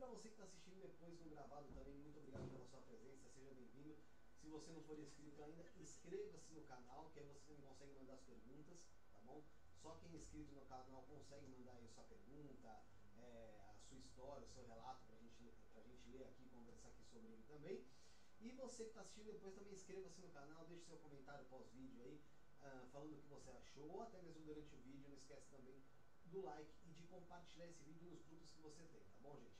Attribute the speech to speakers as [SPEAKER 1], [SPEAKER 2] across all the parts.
[SPEAKER 1] para você que está assistindo depois no gravado também, muito obrigado pela sua presença, seja bem-vindo. Se você não for inscrito ainda, inscreva-se no canal, que aí você também consegue mandar as perguntas, tá bom? Só quem é inscrito no canal consegue mandar aí a sua pergunta, é, a sua história, o seu relato para gente, a gente ler aqui, conversar aqui sobre ele também. E você que está assistindo depois também inscreva-se no canal, deixe seu comentário pós-vídeo aí, uh, falando o que você achou, ou até mesmo durante o vídeo. Não esquece também do like e de compartilhar esse vídeo nos grupos que você tem, tá bom, gente?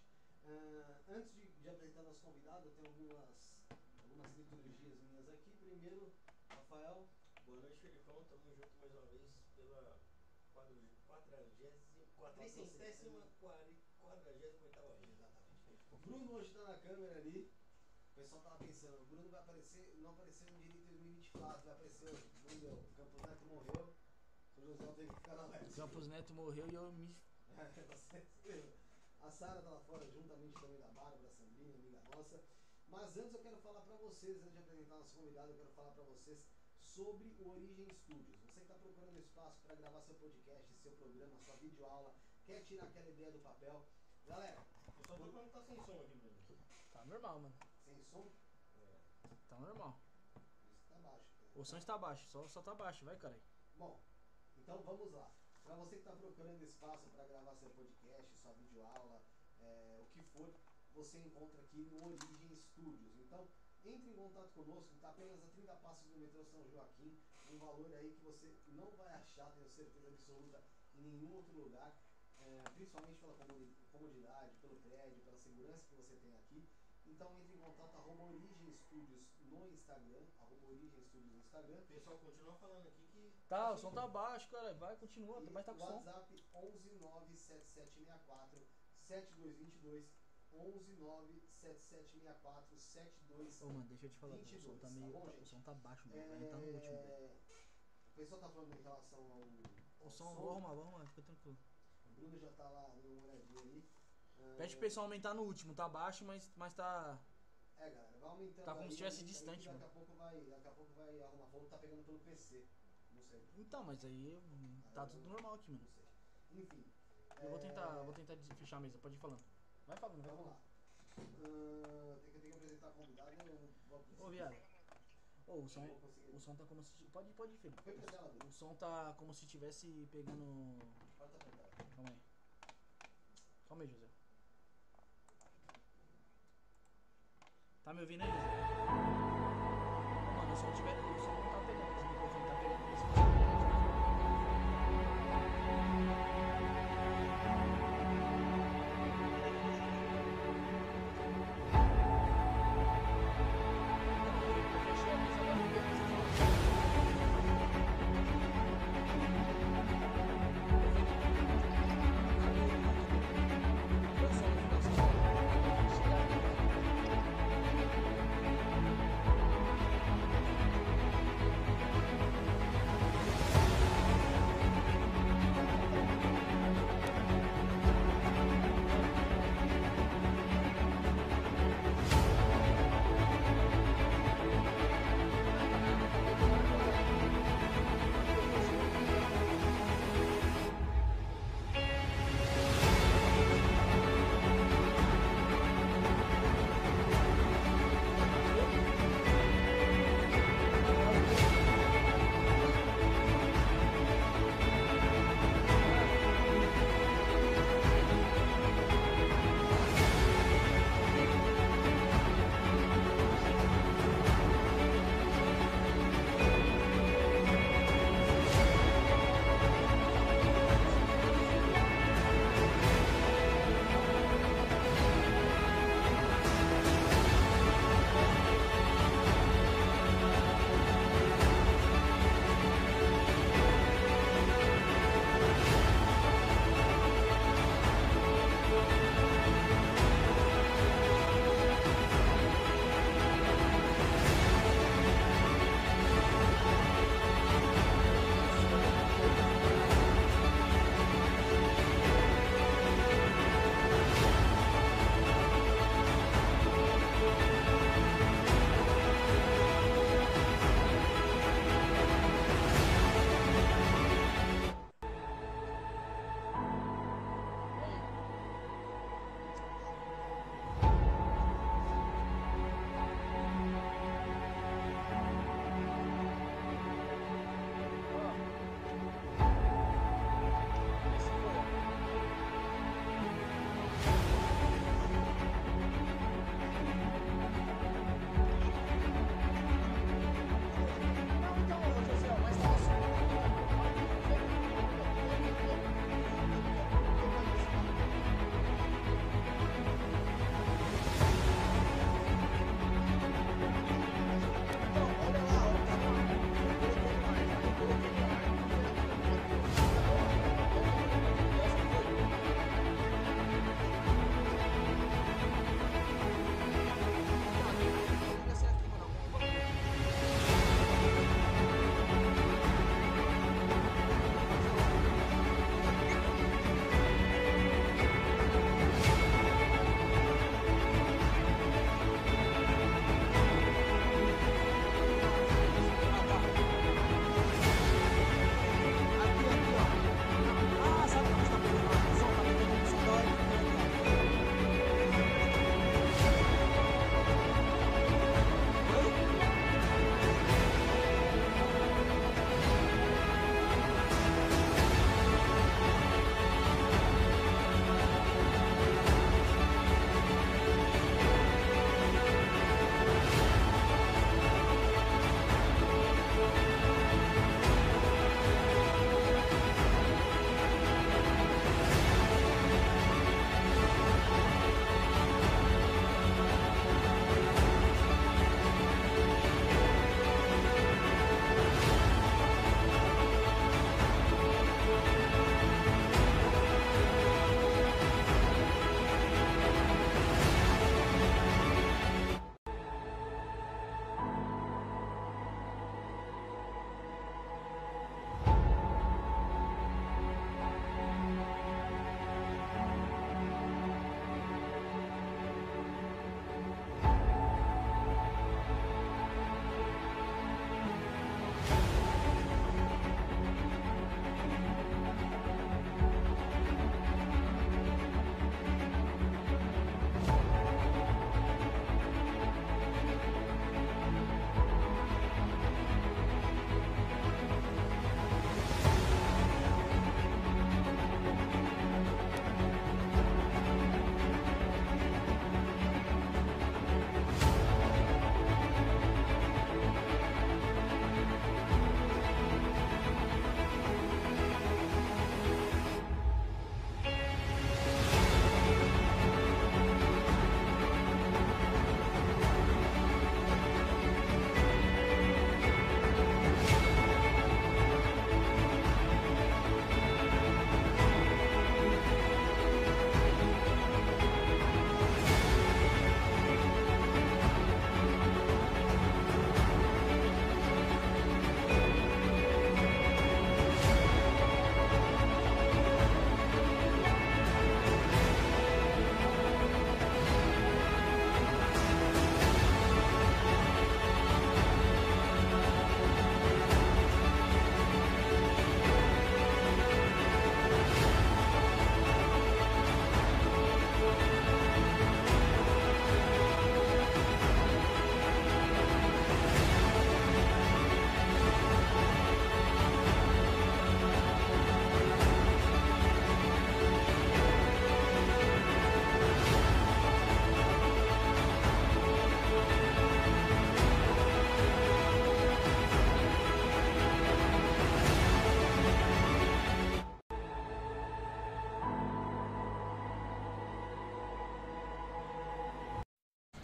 [SPEAKER 1] Uh, antes de, de apresentar nosso convidado, eu tenho algumas, algumas liturgias minhas aqui. Primeiro, Rafael.
[SPEAKER 2] Boa noite, Felipão. Tamo junto mais uma vez pela quadragésima, quatricentésima, quadragésima oitava vez.
[SPEAKER 1] Exatamente. O Bruno hoje está na câmera ali. O pessoal tava pensando, o Bruno vai aparecer, não apareceu no direito em 2024, vai aparecer hoje. Não deu. O Campos Neto morreu. O José teve que ficar na live.
[SPEAKER 3] Campos Neto morreu e eu me.
[SPEAKER 1] a Sara tá lá fora, juntamente também da Bárbara, a Sandrina, amiga nossa. Mas antes eu quero falar para vocês, antes de apresentar nosso convidado, eu quero falar para vocês sobre o Origem Studios. Você que está procurando espaço para gravar seu podcast, seu programa, sua videoaula, quer tirar aquela ideia do papel. Galera,
[SPEAKER 2] eu só tô que tá sem som aqui mesmo.
[SPEAKER 3] Tá normal, mano.
[SPEAKER 1] Sem som?
[SPEAKER 3] É. Tá normal.
[SPEAKER 1] Isso tá baixo.
[SPEAKER 3] O som está baixo, só, só tá baixo, vai, cara.
[SPEAKER 1] Bom, então vamos lá. Para você que está procurando espaço para gravar seu podcast, sua videoaula, é, o que for, você encontra aqui no Origem Studios. Então, entre em contato conosco, está apenas a 30 passos do metrô São Joaquim, um valor aí que você não vai achar, tenho certeza absoluta, em nenhum outro lugar, é, principalmente pela comodidade, pelo prédio, pela segurança que você tem aqui. Então entre em contato arroba Origem Studios no Instagram, arroba Origem Studios no Instagram. O
[SPEAKER 2] pessoal continua falando aqui que.
[SPEAKER 3] Tá, o som tá baixo, cara. Vai, continua,
[SPEAKER 1] e
[SPEAKER 3] mas tá com
[SPEAKER 1] som. WhatsApp 1197764 7222 11 97764 72
[SPEAKER 3] Ô, mano, deixa eu te falar, 22, o som tá meio. Tá bom, o som tá baixo,
[SPEAKER 1] é...
[SPEAKER 3] a gente tá no último, velho.
[SPEAKER 1] O pessoal tá falando em relação ao.
[SPEAKER 3] ao o som, vou arrumar, vou arrumar, fica tranquilo.
[SPEAKER 1] O Bruno já tá lá dando uma olhadinha ali.
[SPEAKER 3] Pede pro pessoal aumentar no último, tá baixo, mas, mas tá.
[SPEAKER 1] É, galera, vai aumentando.
[SPEAKER 3] Tá como aí, se estivesse distante,
[SPEAKER 1] daqui mano. A pouco vai, daqui a pouco vai arrumar. Vou tá pegando pelo PC. Não sei.
[SPEAKER 3] Então, mas aí, aí tá tudo normal aqui, mano.
[SPEAKER 1] Não sei. Enfim.
[SPEAKER 3] Eu é... vou tentar, vou tentar fechar a mesa, pode ir falando. Vai falando, vai
[SPEAKER 1] Vamos lá. Uh, tem, que, tem que apresentar a convidada
[SPEAKER 3] Ô, viado. Ô, o som, o som tá como se. Pode, pode ir, filho. O som tá como se estivesse pegando. Calma aí. Calma aí, José. Tá me ouvindo aí? Mano, o som tiver.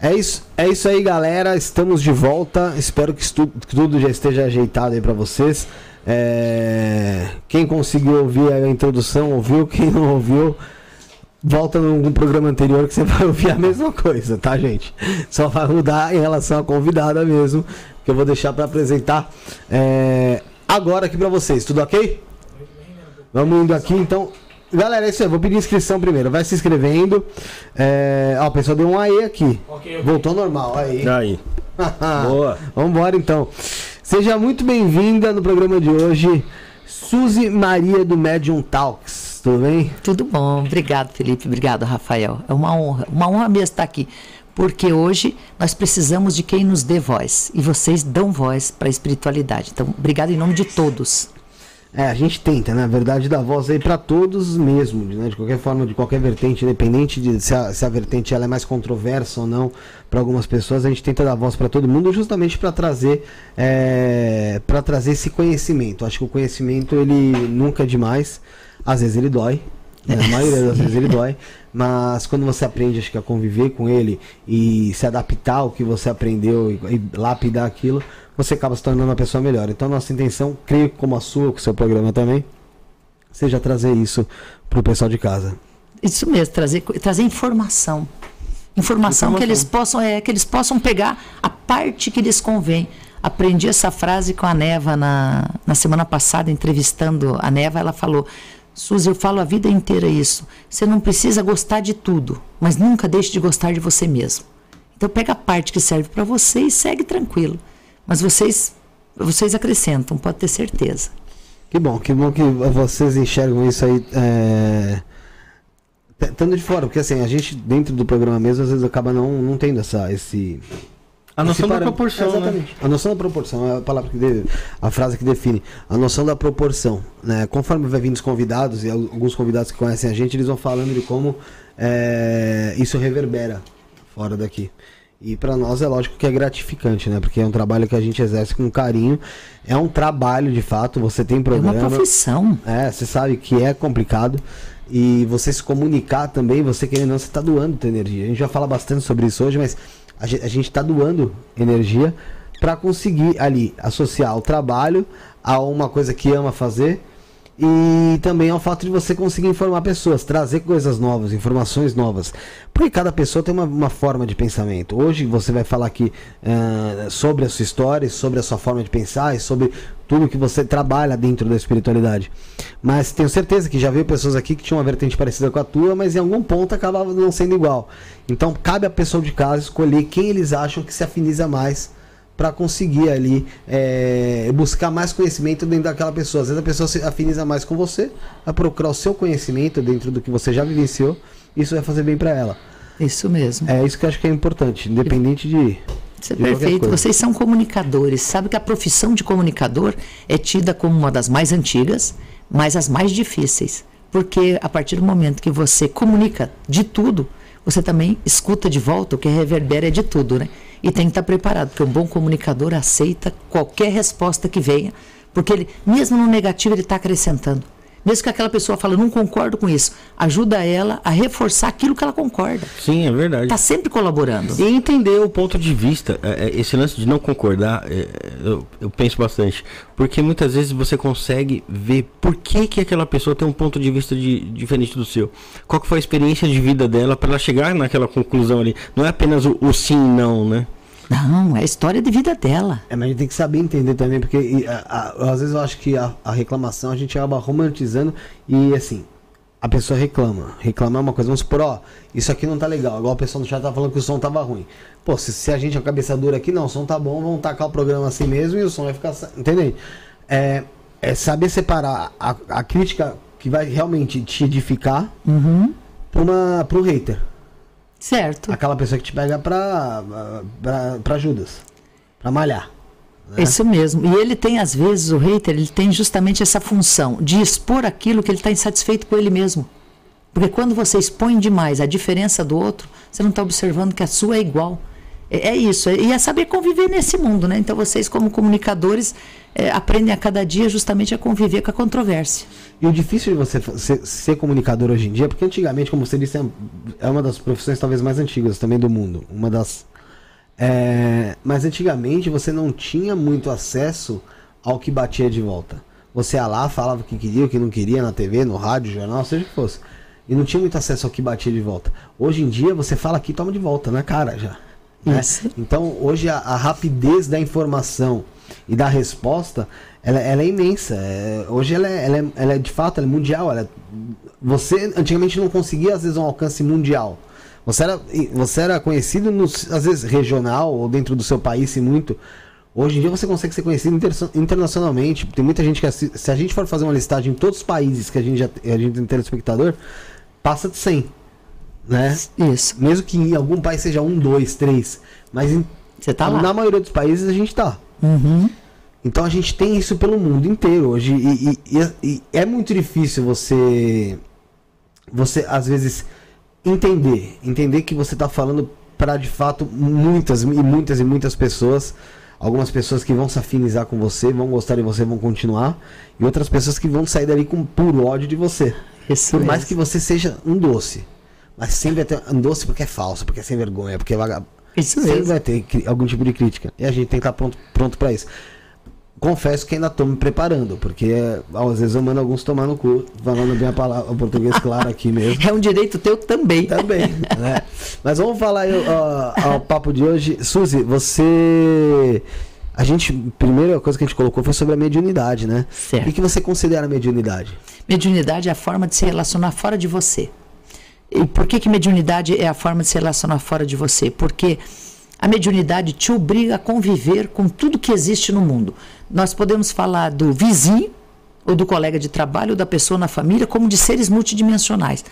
[SPEAKER 4] É isso, é isso aí, galera. Estamos de volta. Espero que, estu, que tudo já esteja ajeitado aí para vocês. É... Quem conseguiu ouvir a introdução, ouviu. Quem não ouviu, volta num programa anterior que você vai ouvir a mesma coisa, tá, gente? Só vai mudar em relação à convidada mesmo, que eu vou deixar para apresentar é... agora aqui para vocês. Tudo ok? Vamos indo aqui, então. Galera, é isso aí. Vou pedir inscrição primeiro. Vai se inscrevendo. É... Ó, o pessoal deu um aí aqui. Okay. Voltou normal. Aí.
[SPEAKER 5] Aí.
[SPEAKER 4] Boa. Vambora então. Seja muito bem-vinda no programa de hoje, Suzy Maria do Medium Talks. Tudo bem?
[SPEAKER 6] Tudo bom. Obrigado, Felipe. Obrigado, Rafael. É uma honra. Uma honra mesmo estar aqui. Porque hoje nós precisamos de quem nos dê voz. E vocês dão voz para a espiritualidade. Então, obrigado em nome de todos.
[SPEAKER 4] É, a gente tenta, né? Na verdade, dar voz aí para todos mesmo, né? De qualquer forma, de qualquer vertente, independente de se a, se a vertente ela é mais controversa ou não para algumas pessoas, a gente tenta dar voz para todo mundo justamente para trazer é, para trazer esse conhecimento. Acho que o conhecimento ele nunca é demais. Às vezes ele dói, né? a maioria das vezes ele dói, mas quando você aprende acho que a conviver com ele e se adaptar ao que você aprendeu e, e lapidar aquilo, você acaba se tornando uma pessoa melhor. Então, nossa intenção, creio como a sua, com o seu programa também, seja trazer isso para o pessoal de casa.
[SPEAKER 6] Isso mesmo, trazer, trazer informação. informação. Informação que eles possam é, que eles possam pegar a parte que lhes convém. Aprendi essa frase com a Neva na, na semana passada, entrevistando a Neva. Ela falou: Suzy, eu falo a vida inteira isso. Você não precisa gostar de tudo, mas nunca deixe de gostar de você mesmo. Então, pega a parte que serve para você e segue tranquilo. Mas vocês, vocês acrescentam, pode ter certeza.
[SPEAKER 4] Que bom, que bom que vocês enxergam isso aí. É... Estando de fora, porque assim, a gente dentro do programa mesmo, às vezes acaba não, não tendo essa, esse.
[SPEAKER 5] A noção da proporção.
[SPEAKER 4] Né? Exatamente. Né? A noção da proporção é a palavra que deve, a frase que define. A noção da proporção. Né? Conforme vai vindo os convidados, e alguns convidados que conhecem a gente, eles vão falando de como é, isso reverbera fora daqui. E para nós é lógico que é gratificante, né? Porque é um trabalho que a gente exerce com carinho. É um trabalho de fato, você tem programa.
[SPEAKER 6] É uma profissão.
[SPEAKER 4] É, você sabe que é complicado. E você se comunicar também, você querendo não, você está doando tua energia. A gente já fala bastante sobre isso hoje, mas a gente está doando energia para conseguir ali associar o trabalho a uma coisa que ama fazer e também ao fato de você conseguir informar pessoas, trazer coisas novas, informações novas. Porque cada pessoa tem uma, uma forma de pensamento. Hoje você vai falar aqui uh, sobre a sua história, sobre a sua forma de pensar e sobre tudo que você trabalha dentro da espiritualidade. Mas tenho certeza que já veio pessoas aqui que tinham uma vertente parecida com a tua, mas em algum ponto acabava não sendo igual. Então cabe à pessoa de casa escolher quem eles acham que se afiniza mais para conseguir ali é, buscar mais conhecimento dentro daquela pessoa. Às vezes a pessoa se afiniza mais com você, a procurar o seu conhecimento dentro do que você já vivenciou, isso vai fazer bem para ela.
[SPEAKER 6] Isso mesmo.
[SPEAKER 4] É isso que eu acho que é importante, independente de.
[SPEAKER 6] Isso é perfeito. Vocês são comunicadores. Sabe que a profissão de comunicador é tida como uma das mais antigas, mas as mais difíceis. Porque a partir do momento que você comunica de tudo, você também escuta de volta o que reverbera de tudo, né? E tem que estar preparado, porque um bom comunicador aceita qualquer resposta que venha, porque ele, mesmo no negativo, ele está acrescentando. Mesmo que aquela pessoa fale, não concordo com isso, ajuda ela a reforçar aquilo que ela concorda.
[SPEAKER 5] Sim, é verdade.
[SPEAKER 6] Está sempre colaborando.
[SPEAKER 5] E entender o ponto de vista, é, é, esse lance de não concordar, é, eu, eu penso bastante. Porque muitas vezes você consegue ver por que, que aquela pessoa tem um ponto de vista de, diferente do seu. Qual que foi a experiência de vida dela para ela chegar naquela conclusão ali. Não é apenas o, o sim não, né?
[SPEAKER 6] Não, é a história de vida dela.
[SPEAKER 4] É, mas a gente tem que saber entender também, porque a, a, às vezes eu acho que a, a, reclamação a gente acaba romantizando e assim, a pessoa reclama. Reclamar é uma coisa, vamos supor, ó, isso aqui não tá legal. Igual o pessoal no chat tá falando que o som tava ruim. Pô, se, se a gente é cabeça dura aqui, não, o som tá bom, vamos tacar o programa assim mesmo e o som vai ficar. Entendeu? É, é saber separar a, a crítica que vai realmente te edificar
[SPEAKER 6] uhum.
[SPEAKER 4] para pro hater.
[SPEAKER 6] Certo.
[SPEAKER 4] Aquela pessoa que te pega pra, pra, pra Judas, pra malhar.
[SPEAKER 6] Né? Isso mesmo. E ele tem, às vezes, o hater, ele tem justamente essa função de expor aquilo que ele está insatisfeito com ele mesmo. Porque quando você expõe demais a diferença do outro, você não está observando que a sua é igual. É, é isso. E é saber conviver nesse mundo, né? Então vocês, como comunicadores, é, aprendem a cada dia justamente a conviver com a controvérsia.
[SPEAKER 4] E o difícil de você ser, ser, comunicador hoje em dia, porque antigamente, como você disse, é, é uma das profissões talvez mais antigas também do mundo. Uma das É, mas antigamente você não tinha muito acesso ao que batia de volta. Você ia lá, falava o que queria, o que não queria na TV, no rádio, jornal, seja o que fosse. E não tinha muito acesso ao que batia de volta. Hoje em dia você fala aqui toma de volta na cara já. Né? Então hoje a, a, rapidez da informação e da resposta ela, ela é imensa. É, hoje ela é, ela, é, ela é, de fato é mundial. É, você antigamente não conseguia às vezes um alcance mundial. Você era, você era conhecido, no, às vezes, regional ou dentro do seu país, se muito. Hoje em dia você consegue ser conhecido inter, internacionalmente. Tem muita gente que, se a gente for fazer uma listagem em todos os países que a gente, já, a gente tem telespectador, passa de 100. Né?
[SPEAKER 6] Isso.
[SPEAKER 4] Mesmo que em algum país seja um, dois, três. Mas em,
[SPEAKER 6] você tá
[SPEAKER 4] na
[SPEAKER 6] lá.
[SPEAKER 4] maioria dos países a gente tá.
[SPEAKER 6] Uhum.
[SPEAKER 4] Então a gente tem isso pelo mundo inteiro hoje. E, e, e, é muito difícil você. Você, às vezes entender, entender que você está falando para de fato muitas e muitas e muitas pessoas, algumas pessoas que vão se afinizar com você, vão gostar de você, vão continuar, e outras pessoas que vão sair dali com puro ódio de você.
[SPEAKER 6] Isso
[SPEAKER 4] Por
[SPEAKER 6] mesmo.
[SPEAKER 4] mais que você seja um doce, mas sempre vai ter um doce porque é falso, porque é sem vergonha, porque é vagabundo.
[SPEAKER 6] Isso
[SPEAKER 4] Sempre
[SPEAKER 6] mesmo.
[SPEAKER 4] vai ter algum tipo de crítica. E a gente tem que estar pronto, pronto para isso confesso que ainda estou me preparando, porque às vezes eu mando alguns tomar no cu, falando bem a palavra, o português claro aqui mesmo.
[SPEAKER 6] É um direito teu também.
[SPEAKER 4] Também, né? Mas vamos falar aí ao papo de hoje. Suzy, você. A gente, primeira coisa que a gente colocou foi sobre a mediunidade, né?
[SPEAKER 6] Certo.
[SPEAKER 4] O que você considera mediunidade?
[SPEAKER 6] Mediunidade é a forma de se relacionar fora de você. E por que, que mediunidade é a forma de se relacionar fora de você? Porque a mediunidade te obriga a conviver com tudo que existe no mundo. Nós podemos falar do vizinho, ou do colega de trabalho, ou da pessoa na família, como de seres multidimensionais.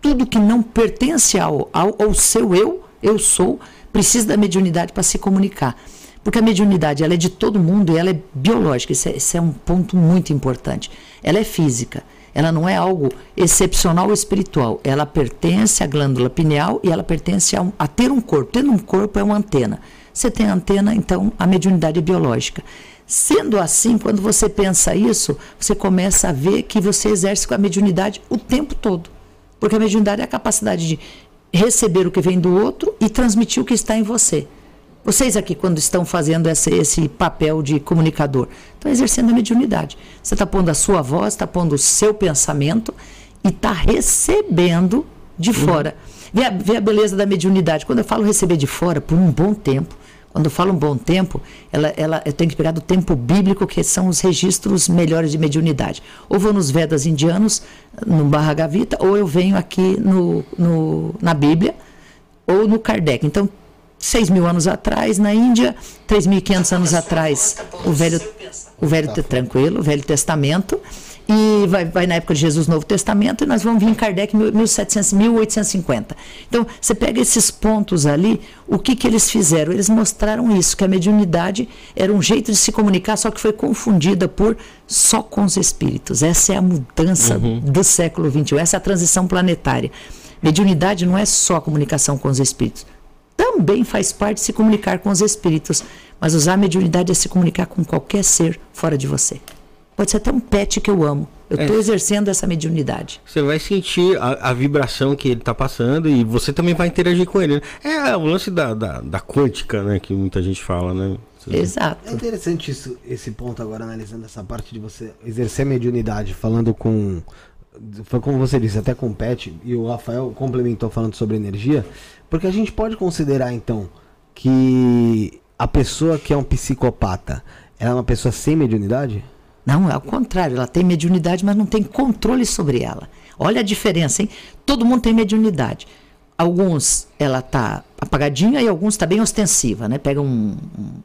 [SPEAKER 6] Tudo que não pertence ao, ao, ao seu eu, eu sou, precisa da mediunidade para se comunicar. Porque a mediunidade ela é de todo mundo e ela é biológica. Isso é, isso é um ponto muito importante. Ela é física. Ela não é algo excepcional espiritual. Ela pertence à glândula pineal e ela pertence a, um, a ter um corpo. Tendo um corpo é uma antena. Você tem antena, então a mediunidade é biológica. Sendo assim, quando você pensa isso, você começa a ver que você exerce com a mediunidade o tempo todo. Porque a mediunidade é a capacidade de receber o que vem do outro e transmitir o que está em você. Vocês aqui, quando estão fazendo esse, esse papel de comunicador, estão exercendo a mediunidade. Você está pondo a sua voz, está pondo o seu pensamento e está recebendo de fora. Vê a, vê a beleza da mediunidade. Quando eu falo receber de fora, por um bom tempo, quando eu falo um bom tempo, ela, ela, eu tenho que pegar do tempo bíblico, que são os registros melhores de mediunidade. Ou vou nos Vedas indianos, no Barra Gavita, ou eu venho aqui no, no, na Bíblia, ou no Kardec. Então, 6 mil anos atrás, na Índia, 3.500 anos atrás, o velho, o velho tranquilo, o Velho Testamento, e vai, vai, na época de Jesus Novo Testamento, e nós vamos vir em Kardec 1700, 1850. Então, você pega esses pontos ali, o que, que eles fizeram? Eles mostraram isso, que a mediunidade era um jeito de se comunicar, só que foi confundida por só com os espíritos. Essa é a mudança uhum. do século XXI, essa é a transição planetária. Mediunidade não é só a comunicação com os espíritos também faz parte de se comunicar com os espíritos, mas usar a mediunidade é se comunicar com qualquer ser fora de você. Pode ser até um pet que eu amo. Eu estou é. exercendo essa mediunidade.
[SPEAKER 5] Você vai sentir a, a vibração que ele está passando e você também vai interagir com ele. É o lance da, da, da quântica, né? Que muita gente fala, né?
[SPEAKER 6] Exato.
[SPEAKER 4] É interessante isso, esse ponto agora, analisando essa parte de você exercer a mediunidade, falando com. Foi como você disse, até com o Pet, e o Rafael complementou falando sobre energia. Porque a gente pode considerar então que a pessoa que é um psicopata, ela é uma pessoa sem mediunidade?
[SPEAKER 6] Não, é ao contrário, ela tem mediunidade, mas não tem controle sobre ela. Olha a diferença, hein? Todo mundo tem mediunidade. Alguns ela tá apagadinha e alguns tá bem ostensiva, né? Pega um,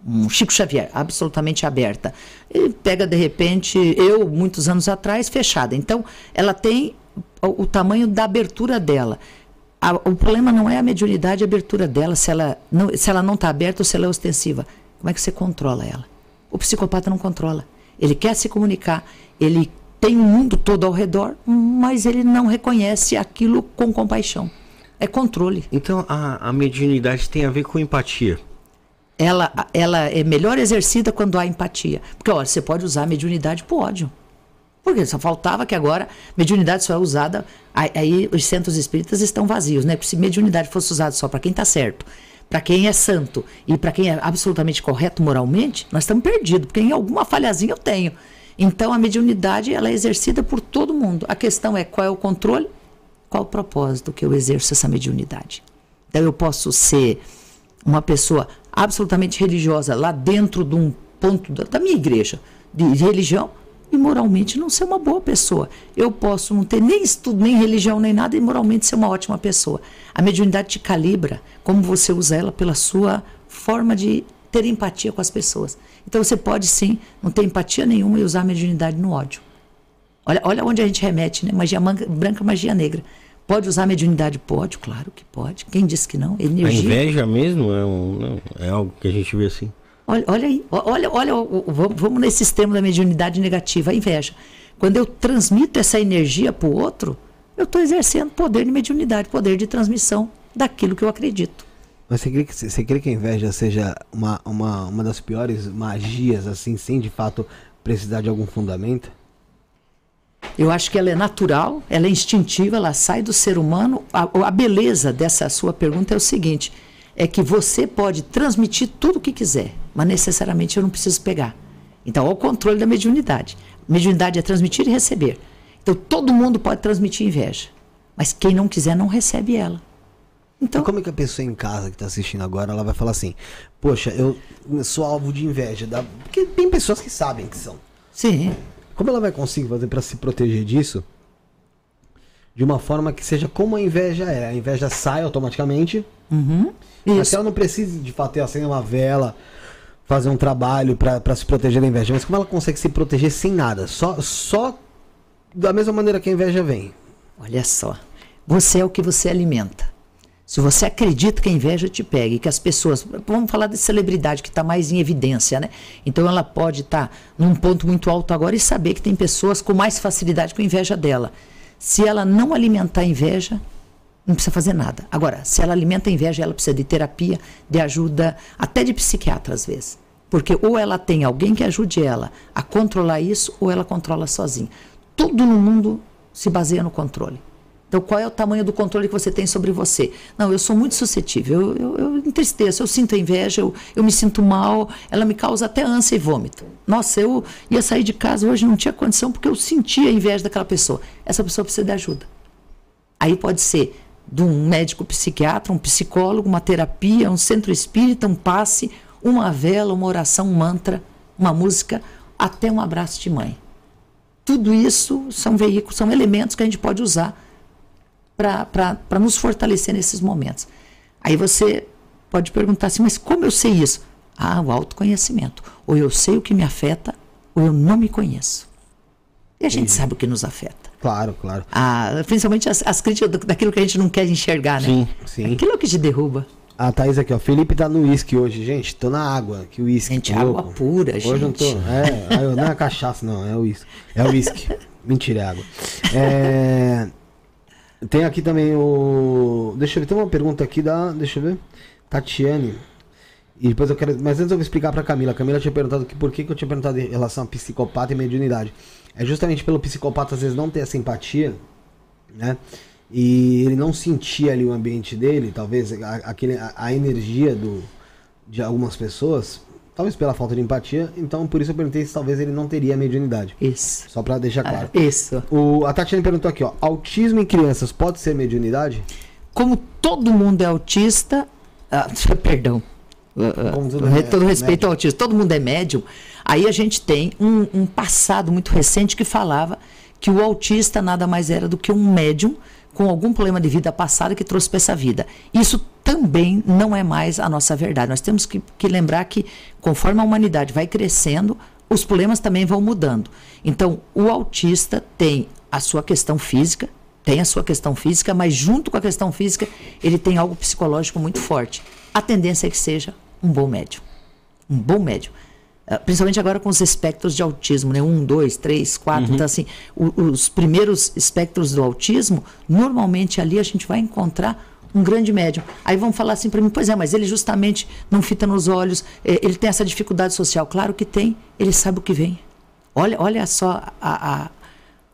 [SPEAKER 6] um, um Chico Xavier, absolutamente aberta. E pega de repente, eu muitos anos atrás, fechada. Então, ela tem o, o tamanho da abertura dela. A, o problema não é a mediunidade, a abertura dela, se ela não se ela não está aberta ou se ela é ostensiva. Como é que você controla ela? O psicopata não controla. Ele quer se comunicar, ele tem o mundo todo ao redor, mas ele não reconhece aquilo com compaixão. É controle.
[SPEAKER 5] Então a, a mediunidade tem a ver com empatia.
[SPEAKER 6] Ela, ela é melhor exercida quando há empatia. Porque, olha, você pode usar a mediunidade por ódio. Porque só faltava que agora mediunidade só é usada. Aí os centros espíritas estão vazios, né? Porque se mediunidade fosse usada só para quem está certo, para quem é santo e para quem é absolutamente correto moralmente, nós estamos perdidos, porque em alguma falhazinha eu tenho. Então a mediunidade ela é exercida por todo mundo. A questão é qual é o controle, qual o propósito que eu exerço essa mediunidade. Então eu posso ser uma pessoa absolutamente religiosa lá dentro de um ponto da, da minha igreja de religião e moralmente não ser uma boa pessoa. Eu posso não ter nem estudo, nem religião, nem nada e moralmente ser uma ótima pessoa. A mediunidade te calibra como você usa ela pela sua forma de ter empatia com as pessoas. Então você pode sim não ter empatia nenhuma e usar a mediunidade no ódio. Olha, olha onde a gente remete, né? Magia branca, magia negra. Pode usar a mediunidade? Pode, claro que pode. Quem disse que não?
[SPEAKER 5] Energia. A inveja mesmo é, um, é algo que a gente vê assim.
[SPEAKER 6] Olha, olha aí, olha, olha, vamos nesse sistema da mediunidade negativa, a inveja. Quando eu transmito essa energia para o outro, eu estou exercendo poder de mediunidade, poder de transmissão daquilo que eu acredito.
[SPEAKER 4] Mas você crê que, você crê que a inveja seja uma, uma, uma das piores magias, assim, sem de fato precisar de algum fundamento?
[SPEAKER 6] Eu acho que ela é natural, ela é instintiva, ela sai do ser humano. A, a beleza dessa sua pergunta é o seguinte: é que você pode transmitir tudo o que quiser, mas necessariamente eu não preciso pegar. Então, é o controle da mediunidade. Mediunidade é transmitir e receber. Então, todo mundo pode transmitir inveja, mas quem não quiser não recebe ela.
[SPEAKER 4] Então, e como é que a pessoa em casa que está assistindo agora, ela vai falar assim: Poxa, eu sou alvo de inveja. Da... Porque tem pessoas que sabem que são.
[SPEAKER 6] Sim.
[SPEAKER 4] Como ela vai conseguir fazer para se proteger disso? De uma forma que seja como a inveja é. A inveja sai automaticamente.
[SPEAKER 6] Uhum.
[SPEAKER 4] Isso. ela não precisa de fato acender uma vela, fazer um trabalho para se proteger da inveja. Mas como ela consegue se proteger sem nada? Só, só da mesma maneira que a inveja vem.
[SPEAKER 6] Olha só. Você é o que você alimenta. Se você acredita que a inveja te pega e que as pessoas. Vamos falar de celebridade que está mais em evidência, né? Então ela pode estar tá num ponto muito alto agora e saber que tem pessoas com mais facilidade com inveja dela. Se ela não alimentar a inveja, não precisa fazer nada. Agora, se ela alimenta a inveja, ela precisa de terapia, de ajuda, até de psiquiatra às vezes. Porque ou ela tem alguém que ajude ela a controlar isso, ou ela controla sozinha. Tudo no mundo se baseia no controle. Então, qual é o tamanho do controle que você tem sobre você? Não, eu sou muito suscetível, eu, eu, eu entristeço, eu sinto inveja, eu, eu me sinto mal, ela me causa até ânsia e vômito. Nossa, eu ia sair de casa hoje, não tinha condição porque eu sentia a inveja daquela pessoa. Essa pessoa precisa de ajuda. Aí pode ser de um médico psiquiatra, um psicólogo, uma terapia, um centro espírita, um passe, uma vela, uma oração, um mantra, uma música, até um abraço de mãe. Tudo isso são veículos, são elementos que a gente pode usar para nos fortalecer nesses momentos. Aí você pode perguntar assim, mas como eu sei isso? Ah, o autoconhecimento. Ou eu sei o que me afeta, ou eu não me conheço. E a gente sabe o que nos afeta.
[SPEAKER 4] Claro, claro.
[SPEAKER 6] Ah, principalmente as, as críticas daquilo que a gente não quer enxergar, né?
[SPEAKER 4] Sim, sim.
[SPEAKER 6] Aquilo é que te derruba.
[SPEAKER 4] A Thaís aqui, ó. Felipe tá no uísque hoje, gente. Tô na água. Que uísque.
[SPEAKER 6] Gente, água pura, hoje gente.
[SPEAKER 4] Hoje não tô. É, não é cachaça, não. É uísque. É uísque. Mentira, é água. É. Tem aqui também o. Deixa eu ver, tem uma pergunta aqui da. Deixa eu ver. Tatiane. E depois eu quero. Mas antes eu vou explicar pra Camila. A Camila tinha perguntado que por que, que eu tinha perguntado em relação a psicopata e mediunidade. É justamente pelo psicopata às vezes não ter essa empatia, né? E ele não sentir ali o ambiente dele, talvez a, aquele, a, a energia do, de algumas pessoas, talvez pela falta de empatia. Então, por isso eu perguntei se talvez ele não teria mediunidade.
[SPEAKER 6] Isso.
[SPEAKER 4] Só para deixar claro.
[SPEAKER 6] Ah, isso.
[SPEAKER 4] O, a Tatiana perguntou aqui, ó, autismo em crianças pode ser mediunidade?
[SPEAKER 6] Como todo mundo é autista, ah, perdão, todo, é, respeito médium. ao autismo, todo mundo é médium. Aí a gente tem um, um, passado muito recente que falava que o autista nada mais era do que um médium com algum problema de vida passada que trouxe para essa vida. Isso também não é mais a nossa verdade. Nós temos que, que lembrar que, conforme a humanidade vai crescendo, os problemas também vão mudando. Então, o autista tem a sua questão física, tem a sua questão física, mas junto com a questão física, ele tem algo psicológico muito forte. A tendência é que seja um bom médium. Um bom médium. Uh, principalmente agora com os espectros de autismo, né? Um, dois, três, quatro. Uhum. Então, assim, o, os primeiros espectros do autismo, normalmente ali a gente vai encontrar um grande médium. Aí vão falar assim para mim, pois é, mas ele justamente não fita nos olhos, eh, ele tem essa dificuldade social. Claro que tem, ele sabe o que vem. Olha, olha só a, a,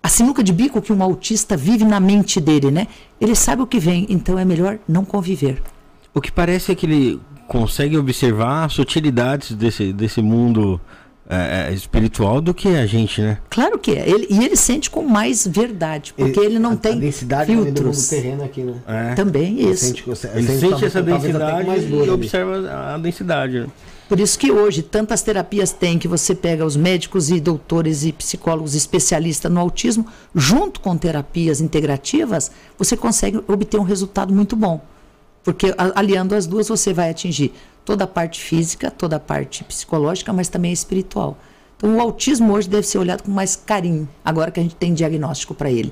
[SPEAKER 6] a sinuca de bico que um autista vive na mente dele, né? Ele sabe o que vem, então é melhor não conviver.
[SPEAKER 5] O que parece é que ele consegue observar sutilidades desse, desse mundo é, é, espiritual do que a gente, né?
[SPEAKER 6] Claro que é. Ele, e ele sente com mais verdade, porque ele, ele não
[SPEAKER 4] a,
[SPEAKER 6] tem
[SPEAKER 4] a densidade
[SPEAKER 6] filtros.
[SPEAKER 4] do terreno aqui, né?
[SPEAKER 6] É. Também isso.
[SPEAKER 5] Sente, ele sente, sente essa densidade e observa a densidade. Né?
[SPEAKER 6] Por isso que hoje tantas terapias tem que você pega os médicos e doutores e psicólogos especialistas no autismo, junto com terapias integrativas, você consegue obter um resultado muito bom. Porque aliando as duas você vai atingir toda a parte física, toda a parte psicológica, mas também espiritual. Então, o autismo hoje deve ser olhado com mais carinho, agora que a gente tem diagnóstico para ele.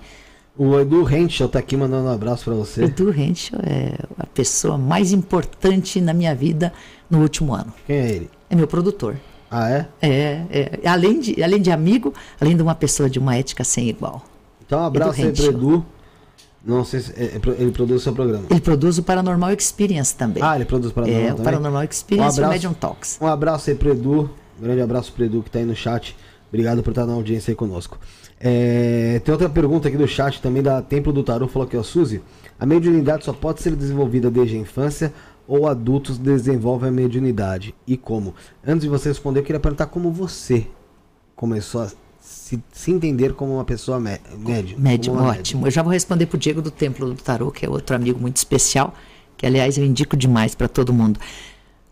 [SPEAKER 4] O Edu Henschel está aqui mandando um abraço para você.
[SPEAKER 6] Edu Henschel é a pessoa mais importante na minha vida no último ano.
[SPEAKER 4] Quem é ele?
[SPEAKER 6] É meu produtor.
[SPEAKER 4] Ah, é?
[SPEAKER 6] É, é. Além, de, além de amigo, além de uma pessoa de uma ética sem igual.
[SPEAKER 4] Então, um abraço Edu aí pro Edu. Não sei se é, é ele produz o seu programa.
[SPEAKER 6] Ele produz o Paranormal Experience também.
[SPEAKER 4] Ah, ele produz o Paranormal
[SPEAKER 6] É,
[SPEAKER 4] também?
[SPEAKER 6] o Paranormal Experience um abraço, e o Medium Talks.
[SPEAKER 4] Um abraço aí pro Edu. Um grande abraço pro Edu que tá aí no chat. Obrigado por estar na audiência aí conosco. É, tem outra pergunta aqui do chat também da Templo do Tarô. Falou aqui, ó, Suzy. A mediunidade só pode ser desenvolvida desde a infância ou adultos desenvolvem a mediunidade? E como? Antes de você responder, eu queria perguntar como você começou a se, se entender como uma pessoa médium.
[SPEAKER 6] Médium, ótimo. Eu já vou responder para o Diego do Templo do Tarô, que é outro amigo muito especial, que aliás eu indico demais para todo mundo.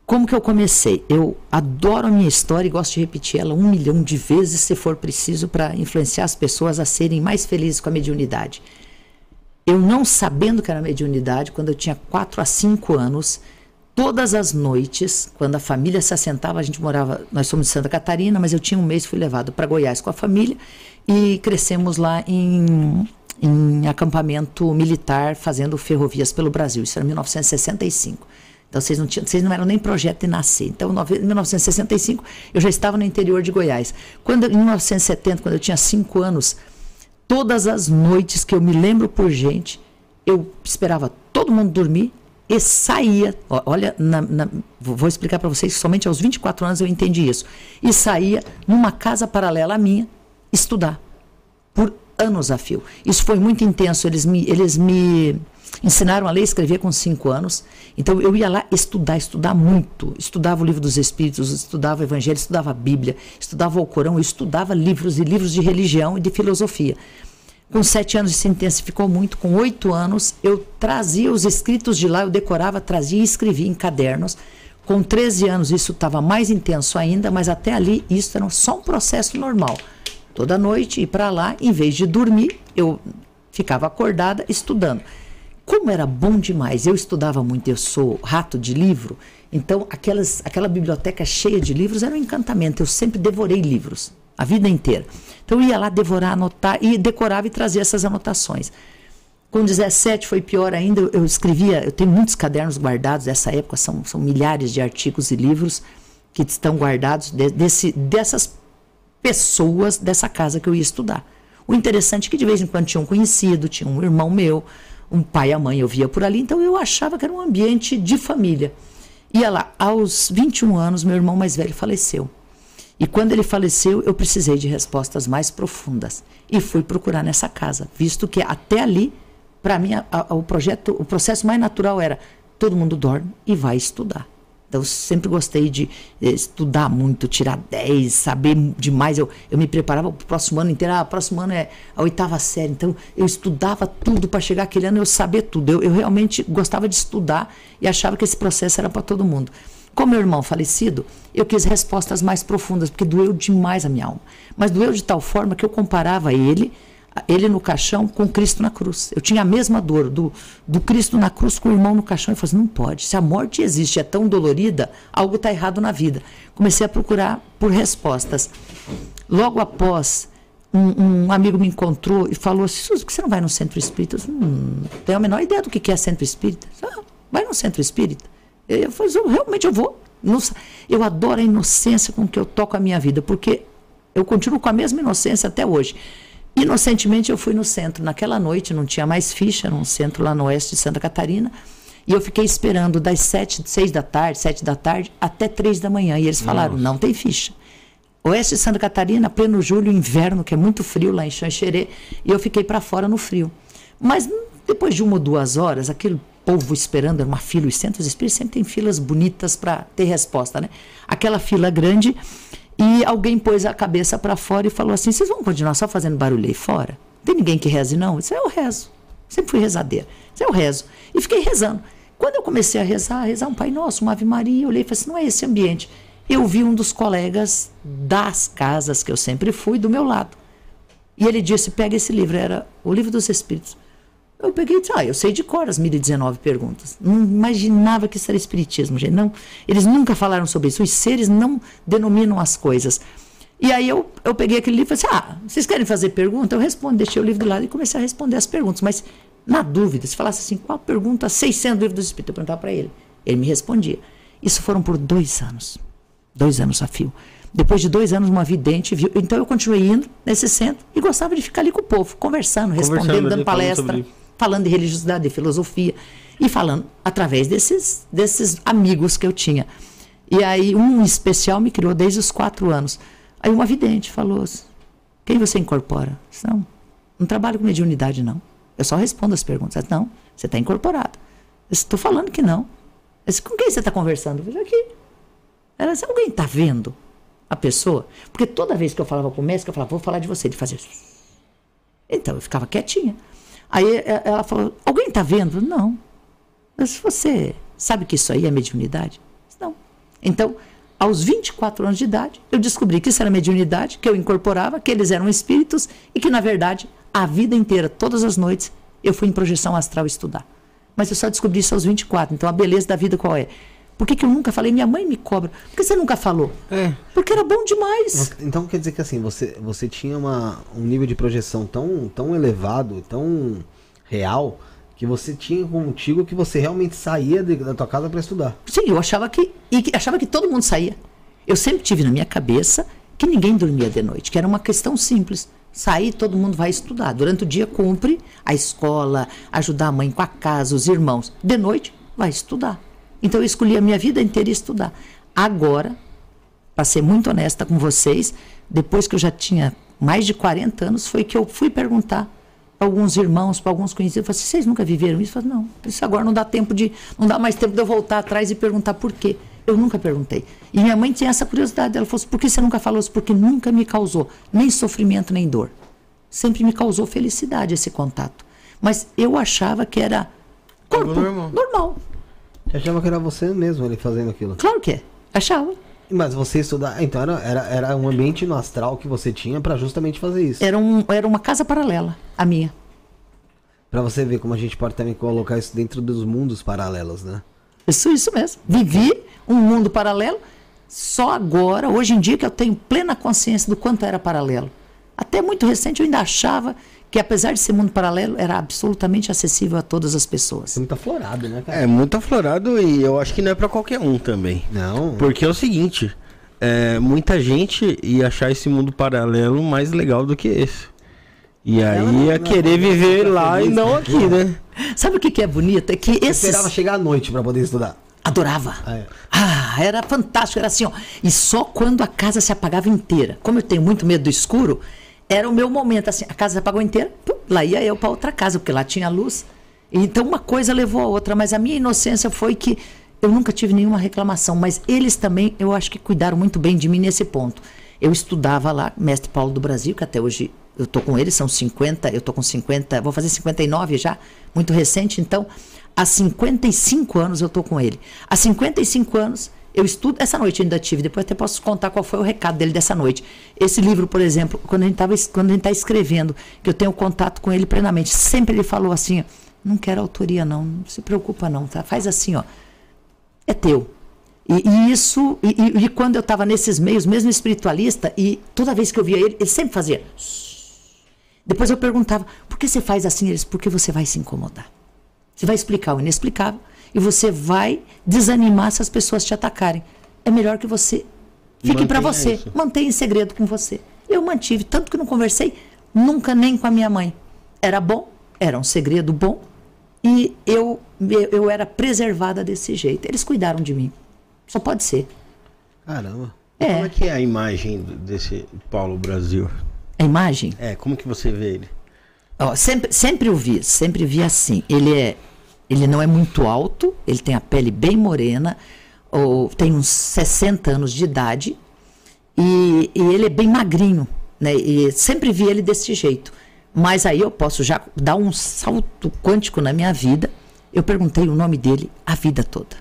[SPEAKER 6] Como que eu comecei? Eu adoro a minha história e gosto de repetir ela um milhão de vezes, se for preciso, para influenciar as pessoas a serem mais felizes com a mediunidade. Eu não sabendo que era mediunidade, quando eu tinha 4 a 5 anos, todas as noites, quando a família se assentava, a gente morava, nós somos de Santa Catarina, mas eu tinha um mês, fui levado para Goiás com a família e crescemos lá em, em acampamento militar, fazendo ferrovias pelo Brasil. Isso era em 1965. Então vocês não, tinham, vocês não eram nem projeto de nascer. Então, em 1965, eu já estava no interior de Goiás. Quando, em 1970, quando eu tinha 5 anos, todas as noites que eu me lembro por gente, eu esperava todo mundo dormir e saía. Olha, na, na, vou explicar para vocês somente aos 24 anos eu entendi isso. E saía numa casa paralela à minha estudar. Por anos a fio. Isso foi muito intenso. Eles me, eles me ensinaram a ler e escrever com cinco anos. Então eu ia lá estudar, estudar muito. Estudava o livro dos Espíritos, estudava o Evangelho, estudava a Bíblia, estudava o Corão, estudava livros e livros de religião e de filosofia. Com sete anos se intensificou muito. Com oito anos eu trazia os escritos de lá, eu decorava, trazia e escrevia em cadernos. Com 13 anos isso estava mais intenso ainda, mas até ali isso era só um processo normal. Toda noite ir para lá, em vez de dormir, eu ficava acordada estudando. Como era bom demais, eu estudava muito, eu sou rato de livro, então aquelas, aquela biblioteca cheia de livros era um encantamento. Eu sempre devorei livros, a vida inteira. Então eu ia lá devorar, anotar e decorava e trazia essas anotações. Com 17 foi pior ainda, eu escrevia, eu tenho muitos cadernos guardados dessa época, são, são milhares de artigos e livros que estão guardados de, desse, dessas pessoas dessa casa que eu ia estudar. O interessante é que de vez em quando tinha um conhecido, tinha um irmão meu, um pai e a mãe eu via por ali, então eu achava que era um ambiente de família. Ia lá, aos 21 anos, meu irmão mais velho faleceu. E quando ele faleceu, eu precisei de respostas mais profundas e fui procurar nessa casa, visto que até ali, para mim, a, a, o projeto, o processo mais natural era todo mundo dorme e vai estudar. Então, eu sempre gostei de eh, estudar muito, tirar 10, saber demais. Eu, eu me preparava para o próximo ano inteiro. Ah, próximo ano é a oitava série. Então, eu estudava tudo para chegar aquele ano eu saber tudo. Eu, eu realmente gostava de estudar e achava que esse processo era para todo mundo. Com meu irmão falecido, eu quis respostas mais profundas, porque doeu demais a minha alma. Mas doeu de tal forma que eu comparava ele ele no caixão com Cristo na cruz. Eu tinha a mesma dor do, do Cristo na cruz com o irmão no caixão. Eu falei assim, não pode. Se a morte existe, é tão dolorida, algo está errado na vida. Comecei a procurar por respostas. Logo após, um, um amigo me encontrou e falou assim, por que você não vai no centro espírita? Eu hum, não tenho a menor ideia do que é centro espírita. Ah, vai no centro espírita. Eu falei, realmente eu vou. Eu adoro a inocência com que eu toco a minha vida, porque eu continuo com a mesma inocência até hoje. Inocentemente eu fui no centro. Naquela noite não tinha mais ficha, num centro lá no oeste de Santa Catarina. E eu fiquei esperando das sete, seis da tarde, sete da tarde, até três da manhã. E eles falaram, Nossa. não tem ficha. Oeste de Santa Catarina, pleno julho, inverno, que é muito frio lá em Xanxerê. E eu fiquei para fora no frio. Mas depois de uma ou duas horas, aquilo povo esperando, era uma fila, os centros espíritas sempre tem filas bonitas para ter resposta, né? Aquela fila grande e alguém pôs a cabeça para fora e falou assim: vocês vão continuar só fazendo barulho aí fora? Tem ninguém que reze, não? Isso é o rezo. Sempre fui rezadeira. Isso é o rezo. E fiquei rezando. Quando eu comecei a rezar, a rezar um Pai Nosso, uma Ave Maria, eu olhei e falei assim: não é esse ambiente. Eu vi um dos colegas das casas que eu sempre fui do meu lado. E ele disse: pega esse livro, era o Livro dos Espíritos. Eu peguei e disse, ah, eu sei de cor as 1019 perguntas. Não imaginava que isso era espiritismo, gente. Não, eles nunca falaram sobre isso. Os seres não denominam as coisas. E aí eu, eu peguei aquele livro e falei assim, ah, vocês querem fazer pergunta? Eu respondo, deixei o livro do lado e comecei a responder as perguntas. Mas, na dúvida, se falasse assim, qual pergunta 600 do livro dos Espíritos? Eu perguntava para ele. Ele me respondia. Isso foram por dois anos. Dois anos a fio. Depois de dois anos, uma vidente viu. Então eu continuei indo nesse centro e gostava de ficar ali com o povo, conversando, respondendo, conversando, dando palestra falando de religiosidade, de filosofia e falando através desses, desses amigos que eu tinha. E aí um especial me criou desde os quatro anos. Aí uma vidente falou: quem você incorpora? Não, não trabalho com mediunidade não. Eu só respondo as perguntas. Não, você está incorporado. Estou falando que não. disse, com quem você está conversando? Eu aqui. Ela disse, alguém está vendo a pessoa? Porque toda vez que eu falava com o mestre, eu falava, vou falar de você. Ele fazia. Então eu ficava quietinha. Aí é, ela falou: Alguém está vendo? Não. Mas você sabe que isso aí é mediunidade? Não. Então, aos 24 anos de idade, eu descobri que isso era mediunidade, que eu incorporava, que eles eram espíritos e que, na verdade, a vida inteira, todas as noites, eu fui em projeção astral estudar. Mas eu só descobri isso aos 24. Então, a beleza da vida qual é? Por que, que, eu nunca falei? Minha mãe me cobra. Por que você nunca falou? É. Porque era bom demais.
[SPEAKER 5] Então quer dizer que assim, você, você tinha uma, um nível de projeção tão, tão elevado, tão real, que você tinha contigo que você realmente saía de, da tua casa para estudar.
[SPEAKER 6] Sim, eu achava que, e achava que todo mundo saía. Eu sempre tive na minha cabeça que ninguém dormia de noite, que era uma questão simples. Sair, todo mundo vai estudar. Durante o dia cumpre a escola, ajudar a mãe com a casa, os irmãos. De noite, vai estudar. Então eu escolhi a minha vida inteira estudar. Agora, para ser muito honesta com vocês, depois que eu já tinha mais de 40 anos, foi que eu fui perguntar para alguns irmãos, para alguns conhecidos, eu falei assim, vocês nunca viveram isso? Eu falei, não, isso agora não dá tempo de, não dá mais tempo de eu voltar atrás e perguntar por quê. Eu nunca perguntei. E minha mãe tinha essa curiosidade, ela falou assim, por que você nunca falou isso? Porque nunca me causou nem sofrimento, nem dor. Sempre me causou felicidade esse contato. Mas eu achava que era corpo normal. normal.
[SPEAKER 5] Você achava que era você mesmo ele fazendo aquilo?
[SPEAKER 6] Claro que é. Achava.
[SPEAKER 5] Mas você estudar. Então era, era, era um ambiente no astral que você tinha para justamente fazer isso.
[SPEAKER 6] Era, um, era uma casa paralela, a minha.
[SPEAKER 5] Para você ver como a gente pode também colocar isso dentro dos mundos paralelos, né?
[SPEAKER 6] Isso, isso mesmo. Vivi um mundo paralelo só agora, hoje em dia, que eu tenho plena consciência do quanto era paralelo. Até muito recente eu ainda achava que apesar de ser mundo paralelo, era absolutamente acessível a todas as pessoas.
[SPEAKER 5] É muito aflorado, né, cara?
[SPEAKER 7] É muito aflorado e eu acho que não é para qualquer um também.
[SPEAKER 5] Não.
[SPEAKER 7] Porque é o seguinte, é, muita gente ia achar esse mundo paralelo mais legal do que esse. E aí não, ia não, querer não, viver lá e não aqui, né?
[SPEAKER 6] Sabe o que, que é bonito? É que esses...
[SPEAKER 5] esperava chegar à noite para poder estudar.
[SPEAKER 6] Adorava. Ah, é. ah, era fantástico. Era assim, ó. E só quando a casa se apagava inteira. Como eu tenho muito medo do escuro, era o meu momento, assim, a casa apagou inteira, pum, lá ia eu para outra casa, porque lá tinha luz. Então uma coisa levou a outra, mas a minha inocência foi que eu nunca tive nenhuma reclamação, mas eles também, eu acho que cuidaram muito bem de mim nesse ponto. Eu estudava lá, mestre Paulo do Brasil, que até hoje eu tô com ele, são 50, eu tô com 50, vou fazer 59 já, muito recente, então, há 55 anos eu tô com ele. Há 55 anos eu estudo, essa noite ainda tive, depois até posso contar qual foi o recado dele dessa noite. Esse livro, por exemplo, quando a gente está escrevendo, que eu tenho contato com ele plenamente, sempre ele falou assim, não quero autoria não, não se preocupa não, tá? Faz assim, ó, é teu. E, e isso, e, e, quando eu estava nesses meios, mesmo espiritualista, e toda vez que eu via ele, ele sempre fazia. Depois eu perguntava, por que você faz assim? Eles, porque você vai se incomodar. Você vai explicar o inexplicável e você vai desanimar se as pessoas te atacarem. É melhor que você fique para você, isso. mantenha em segredo com você. Eu mantive, tanto que não conversei nunca nem com a minha mãe. Era bom, era um segredo bom e eu, eu era preservada desse jeito. Eles cuidaram de mim. Só pode ser.
[SPEAKER 7] Caramba. É. Como é que é a imagem desse Paulo Brasil?
[SPEAKER 6] A imagem?
[SPEAKER 7] É, como que você vê ele?
[SPEAKER 6] Ó, sempre, sempre o vi, sempre vi assim. Ele é Ele não é muito alto, ele tem a pele bem morena, ou tem uns 60 anos de idade, e, e ele é bem magrinho, né? E sempre vi ele desse jeito. Mas aí eu posso já dar um salto quântico na minha vida. Eu perguntei o nome dele a vida toda.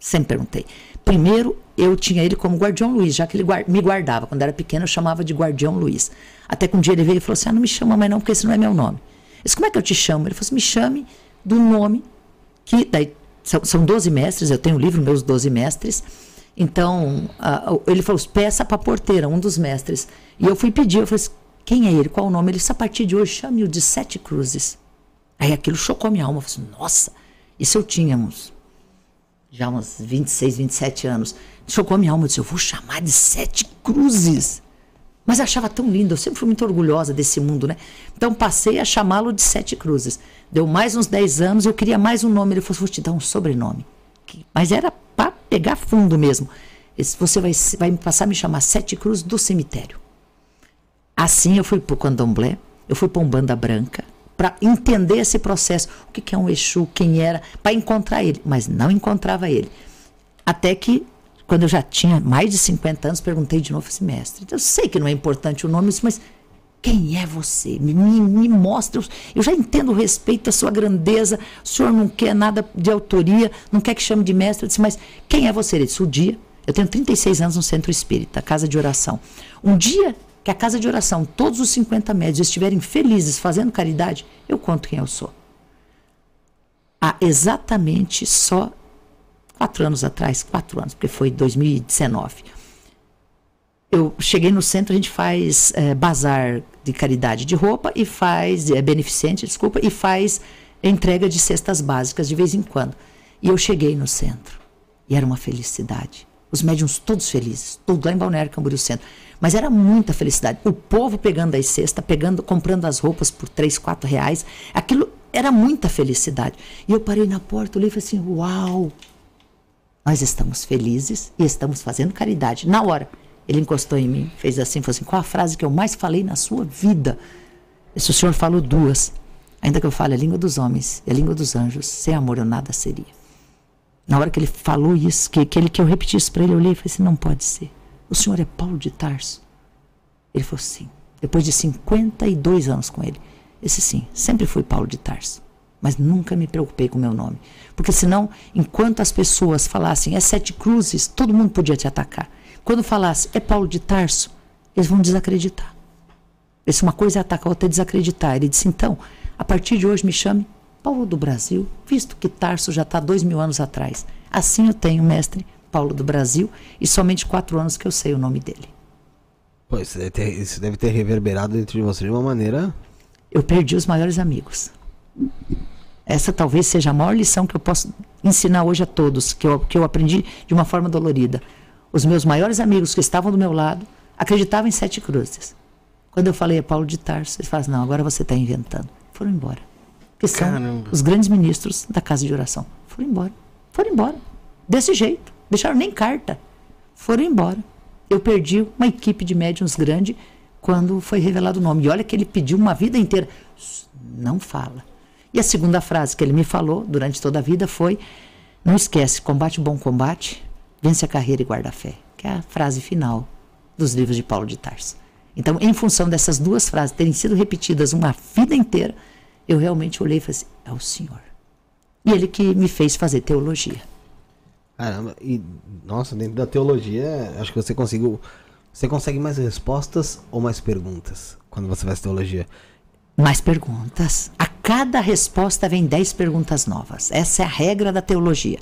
[SPEAKER 6] Sempre perguntei. Primeiro, eu tinha ele como Guardião Luiz, já que ele me guardava. Quando era pequeno, eu chamava de Guardião Luiz. Até que um dia ele veio e falou assim: Ah, não me chama mais não, porque esse não é meu nome. Eu disse, como é que eu te chamo? Ele falou assim: me chame do nome que. Daí, são, são 12 mestres, eu tenho o um livro, meus 12 mestres. Então, uh, ele falou: peça para a porteira, um dos mestres. E eu fui pedir, eu falei assim, quem é ele? Qual o nome? Ele disse: a partir de hoje, chame-o de Sete Cruzes. Aí aquilo chocou minha alma. Eu falei assim, nossa, isso eu tinha uns, já uns 26, 27 anos. Chocou minha alma. Eu disse: eu vou chamar de Sete Cruzes. Mas eu achava tão lindo, eu sempre fui muito orgulhosa desse mundo, né? Então passei a chamá-lo de Sete Cruzes. Deu mais uns 10 anos, eu queria mais um nome. Ele falou: vou te dar um sobrenome. Mas era para pegar fundo mesmo. Você vai, vai passar a me chamar Sete Cruzes do cemitério. Assim eu fui para o candomblé, eu fui para um banda branca, para entender esse processo. O que, que é um Exu, quem era, para encontrar ele. Mas não encontrava ele. Até que, quando eu já tinha mais de 50 anos, perguntei de novo, assim, mestre, eu sei que não é importante o nome, mas quem é você? Me, me, mostra. Eu já entendo o respeito, a sua grandeza. O senhor não quer nada de autoria, não quer que chame de mestre. Eu disse, mas quem é você? Ele disse, o dia. Eu tenho 36 anos no centro espírita, casa de oração. Um dia que a casa de oração, todos os 50 médios estiverem felizes fazendo caridade, eu conto quem eu sou. Há exatamente só quatro anos atrás, quatro anos, porque foi 2019 eu cheguei no centro, a gente faz é, bazar de caridade de roupa e faz, é beneficente, desculpa, e faz entrega de cestas básicas de vez em quando. E eu cheguei no centro e era uma felicidade. Os médiums todos felizes, tudo lá em Balneário Camboriú Centro. Mas era muita felicidade. O povo pegando as cestas, pegando, comprando as roupas por três, quatro reais. Aquilo era muita felicidade. E eu parei na porta, olhei e falei assim: Uau! Nós estamos felizes e estamos fazendo caridade. Na hora, ele encostou em mim, fez assim, falou assim: qual a frase que eu mais falei na sua vida? Esse senhor falou duas. Ainda que eu fale a língua dos homens e a língua dos anjos, sem amor eu nada seria. Na hora que ele falou isso, que, que, ele, que eu repetisse para ele, eu olhei e falei assim: não pode ser. O senhor é Paulo de Tarso? Ele falou sim. Depois de 52 anos com ele. Esse sim, sempre fui Paulo de Tarso. Mas nunca me preocupei com o meu nome. Porque senão, enquanto as pessoas falassem é Sete Cruzes, todo mundo podia te atacar. Quando falasse é Paulo de Tarso, eles vão desacreditar. Se uma coisa é atacar, outra é desacreditar. Ele disse: então, a partir de hoje me chame Paulo do Brasil, visto que Tarso já está dois mil anos atrás. Assim eu tenho mestre Paulo do Brasil e somente quatro anos que eu sei o nome dele.
[SPEAKER 7] Pois, isso deve ter, isso deve ter reverberado dentro de você de uma maneira.
[SPEAKER 6] Eu perdi os maiores amigos. Essa talvez seja a maior lição que eu posso ensinar hoje a todos, que eu, que eu aprendi de uma forma dolorida. Os meus maiores amigos que estavam do meu lado acreditavam em sete cruzes. Quando eu falei a Paulo de Tarso, eles falaram: não, agora você está inventando. Foram embora. Que são Caramba. os grandes ministros da casa de oração. Foram embora. Foram embora. Desse jeito. Deixaram nem carta. Foram embora. Eu perdi uma equipe de médiums grande quando foi revelado o nome. E olha que ele pediu uma vida inteira. Não fala. E a segunda frase que ele me falou durante toda a vida foi: Não esquece, combate o bom combate, Vence a carreira e guarda a fé, que é a frase final dos livros de Paulo de Tarso. Então, em função dessas duas frases terem sido repetidas uma vida inteira, eu realmente olhei e falei assim, é o Senhor. E ele que me fez fazer teologia.
[SPEAKER 7] Caramba, e nossa, dentro da teologia, acho que você conseguiu. Você consegue mais respostas ou mais perguntas quando você faz teologia?
[SPEAKER 6] Mais perguntas. A cada resposta vem dez perguntas novas. Essa é a regra da teologia.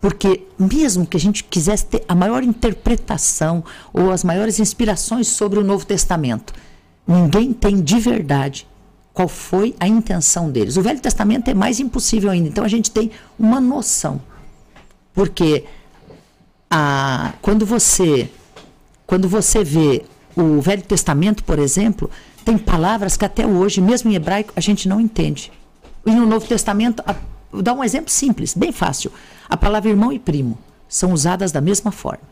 [SPEAKER 6] Porque mesmo que a gente quisesse ter a maior interpretação ou as maiores inspirações sobre o Novo Testamento, ninguém tem de verdade qual foi a intenção deles. O Velho Testamento é mais impossível ainda. Então a gente tem uma noção. Porque a, quando você quando você vê o Velho Testamento, por exemplo, tem palavras que até hoje, mesmo em hebraico, a gente não entende. E no Novo Testamento, a, vou dar um exemplo simples, bem fácil. A palavra irmão e primo são usadas da mesma forma.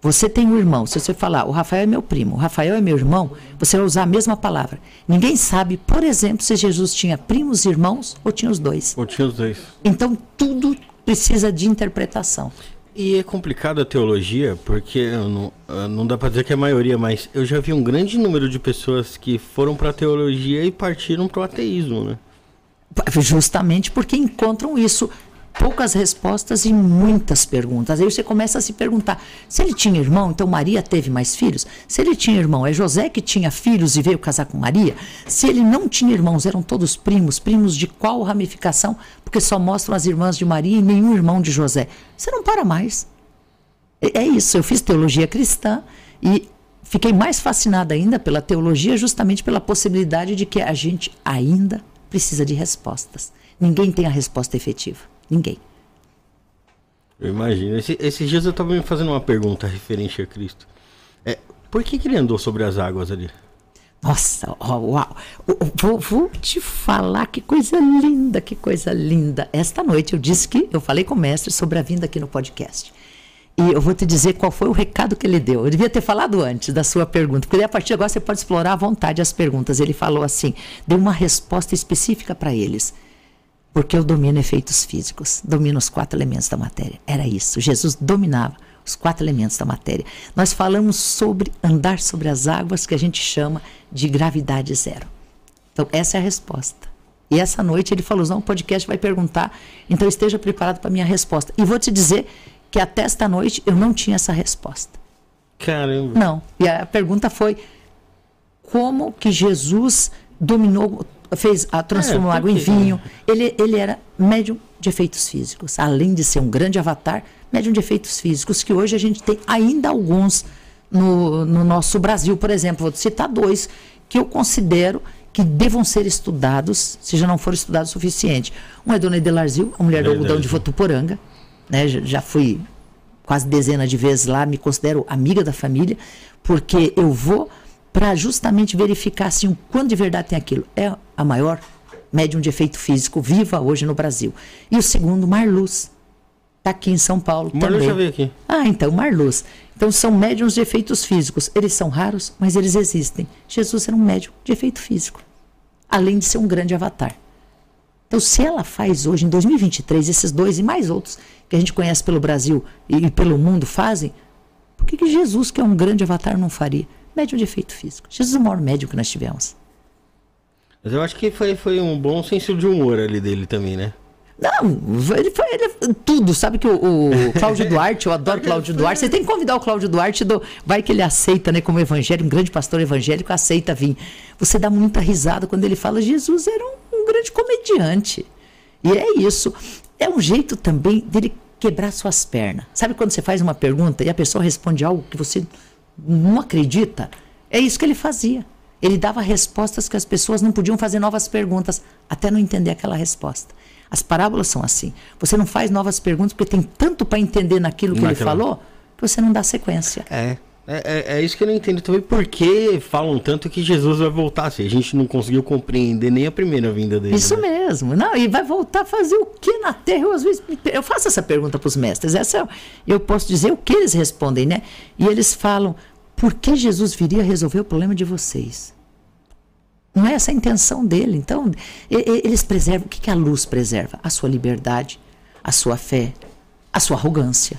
[SPEAKER 6] Você tem um irmão, se você falar, o Rafael é meu primo, o Rafael é meu irmão, você vai usar a mesma palavra. Ninguém sabe, por exemplo, se Jesus tinha primos, irmãos ou tinha os dois.
[SPEAKER 7] Ou tinha os dois.
[SPEAKER 6] Então tudo precisa de interpretação.
[SPEAKER 7] E é complicado a teologia, porque não, não dá para dizer que é a maioria, mas eu já vi um grande número de pessoas que foram para a teologia e partiram para o ateísmo, né?
[SPEAKER 6] Justamente porque encontram isso poucas respostas e muitas perguntas. Aí você começa a se perguntar: se ele tinha irmão, então Maria teve mais filhos? Se ele tinha irmão, é José que tinha filhos e veio casar com Maria? Se ele não tinha irmãos, eram todos primos? Primos de qual ramificação? Porque só mostram as irmãs de Maria e nenhum irmão de José. Você não para mais. É, é isso. Eu fiz teologia cristã e fiquei mais fascinada ainda pela teologia, justamente pela possibilidade de que a gente ainda precisa de respostas. Ninguém tem a resposta efetiva. Ninguém.
[SPEAKER 7] Eu imagino. Esse, esses dias eu estava me fazendo uma pergunta referente a Cristo. É, por que, que ele andou sobre as águas ali?
[SPEAKER 6] Nossa, uau! Vou, vou, te falar que coisa linda, que coisa linda. Esta noite eu disse que eu falei com o mestre sobre a vinda aqui no podcast. E eu vou te dizer qual foi o recado que ele deu. Eu devia ter falado antes da sua pergunta, porque a partir de agora você pode explorar à vontade as perguntas. Ele falou assim: deu uma resposta específica para eles. Porque eu domino efeitos físicos, domino os quatro elementos da matéria. Era isso. Jesus dominava os quatro elementos da matéria. Nós falamos sobre andar sobre as águas, que a gente chama de gravidade zero. Então, essa é a resposta. E essa noite ele falou: não, o podcast vai perguntar, então esteja preparado para a minha resposta. E vou te dizer que até esta noite eu não tinha essa resposta.
[SPEAKER 7] Caramba.
[SPEAKER 6] Não. E a pergunta foi: como que Jesus dominou fez a transformou é, água em vinho. Ele, ele era médium de efeitos físicos, além de ser um grande avatar, médium de efeitos físicos que hoje a gente tem ainda alguns no, no nosso Brasil, por exemplo, vou citar dois que eu considero que devam ser estudados, se já não for estudado o suficiente. Um é Dona Edelarzil, a mulher do algodão de Votuporanga, né? Já, já fui quase dezena de vezes lá, me considero amiga da família, porque eu vou para justamente verificar assim, o quanto de verdade tem aquilo. É a maior médium de efeito físico viva hoje no Brasil. E o segundo, Marluz. Está aqui em São Paulo Marluz também. já veio aqui. Ah, então, Marluz. Então, são médiums de efeitos físicos. Eles são raros, mas eles existem. Jesus era um médium de efeito físico. Além de ser um grande avatar. Então, se ela faz hoje, em 2023, esses dois e mais outros que a gente conhece pelo Brasil e pelo mundo fazem, por que, que Jesus, que é um grande avatar, não faria? médium de efeito físico. Jesus é o maior médium que nós tivemos.
[SPEAKER 7] Mas eu acho que foi, foi um bom senso de humor ali dele também, né?
[SPEAKER 6] Não, ele foi ele, tudo. Sabe que o, o Cláudio Duarte, eu adoro Cláudio Duarte. Você tem que convidar o Cláudio Duarte, do, vai que ele aceita, né, como evangélico, um grande pastor evangélico, aceita vir. Você dá muita risada quando ele fala: Jesus era um, um grande comediante. E é isso. É um jeito também dele quebrar suas pernas. Sabe quando você faz uma pergunta e a pessoa responde algo que você não acredita? É isso que ele fazia. Ele dava respostas que as pessoas não podiam fazer novas perguntas até não entender aquela resposta. As parábolas são assim. Você não faz novas perguntas porque tem tanto para entender naquilo que Naquela... ele falou que você não dá sequência.
[SPEAKER 7] É. É, é, é, isso que eu não entendo também. Por que falam tanto que Jesus vai voltar? Se a gente não conseguiu compreender nem a primeira vinda dele.
[SPEAKER 6] Isso né? mesmo. Não, e vai voltar a fazer o que na Terra? Eu, às vezes, eu faço essa pergunta para os mestres. Essa eu posso dizer o que eles respondem, né? E eles falam: por que Jesus viria resolver o problema de vocês? Não é essa a intenção dele. Então, eles preservam. O que a luz preserva? A sua liberdade, a sua fé, a sua arrogância.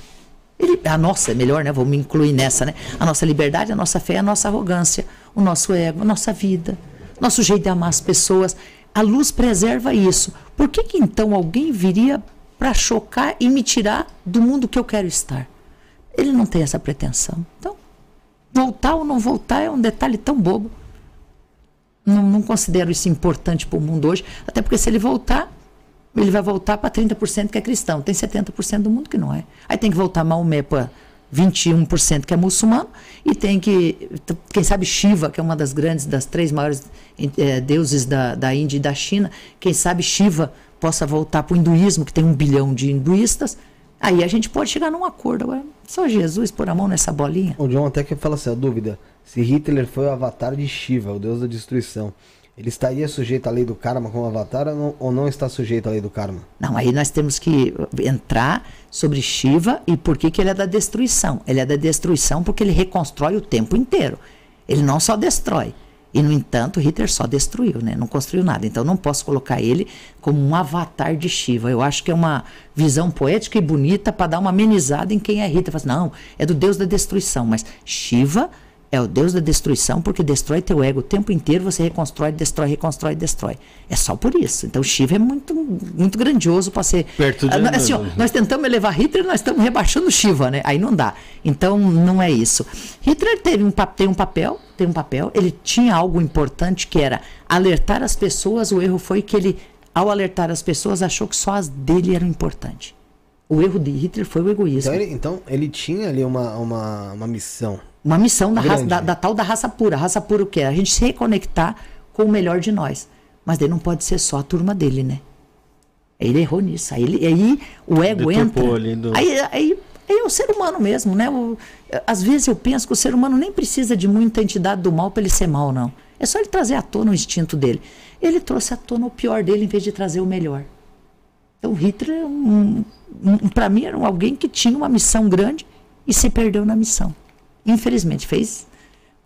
[SPEAKER 6] Ele, a nossa, é melhor, né? Vou me incluir nessa, né? A nossa liberdade, a nossa fé, a nossa arrogância, o nosso ego, a nossa vida, nosso jeito de amar as pessoas. A luz preserva isso. Por que, que então alguém viria para chocar e me tirar do mundo que eu quero estar? Ele não tem essa pretensão. Então, voltar ou não voltar é um detalhe tão bobo. Não, não considero isso importante para o mundo hoje, até porque se ele voltar, ele vai voltar para 30% que é cristão. Tem 70% do mundo que não é. Aí tem que voltar Maomé para 21% que é muçulmano e tem que, quem sabe Shiva, que é uma das grandes, das três maiores é, deuses da, da Índia e da China, quem sabe Shiva possa voltar para o hinduísmo, que tem um bilhão de hinduístas. Aí a gente pode chegar num acordo. Agora, só Jesus pôr a mão nessa bolinha.
[SPEAKER 4] O John até que fala assim, a dúvida, se Hitler foi o avatar de Shiva, o deus da destruição, ele estaria sujeito à lei do karma como avatar ou não, ou não está sujeito à lei do karma?
[SPEAKER 6] Não, aí nós temos que entrar sobre Shiva e por que, que ele é da destruição. Ele é da destruição porque ele reconstrói o tempo inteiro. Ele não só destrói. E, no entanto, Hitler só destruiu, né? não construiu nada. Então, não posso colocar ele como um avatar de Shiva. Eu acho que é uma visão poética e bonita para dar uma amenizada em quem é Hitler. Fala, não, é do Deus da destruição. Mas Shiva é o Deus da destruição porque destrói teu ego o tempo inteiro, você reconstrói, destrói, reconstrói, destrói. É só por isso. Então Shiva é muito, muito grandioso para ser.
[SPEAKER 7] Perto de...
[SPEAKER 6] Ah, assim, ó, nós tentamos elevar Hitler, nós estamos rebaixando Shiva, né? Aí não dá. Então não é isso. Hitler teve um, tem um papel, tem um papel, ele tinha algo importante que era alertar as pessoas. O erro foi que ele, ao alertar as pessoas, achou que só as dele eram importantes. O erro de Hitler foi o egoísmo.
[SPEAKER 4] Então ele, então, ele tinha ali uma, uma, uma missão
[SPEAKER 6] uma missão da, raça, da, da, tal da raça pura. A raça pura o que é? A gente se reconectar com o melhor de nós. Mas daí não pode ser só a turma dele, né? Ele errou nisso. Aí, ele, aí o ego entra. Do... Aí, aí, aí é o ser humano mesmo, né? O, às vezes eu penso que o ser humano nem precisa de muita entidade do mal para ele ser mal, não. É só ele trazer à tona o instinto dele. Ele trouxe à tona o pior dele em vez de trazer o melhor. Então Hitler, um, um, para mim, era alguém que tinha uma missão grande e se perdeu na missão infelizmente, fez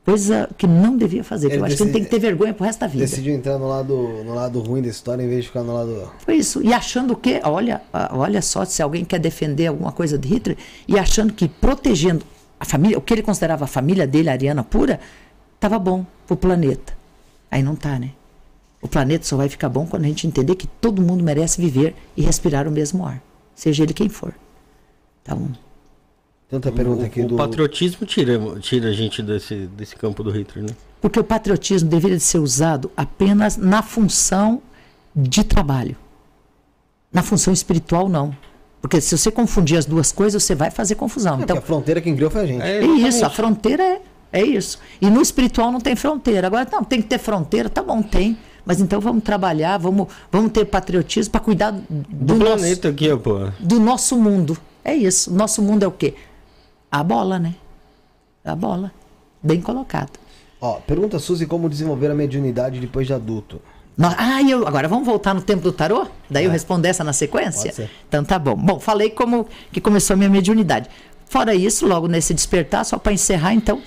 [SPEAKER 6] coisa que não devia fazer. eu acho que ele tem que ter vergonha pro resto da vida.
[SPEAKER 4] Decidiu entrar no lado, no lado ruim da história em vez de ficar no lado.
[SPEAKER 6] Foi isso. E achando que, olha, olha só, se alguém quer defender alguma coisa de Hitler, e achando que protegendo a família, o que ele considerava a família dele, a Ariana pura, estava bom pro planeta. Aí não tá, né? O planeta só vai ficar bom quando a gente entender que todo mundo merece viver e respirar o mesmo ar, seja ele quem for. Então,
[SPEAKER 4] Tanta pergunta aqui
[SPEAKER 7] o,
[SPEAKER 4] do.
[SPEAKER 7] O patriotismo tira, tira a gente desse, desse campo do Hitler, né?
[SPEAKER 6] Porque o patriotismo deveria ser usado apenas na função de trabalho. Na função espiritual, não. Porque se você confundir as duas coisas, você vai fazer confusão. É,
[SPEAKER 4] então, a fronteira quem criou foi a gente.
[SPEAKER 6] É, é isso, a fronteira é, é isso. E no espiritual não tem fronteira. Agora, não, tem que ter fronteira, tá bom, tem. Mas então vamos trabalhar, vamos, vamos ter patriotismo para cuidar do,
[SPEAKER 7] do nosso, planeta aqui, pô.
[SPEAKER 6] Do nosso mundo. É isso. Nosso mundo é o quê? A bola, né? A bola. Bem colocado.
[SPEAKER 4] Ó, pergunta Suzy como desenvolver a mediunidade depois de adulto.
[SPEAKER 6] No, ah, eu, agora vamos voltar no tempo do tarô? Daí é. eu respondo essa na sequência? Então tá bom. Bom, falei como que começou a minha mediunidade. Fora isso, logo nesse despertar, só para encerrar, então,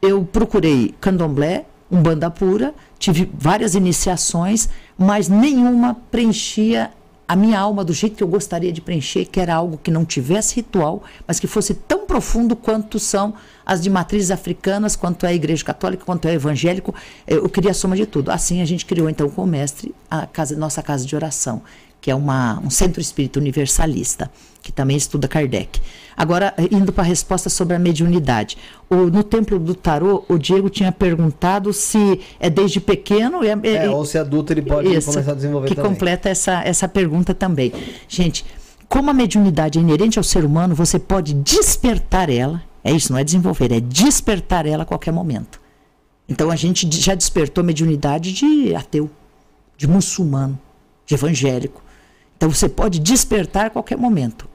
[SPEAKER 6] eu procurei candomblé, umbanda pura, tive várias iniciações, mas nenhuma preenchia a minha alma do jeito que eu gostaria de preencher, que era algo que não tivesse ritual, mas que fosse tão profundo quanto são as de matrizes africanas, quanto é a igreja católica, quanto é evangélico. Eu queria a soma de tudo. Assim a gente criou então com o mestre a casa, nossa casa de oração, que é uma, um centro espírita universalista, que também estuda Kardec. Agora, indo para a resposta sobre a mediunidade. O, no templo do tarô, o Diego tinha perguntado se é desde pequeno. É,
[SPEAKER 4] é, é ou se adulto ele pode isso, começar a desenvolver
[SPEAKER 6] que
[SPEAKER 4] também.
[SPEAKER 6] completa essa, essa pergunta também. Gente, como a mediunidade é inerente ao ser humano, você pode despertar ela. É isso, não é desenvolver, é despertar ela a qualquer momento. Então a gente já despertou a mediunidade de ateu, de muçulmano, de evangélico. Então você pode despertar a qualquer momento.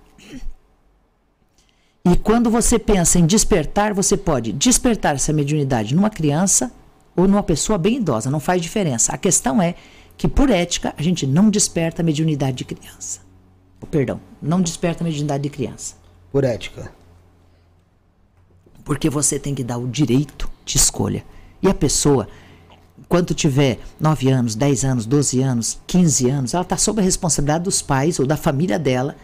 [SPEAKER 6] E quando você pensa em despertar, você pode despertar essa mediunidade numa criança ou numa pessoa bem idosa, não faz diferença. A questão é que, por ética, a gente não desperta a mediunidade de criança. Oh, perdão, não desperta a mediunidade de criança.
[SPEAKER 4] Por ética.
[SPEAKER 6] Porque você tem que dar o direito de escolha. E a pessoa, enquanto tiver 9 anos, 10 anos, 12 anos, 15 anos, ela está sob a responsabilidade dos pais ou da família dela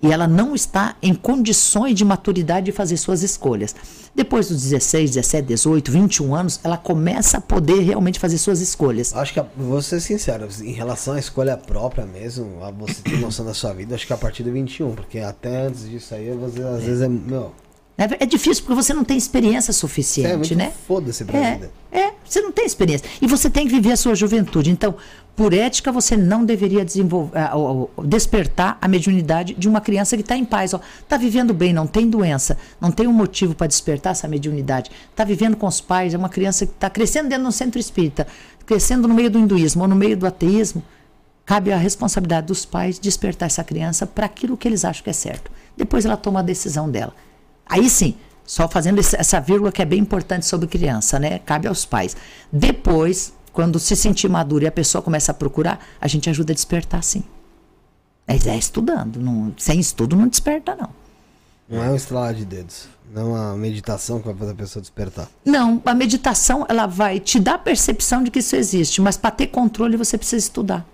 [SPEAKER 6] e ela não está em condições de maturidade de fazer suas escolhas. Depois dos 16, 17, 18, 21 anos, ela começa a poder realmente fazer suas escolhas.
[SPEAKER 4] Acho que, vou ser sincero, em relação à escolha própria mesmo, a você ter noção da sua vida, acho que a partir do 21, porque até antes disso aí, você, às é. vezes é, meu,
[SPEAKER 6] é, é difícil porque você não tem experiência suficiente, é, né?
[SPEAKER 4] Foda-se pra
[SPEAKER 6] é, vida. É, você não tem experiência. E você tem que viver a sua juventude. Então, por ética, você não deveria desenvolver, uh, despertar a mediunidade de uma criança que está em paz. Está vivendo bem, não tem doença, não tem um motivo para despertar essa mediunidade. Está vivendo com os pais, é uma criança que está crescendo dentro de um centro espírita, crescendo no meio do hinduísmo ou no meio do ateísmo. Cabe a responsabilidade dos pais despertar essa criança para aquilo que eles acham que é certo. Depois ela toma a decisão dela. Aí sim, só fazendo essa vírgula que é bem importante sobre criança, né? Cabe aos pais. Depois, quando se sentir maduro e a pessoa começa a procurar, a gente ajuda a despertar sim. É, é estudando. Não, sem estudo não desperta, não.
[SPEAKER 4] Não é um estralar de dedos. Não é uma meditação que vai fazer a pessoa despertar.
[SPEAKER 6] Não, a meditação ela vai te dar a percepção de que isso existe, mas para ter controle você precisa estudar.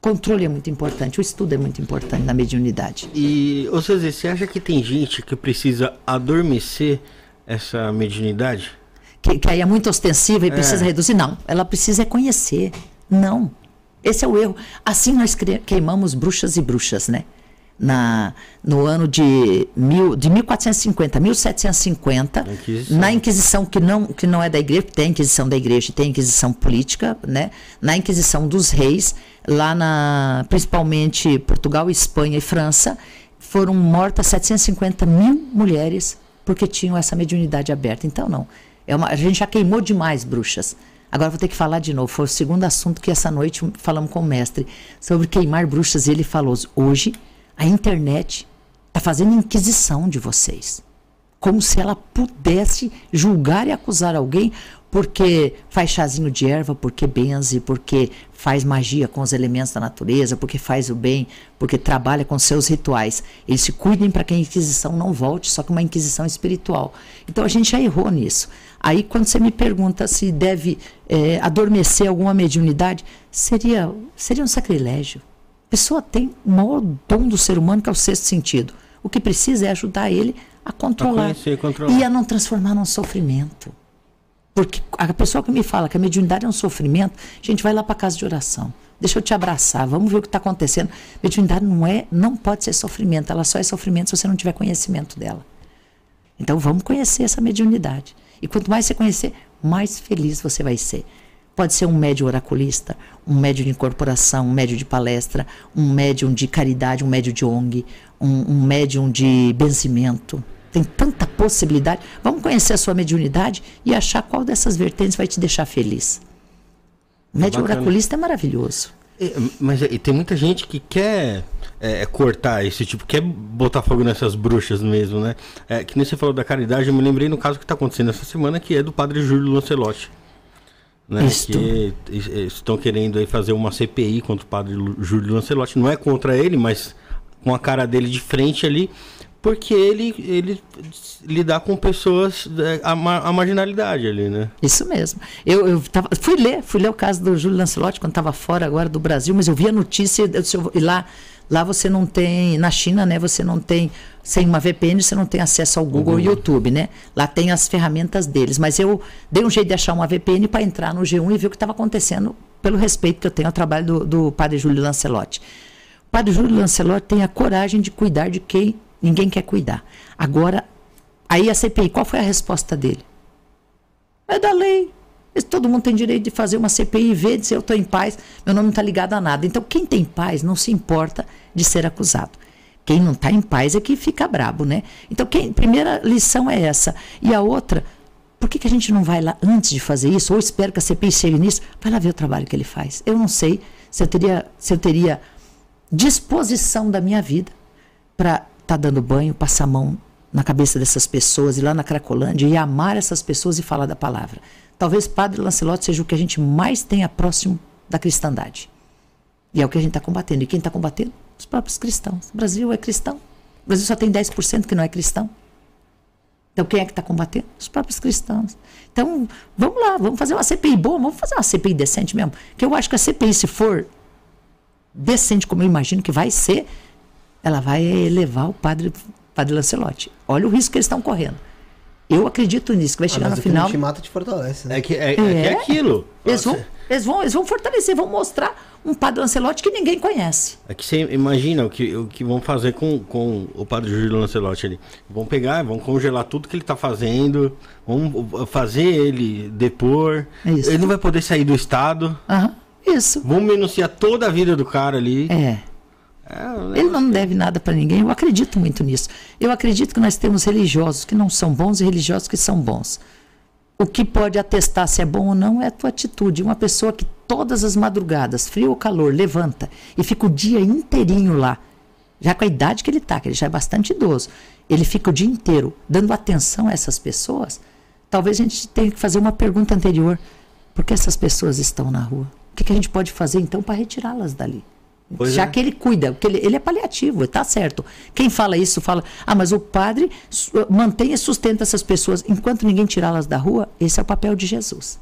[SPEAKER 6] Controle é muito importante, o estudo é muito importante na mediunidade.
[SPEAKER 7] E, ou seja, você acha que tem gente que precisa adormecer essa mediunidade?
[SPEAKER 6] Que, que aí é muito ostensiva e é. precisa reduzir? Não, ela precisa é conhecer. Não. Esse é o erro. Assim nós queimamos bruxas e bruxas, né? Na, no ano de, mil, de 1450, 1750, Inquisição. na Inquisição que não, que não é da igreja, tem a Inquisição da igreja, tem a Inquisição política, né? Na Inquisição dos reis, lá na, principalmente Portugal, Espanha e França, foram mortas 750 mil mulheres porque tinham essa mediunidade aberta. Então, não. É uma, a gente já queimou demais bruxas. Agora vou ter que falar de novo. Foi o segundo assunto que essa noite falamos com o mestre sobre queimar bruxas. E ele falou: hoje a internet está fazendo inquisição de vocês. Como se ela pudesse julgar e acusar alguém porque faz chazinho de erva, porque benze, porque faz magia com os elementos da natureza, porque faz o bem, porque trabalha com seus rituais. Eles se cuidem para que a Inquisição não volte, só que uma Inquisição espiritual. Então a gente já errou nisso. Aí quando você me pergunta se deve é, adormecer alguma mediunidade, seria, seria um sacrilégio. A pessoa tem o maior dom do ser humano, que é o sexto sentido. O que precisa é ajudar ele a controlar, a conhecer, controlar. e a não transformar num sofrimento. Porque a pessoa que me fala que a mediunidade é um sofrimento, gente vai lá para casa de oração. Deixa eu te abraçar, vamos ver o que está acontecendo. Mediunidade não é, não pode ser sofrimento, ela só é sofrimento se você não tiver conhecimento dela. Então vamos conhecer essa mediunidade. E quanto mais você conhecer, mais feliz você vai ser. Pode ser um médium oraculista, um médium de incorporação, um médium de palestra, um médium de caridade, um médium de ONG, um, um médium de benzimento. Tem tanta possibilidade. Vamos conhecer a sua mediunidade e achar qual dessas vertentes vai te deixar feliz. O é médium oraculista é maravilhoso.
[SPEAKER 7] É, mas é, tem muita gente que quer é, cortar esse tipo, quer botar fogo nessas bruxas mesmo, né? É, que nem você falou da caridade, eu me lembrei no caso que está acontecendo essa semana, que é do padre Júlio Lancelotti. Né, que estão querendo aí fazer uma CPI contra o padre Júlio Lancelotti. Não é contra ele, mas com a cara dele de frente ali, porque ele, ele lidar com pessoas, é, a, a, marginalidade ali, né?
[SPEAKER 6] Isso mesmo. Eu, eu tava, fui ler, fui ler o caso do Júlio Lancelotti quando estava fora agora do Brasil, mas eu vi a notícia eu, e lá, lá você não tem, na China, né, você não tem, sem uma VPN, você não tem acesso ao Google uhum. e YouTube, né? Lá tem as ferramentas deles, mas eu dei um jeito de achar uma VPN para entrar no G1 e ver o que estava acontecendo pelo respeito que eu tenho ao trabalho do, do padre Júlio Lancelotti. O padre Júlio Lancelotti tem a coragem de cuidar de quem Ninguém quer cuidar. Agora, aí a CPI, qual foi a resposta dele? É da lei. Todo mundo tem direito de fazer uma CPI e ver, dizer eu estou em paz, meu nome não está ligado a nada. Então, quem tem paz não se importa de ser acusado. Quem não está em paz é que fica brabo, né? Então, quem, primeira lição é essa. E a outra, por que, que a gente não vai lá antes de fazer isso, ou espera que a CPI chegue nisso? Vai lá ver o trabalho que ele faz. Eu não sei se eu teria, se eu teria disposição da minha vida para tá dando banho, passar a mão na cabeça dessas pessoas, ir lá na Cracolândia e amar essas pessoas e falar da palavra. Talvez Padre Lancelotti seja o que a gente mais tenha próximo da cristandade. E é o que a gente está combatendo. E quem está combatendo? Os próprios cristãos. O Brasil é cristão. O Brasil só tem 10% que não é cristão. Então quem é que está combatendo? Os próprios cristãos. Então, vamos lá, vamos fazer uma CPI boa, vamos fazer uma CPI decente mesmo. Que eu acho que a CPI, se for decente, como eu imagino que vai ser, ela vai elevar o padre, padre Lancelotti. Olha o risco que eles estão correndo. Eu acredito nisso, que vai ah, chegar ah, no final.
[SPEAKER 4] O mata te fortalece. Né?
[SPEAKER 7] É, que, é, é. é, é aquilo.
[SPEAKER 6] Eles vão, eles, vão, eles vão fortalecer, vão mostrar um padre Lancelotti que ninguém conhece.
[SPEAKER 7] É que você imagina o que, o que vão fazer com, com o padre Júlio Lancelotti ali. Vão pegar, vão congelar tudo que ele está fazendo, vão fazer ele depor. É ele não vai poder sair do Estado.
[SPEAKER 6] Uhum, isso.
[SPEAKER 7] Vão minuciar toda a vida do cara ali.
[SPEAKER 6] É. É, Ele não deve nada para ninguém. Eu acredito muito nisso. Eu acredito que nós temos religiosos que não são bons e religiosos que são bons. O que pode atestar se é bom ou não é a tua atitude. Uma pessoa que todas as madrugadas, frio ou calor, levanta e fica o dia inteirinho lá, já com a idade que ele está, que ele já é bastante idoso, ele fica o dia inteiro dando atenção a essas pessoas. Talvez a gente tenha que fazer uma pergunta anterior. Por que essas pessoas estão na rua? O que, que a gente pode fazer então para retirá-las dali? Pois Já é. que ele cuida, porque ele, ele é paliativo, está certo. Quem fala isso fala, ah, mas o padre mantém e sustenta essas pessoas enquanto ninguém tirá-las da rua. Esse é o papel de Jesus.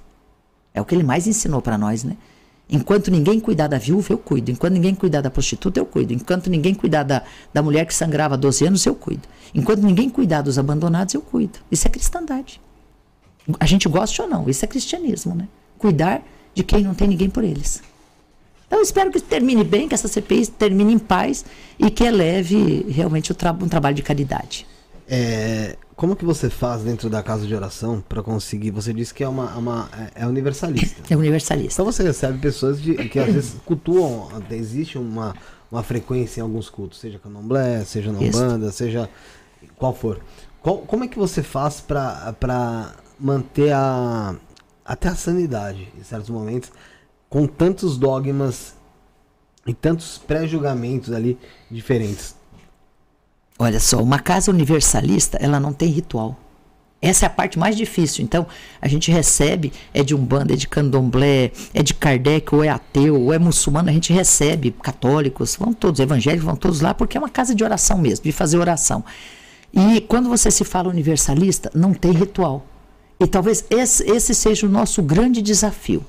[SPEAKER 6] É o que ele mais ensinou para nós, né? Enquanto ninguém cuidar da viúva, eu cuido. Enquanto ninguém cuidar da prostituta, eu cuido. Enquanto ninguém cuidar da, da mulher que sangrava 12 anos, eu cuido. Enquanto ninguém cuidar dos abandonados, eu cuido. Isso é cristandade. A gente gosta ou não, isso é cristianismo, né? Cuidar de quem não tem ninguém por eles. Então, eu espero que termine bem, que essa CPI termine em paz e que eleve realmente tra um trabalho de caridade.
[SPEAKER 4] É, como que você faz dentro da casa de oração para conseguir? Você disse que é uma, uma é, é universalista.
[SPEAKER 6] É universalista.
[SPEAKER 4] Então você recebe pessoas de, que às vezes cultuam, existe uma, uma frequência em alguns cultos, seja candomblé, seja na Umbanda, seja qual for. Qual, como é que você faz para manter a até a sanidade em certos momentos? Com tantos dogmas e tantos pré-julgamentos ali diferentes.
[SPEAKER 6] Olha só, uma casa universalista, ela não tem ritual. Essa é a parte mais difícil. Então, a gente recebe, é de Umbanda, é de Candomblé, é de Kardec, ou é ateu, ou é muçulmano, a gente recebe católicos, vão todos, evangélicos, vão todos lá, porque é uma casa de oração mesmo, de fazer oração. E quando você se fala universalista, não tem ritual. E talvez esse, esse seja o nosso grande desafio.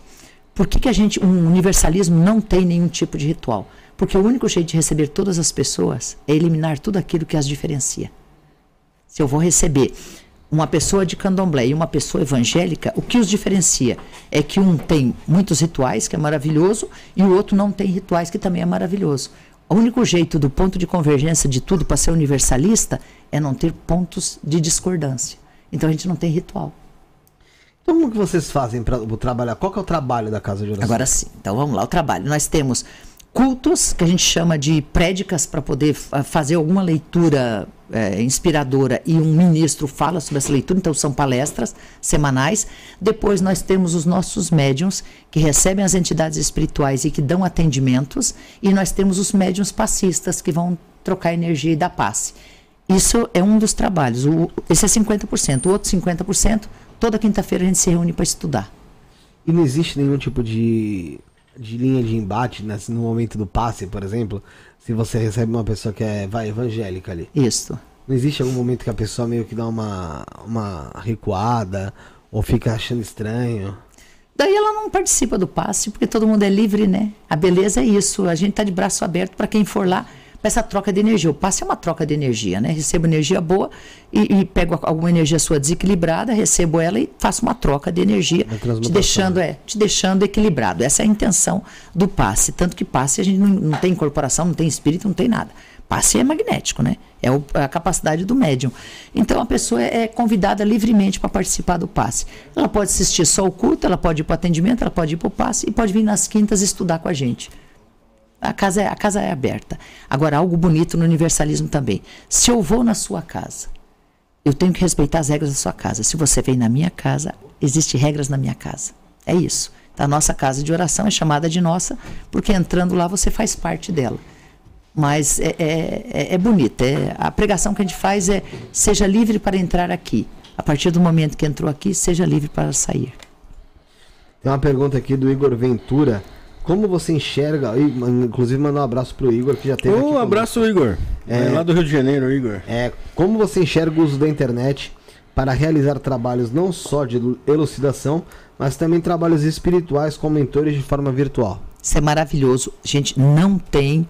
[SPEAKER 6] Por que, que a gente, um universalismo não tem nenhum tipo de ritual? Porque o único jeito de receber todas as pessoas é eliminar tudo aquilo que as diferencia. Se eu vou receber uma pessoa de candomblé e uma pessoa evangélica, o que os diferencia é que um tem muitos rituais, que é maravilhoso, e o outro não tem rituais, que também é maravilhoso. O único jeito do ponto de convergência de tudo para ser universalista é não ter pontos de discordância. Então a gente não tem ritual.
[SPEAKER 4] Como que vocês fazem para trabalhar? Qual que é o trabalho da casa de oração?
[SPEAKER 6] Agora sim. Então vamos lá, o trabalho. Nós temos cultos que a gente chama de prédicas para poder fazer alguma leitura é, inspiradora e um ministro fala sobre essa leitura, então são palestras semanais. Depois nós temos os nossos médiums que recebem as entidades espirituais e que dão atendimentos, e nós temos os médiums passistas que vão trocar energia e dar passe. Isso é um dos trabalhos. O, esse é 50%. O outro 50% Toda quinta-feira a gente se reúne para estudar.
[SPEAKER 4] E não existe nenhum tipo de, de linha de embate nesse, no momento do passe, por exemplo? Se você recebe uma pessoa que é vai, evangélica ali.
[SPEAKER 6] Isso.
[SPEAKER 4] Não existe algum momento que a pessoa meio que dá uma, uma recuada ou fica achando estranho?
[SPEAKER 6] Daí ela não participa do passe, porque todo mundo é livre, né? A beleza é isso. A gente tá de braço aberto para quem for lá essa troca de energia. O passe é uma troca de energia, né? Recebo energia boa e, e pego alguma energia sua desequilibrada, recebo ela e faço uma troca de energia, te deixando, é, te deixando equilibrado. Essa é a intenção do passe. Tanto que passe a gente não, não tem incorporação, não tem espírito, não tem nada. Passe é magnético, né? É o, a capacidade do médium. Então a pessoa é, é convidada livremente para participar do passe. Ela pode assistir só o culto, ela pode ir para o atendimento, ela pode ir para o passe e pode vir nas quintas estudar com a gente. A casa, é, a casa é aberta. Agora, algo bonito no universalismo também. Se eu vou na sua casa, eu tenho que respeitar as regras da sua casa. Se você vem na minha casa, existem regras na minha casa. É isso. A nossa casa de oração é chamada de nossa, porque entrando lá você faz parte dela. Mas é, é, é, é. É, a pregação que a gente faz é: seja livre para entrar aqui. A partir do momento que entrou aqui, seja livre para sair.
[SPEAKER 4] Tem uma pergunta aqui do Igor Ventura. Como você enxerga, inclusive mandar um abraço pro Igor que já teve.
[SPEAKER 7] Um abraço, Igor. É, lá do Rio de Janeiro, Igor.
[SPEAKER 4] É, como você enxerga o uso da internet para realizar trabalhos não só de elucidação, mas também trabalhos espirituais com mentores de forma virtual?
[SPEAKER 6] Isso é maravilhoso. Gente, não tem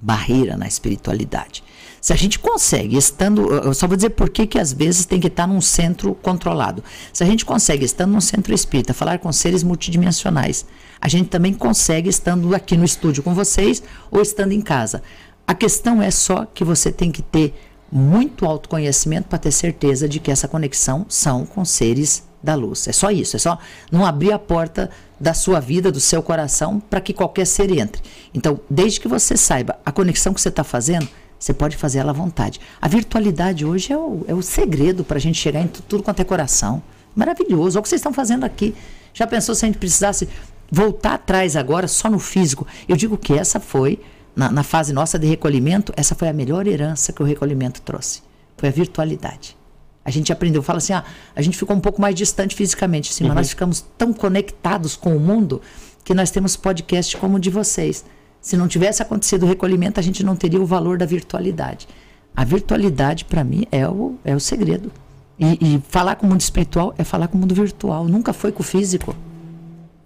[SPEAKER 6] barreira na espiritualidade. Se a gente consegue, estando. Eu só vou dizer por que, às vezes tem que estar num centro controlado. Se a gente consegue, estando num centro espírita, falar com seres multidimensionais, a gente também consegue estando aqui no estúdio com vocês ou estando em casa. A questão é só que você tem que ter muito autoconhecimento para ter certeza de que essa conexão são com seres da luz. É só isso, é só não abrir a porta da sua vida, do seu coração, para que qualquer ser entre. Então, desde que você saiba a conexão que você está fazendo, você pode fazer ela à vontade. A virtualidade hoje é o, é o segredo para a gente chegar em tudo quanto é coração. Maravilhoso. Olha o que vocês estão fazendo aqui. Já pensou se a gente precisasse voltar atrás agora só no físico? Eu digo que essa foi, na, na fase nossa de recolhimento, essa foi a melhor herança que o recolhimento trouxe. Foi a virtualidade. A gente aprendeu, fala assim, ah, a gente ficou um pouco mais distante fisicamente, uhum. mas nós ficamos tão conectados com o mundo que nós temos podcast como o de vocês. Se não tivesse acontecido o recolhimento, a gente não teria o valor da virtualidade. A virtualidade, para mim, é o, é o segredo. E, e, falar com o mundo espiritual é falar com o mundo virtual. Nunca foi com o físico.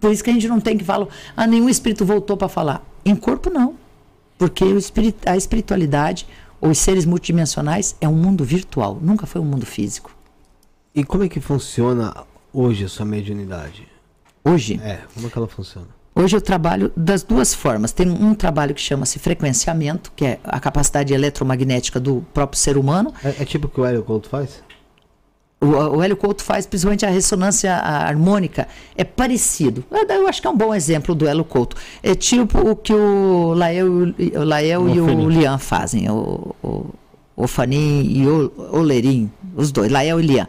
[SPEAKER 6] Por isso que a gente não tem que falar, ah, nenhum espírito voltou para falar. Em corpo, não. Porque espirit a espiritualidade, os seres multidimensionais, é um mundo virtual. Nunca foi um mundo físico.
[SPEAKER 4] E como é que funciona hoje a sua mediunidade?
[SPEAKER 6] Hoje?
[SPEAKER 4] É, como é que ela funciona?
[SPEAKER 6] Hoje eu trabalho das duas formas. Tem um trabalho que chama-se frequenciamento, que é a capacidade eletromagnética do próprio ser humano.
[SPEAKER 4] É, é tipo o que o Hélio Couto faz?
[SPEAKER 6] O, o Hélio Couto faz principalmente a ressonância harmônica. É parecido. Eu acho que é um bom exemplo do Hélio Couto. É tipo o que o Lael, o Lael e o Lian fazem. O, o, o Fanin e o Olerim, os dois, Lael e Lian.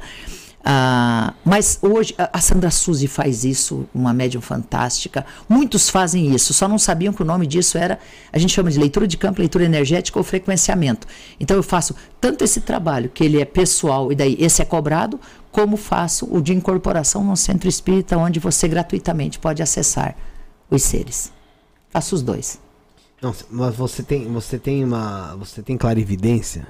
[SPEAKER 6] Ah, mas hoje a Sandra Suzy faz isso, uma médium fantástica. Muitos fazem isso, só não sabiam que o nome disso era, a gente chama de leitura de campo, leitura energética ou frequenciamento. Então eu faço tanto esse trabalho, que ele é pessoal e daí esse é cobrado, como faço o de incorporação no centro espírita, onde você gratuitamente pode acessar os seres. Faço os dois.
[SPEAKER 4] Não, mas você tem, você tem uma, você tem clarividência?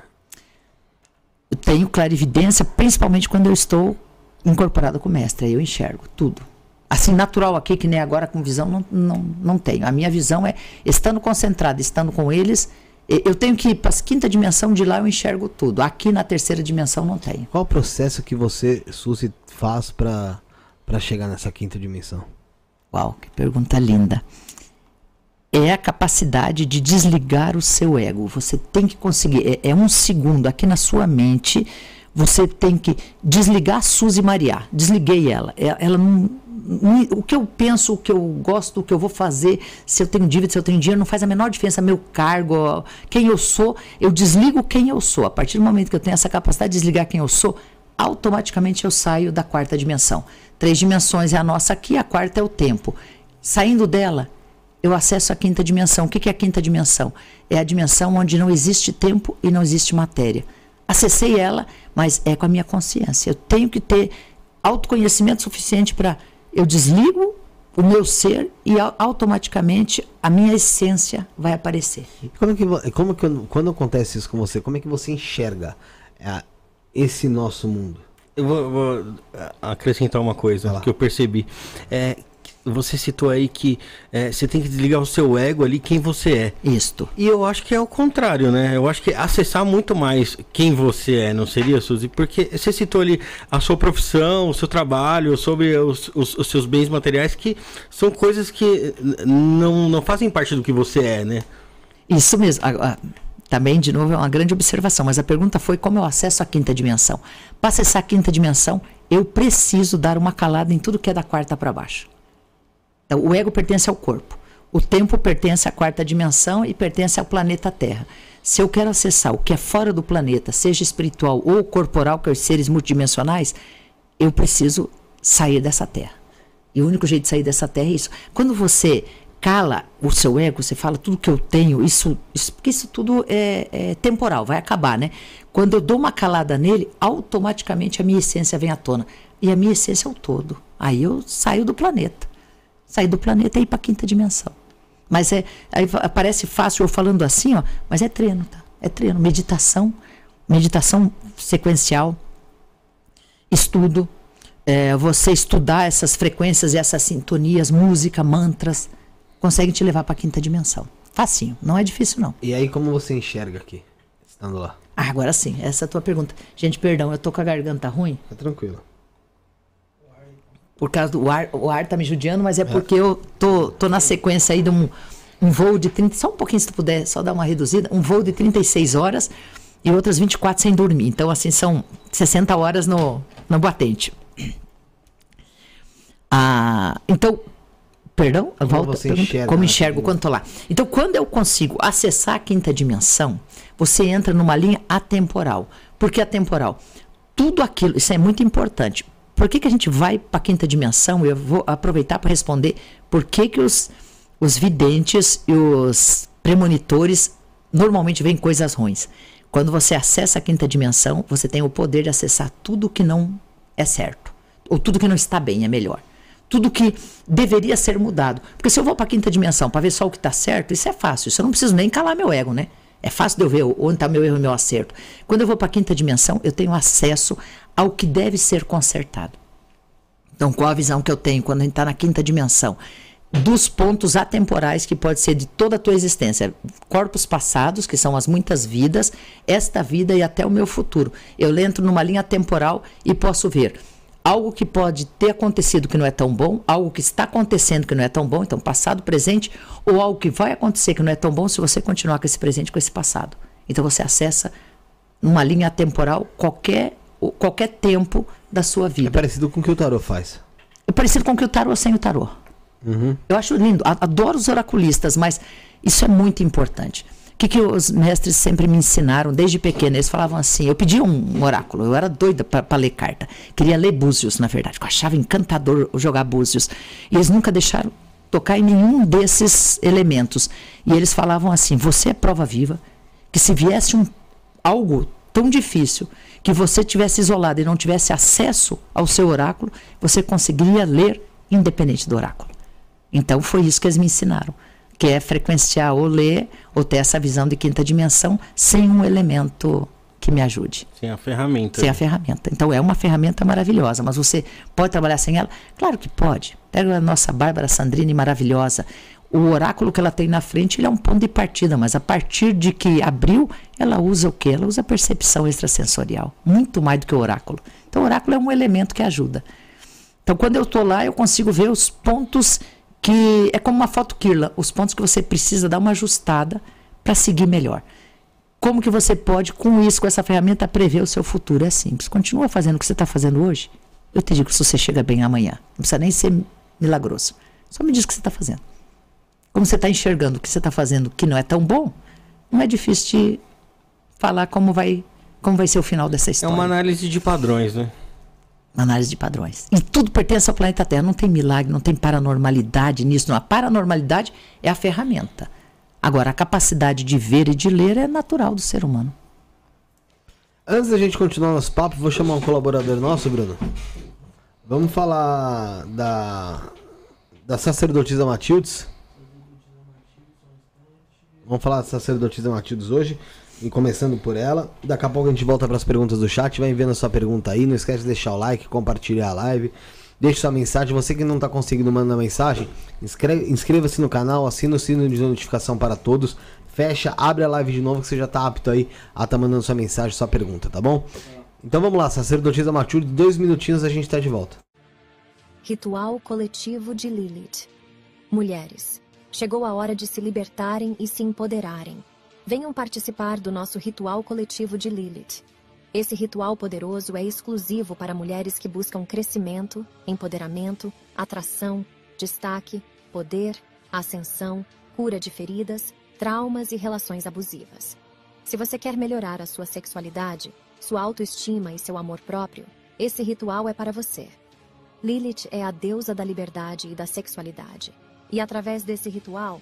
[SPEAKER 6] Eu tenho clarividência, principalmente quando eu estou incorporado com o mestre. Aí eu enxergo tudo. Assim, natural aqui, que nem agora com visão, não, não, não tenho. A minha visão é, estando concentrado, estando com eles, eu tenho que ir para a quinta dimensão, de lá eu enxergo tudo. Aqui na terceira dimensão não tenho.
[SPEAKER 4] Qual o processo que você, Suzy, faz para chegar nessa quinta dimensão?
[SPEAKER 6] Uau, que pergunta linda é a capacidade de desligar o seu ego. Você tem que conseguir, é, é um segundo aqui na sua mente, você tem que desligar a Suzy Maria. Desliguei ela. É, ela não, não, o que eu penso, o que eu gosto, o que eu vou fazer, se eu tenho dívida, se eu tenho dinheiro, não faz a menor diferença. Meu cargo, quem eu sou, eu desligo quem eu sou. A partir do momento que eu tenho essa capacidade de desligar quem eu sou, automaticamente eu saio da quarta dimensão. Três dimensões é a nossa aqui, a quarta é o tempo. Saindo dela, eu acesso a quinta dimensão. O que é a quinta dimensão? É a dimensão onde não existe tempo e não existe matéria. Acessei ela, mas é com a minha consciência. Eu tenho que ter autoconhecimento suficiente para eu desligo o meu ser e automaticamente a minha essência vai aparecer.
[SPEAKER 4] Como que, como que quando acontece isso com você, como é que você enxerga é, esse nosso mundo?
[SPEAKER 7] Eu vou, vou acrescentar uma coisa que eu percebi. É, você citou aí que é, você tem que desligar o seu ego ali, quem você é.
[SPEAKER 6] Isto.
[SPEAKER 7] E eu acho que é o contrário, né? Eu acho que acessar muito mais quem você é, não seria, Suzy? Porque você citou ali a sua profissão, o seu trabalho, sobre os, os, os seus bens materiais, que são coisas que não, não fazem parte do que você é, né?
[SPEAKER 6] Isso mesmo. também, de novo, é uma grande observação, mas a pergunta foi como eu acesso a quinta dimensão. Para acessar a quinta dimensão, eu preciso dar uma calada em tudo que é da quarta para baixo. Então, o ego pertence ao corpo. O tempo pertence à quarta dimensão e pertence ao planeta Terra. Se eu quero acessar o que é fora do planeta, seja espiritual ou corporal, que é os seres multidimensionais, eu preciso sair dessa Terra. E o único jeito de sair dessa Terra é isso. Quando você cala o seu ego, você fala tudo que eu tenho, isso, isso porque isso tudo é, é, temporal, vai acabar, né? Quando eu dou uma calada nele, automaticamente a minha essência vem à tona. E a minha essência é o todo. Aí eu saio do planeta sair do planeta e ir para a quinta dimensão. Mas é, aí parece fácil eu falando assim, ó, mas é treino, tá? É treino, meditação, meditação sequencial, estudo, é, você estudar essas frequências e essas sintonias, música, mantras, consegue te levar para a quinta dimensão. Facinho, não é difícil não.
[SPEAKER 4] E aí como você enxerga aqui, estando lá?
[SPEAKER 6] Ah, agora sim, essa é a tua pergunta. Gente, perdão, eu tô com a garganta ruim.
[SPEAKER 4] Tá tranquilo
[SPEAKER 6] por causa do ar, o ar tá me judiando, mas é, é. porque eu tô, tô na sequência aí de um, um voo de 30, só um pouquinho se tu puder, só dar uma reduzida, um voo de 36 horas e outras 24 sem dormir. Então, assim, são 60 horas no, no batente. Ah, então, perdão,
[SPEAKER 4] como
[SPEAKER 6] volta,
[SPEAKER 4] você enxerga,
[SPEAKER 6] como enxergo quando tô lá. Então, quando eu consigo acessar a quinta dimensão, você entra numa linha atemporal. Por que atemporal? Tudo aquilo, isso é muito importante por que, que a gente vai para a quinta dimensão? Eu vou aproveitar para responder por que, que os, os videntes e os premonitores normalmente veem coisas ruins. Quando você acessa a quinta dimensão, você tem o poder de acessar tudo que não é certo, ou tudo que não está bem, é melhor. Tudo que deveria ser mudado. Porque se eu vou para a quinta dimensão para ver só o que está certo, isso é fácil. Isso eu não preciso nem calar meu ego, né? É fácil de eu ver onde está meu erro e meu acerto. Quando eu vou para a quinta dimensão, eu tenho acesso ao que deve ser consertado. Então, qual a visão que eu tenho quando a gente está na quinta dimensão? dos pontos atemporais que pode ser de toda a tua existência, corpos passados, que são as muitas vidas, esta vida e até o meu futuro. Eu entro numa linha temporal e posso ver algo que pode ter acontecido que não é tão bom, algo que está acontecendo que não é tão bom, então passado, presente, ou algo que vai acontecer que não é tão bom se você continuar com esse presente, com esse passado. Então você acessa numa linha temporal qualquer qualquer tempo da sua vida. É
[SPEAKER 4] parecido com o que o tarô faz.
[SPEAKER 6] É parecido com o que o tarô sem o tarô. Uhum. Eu acho lindo, adoro os oraculistas, mas isso é muito importante. O que, que os mestres sempre me ensinaram desde pequena? Eles falavam assim: eu pedia um, oráculo, eu era doida para ler carta. Queria ler Búzios, na verdade. Eu achava encantador jogar Búzios. E eles nunca deixaram tocar em nenhum desses elementos. E eles falavam assim: você é prova viva que se viesse um, algo tão difícil que você tivesse isolado e não tivesse acesso ao seu oráculo, você conseguiria ler independente do oráculo. Então foi isso que eles me ensinaram, que é frequenciar ou ler ou ter essa visão de quinta dimensão sem um elemento que me ajude.
[SPEAKER 7] Sem a ferramenta.
[SPEAKER 6] Sem a ferramenta. Então é uma ferramenta maravilhosa, mas você pode trabalhar sem ela? Claro que pode. Pega a nossa Bárbara Sandrini maravilhosa. O oráculo que ela tem na frente ele é um ponto de partida, mas a partir de que abriu, ela usa o quê? Ela usa a percepção extrasensorial, muito mais do que o oráculo. Então o oráculo é um elemento que ajuda. Então quando eu estou lá, eu consigo ver os pontos que é como uma foto Kirla, os pontos que você precisa dar uma ajustada para seguir melhor. Como que você pode, com isso, com essa ferramenta, prever o seu futuro? É simples. Continua fazendo o que você está fazendo hoje. Eu te digo que você chega bem amanhã. Não precisa nem ser milagroso. Só me diz o que você está fazendo. Como você está enxergando o que você está fazendo que não é tão bom, não é difícil de falar como vai, como vai ser o final dessa história.
[SPEAKER 7] É uma análise de padrões, né?
[SPEAKER 6] Análise de padrões. E tudo pertence ao planeta Terra. Não tem milagre, não tem paranormalidade nisso. Não. A paranormalidade é a ferramenta. Agora, a capacidade de ver e de ler é natural do ser humano.
[SPEAKER 4] Antes da gente continuar nosso papo, vou chamar um colaborador nosso, Bruno. Vamos falar da, da sacerdotisa Matildes. Vamos falar da sacerdotisa Matildes hoje. E começando por ela. Daqui a pouco a gente volta para as perguntas do chat. Vai enviando a sua pergunta aí. Não esquece de deixar o like, compartilhar a live. Deixe sua mensagem. Você que não está conseguindo mandar mensagem, inscreva-se no canal, assina o sino de notificação para todos. Fecha, abre a live de novo que você já está apto aí a estar tá mandando sua mensagem, sua pergunta, tá bom? Então vamos lá, sacerdotisa Matilde, dois minutinhos a gente está de volta.
[SPEAKER 8] Ritual coletivo de Lilith. Mulheres, chegou a hora de se libertarem e se empoderarem. Venham participar do nosso ritual coletivo de Lilith. Esse ritual poderoso é exclusivo para mulheres que buscam crescimento, empoderamento, atração, destaque, poder, ascensão, cura de feridas, traumas e relações abusivas. Se você quer melhorar a sua sexualidade, sua autoestima e seu amor próprio, esse ritual é para você. Lilith é a deusa da liberdade e da sexualidade. E através desse ritual,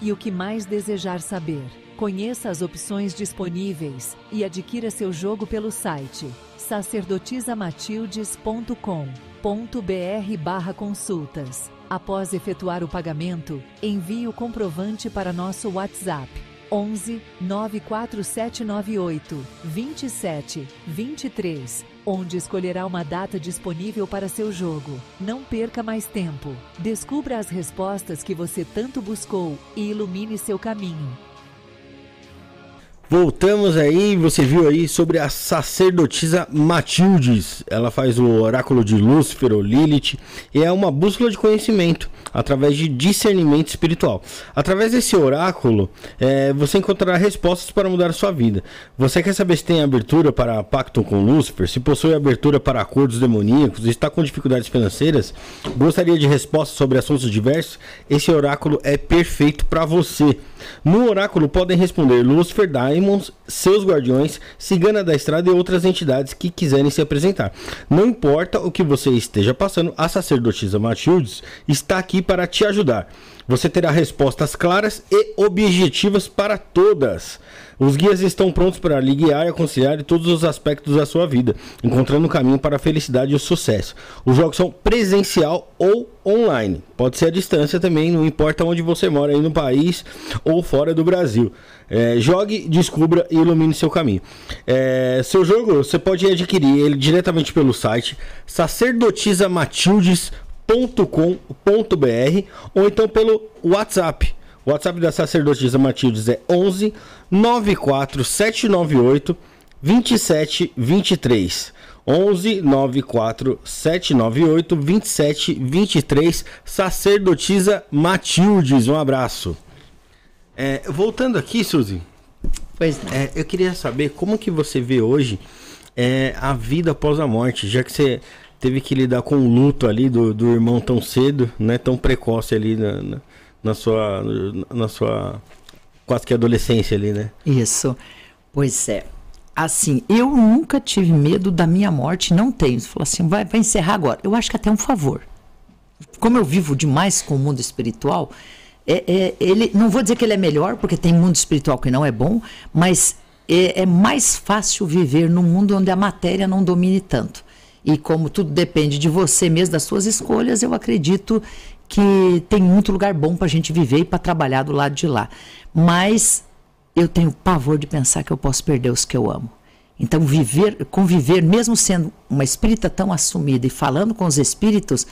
[SPEAKER 9] e o que mais desejar saber. Conheça as opções disponíveis e adquira seu jogo pelo site sacerdotisamatildes.com.br barra consultas. Após efetuar o pagamento, envie o comprovante para nosso WhatsApp 11 94798 27 23, onde escolherá uma data disponível para seu jogo. Não perca mais tempo. Descubra as respostas que você tanto buscou e ilumine seu caminho.
[SPEAKER 7] Voltamos aí, você viu aí sobre a sacerdotisa Matildes. Ela faz o oráculo de Lúcifer ou Lilith e é uma bússola de conhecimento através de discernimento espiritual. Através desse oráculo, é, você encontrará respostas para mudar a sua vida. Você quer saber se tem abertura para pacto com Lúcifer, se possui abertura para acordos demoníacos, está com dificuldades financeiras, gostaria de respostas sobre assuntos diversos? Esse oráculo é perfeito para você. No oráculo podem responder Lúcifer, Seus guardiões, Cigana da Estrada e outras entidades que quiserem se apresentar. Não importa o que você esteja passando, a sacerdotisa Matildes está aqui para te ajudar. Você terá respostas claras e objetivas para todas. Os guias estão prontos para lhe guiar e aconselhar em todos os aspectos da sua vida, encontrando o caminho para a felicidade e o sucesso. Os jogos são presencial ou online. Pode ser à distância também, não importa onde você mora, aí no país ou fora do Brasil. É, jogue, descubra e ilumine seu caminho. É, seu jogo você pode adquirir ele diretamente pelo site sacerdotisamatildes.com.br ou então pelo WhatsApp. O WhatsApp da sacerdotisa Matildes é 11 94 798 2723. 11 94 798 2723. Sacerdotisa Matildes. Um abraço. É, voltando aqui, Suzy. Pois é, eu queria saber como que você vê hoje é, a vida após a morte, já que você teve que lidar com o luto ali do, do irmão tão cedo, né, tão precoce ali na, na, na sua, na sua quase que adolescência ali, né?
[SPEAKER 6] Isso. Pois é. Assim, eu nunca tive medo da minha morte, não tenho. Você falou assim, vai, vai encerrar agora. Eu acho que até um favor. Como eu vivo demais com o mundo espiritual, é, é, ele, não vou dizer que ele é melhor, porque tem mundo espiritual que não é bom, mas é, é mais fácil viver num mundo onde a matéria não domine tanto. E como tudo depende de você mesmo, das suas escolhas, eu acredito que tem muito lugar bom para a gente viver e para trabalhar do lado de lá. Mas eu tenho pavor de pensar que eu posso perder os que eu amo. Então, viver, conviver, mesmo sendo uma espírita tão assumida e falando com os espíritos,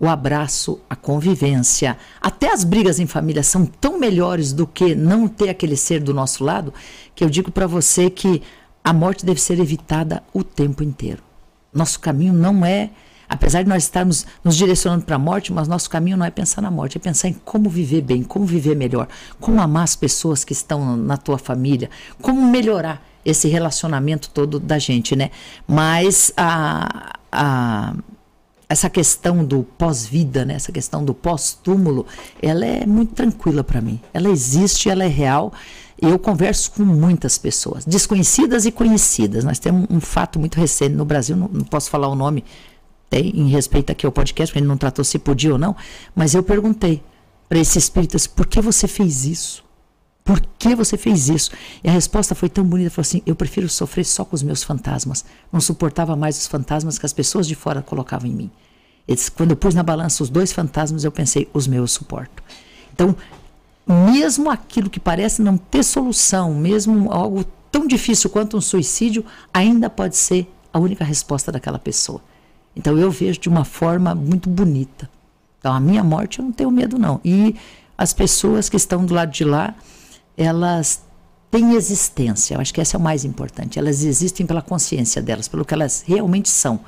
[SPEAKER 6] o abraço, a convivência, até as brigas em família são tão melhores do que não ter aquele ser do nosso lado, que eu digo para você que a morte deve ser evitada o tempo inteiro. Nosso caminho não é, apesar de nós estarmos nos direcionando para a morte, mas nosso caminho não é pensar na morte, é pensar em como viver bem, como viver melhor, como amar as pessoas que estão na tua família, como melhorar esse relacionamento todo da gente, né? Mas a, a essa questão do pós-vida, né? essa questão do pós-túmulo, ela é muito tranquila para mim. Ela existe, ela é real. Eu converso com muitas pessoas, desconhecidas e conhecidas. Nós temos um fato muito recente no Brasil, não, não posso falar o nome em respeito aqui ao podcast, porque ele não tratou se podia ou não, mas eu perguntei para esse espírito por que você fez isso? Por que você fez isso? E a resposta foi tão bonita, falou assim: "Eu prefiro sofrer só com os meus fantasmas. Não suportava mais os fantasmas que as pessoas de fora colocavam em mim." Quando eu pus na balança os dois fantasmas, eu pensei: "Os meus eu suporto." Então, mesmo aquilo que parece não ter solução, mesmo algo tão difícil quanto um suicídio, ainda pode ser a única resposta daquela pessoa. Então eu vejo de uma forma muito bonita. Então a minha morte eu não tenho medo não. E as pessoas que estão do lado de lá, elas têm existência. Eu acho que essa é o mais importante. Elas existem pela consciência delas, pelo que elas realmente são.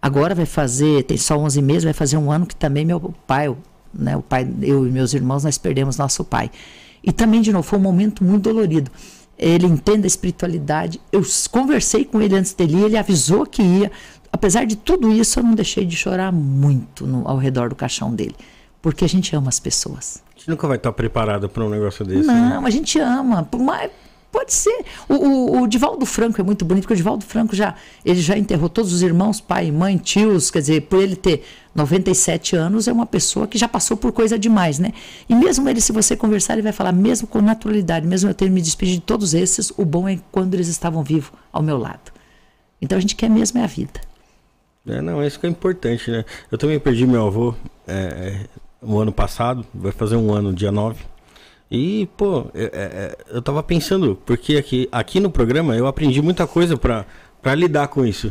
[SPEAKER 6] Agora vai fazer, tem só 11 meses, vai fazer um ano que também meu pai, né, o pai, eu e meus irmãos, nós perdemos nosso pai. E também, de novo, foi um momento muito dolorido. Ele entende a espiritualidade. Eu conversei com ele antes dele, ele avisou que ia. Apesar de tudo isso, eu não deixei de chorar muito no, ao redor do caixão dele. Porque a gente ama as pessoas.
[SPEAKER 7] A gente nunca vai estar preparado para um negócio desse.
[SPEAKER 6] Não, né? a gente ama. Mas pode ser. O, o, o, Divaldo Franco é muito bonito, porque o Divaldo Franco já, ele já enterrou todos os irmãos, pai, mãe, tios. Quer dizer, por ele ter 97 anos, é uma pessoa que já passou por coisa demais, né? E mesmo ele, se você conversar, ele vai falar, mesmo com naturalidade, mesmo eu tendo me despedido de todos esses, o bom é quando eles estavam vivos ao meu lado. Então a gente quer mesmo é a vida.
[SPEAKER 7] É, não, isso que é importante, né? Eu também perdi meu avô é, é, ano passado, vai fazer um ano, dia 9. E, pô, é, é, eu tava pensando, porque aqui, aqui no programa eu aprendi muita coisa para lidar com isso.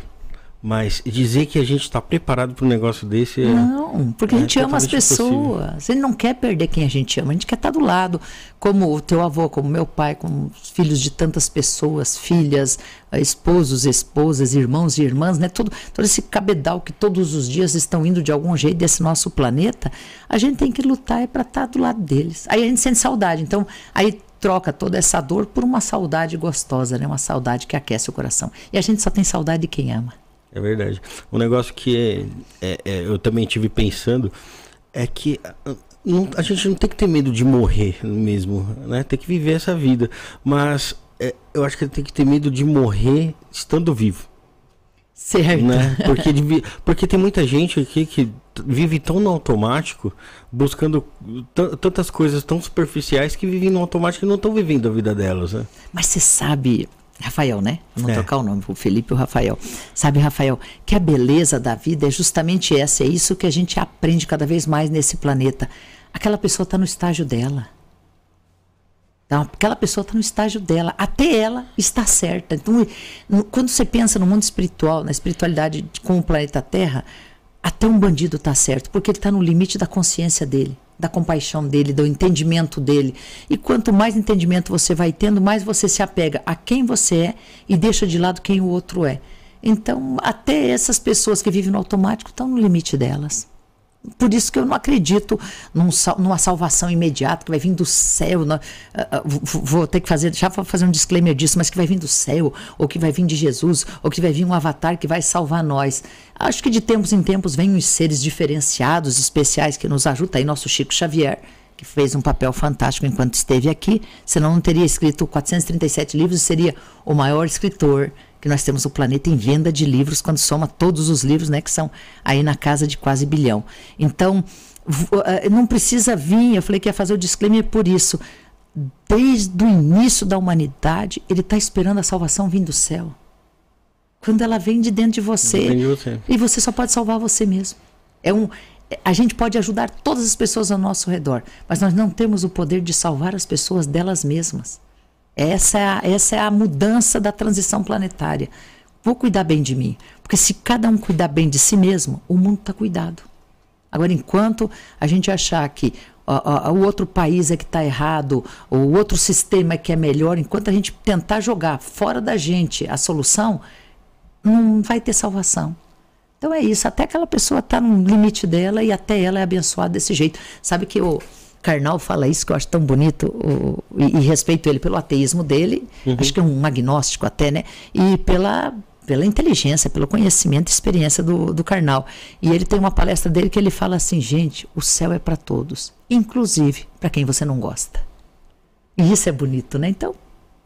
[SPEAKER 7] Mas dizer que a gente está preparado para um negócio desse é.
[SPEAKER 6] Não, porque a gente é ama as pessoas. Impossível. Gente não quer perder quem a gente ama, a gente quer estar tá do lado. Como o teu avô, como meu pai, como filhos de tantas pessoas, filhas, esposos, esposas, irmãos e irmãs, né? Todo, todo esse cabedal que todos os dias estão indo de algum jeito desse nosso planeta, a gente tem que lutar é para estar tá do lado deles. Aí a gente sente saudade. Então, aí troca toda essa dor por uma saudade gostosa, né? Uma saudade que aquece o coração. E a gente só tem saudade de quem ama.
[SPEAKER 7] É verdade. Um negócio que é, é, eu também tive pensando é que ah, não, a gente não tem que ter medo de morrer mesmo, né? Tem que viver essa vida. Mas é, eu acho que tem que ter medo de morrer estando vivo.
[SPEAKER 6] Certo.
[SPEAKER 7] Né? Porque, porque tem muita gente aqui que vive tão no automático, buscando tantas coisas tão superficiais que vivem no automático e não estão vivendo a vida delas. Né?
[SPEAKER 6] Mas você sabe, Rafael, né? Vamos é. trocar o nome, o Felipe e o Rafael. Sabe, Rafael, que a beleza da vida é justamente essa, é isso que a gente aprende cada vez mais nesse planeta. Aquela pessoa está no estágio dela. Então, aquela pessoa está no estágio dela, até ela está certa. Então, quando você pensa no mundo espiritual, na espiritualidade com o planeta Terra, até um bandido está certo, porque ele está no limite da consciência dele da compaixão dele, do entendimento dele. E quanto mais entendimento você vai tendo, mais você se apega a quem você é e deixa de lado quem o outro é. Então, até essas pessoas que vivem no automático estão no limite delas. Por isso que eu não acredito num, numa salvação imediata que vai vir do céu. Né? vou ter que fazer, já vou fazer um disclaimer disso, mas que vai vir do céu, ou que vai vir de Jesus, ou que vai vir um avatar que vai salvar nós. Acho que de tempos em tempos vêm uns seres diferenciados, especiais, que nos ajudam. Aí nosso Chico Xavier, que fez um papel fantástico enquanto esteve aqui, senão não teria escrito 437 livros e seria o maior escritor que nós temos o planeta em venda de livros, quando soma todos os livros, né, que são aí na casa de quase bilhão. Então, eh, não precisa vir, eu falei que ia fazer o disclaimer por isso. Desde o início da humanidade, ele está esperando a salvação vir do céu. Quando ela vem de dentro de você, de você. E você só pode salvar você mesmo. É um, a gente pode ajudar todas as pessoas ao nosso redor, mas nós não temos o poder de salvar as pessoas delas mesmas. Essa é, a, essa é a mudança da transição planetária. Vou cuidar bem de mim. Porque se cada um cuidar bem de si mesmo, o mundo está cuidado. Agora, enquanto a gente achar que ó, ó, o outro país é que está errado, ou o outro sistema é que é melhor, enquanto a gente tentar jogar fora da gente a solução, não vai ter salvação. Então é isso, até aquela pessoa está no limite dela e até ela é abençoada desse jeito. Sabe que o. Karnal fala isso que eu acho tão bonito o, e, e, respeito ele pelo ateísmo dele, uhum. acho que é um agnóstico até, né? E pela pela inteligência, pelo conhecimento e experiência do, do Karnal. E ele tem uma palestra dele que ele fala assim, gente, o céu é para todos, inclusive para quem você não gosta. E isso é bonito, né? Então,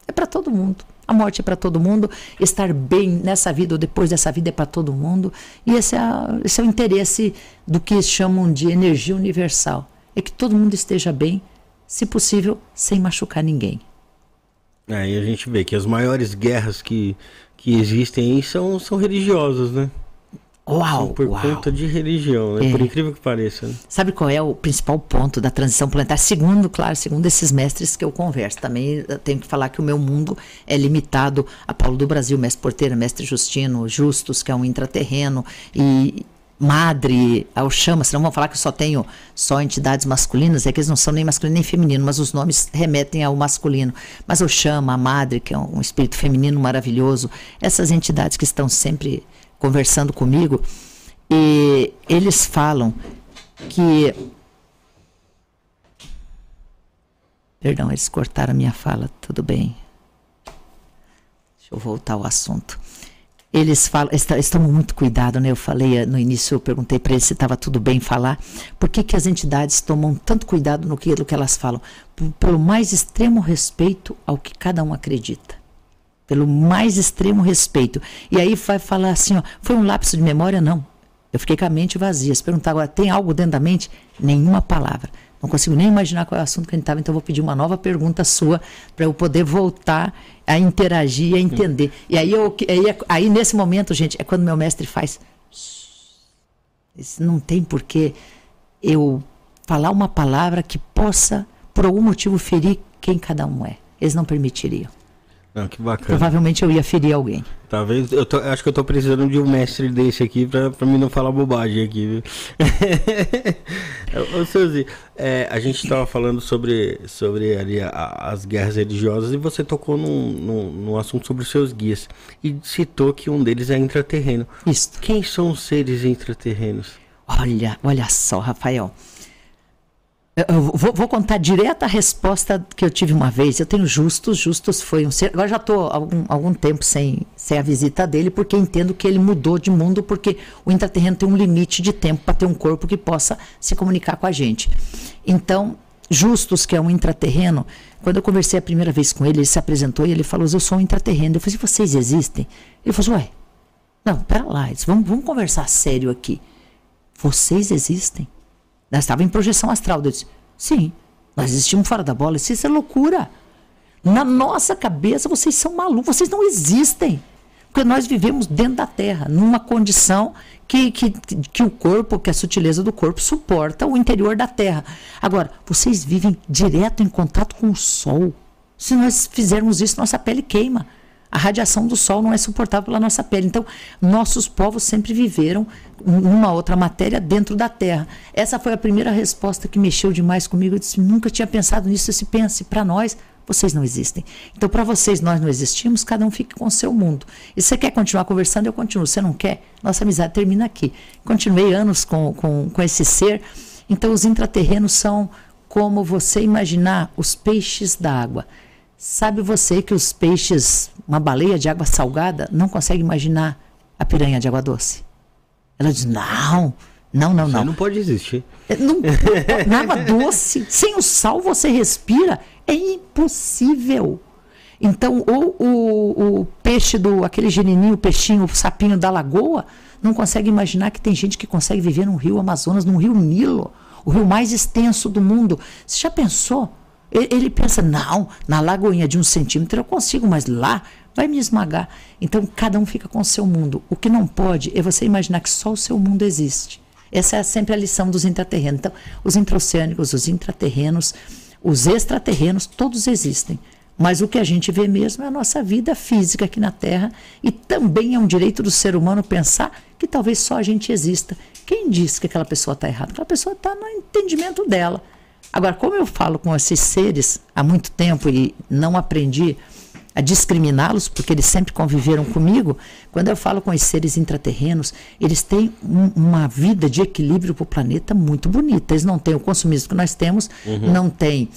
[SPEAKER 6] é para todo mundo. A morte é para todo mundo, estar bem nessa vida ou depois dessa vida é para todo mundo. E esse é, esse é o interesse do que chamam de energia universal é que todo mundo esteja bem, se possível, sem machucar ninguém.
[SPEAKER 7] Aí a gente vê que as maiores guerras que, que existem aí são, são religiosas, né?
[SPEAKER 6] Uau,
[SPEAKER 7] por
[SPEAKER 6] uau.
[SPEAKER 7] conta de religião, né? É. Por incrível que pareça. Né?
[SPEAKER 6] Sabe qual é o principal ponto da transição planetária? Segundo, claro, segundo esses mestres que eu converso. Também tenho que falar que o meu mundo é limitado a Paulo do Brasil, mestre Porteira, mestre Justino, Justus, que é um intraterreno, e madre, ao chama, senão vão falar que eu só tenho só entidades masculinas, é que eles não são nem masculino nem feminino, mas os nomes remetem ao masculino. Mas o chama, a madre, que é um espírito feminino maravilhoso, essas entidades que estão sempre conversando comigo, e eles falam que Perdão, eles cortaram a minha fala, tudo bem. Deixa eu voltar ao assunto eles falam, tomam muito cuidado, né? Eu falei eh, no início, eu perguntei para eles se estava tudo bem falar. Por que, que as entidades tomam tanto cuidado no que, no que elas falam? P pelo mais extremo respeito ao que cada um acredita. Pelo mais extremo respeito. E aí vai falar assim, ó, foi um lapso de memória? Não. Eu fiquei com a mente vazia. Se perguntar agora, tem algo dentro da mente? Nenhuma palavra. Não consigo nem imaginar qual é o assunto que a gente estava, então vou pedir uma nova pergunta sua para eu poder voltar a interagir, a entender. E aí, eu, aí, aí, nesse momento, gente, é quando meu mestre faz. Não tem porquê eu falar uma palavra que possa por algum motivo ferir quem cada um é. Eles não permitiriam.
[SPEAKER 7] Não, que bacana.
[SPEAKER 6] Provavelmente eu ia ferir alguém.
[SPEAKER 7] Talvez, eu tô, acho que eu tô precisando de um mestre desse aqui pra, pra mim não falar bobagem aqui, Ô, Suzy, é, a gente tava falando sobre, sobre ali a, as guerras religiosas e você tocou num, num, num, assunto sobre os seus guias e citou que um deles é intraterreno.
[SPEAKER 6] Isso.
[SPEAKER 7] Quem são os seres intraterrenos?
[SPEAKER 6] Olha, olha só, Rafael. Eu vou, vou, contar direto a resposta que eu tive uma vez. Eu tenho Justus. Justus foi um ser. Agora já estou algum, algum tempo sem, sem a visita dele, porque entendo que ele mudou de mundo, porque o intraterreno tem um limite de tempo para ter um corpo que possa se comunicar com a gente. Então, Justus, que é um intraterreno, quando eu conversei a primeira vez com ele, ele se apresentou e ele falou: Eu sou um intraterreno. Eu falei: Vocês existem? Ele falou: Ué, não, pera lá, vamos, vamos conversar sério aqui. Vocês existem? Nós estava em projeção astral. Eu disse, sim, nós existimos fora da bola. Isso é loucura. Na nossa cabeça, vocês são malucos, vocês não existem. Porque nós vivemos dentro da Terra, numa condição que, que, que o corpo, que a sutileza do corpo suporta o interior da Terra. Agora, vocês vivem direto em contato com o Sol. Se nós fizermos isso, nossa pele queima. A radiação do Sol não é suportável pela nossa pele. Então, nossos povos sempre viveram numa outra matéria dentro da Terra. Essa foi a primeira resposta que mexeu demais comigo. Eu disse: nunca tinha pensado nisso. Se pense, para nós, vocês não existem. Então, para vocês, nós não existimos, cada um fique com o seu mundo. E você quer continuar conversando, eu continuo. Você não quer, nossa amizade termina aqui. Continuei anos com, com, com esse ser. Então, os intraterrenos são como você imaginar os peixes da água. Sabe você que os peixes, uma baleia de água salgada, não consegue imaginar a piranha de água doce? Ela diz: não, não, não, não.
[SPEAKER 7] não pode existir.
[SPEAKER 6] É, não, na água doce, sem o sal você respira, é impossível. Então, ou o, o peixe do, aquele genininho, o peixinho, o sapinho da lagoa, não consegue imaginar que tem gente que consegue viver num rio Amazonas, num rio Nilo, o rio mais extenso do mundo. Você já pensou? Ele pensa, não, na lagoinha de um centímetro eu consigo, mas lá vai me esmagar. Então, cada um fica com o seu mundo. O que não pode é você imaginar que só o seu mundo existe. Essa é sempre a lição dos intraterrenos. Então, os intraoceânicos, os intraterrenos, os extraterrenos, todos existem. Mas o que a gente vê mesmo é a nossa vida física aqui na Terra. E também é um direito do ser humano pensar que talvez só a gente exista. Quem diz que aquela pessoa está errada? Aquela pessoa está no entendimento dela. Agora, como eu falo com esses seres há muito tempo e não aprendi a discriminá-los, porque eles sempre conviveram comigo. Quando eu falo com os seres intraterrenos, eles têm um, uma vida de equilíbrio para o planeta muito bonita. Eles não têm o consumismo que nós temos, uhum. não têm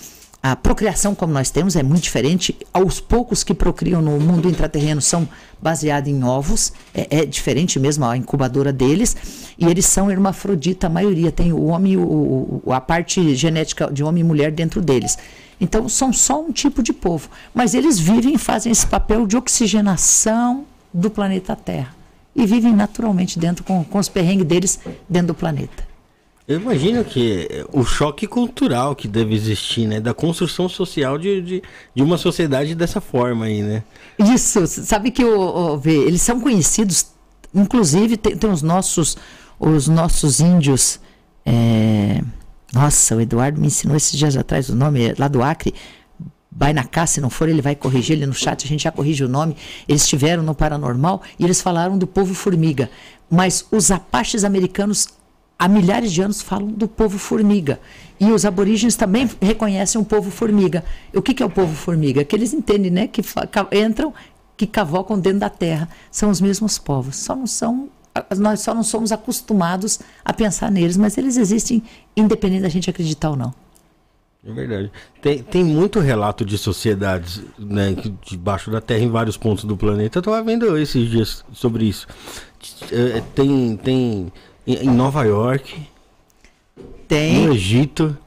[SPEAKER 6] a procriação como nós temos é muito diferente. Aos poucos que procriam no mundo intraterreno são baseados em ovos, é, é, diferente mesmo a incubadora deles. E eles são hermafrodita, a maioria tem o homem, o, o, a parte genética de homem e mulher dentro deles. Então, são só um tipo de povo. Mas eles vivem e fazem esse papel de oxigenação do planeta Terra. E vivem naturalmente dentro, com, com os perrengues deles dentro do planeta.
[SPEAKER 7] Eu imagino que o choque cultural que deve existir, né? Da construção social de, de, de uma sociedade dessa forma aí, né?
[SPEAKER 6] Isso, sabe que o, o, eles são conhecidos, inclusive tem, tem os nossos, os nossos índios. É, nossa, o Eduardo me ensinou esses dias atrás o nome lá do Acre. Vai na casa, se não for, ele vai corrigir ele no chat, a gente já corrige o nome. Eles estiveram no Paranormal e eles falaram do povo formiga. Mas os apaches americanos há milhares de anos falam do povo formiga. E os aborígenes também reconhecem o povo formiga. O que, que é o povo formiga? Que eles entendem, né? Que entram, que cavocam dentro da terra. São os mesmos povos. Só não são nós só não somos acostumados a pensar neles, mas eles existem independente da gente acreditar ou não.
[SPEAKER 7] É verdade. Tem, tem muito relato de sociedades né, debaixo da Terra em vários pontos do planeta. Eu estava vendo esses dias sobre isso. É, tem, tem em Nova York,
[SPEAKER 6] tem
[SPEAKER 7] no Egito,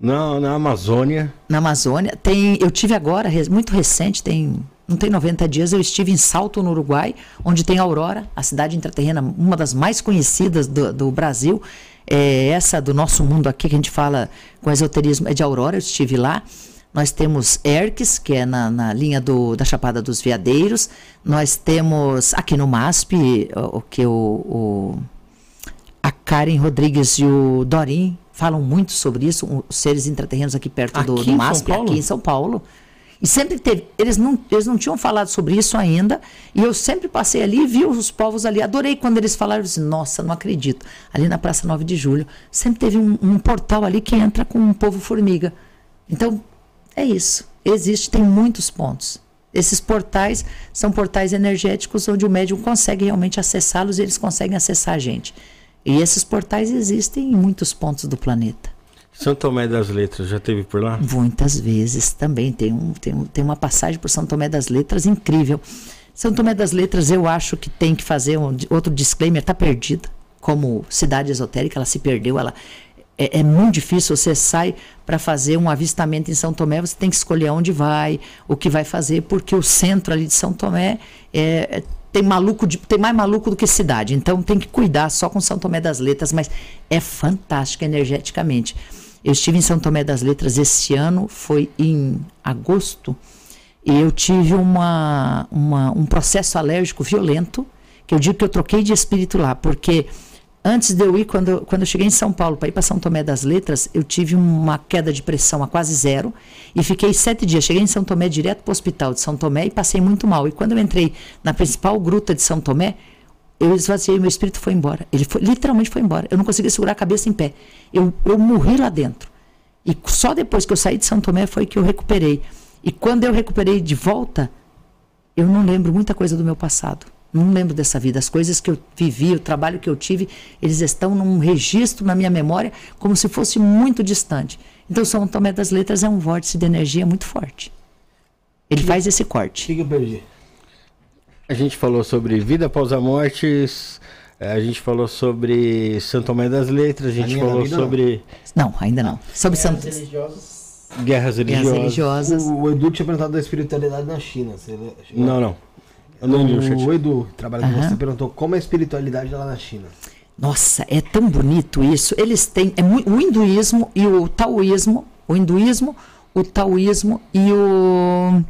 [SPEAKER 7] na, na Amazônia.
[SPEAKER 6] Na Amazônia. Tem, eu tive agora, muito recente, tem não tem 90 dias, eu estive em Salto, no Uruguai, onde tem Aurora, a cidade intraterrena, uma das mais conhecidas do, do Brasil. É essa do nosso mundo aqui, que a gente fala com esoterismo, é de Aurora, eu estive lá. Nós temos Erques, que é na, na linha do, da Chapada dos Veadeiros. Nós temos aqui no MASP, o, que o, o a Karen Rodrigues e o Dorim falam muito sobre isso, os seres intraterrenos aqui perto
[SPEAKER 7] aqui
[SPEAKER 6] do, do MASP, aqui em São Paulo. E sempre teve, eles não, eles não tinham falado sobre isso ainda, e eu sempre passei ali e vi os povos ali. Adorei quando eles falaram assim, nossa, não acredito. Ali na Praça 9 de Julho, sempre teve um, um portal ali que entra com um povo formiga. Então, é isso. Existe, tem muitos pontos. Esses portais são portais energéticos onde o médium consegue realmente acessá-los e eles conseguem acessar a gente. E esses portais existem em muitos pontos do planeta.
[SPEAKER 7] São Tomé das Letras, já teve por lá?
[SPEAKER 6] Muitas vezes também. Tem, um, tem, tem uma passagem por São Tomé das Letras incrível. São Tomé das Letras, eu acho que tem que fazer um, outro disclaimer, está perdida. Como cidade esotérica, ela se perdeu, ela é, é, muito difícil. Você sai para fazer um avistamento em São Tomé, você tem que escolher onde vai, o que vai fazer, porque o centro ali de São Tomé é, é, tem maluco de, tem mais maluco do que cidade. Então tem que cuidar só com São Tomé das Letras, mas é fantástico energeticamente. Eu estive em São Tomé das Letras esse ano, foi em agosto, e eu tive uma, uma, um processo alérgico violento, que eu digo que eu troquei de espírito lá, porque Antes de eu ir, quando, quando eu cheguei em São Paulo para ir para São Tomé das Letras, eu tive uma queda de pressão a quase zero e fiquei sete dias. Cheguei em São Tomé direto para o hospital de São Tomé e passei muito mal. E quando eu entrei na principal gruta de São Tomé, eu esvaziei, meu espírito foi embora. Ele foi, literalmente foi embora. Eu não conseguia segurar a cabeça em pé. Eu, eu morri lá dentro. E só depois que eu saí de São Tomé foi que eu recuperei. E quando eu recuperei de volta, eu não lembro muita coisa do meu passado. Não lembro dessa vida. As coisas que eu vivi, o trabalho que eu tive, eles estão num registro na minha memória como se fosse muito distante. Então, São Tomé das Letras é um vórtice de energia muito forte. Ele que, faz esse corte. O
[SPEAKER 7] que, que eu perdi? A gente falou sobre vida após a morte, eh, a gente falou sobre Santo Tomé das Letras, a gente falou sobre.
[SPEAKER 6] Não. não, ainda não. Sobre Guerras Santos. Religiosas.
[SPEAKER 7] Guerras religiosas. Guerras religiosas.
[SPEAKER 4] O, o Edu tinha perguntado da espiritualidade na China. Você...
[SPEAKER 7] Não, não.
[SPEAKER 4] O, o Edu, trabalha com você, perguntou como é a espiritualidade lá na China.
[SPEAKER 6] Nossa, é tão bonito isso. Eles têm é, o hinduísmo e o taoísmo, o hinduísmo, o taoísmo e o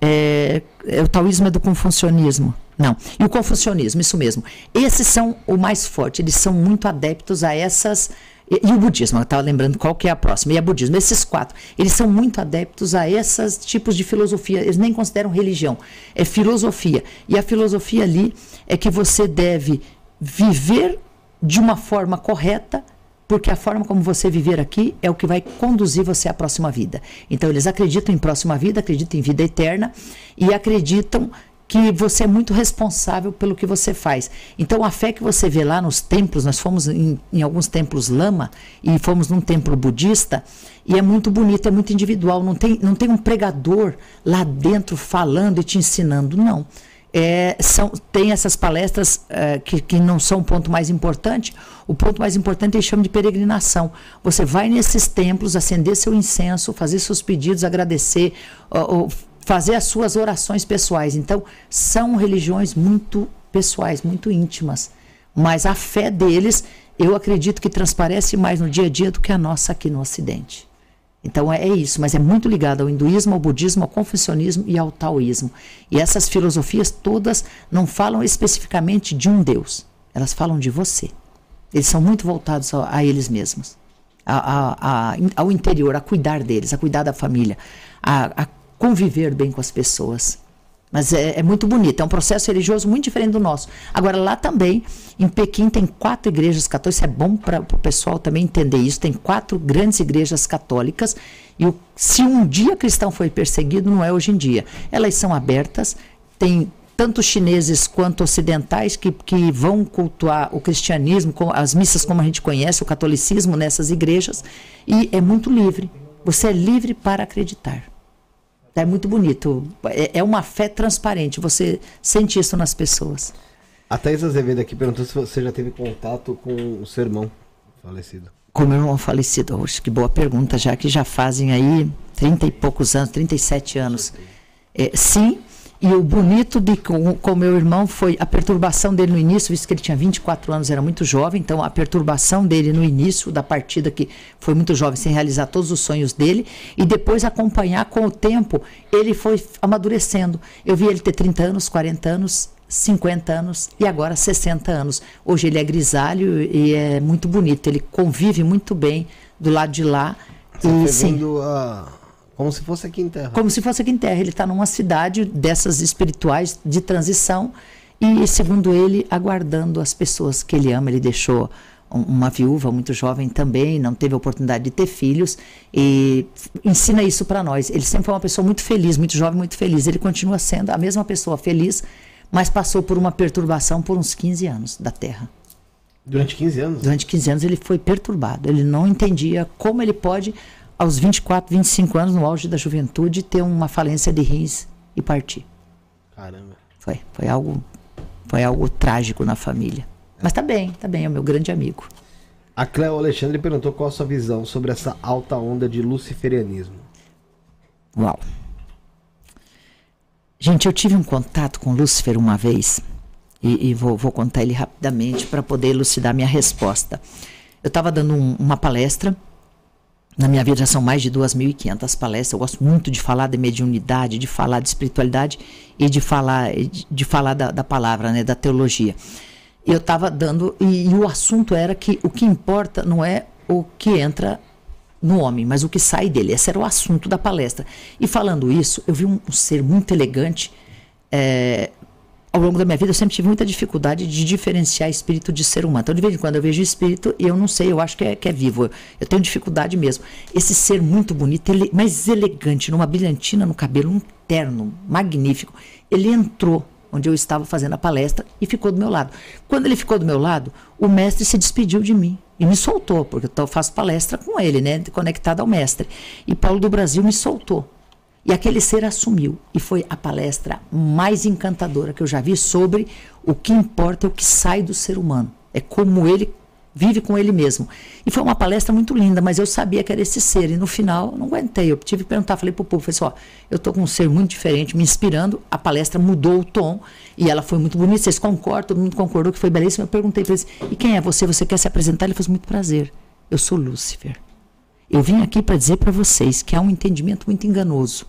[SPEAKER 6] é, é, o taoísmo é do confucionismo. Não, e o confucionismo, isso mesmo. Esses são o mais forte, eles são muito adeptos a essas e, e o budismo, eu estava lembrando qual que é a próxima. E é budismo. Esses quatro, eles são muito adeptos a esses tipos de filosofia. Eles nem consideram religião. É filosofia. E a filosofia ali é que você deve viver de uma forma correta, porque a forma como você viver aqui é o que vai conduzir você à próxima vida. Então, eles acreditam em próxima vida, acreditam em vida eterna e acreditam que você é muito responsável pelo que você faz. Então, a fé que você vê lá nos templos, nós fomos em, em, alguns templos lama e fomos num templo budista, e é muito bonito, é muito individual. Não tem, não tem um pregador lá dentro falando e te ensinando, não. É, são, tem essas palestras uh, que, que não são o ponto mais importante. O ponto mais importante é chama de peregrinação. Você vai nesses templos, acender seu incenso, fazer seus pedidos, agradecer, uh, uh, fazer as suas orações pessoais. Então, são religiões muito pessoais, muito íntimas. Mas a fé deles, eu acredito que transparece mais no dia a dia do que a nossa aqui no Ocidente. Então é, isso, mas é muito ligado ao hinduísmo, ao budismo, ao confucionismo e ao taoísmo. E essas filosofias todas não falam especificamente de um Deus, elas falam de você. Eles são muito voltados a, a eles mesmos, a, a, ao interior, a cuidar deles, a cuidar da família, a conviver bem com as pessoas. Mas é, é, muito bonito, é um processo religioso muito diferente do nosso. Agora, lá também, em Pequim, tem quatro igrejas católicas, é bom para o pessoal também entender isso. Tem quatro grandes igrejas católicas, e o, se um dia cristão foi perseguido, não é hoje em dia. Elas são abertas, tem tanto chineses quanto ocidentais que, que vão cultuar o cristianismo, as missas como a gente conhece, o catolicismo nessas igrejas, e é muito livre. Você é livre para acreditar. É muito bonito. É, é uma fé transparente. Você sente isso nas pessoas.
[SPEAKER 4] A Thais Azevedo aqui perguntou se você já teve contato com o seu irmão falecido.
[SPEAKER 6] Com o meu irmão falecido. Oxe, que boa pergunta, já que já fazem aí 30 e poucos anos, 37 anos. É, sim, e o bonito de com, com meu irmão foi a perturbação dele no início, visto que ele tinha 24 anos, era muito jovem, então a perturbação dele no início da partida, que foi muito jovem, sem realizar todos os sonhos dele, e depois acompanhar com o tempo, ele foi amadurecendo. Eu vi ele ter 30 anos, 40 anos, 50 anos e agora 60 anos. Hoje ele é grisalho e é muito bonito. Ele convive muito bem do lado de lá.
[SPEAKER 4] Você e, sim, a... como se fosse aqui em Terra.
[SPEAKER 6] Como se fosse aqui em Terra. Ele está numa cidade dessas espirituais de transição e, segundo ele, aguardando as pessoas que ele ama. Ele deixou uma viúva muito jovem também, não teve a oportunidade de ter filhos e ensina isso para nós. Ele sempre foi uma pessoa muito feliz, muito jovem, muito feliz. Ele continua sendo a mesma pessoa feliz, mas passou por uma perturbação por uns 15 anos da Terra.
[SPEAKER 4] Durante 15 anos?
[SPEAKER 6] Durante 15 anos ele foi perturbado. Ele não entendia como ele pode, aos 24, 25 anos, no auge da juventude, ter uma falência de rins e partir.
[SPEAKER 4] Caramba.
[SPEAKER 6] Foi, foi algo, foi algo trágico na família. Mas tá bem, tá bem, é o meu grande amigo.
[SPEAKER 4] A Cleo Alexandre perguntou qual a sua visão sobre essa alta onda de luciferianismo.
[SPEAKER 6] Uau. Gente, eu tive um contato com Lúcifer uma vez e, e vou, vou, contar ele rapidamente para poder elucidar minha resposta. Eu estava dando um, uma palestra. Na minha vida já são mais de 2.500 palestras. Eu gosto muito de falar de mediunidade, de falar de espiritualidade e de falar, de, falar da, da, palavra, né, da teologia. Eu estava dando, e, e o assunto era que o que importa não é o que entra no homem, mas o que sai dele. Esse era o assunto da palestra. E falando isso, eu vi um, um ser muito elegante. É, ao longo da minha vida, eu sempre tive muita dificuldade de diferenciar espírito de ser humano. Então, de vez em quando, eu vejo espírito e eu não sei, eu acho que é, que é vivo. Eu tenho dificuldade mesmo. Esse ser muito bonito, ele, mas elegante, numa brilhantina no cabelo, um terno magnífico. Ele entrou onde eu estava fazendo a palestra e ficou do meu lado. Quando ele ficou do meu lado, o mestre se despediu de mim e me soltou, porque eu faço palestra com ele, né, conectado ao mestre. E Paulo do Brasil me soltou. E aquele ser assumiu. E foi a palestra mais encantadora que eu já vi sobre o que importa é o que sai do ser humano. É como ele vive com ele mesmo. E foi uma palestra muito linda, mas eu sabia que era esse ser. E no final, não aguentei. Eu tive que perguntar, falei para o povo, falei assim, ó, eu estou com um ser muito diferente, me inspirando. A palestra mudou o tom e ela foi muito bonita. Vocês concordam? Todo mundo concordou que foi belíssima. Eu perguntei para eles, e quem é você? Você quer se apresentar? Ele falou, muito prazer. Eu sou Lúcifer. Eu vim aqui para dizer para vocês que há um entendimento muito enganoso.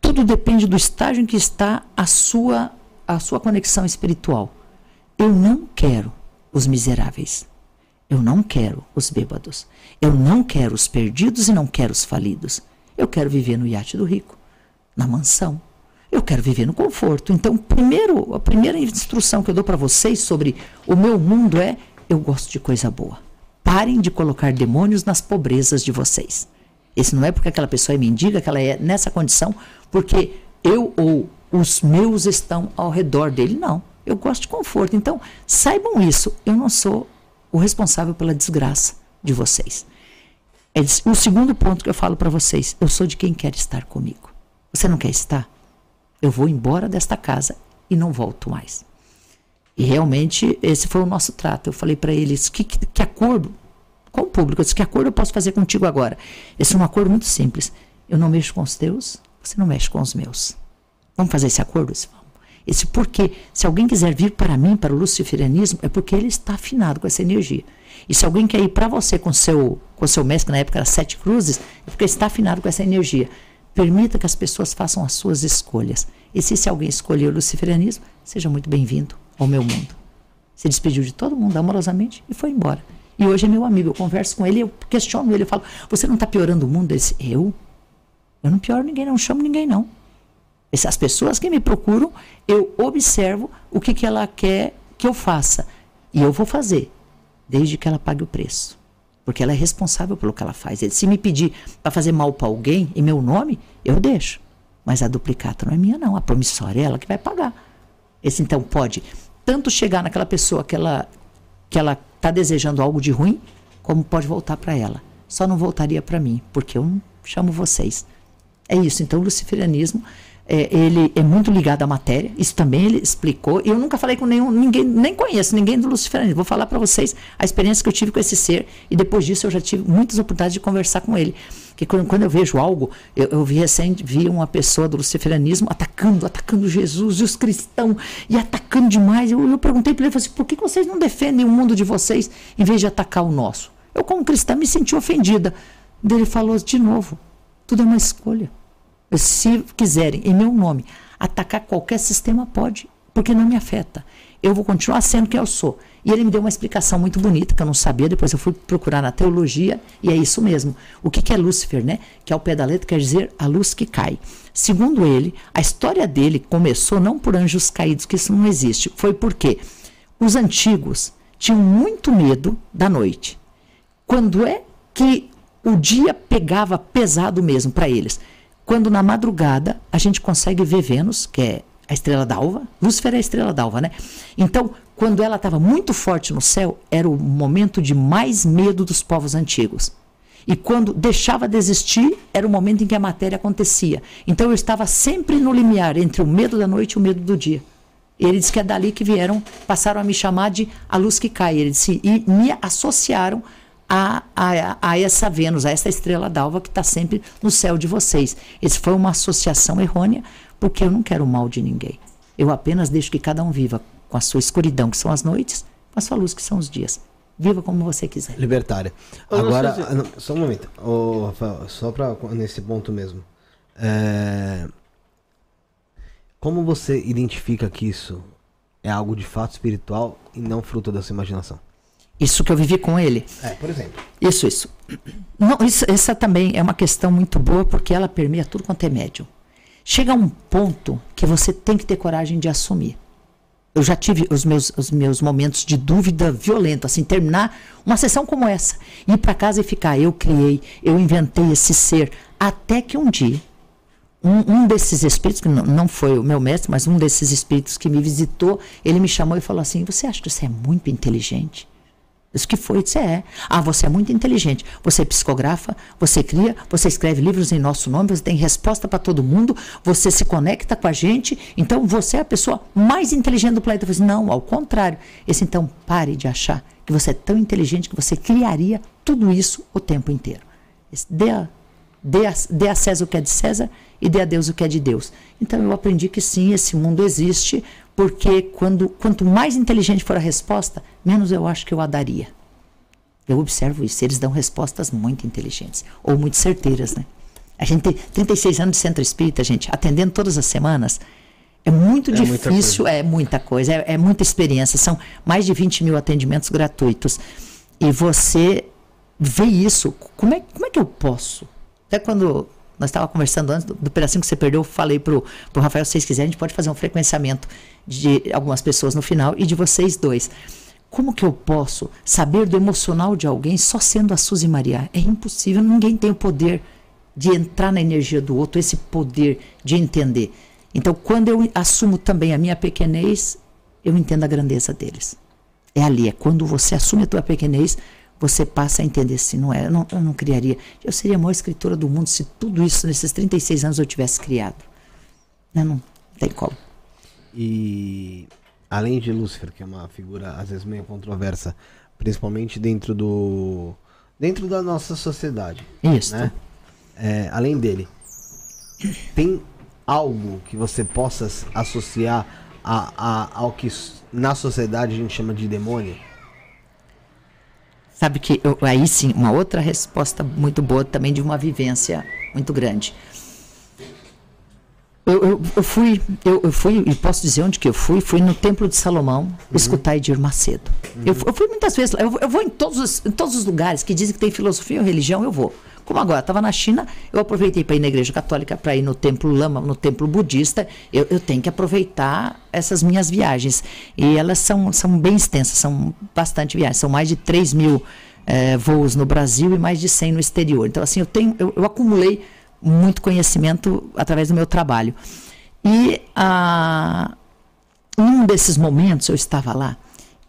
[SPEAKER 6] Tudo depende do estágio em que está a sua, a sua conexão espiritual. Eu não quero os miseráveis. Eu não quero os bêbados. Eu não quero os perdidos e não quero os falidos. Eu quero viver no iate do rico, na mansão. Eu quero viver no conforto. Então, primeiro, a primeira instrução que eu dou para vocês sobre o meu mundo é: eu gosto de coisa boa. Parem de colocar demônios nas pobrezas de vocês. Esse não é porque aquela pessoa é mendiga que ela é nessa condição, porque eu ou os meus estão ao redor dele. Não. Eu gosto de conforto. Então, saibam isso. Eu não sou o responsável pela desgraça de vocês. É o segundo ponto que eu falo para vocês. Eu sou de quem quer estar comigo. Você não quer estar? Eu vou embora desta casa e não volto mais. E realmente esse foi o nosso trato. Eu falei para eles que, que, que, acordo com o público. Eu disse que acordo eu posso fazer contigo agora. Esse é um acordo muito simples. Eu não mexo com os teus, você não mexe com os meus. Vamos fazer esse acordo? Esse porquê. Se alguém quiser vir para mim, para o luciferianismo, é porque ele está afinado com essa energia. E se alguém quer ir para você com seu com seu mestre, na época era Sete Cruzes, é porque está afinado com essa energia. Permita que as pessoas façam as suas escolhas. E se, se alguém escolher o luciferianismo, seja muito bem-vindo ao meu mundo. Se despediu de todo mundo amorosamente e foi embora. E hoje é meu amigo, eu converso com ele, eu questiono ele, eu falo, você não está piorando o mundo? Ele disse, eu? Eu não pioro ninguém, não chamo ninguém, não. Essas pessoas que me procuram, eu observo o que, que ela quer que eu faça. E eu vou fazer, desde que ela pague o preço. Porque ela é responsável pelo que ela faz. Se me pedir para fazer mal para alguém em meu nome, eu deixo. Mas a duplicata não é minha, não. A promissória é ela que vai pagar. Esse então pode tanto chegar naquela pessoa que ela que ela está desejando algo de ruim, como pode voltar para ela. Só não voltaria para mim, porque eu não chamo vocês. É isso. Então, o luciferianismo é, ele é muito ligado à matéria, isso também ele explicou. Eu nunca falei com nenhum, ninguém, nem conheço ninguém do luciferianismo. Vou falar para vocês a experiência que eu tive com esse ser e depois disso eu já tive muitas oportunidades de conversar com ele. Que quando, quando eu vejo algo, eu, eu vi recente, vi uma pessoa do luciferianismo atacando, atacando Jesus e os cristãos e atacando demais. Eu, eu perguntei para ele, falei assim, por que vocês não defendem o mundo de vocês em vez de atacar o nosso? Eu como cristã me senti ofendida. Ele falou de novo, tudo é uma escolha. Se quiserem, em meu nome, atacar qualquer sistema, pode. porque não me afeta. Eu vou continuar sendo quem eu sou. E ele me deu uma explicação muito bonita, que eu não sabia, depois eu fui procurar na teologia, e é isso mesmo. O que, que é Lúcifer, né? Que ao pé da letra quer dizer a luz que cai. Segundo ele, a história dele começou não por anjos caídos, que isso não existe, foi porque os antigos tinham muito medo da noite. Quando é que o dia pegava pesado mesmo para eles? Quando na madrugada a gente consegue ver Vênus, que é a estrela d'alva. Lúcifer é a estrela d'alva, né? Então, quando ela estava muito forte no céu, era o momento de mais medo dos povos antigos. E quando deixava de existir, era o momento em que a matéria acontecia. Então eu estava sempre no limiar entre o medo da noite e o medo do dia. Ele disse que é dali que vieram, passaram a me chamar de a luz que cai. Ele disse, e me associaram a, a, a essa Vênus, a essa estrela d'alva que está sempre no céu de vocês. Esse foi uma associação errônea, porque eu não quero o mal de ninguém. Eu apenas deixo que cada um viva com a sua escuridão, que são as noites, com a sua luz, que são os dias. Viva como você quiser.
[SPEAKER 4] Libertária. Agora, não, só um momento. Oh, Rafael, só para nesse ponto mesmo. É... Como você identifica que isso é algo de fato espiritual e não fruto da sua imaginação?
[SPEAKER 6] Isso que eu vivi com ele.
[SPEAKER 4] É, por exemplo.
[SPEAKER 6] Isso, isso. Não, isso essa também é uma questão muito boa porque ela permeia tudo quanto é médium. Chega um ponto que você tem que ter coragem de assumir. Eu já tive os meus, os meus momentos de dúvida violenta, assim, terminar uma sessão como essa, ir para casa e ficar, eu criei, eu inventei esse ser, até que um dia, um, um desses espíritos, que não, não foi o meu mestre, mas um desses espíritos que me visitou, ele me chamou e falou assim, você acha que você é muito inteligente? Isso que foi, disse, é. Ah, você é muito inteligente. Você psicografa, você cria, você escreve livros em nosso nome, você tem resposta para todo mundo, você se conecta com a gente. Então, você é a pessoa mais inteligente do planeta. Eu falei, não, ao contrário. Esse, então, pare de achar que você é tão inteligente que você criaria tudo isso o tempo inteiro. Dê a, dê, a, dê a César o que é de César e dê a Deus o que é de Deus. Então, eu aprendi que sim, esse mundo existe, porque quando, quanto mais inteligente for a resposta, menos eu acho que eu a daria. Eu observo isso, eles dão respostas muito inteligentes, ou muito certeiras, né? A gente tem 36 anos de centro espírita, gente, atendendo todas as semanas. É muito é difícil, muita é muita coisa, é, é, muita experiência. São mais de 20 mil atendimentos gratuitos. E você vê isso. Como é, como é que eu posso? Até quando nós estávamos conversando antes do, do, pedacinho que você perdeu, eu falei pro, pro Rafael, se vocês quiserem, a gente pode fazer um frequenciamento de algumas pessoas no final e de vocês dois. Como que eu posso saber do emocional de alguém só sendo a Suzy Maria? É impossível, ninguém tem o poder de entrar na energia do outro, esse poder de entender. Então, quando eu assumo também a minha pequenez, eu entendo a grandeza deles. É ali, é quando você assume a tua pequenez, você passa a entender se não é. Eu não, eu não criaria. Eu seria a maior escritora do mundo se tudo isso nesses 36 anos eu tivesse criado. Não, não tem como.
[SPEAKER 4] E além de Lúcifer, que é uma figura às vezes meio controversa, principalmente dentro do dentro da nossa sociedade.
[SPEAKER 6] Isso.
[SPEAKER 4] Né? É, além dele, tem algo que você possa associar a, a, ao que na sociedade a gente chama de demônio?
[SPEAKER 6] Sabe que eu, aí sim, uma outra resposta muito boa também de uma vivência muito grande. Eu, eu, eu fui, eu, eu, fui, e posso dizer onde que eu fui, fui no Templo de Salomão uhum. escutar Edir Macedo. Uhum. Eu, fui muitas vezes, eu, eu vou em todos, os, em todos os lugares que dizem que tem filosofia ou religião, eu vou. Como agora estava na China, eu aproveitei para ir na igreja católica, para ir no templo lama, no templo budista. Eu, eu, tenho que aproveitar essas minhas viagens. E elas são, são bem extensas, são bastante viagens. São mais de 3 mil é, voos no Brasil e mais de 100 no exterior. Então, assim, eu, tenho, eu, eu acumulei muito conhecimento através do meu trabalho. E ah, um desses momentos eu estava lá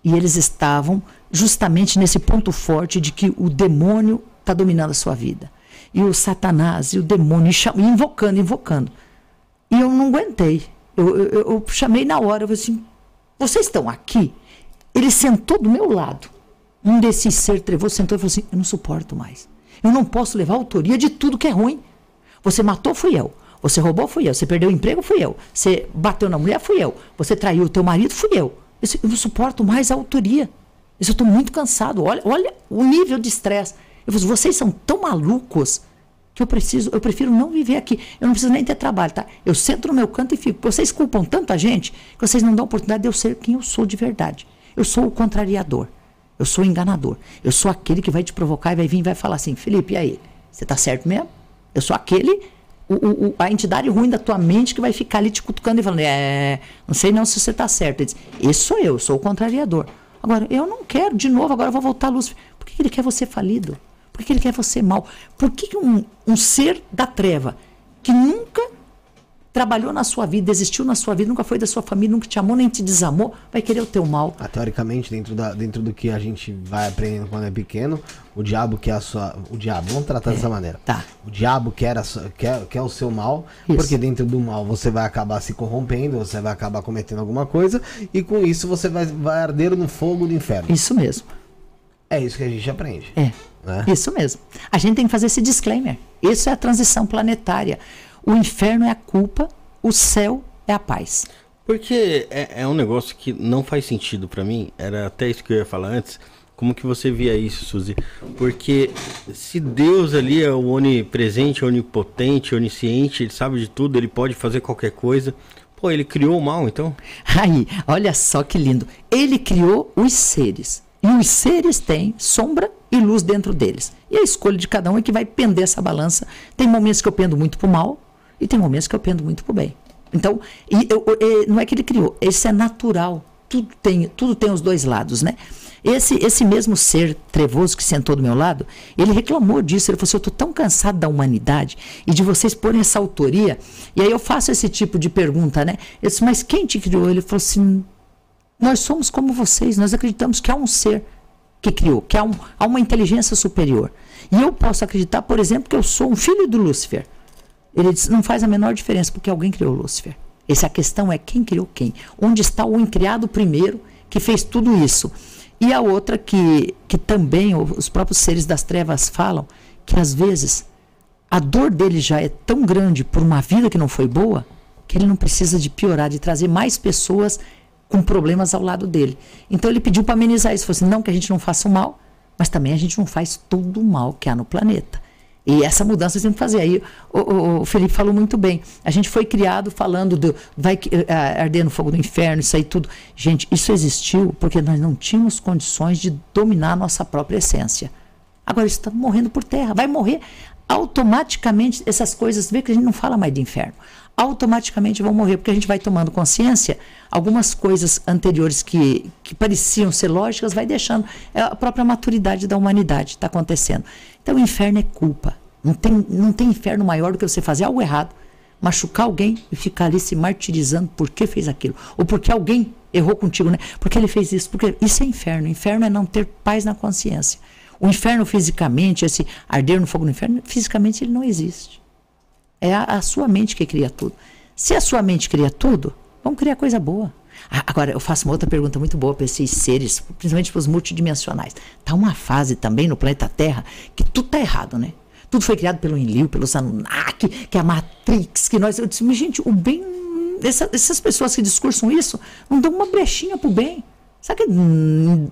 [SPEAKER 6] e eles estavam justamente nesse ponto forte de que o demônio está dominando a sua vida. E o Satanás e o demônio, invocando, invocando. E eu não aguentei. Eu, eu, eu chamei na hora, eu falei assim: vocês estão aqui? Ele sentou do meu lado. Um desses ser trevosos sentou e falou assim: eu não suporto mais. Eu não posso levar autoria de tudo que é ruim. Você matou, fui eu. Você roubou, fui eu. Você perdeu o emprego, fui eu. Você bateu na mulher, fui eu. Você traiu o teu marido, fui eu. Eu não suporto mais a autoria. Eu estou muito cansado. Olha, olha o nível de estresse. Eu falei, vocês são tão malucos que eu preciso, eu prefiro não viver aqui. Eu não preciso nem ter trabalho, tá? Eu sento no meu canto e fico. Vocês culpam tanta gente que vocês não dão oportunidade de eu ser quem eu sou de verdade. Eu sou o contrariador. Eu sou o enganador. Eu sou aquele que vai te provocar e vai vir e vai falar assim: Felipe, e aí? Você tá certo mesmo? Eu sou aquele, o, o, a entidade ruim da tua mente que vai ficar ali te cutucando e falando: É, não sei não se você tá certo. Ele diz: Esse sou eu, sou o contrariador. Agora, eu não quero, de novo, agora eu vou voltar a luz. Por que ele quer você falido? Por que ele quer você mal? Por que um, um ser da treva que nunca trabalhou na sua vida, existiu na sua vida, nunca foi da sua família, nunca te amou nem te desamou, vai querer o teu mal.
[SPEAKER 4] Ah, teoricamente, dentro, da, dentro do que a gente vai aprendendo quando é pequeno, o diabo quer a sua. O diabo, vamos tratar é, dessa maneira.
[SPEAKER 6] Tá.
[SPEAKER 4] O diabo quer, a sua, quer, quer o seu mal, isso. porque dentro do mal você vai acabar se corrompendo, você vai acabar cometendo alguma coisa, e com isso você vai, vai arder no fogo do inferno.
[SPEAKER 6] Isso mesmo.
[SPEAKER 4] É isso que a gente aprende.
[SPEAKER 6] É. Né? Isso mesmo. A gente tem que fazer esse disclaimer. Isso é a transição planetária. O inferno é a culpa, o céu é a paz.
[SPEAKER 7] Porque é, é um negócio que não faz sentido para mim. Era até isso que eu ia falar antes. Como que você via isso, Suzy? Porque se Deus ali é o onipresente, onipotente, onisciente, ele sabe de tudo, ele pode fazer qualquer coisa. Pô, ele criou o mal, então?
[SPEAKER 6] Aí, olha só que lindo. Ele criou os seres. E os seres têm sombra e luz dentro deles. E a escolha de cada um é que vai pender essa balança. Tem momentos que eu pendo muito para o mal e tem momentos que eu pendo muito para o bem. Então, e, eu, eu, não é que ele criou, isso é natural. Tudo tem, tudo tem os dois lados, né? Esse, esse mesmo ser trevoso que sentou do meu lado, ele reclamou disso. Ele falou assim: Eu estou tão cansado da humanidade e de vocês porem essa autoria. E aí eu faço esse tipo de pergunta, né? Eu disse: Mas quem te criou? Ele falou assim: Nós somos como vocês, nós acreditamos que há um ser que criou, que há, um, há uma inteligência superior. E eu posso acreditar, por exemplo, que eu sou um filho do Lúcifer. Ele diz, não faz a menor diferença, porque alguém criou Lúcifer. Essa a questão é quem criou quem. Onde está o incriado primeiro que fez tudo isso? E a outra que, que também os próprios seres das trevas falam, que às vezes a dor dele já é tão grande por uma vida que não foi boa, que ele não precisa de piorar, de trazer mais pessoas com problemas ao lado dele. Então ele pediu para amenizar isso. Falou assim: não que a gente não faça o mal, mas também a gente não faz todo o mal que há no planeta. E essa mudança tem que fazer. Aí o, o, o, Felipe falou muito bem. A gente foi criado falando do vai uh, arder no fogo do inferno, isso aí tudo. Gente, isso existiu porque nós não tínhamos condições de dominar a nossa própria essência. Agora isso está morrendo por terra. Vai morrer automaticamente essas coisas. Vê que a gente não fala mais de inferno automaticamente vão morrer, porque a gente vai tomando consciência, algumas coisas anteriores que, que pareciam ser lógicas, vai deixando. É a própria maturidade da humanidade está acontecendo. Então o inferno é culpa. Não tem, não tem inferno maior do que você fazer algo errado, machucar alguém e ficar ali se martirizando por que fez aquilo. Ou porque alguém errou contigo, né? Porque ele fez isso. Porque isso é inferno. Inferno é não ter paz na consciência. O inferno fisicamente, esse arder no fogo do inferno, fisicamente ele não existe. É a, a sua mente que cria tudo. Se a sua mente cria tudo, vamos criar coisa boa. Agora, eu faço uma outra pergunta muito boa para esses seres, principalmente para os multidimensionais. Está uma fase também no planeta Terra que tudo está errado, né? Tudo foi criado pelo Enlil, pelos Anunnaki, que é a Matrix, que nós. Eu disse, gente, o bem. Essa, essas pessoas que discursam isso não dão uma brechinha para o bem. Sabe que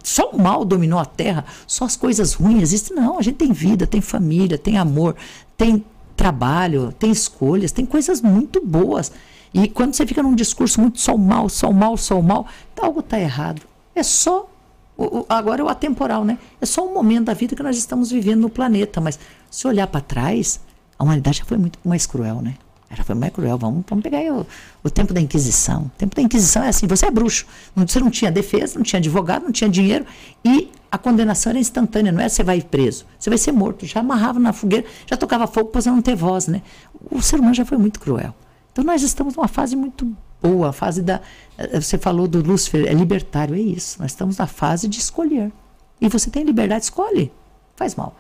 [SPEAKER 6] só o mal dominou a Terra? Só as coisas ruins existem? Não, a gente tem vida, tem família, tem amor, tem trabalho, tem escolhas, tem coisas muito boas. E quando você fica num discurso muito só o mal, só o mal, só o mal, algo está errado. É só. O, agora é o atemporal, né? É só um momento da vida que nós estamos vivendo no planeta. Mas se olhar para trás, a humanidade já foi muito mais cruel, né? Ela foi mais cruel. Vamos, vamos pegar o, o tempo da Inquisição. O tempo da Inquisição é assim: você é bruxo. Você não tinha defesa, não tinha advogado, não tinha dinheiro. E a condenação era instantânea, não é você vai preso, você vai ser morto. Já amarrava na fogueira, já tocava fogo para você não ter voz, né? O ser humano já foi muito cruel. Então nós estamos numa fase muito boa, a fase da. Eh, você falou do Lúcifer, é libertário, é isso. Nós estamos na fase de escolher. E você tem liberdade, escolhe. Faz mal.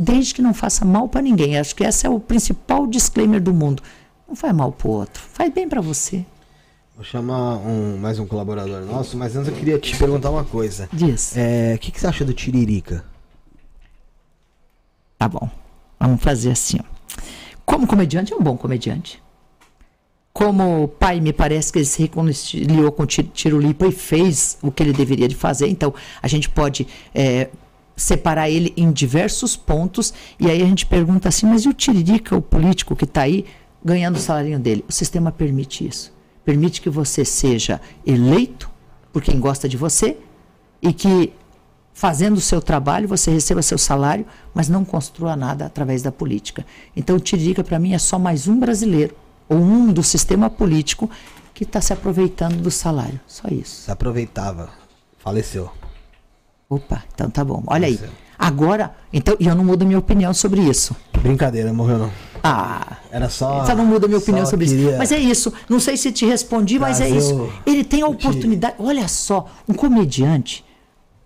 [SPEAKER 6] Desde que não faça mal para ninguém. Acho que esse é o principal disclaimer do mundo. Não faz mal para o outro, faz bem para você.
[SPEAKER 4] Vou chamar um, mais um colaborador nosso, mas antes eu queria te perguntar uma coisa.
[SPEAKER 6] Diz.
[SPEAKER 4] É, o que, que você acha do Tiririca?
[SPEAKER 6] Tá bom. Vamos fazer assim. Ó. Como comediante, é um bom comediante. Como pai, me parece que ele se reconciliou com o Tirulipa e fez o que ele deveria de fazer. Então, a gente pode é, separar ele em diversos pontos. E aí a gente pergunta assim: mas e o Tiririca, o político que está aí ganhando o salário dele? O sistema permite isso. Permite que você seja eleito por quem gosta de você e que fazendo o seu trabalho, você receba seu salário, mas não construa nada através da política. Então, o Tiririca, para mim, é só mais um brasileiro, ou um do sistema político, que está se aproveitando do salário. Só isso.
[SPEAKER 4] Se aproveitava. Faleceu.
[SPEAKER 6] Opa, então tá bom. Olha Faleceu. aí. Agora, então, e eu não mudo minha opinião sobre isso.
[SPEAKER 4] Brincadeira, morreu não.
[SPEAKER 6] Ah,
[SPEAKER 4] era só.
[SPEAKER 6] Só não muda minha opinião sobre isso. Mas é isso. Não sei se te respondi, mas é isso. Ele tem a oportunidade. Olha só, um comediante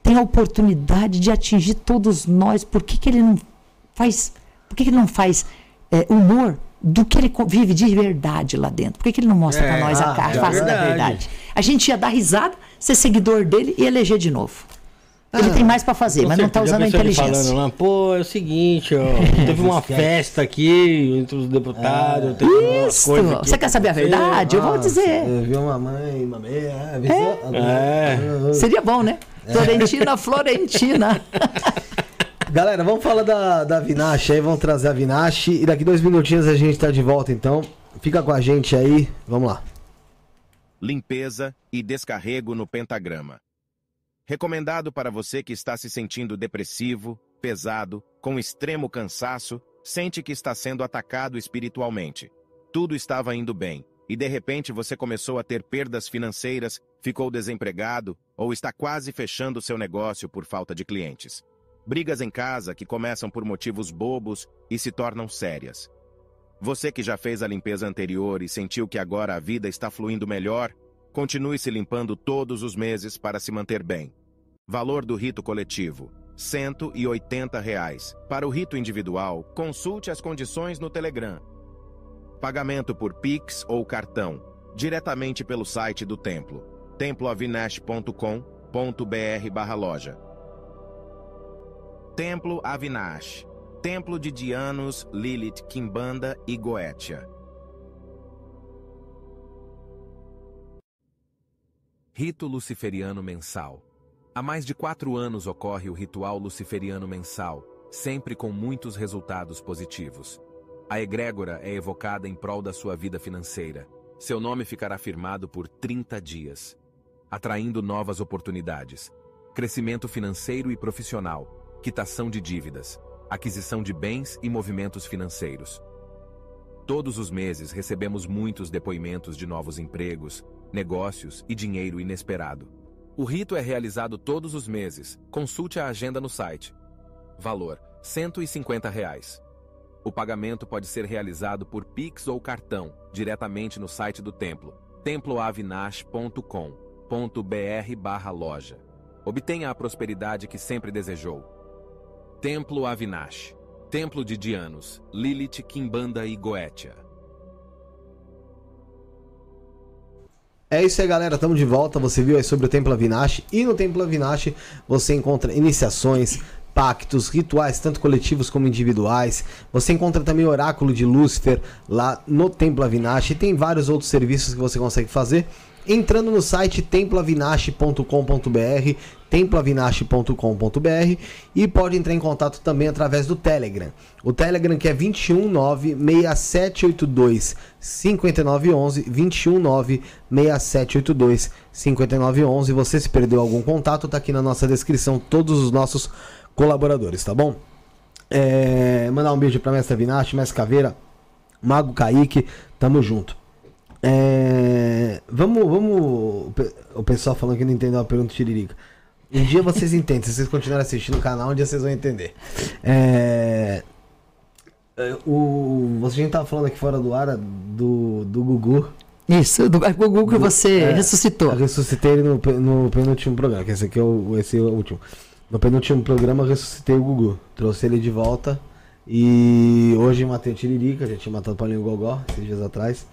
[SPEAKER 6] tem a oportunidade de atingir todos nós. Por que, que ele não faz. Por que, que ele não faz é, humor do que ele vive de verdade lá dentro? Por que, que ele não mostra é, para nós ah, a, a é face da verdade? A gente ia dar risada, ser seguidor dele e eleger de novo. Ele ah, tem mais para fazer, mas não está usando a inteligência. Falando
[SPEAKER 7] lá, Pô, é o seguinte, ó, teve uma festa aqui entre os deputados.
[SPEAKER 6] É. Isso! Você quer saber a verdade? eu vou dizer.
[SPEAKER 4] Eu vi uma mãe, uma meia.
[SPEAKER 6] É. é. Seria bom, né? Florentina, Florentina.
[SPEAKER 4] Galera, vamos falar da, da Vinache aí, vamos trazer a Vinache. E daqui dois minutinhos a gente tá de volta, então. Fica com a gente aí, vamos lá.
[SPEAKER 10] Limpeza e descarrego no pentagrama. Recomendado para você que está se sentindo depressivo, pesado, com extremo cansaço, sente que está sendo atacado espiritualmente. Tudo estava indo bem, e de repente você começou a ter perdas financeiras, ficou desempregado ou está quase fechando seu negócio por falta de clientes. Brigas em casa que começam por motivos bobos e se tornam sérias. Você que já fez a limpeza anterior e sentiu que agora a vida está fluindo melhor, continue se limpando todos os meses para se manter bem. Valor do rito coletivo: 180 reais. Para o rito individual, consulte as condições no Telegram. Pagamento por Pix ou cartão, diretamente pelo site do templo temploavinash.com.br loja. Templo Avinash, Templo de Dianos, Lilith, Kimbanda e Goetia. Rito Luciferiano Mensal Há mais de quatro anos ocorre o ritual luciferiano mensal, sempre com muitos resultados positivos. A egrégora é evocada em prol da sua vida financeira. Seu nome ficará firmado por 30 dias atraindo novas oportunidades, crescimento financeiro e profissional, quitação de dívidas, aquisição de bens e movimentos financeiros. Todos os meses recebemos muitos depoimentos de novos empregos, negócios e dinheiro inesperado. O rito é realizado todos os meses. Consulte a agenda no site. Valor: 150 reais. O pagamento pode ser realizado por Pix ou cartão, diretamente no site do templo, temploavinash.com br loja. Obtenha a prosperidade que sempre desejou. Templo Avinash. Templo de Dianos, Lilith, Kimbanda e Goetia.
[SPEAKER 4] É isso aí, galera. Estamos de volta. Você viu aí sobre o Templo Avinash. E no Templo Avinash você encontra iniciações, pactos, rituais, tanto coletivos como individuais. Você encontra também o Oráculo de Lúcifer lá no Templo Avinash. E tem vários outros serviços que você consegue fazer entrando no site temploavinache.com.br, temploavinache.com.br e pode entrar em contato também através do Telegram. O Telegram que é 2196782 5911, 2196782 5911. Você se perdeu algum contato, tá aqui na nossa descrição todos os nossos colaboradores, tá bom? É, mandar um beijo para Mestre Vinache, Mestre Caveira, Mago Kaique, tamo junto. É, vamos, vamos. O pessoal falando que não entendeu a pergunta do Tiririca. Um dia vocês entendem, se vocês continuarem assistindo o canal, um dia vocês vão entender. É, é o, você já estava falando aqui fora do ar do, do Gugu.
[SPEAKER 6] Isso, do Gugu que você é, ressuscitou.
[SPEAKER 4] Eu ressuscitei ele no, no penúltimo programa, que esse aqui é o, esse é o último. No penúltimo programa ressuscitei o Gugu. Trouxe ele de volta. E hoje matei o Tiririca, já tinha matado o Paulinho Gogó, esses dias atrás.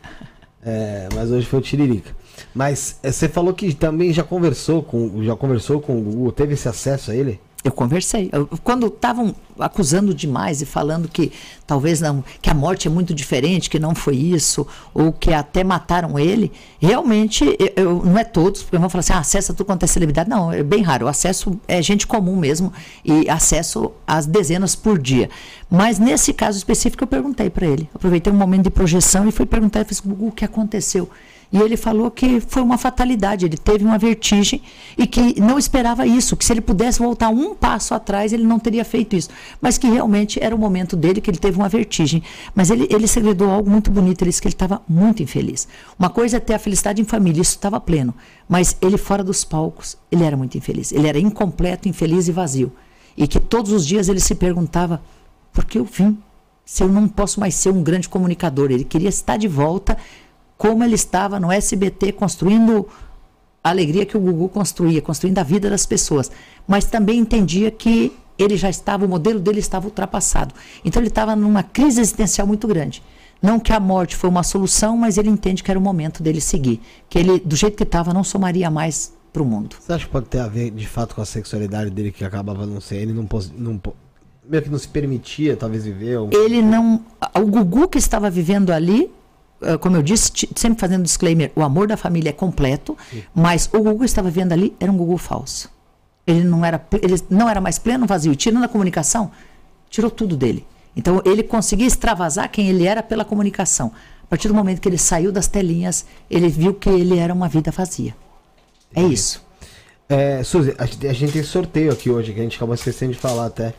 [SPEAKER 4] É, mas hoje foi o Tiririca. Mas é, você falou que também já conversou com já conversou com o Gugu, teve esse acesso a ele?
[SPEAKER 6] Eu conversei. Eu, quando estavam acusando demais e falando que talvez não, que a morte é muito diferente, que não foi isso, ou que até mataram ele, realmente, eu, eu não é todos, porque vão falar assim, ah, acessa tudo quanto é celebridade. Não, é bem raro. O acesso é gente comum mesmo e acesso às dezenas por dia. Mas nesse caso específico, eu perguntei para ele. Aproveitei um momento de projeção e fui perguntar, eu falei, o que aconteceu? E ele falou que foi uma fatalidade, ele teve uma vertigem e que não esperava isso, que se ele pudesse voltar um passo atrás, ele não teria feito isso. Mas que realmente era o momento dele, que ele teve uma vertigem. Mas ele, ele segredou algo muito bonito, ele disse que ele estava muito infeliz. Uma coisa é ter a felicidade em família, isso estava pleno. Mas ele fora dos palcos, ele era muito infeliz. Ele era incompleto, infeliz e vazio. E que todos os dias ele se perguntava, por que eu vim? Se eu não posso mais ser um grande comunicador. Ele queria estar de volta como ele estava no SBT construindo a alegria que o Gugu construía, construindo a vida das pessoas. Mas também entendia que ele já estava, o modelo dele estava ultrapassado. Então ele estava numa crise existencial muito grande. Não que a morte foi uma solução, mas ele entende que era o momento dele seguir. Que ele, do jeito que estava, não somaria mais para o mundo.
[SPEAKER 4] Você acha que pode ter a ver, de fato, com a sexualidade dele, que acabava não ser, ele não, não meio que não se permitia, talvez, viver? Ou...
[SPEAKER 6] Ele não... O Gugu que estava vivendo ali como eu disse, sempre fazendo disclaimer, o amor da família é completo, mas o Google estava vendo ali era um Google falso. Ele não era, ele não era mais pleno, vazio. Tirando a comunicação, tirou tudo dele. Então ele conseguia extravasar quem ele era pela comunicação. A partir do momento que ele saiu das telinhas, ele viu que ele era uma vida vazia. É isso.
[SPEAKER 4] É, Suzy, a gente tem sorteio aqui hoje, que a gente acabou esquecendo de falar até.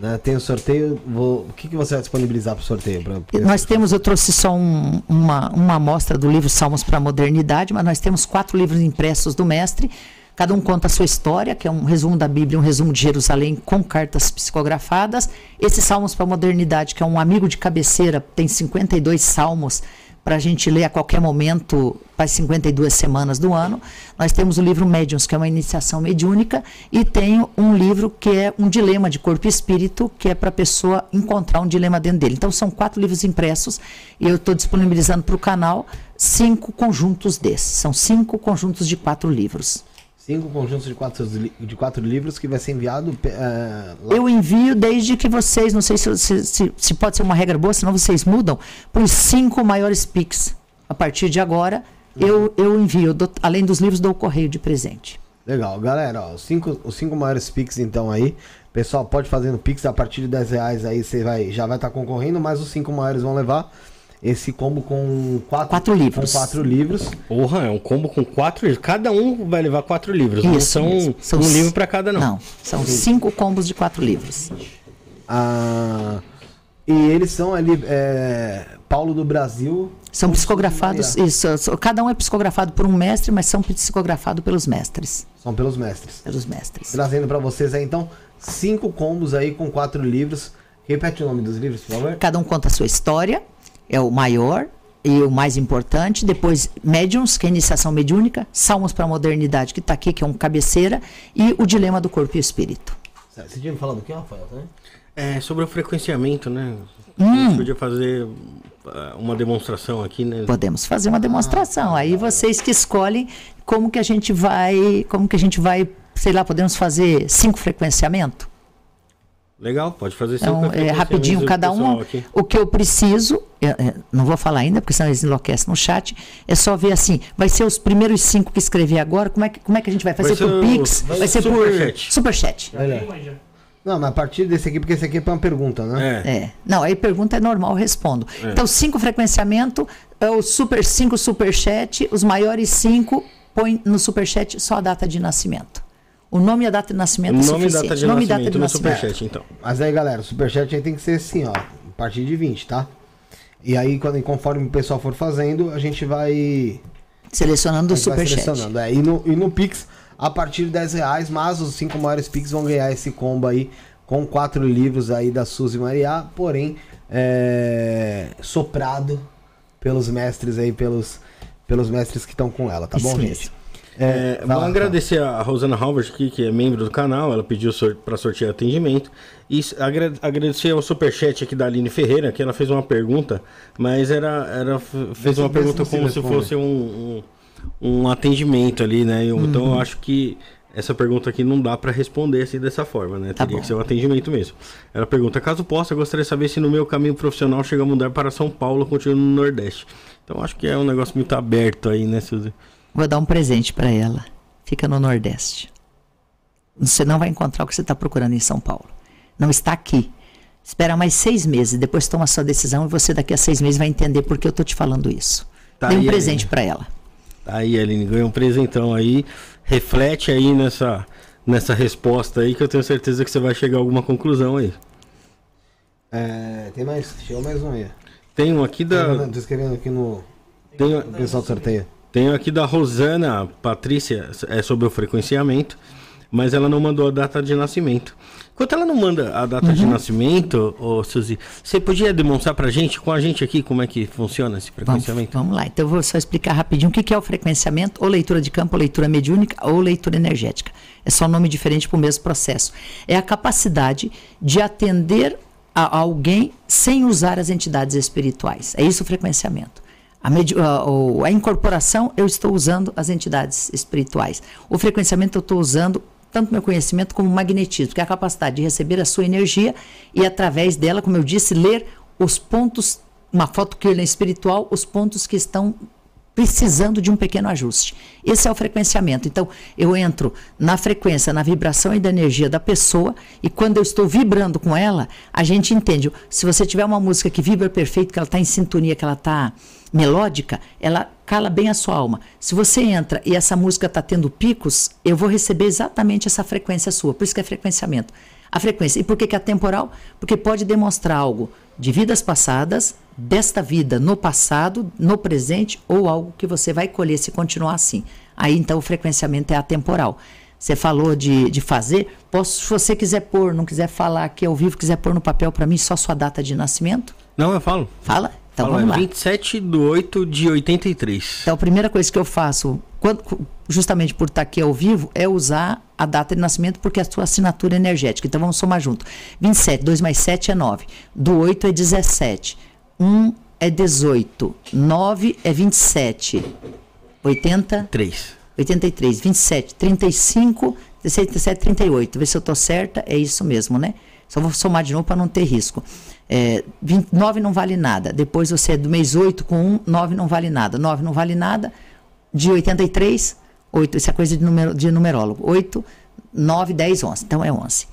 [SPEAKER 4] Né? Tem o sorteio. Vou... O que, que você vai disponibilizar para o sorteio? Pra...
[SPEAKER 6] Nós temos, eu trouxe só um, uma, uma amostra do livro Salmos para a Modernidade, mas nós temos quatro livros impressos do mestre. Cada um conta a sua história, que é um resumo da Bíblia, um resumo de Jerusalém com cartas psicografadas. Esse Salmos para a Modernidade, que é um amigo de cabeceira, tem 52 salmos para a gente ler a qualquer momento para as 52 semanas do ano. Nós temos o livro Médiuns, que é uma iniciação mediúnica, e tem um livro que é um dilema de corpo e espírito, que é para a pessoa encontrar um dilema dentro dele. Então, são quatro livros impressos e eu estou disponibilizando para o canal cinco conjuntos desses. São cinco conjuntos de quatro livros
[SPEAKER 4] cinco conjuntos de quatro, de quatro livros que vai ser enviado.
[SPEAKER 6] Uh, eu envio desde que vocês, não sei se, se, se, pode ser uma regra boa, senão vocês mudam, para os cinco maiores Pix. A partir de agora, uhum. eu, eu envio, do, além dos livros, dou o correio de presente.
[SPEAKER 4] Legal, galera, ó, os, cinco, os cinco maiores Pix então aí. Pessoal, pode fazer no Pix a partir de 10 reais aí, você vai, já vai estar tá concorrendo, mas os cinco maiores vão levar esse combo com quatro,
[SPEAKER 6] quatro livros.
[SPEAKER 4] Com quatro livros.
[SPEAKER 7] Porra, é um combo com quatro livros. Cada um vai levar quatro livros. Isso, não são, são um livro para cada, não. Não,
[SPEAKER 6] são cinco combos de quatro livros.
[SPEAKER 4] Ah, e eles são ali, é, Paulo do Brasil.
[SPEAKER 6] São psicografados, isso. Cada um é psicografado por um mestre, mas são psicografados pelos mestres.
[SPEAKER 4] São pelos mestres.
[SPEAKER 6] Pelos mestres.
[SPEAKER 4] Trazendo para vocês aí, então, cinco combos aí com quatro livros. Repete o nome dos livros, por favor.
[SPEAKER 6] Cada um conta a sua história é o maior e o mais importante. Depois, Médiums, que é a iniciação mediúnica. Salmos para a Modernidade, que está aqui, que é um cabeceira. E o Dilema do Corpo e Espírito.
[SPEAKER 4] Você tinha me falado do que, Rafael? Né?
[SPEAKER 7] É sobre o frequenciamento, né? Hum. A gente podia fazer uh, uma demonstração aqui, né?
[SPEAKER 6] Podemos fazer uma demonstração. Ah, Aí vocês que escolhem como que a gente vai, como que a gente vai, sei lá, podemos fazer cinco frequenciamento?
[SPEAKER 7] Legal, pode fazer
[SPEAKER 6] então, é, rapidinho cada um. Aqui. O que eu preciso, eu, eu não vou falar ainda, porque senão eles enlouquecem no chat. É só ver assim, vai ser os primeiros cinco que escrever agora. Como é que, como é que a gente vai fazer vai por Pix? Vai, vai ser super por chat. Superchat.
[SPEAKER 4] Não, mas a partir desse aqui, porque esse aqui é para uma pergunta, né?
[SPEAKER 6] É. é. Não, aí pergunta é normal, eu respondo. É. Então, cinco frequenciamento, é o super cinco superchat, os maiores cinco põe no superchat só a data de nascimento. O nome e a data de nascimento o é
[SPEAKER 7] nome suficiente. Data de nome e data de no nascimento. Superchat, então.
[SPEAKER 4] Mas aí, galera, o superchat aí tem que ser assim, ó. A partir de 20, tá? E aí, quando, conforme o pessoal for fazendo, a gente vai.
[SPEAKER 6] Selecionando o superchat.
[SPEAKER 4] Selecionando, é. E no, e no Pix, a partir de 10 reais, mas os cinco maiores Pix vão ganhar esse combo aí com quatro livros aí da Suzy Maria, porém, é, soprado pelos mestres aí, pelos, pelos mestres que estão com ela, tá Isso bom, mesmo. gente?
[SPEAKER 7] É, vou lá, agradecer a Rosana Halvard aqui, que é membro do canal, ela pediu sor para sortear atendimento. E agra agradecer ao superchat aqui da Aline Ferreira, que ela fez uma pergunta, mas era, era fez uma pergunta como se fosse um, um, um, atendimento ali, né? Eu, uhum. Então eu acho que essa pergunta aqui não dá para responder assim dessa forma, né? Tá Teria bom. que ser um atendimento mesmo. Ela pergunta: caso possa, gostaria de saber se no meu caminho profissional chega a mudar para São Paulo, continuo no Nordeste. Então acho que é um negócio muito aberto aí, né, Suzy?
[SPEAKER 6] Vou dar um presente para ela. Fica no Nordeste. Você não vai encontrar o que você está procurando em São Paulo. Não está aqui. Espera mais seis meses, depois toma a sua decisão e você daqui a seis meses vai entender por que eu estou te falando isso. Tá Dê um presente para ela.
[SPEAKER 7] Tá aí, Aline, ganhou um presentão aí. Reflete aí nessa, nessa resposta aí que eu tenho certeza que você vai chegar a alguma conclusão aí.
[SPEAKER 4] É, tem mais? Chegou mais um aí.
[SPEAKER 7] Tem um aqui da.
[SPEAKER 4] Tô escrevendo aqui no. Tem o pessoal sorteia.
[SPEAKER 7] Tem aqui da Rosana Patrícia, é sobre o frequenciamento, mas ela não mandou a data de nascimento. Enquanto ela não manda a data uhum. de nascimento, ô Suzy, você podia demonstrar pra gente, com a gente aqui, como é que funciona esse frequenciamento?
[SPEAKER 6] Vamos, vamos lá, então eu vou só explicar rapidinho o que, que é o frequenciamento, ou leitura de campo, ou leitura mediúnica, ou leitura energética. É só um nome diferente para o mesmo processo. É a capacidade de atender a alguém sem usar as entidades espirituais. É isso o frequenciamento. A, a, incorporação, eu estou usando as entidades espirituais. O frequenciamento, eu estou usando tanto meu conhecimento como magnetismo, que é a capacidade de receber a sua energia e, através dela, como eu disse, ler os pontos, uma foto que ele é espiritual, os pontos que estão precisando de um pequeno ajuste. Esse é o frequenciamento. Então, eu entro na frequência, na vibração e da energia da pessoa, e quando eu estou vibrando com ela, a gente entende. Se você tiver uma música que vibra perfeito, que ela está em sintonia, que ela está melódica, ela cala bem a sua alma. Se você entra e essa música está tendo picos, eu vou receber exatamente essa frequência sua. Por isso que é frequenciamento. A frequência. E por que, que é temporal? Porque pode demonstrar algo de vidas passadas, desta vida no passado, no presente, ou algo que você vai colher se continuar assim. Aí então o frequenciamento é atemporal. Você falou de, de fazer, posso, se você quiser pôr, não quiser falar aqui ao vivo, quiser pôr no papel para mim só sua data de nascimento?
[SPEAKER 7] Não, eu falo.
[SPEAKER 6] Fala?
[SPEAKER 7] Então Fala, vamos lá. 27 de 8 de 83.
[SPEAKER 6] Então a primeira coisa que eu faço, quando, justamente por estar aqui ao vivo, é usar a data de nascimento porque é a sua assinatura energética. Então vamos somar junto. 27, 2 mais 7 é 9. Do 8 é 17. 1 é 18. 9 é 27. 80?
[SPEAKER 7] 3.
[SPEAKER 6] 83, 27, 35, 16, 37, 38. Vê se eu estou certa. É isso mesmo, né? Só vou somar de novo para não ter risco. É, 29 não vale nada. Depois você é do mês 8 com 1, 9 não vale nada. 9 não vale nada. De 83, 8. Isso é coisa de, numero, de numerólogo. 8, 9, 10, 11. Então é 11.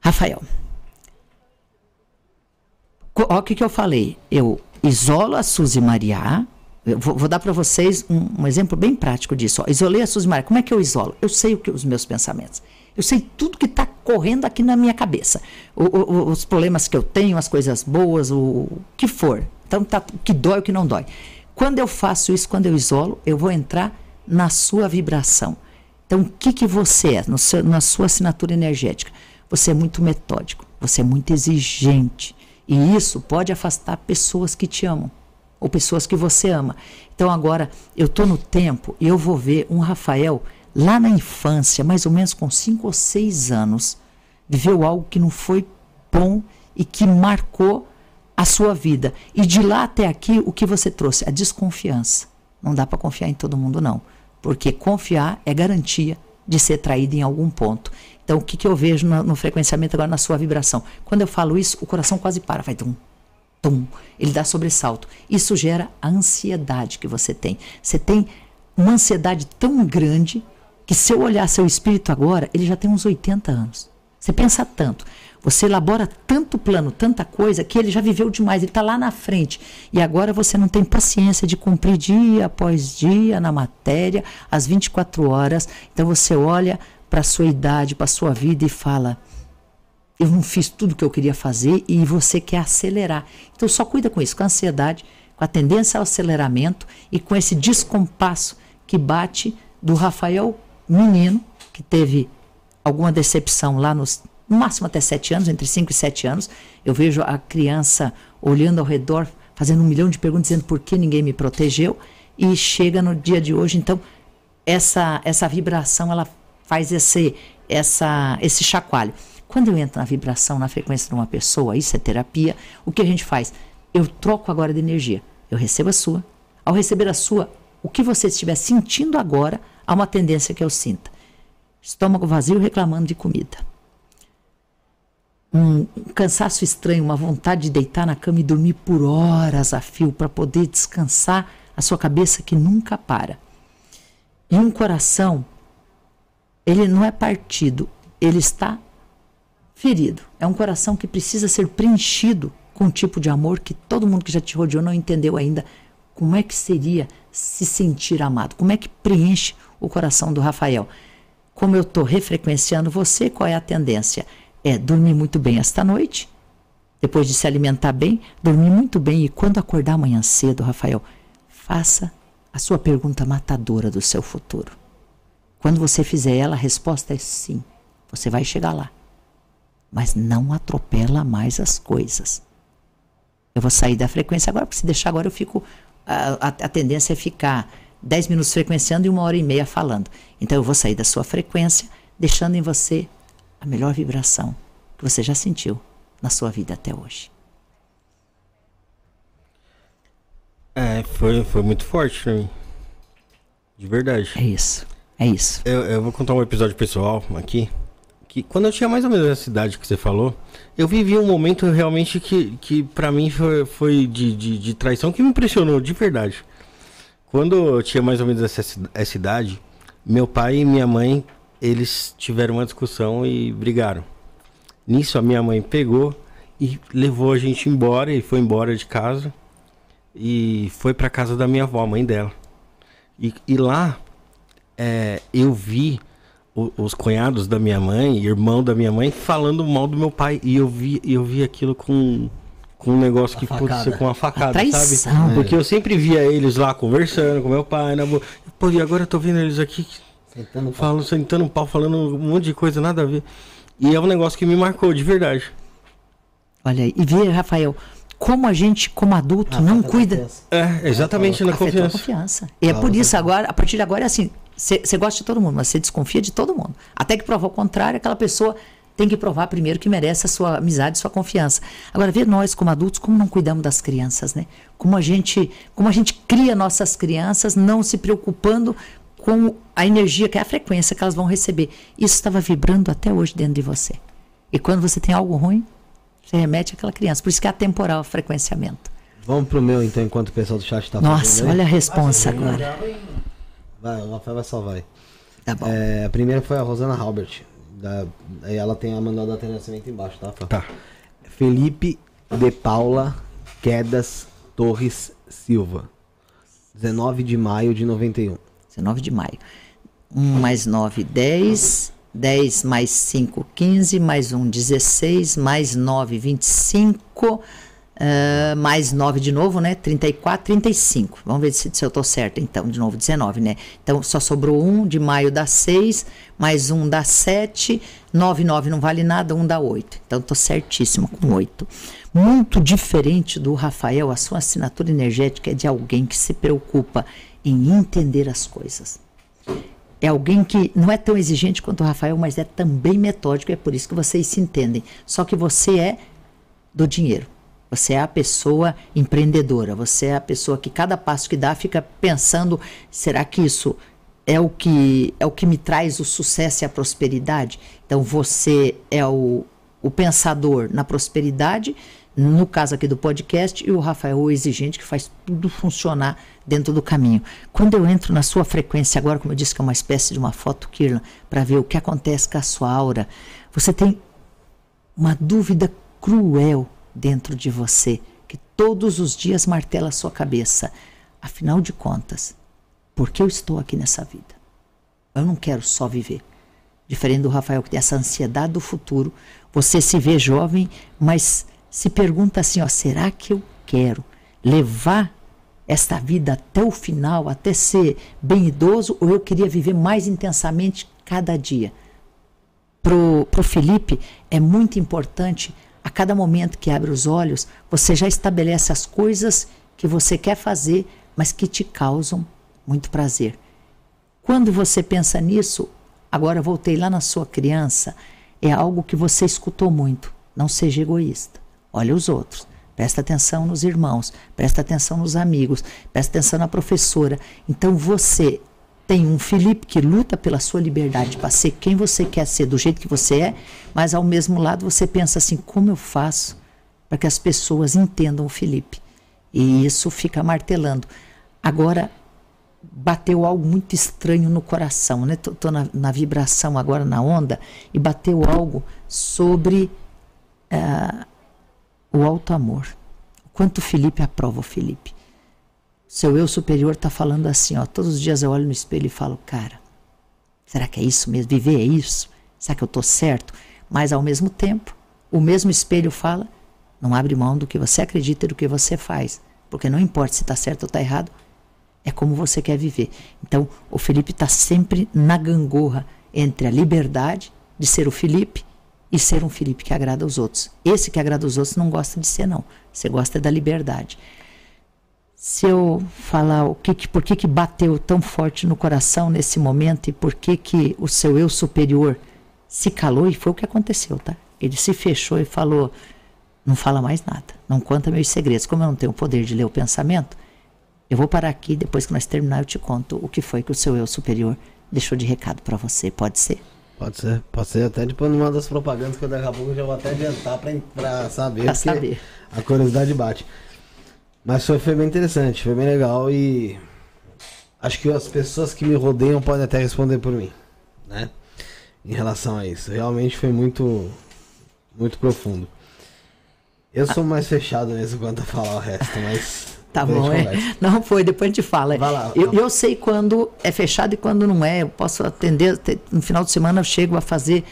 [SPEAKER 6] Rafael. Olha o que, que eu falei. Eu isolo a Suzy Maria. Vou, vou dar para vocês um, um, exemplo bem prático disso. Ó. Isolei a Suzy Maria. Como é que eu isolo? Eu sei o que, os meus pensamentos. Eu sei tudo que está correndo aqui na minha cabeça. O, o, os problemas que eu tenho, as coisas boas, o, que for. Então, tá, o que dói, o que não dói. Quando eu faço isso, quando eu isolo, eu vou entrar na sua vibração. Então, o que, que você é seu, na sua assinatura energética? Você é muito metódico, você é muito exigente. E isso pode afastar pessoas que te amam ou pessoas que você ama. Então, agora, eu estou no tempo e eu vou ver um Rafael lá na infância, mais ou menos com 5 ou 6 anos, viveu algo que não foi bom e que marcou a sua vida. E de lá até aqui, o que você trouxe? A desconfiança. Não dá para confiar em todo mundo, não. Porque confiar é garantia de ser traído em algum ponto. Então, o que, que eu vejo no, no frequenciamento agora na sua vibração? Quando eu falo isso, o coração quase para, vai tum, tum. Ele dá sobressalto. Isso gera a ansiedade que você tem. Você tem uma ansiedade tão grande que se eu olhar seu espírito agora, ele já tem uns 80 anos. Você pensa tanto, você elabora tanto plano, tanta coisa, que ele já viveu demais, ele está lá na frente. E agora você não tem paciência de cumprir dia após dia na matéria, às 24 horas. Então você olha para a sua idade, para a sua vida e fala: Eu não fiz tudo o que eu queria fazer e você quer acelerar. Então só cuida com isso, com a ansiedade, com a tendência ao aceleramento e com esse descompasso que bate do Rafael menino que teve alguma decepção lá nos no máximo até sete anos, entre 5 e 7 anos, eu vejo a criança olhando ao redor, fazendo um milhão de perguntas, dizendo por que ninguém me protegeu, e chega no dia de hoje, então, essa, essa vibração, ela faz esse, essa, esse chacoalho. Quando eu entro na vibração, na frequência de uma pessoa, isso é terapia, o que a gente faz? Eu troco agora de energia. Eu recebo a sua. Ao receber a sua, o que você estiver sentindo agora, há uma tendência que eu sinta. estômago vazio reclamando de comida. Um cansaço estranho, uma vontade de deitar na cama e dormir por horas a fio para poder descansar a sua cabeça que nunca para. E um coração, ele não é partido, ele está ferido. É um coração que precisa ser preenchido com um tipo de amor que todo mundo que já te rodeou não entendeu ainda como é que seria se sentir amado, como é que preenche o coração do Rafael. Como eu estou refrequenciando você, qual é a tendência? É dormir muito bem esta noite, depois de se alimentar bem, dormir muito bem e quando acordar amanhã cedo, Rafael, faça a sua pergunta matadora do seu futuro. Quando você fizer ela, a resposta é sim. Você vai chegar lá. Mas não atropela mais as coisas. Eu vou sair da frequência agora, porque se deixar agora eu fico. A, a, a tendência é ficar 10 minutos frequenciando e uma hora e meia falando. Então eu vou sair da sua frequência, deixando em você a melhor vibração que você já sentiu na sua vida até hoje.
[SPEAKER 7] É, foi, foi muito forte pra mim. De verdade.
[SPEAKER 6] É isso. É isso.
[SPEAKER 7] Eu, eu vou contar um episódio pessoal aqui. Que quando eu tinha mais ou menos essa idade que você falou, eu vivi um momento realmente que, que para mim foi, foi de, de, de traição que me impressionou, de verdade. Quando eu tinha mais ou menos essa, essa idade, meu pai e minha mãe, eles tiveram uma discussão e brigaram. Nisso a minha mãe pegou e levou a gente embora e foi embora de casa e foi para casa da minha avó, mãe dela. E, e lá é, eu vi o, os cunhados da minha mãe, irmão da minha mãe, falando mal do meu pai e eu vi, eu vi aquilo com com um negócio que pode ser com uma facada, sabe? É. Porque eu sempre via eles lá conversando com meu pai, na boa. Pô, e agora eu tô vendo eles aqui sentando falando, pau. sentando um pau, falando um monte de coisa, nada a ver. E é um negócio que me marcou, de verdade.
[SPEAKER 6] Olha aí, e vê, Rafael, como a gente, como adulto, ah, não cuida.
[SPEAKER 7] É, exatamente, na confiança.
[SPEAKER 6] confiança. E é por isso agora, a partir de agora é assim, você gosta de todo mundo, mas você desconfia de todo mundo. Até que prova o contrário, aquela pessoa tem que provar primeiro que merece a sua amizade, sua confiança. Agora, ver nós como adultos, como não cuidamos das crianças, né? Como a gente, como a gente cria nossas crianças não se preocupando com a energia, que é a frequência que elas vão receber. Isso estava vibrando até hoje dentro de você. E quando você tem algo ruim, você remete àquela criança. Por isso que é atemporal o frequenciamento.
[SPEAKER 4] Vamos pro meu, então, enquanto o pessoal do chat está
[SPEAKER 6] Nossa, olha a resposta agora.
[SPEAKER 4] Vai, o Rafael vai salvar aí. Tá bom. É, a primeira foi a Rosana Halbert. Da, ela tem a manual da nascimento embaixo, tá?
[SPEAKER 7] Tá.
[SPEAKER 4] Felipe de Paula Quedas Torres Silva. 19 de maio de 91.
[SPEAKER 6] 19 de maio. 1 mais 9, 10. 10 mais 5, 15. Mais 1, 16. Mais 9, 25. Uh, mais 9 de novo, né? 34, 35. Vamos ver se, se eu tô certo, então. De novo, 19, né? Então, só sobrou 1 de maio dá 6, mais 1 dá 7, 9, 9 não vale nada, 1 dá 8. Então, tô certíssimo com 8. Muito diferente do Rafael, a sua assinatura energética é de alguém que se preocupa em entender as coisas. É alguém que não é tão exigente quanto o Rafael, mas é também metódico, é por isso que vocês se entendem. Só que você é do dinheiro você é a pessoa empreendedora, você é a pessoa que cada passo que dá fica pensando, será que isso é o que é o que me traz o sucesso e a prosperidade? Então você é o, o pensador na prosperidade, no caso aqui do podcast, e o Rafael o exigente que faz tudo funcionar dentro do caminho. Quando eu entro na sua frequência agora, como eu disse que é uma espécie de uma foto Kirlan, para ver o que acontece com a sua aura, você tem uma dúvida cruel dentro de você que todos os dias martela a sua cabeça. Afinal de contas, por que eu estou aqui nessa vida? Eu não quero só viver. Diferente do Rafael que tem essa ansiedade do futuro, você se vê jovem, mas se pergunta assim, ó, será que eu quero levar esta vida até o final, até ser bem idoso, ou eu queria viver mais intensamente cada dia? Pro, pro Felipe é muito importante a cada momento que abre os olhos, você já estabelece as coisas que você quer fazer, mas que te causam muito prazer. Quando você pensa nisso, agora voltei lá na sua criança, é algo que você escutou muito. Não seja egoísta. Olha os outros. Presta atenção nos irmãos, presta atenção nos amigos, presta atenção na professora. Então você tem um Felipe que luta pela sua liberdade para ser quem você quer ser, do jeito que você é, mas ao mesmo lado você pensa assim: como eu faço para que as pessoas entendam o Felipe? E isso fica martelando. Agora, bateu algo muito estranho no coração, né? Tô na, na, vibração agora, na onda, e bateu algo sobre uh, o alto amor. Quanto o Felipe aprova o Felipe. Seu eu superior está falando assim, ó. Todos os dias eu olho no espelho e falo, cara, será que é isso mesmo? Viver é isso? Será que eu estou certo? Mas ao mesmo tempo, o mesmo espelho fala, não abre mão do que você acredita e do que você faz. Porque não importa se está certo ou está errado, é como você quer viver. Então, o Felipe está sempre na gangorra entre a liberdade de ser o Felipe e ser um Felipe que agrada aos outros. Esse que agrada aos outros não gosta de ser, não. Você gosta da liberdade. Se eu falar o que, que por que, que bateu tão forte no coração nesse momento e por que, que o seu eu superior se calou, e foi o que aconteceu, tá? Ele se fechou e falou: não fala mais nada, não conta meus segredos. Como eu não tenho o poder de ler o pensamento, eu vou parar aqui, depois que nós terminar, eu te conto o que foi que o seu eu superior deixou de recado para você. Pode ser?
[SPEAKER 4] Pode ser. Pode ser até depois numa das propagandas que daqui a pouco eu já vou até adiantar pra saber.
[SPEAKER 6] Pra saber.
[SPEAKER 4] A curiosidade bate. Mas foi, foi bem interessante, foi bem legal e acho que as pessoas que me rodeiam podem até responder por mim, né? Em relação a isso. Realmente foi muito, muito profundo. Eu sou mais fechado mesmo quanto a falar o resto, mas
[SPEAKER 6] Tá bom, é. Não foi, depois a gente fala. Lá, eu, eu, sei quando é fechado e quando não é. Eu posso atender, no final de semana eu chego a fazer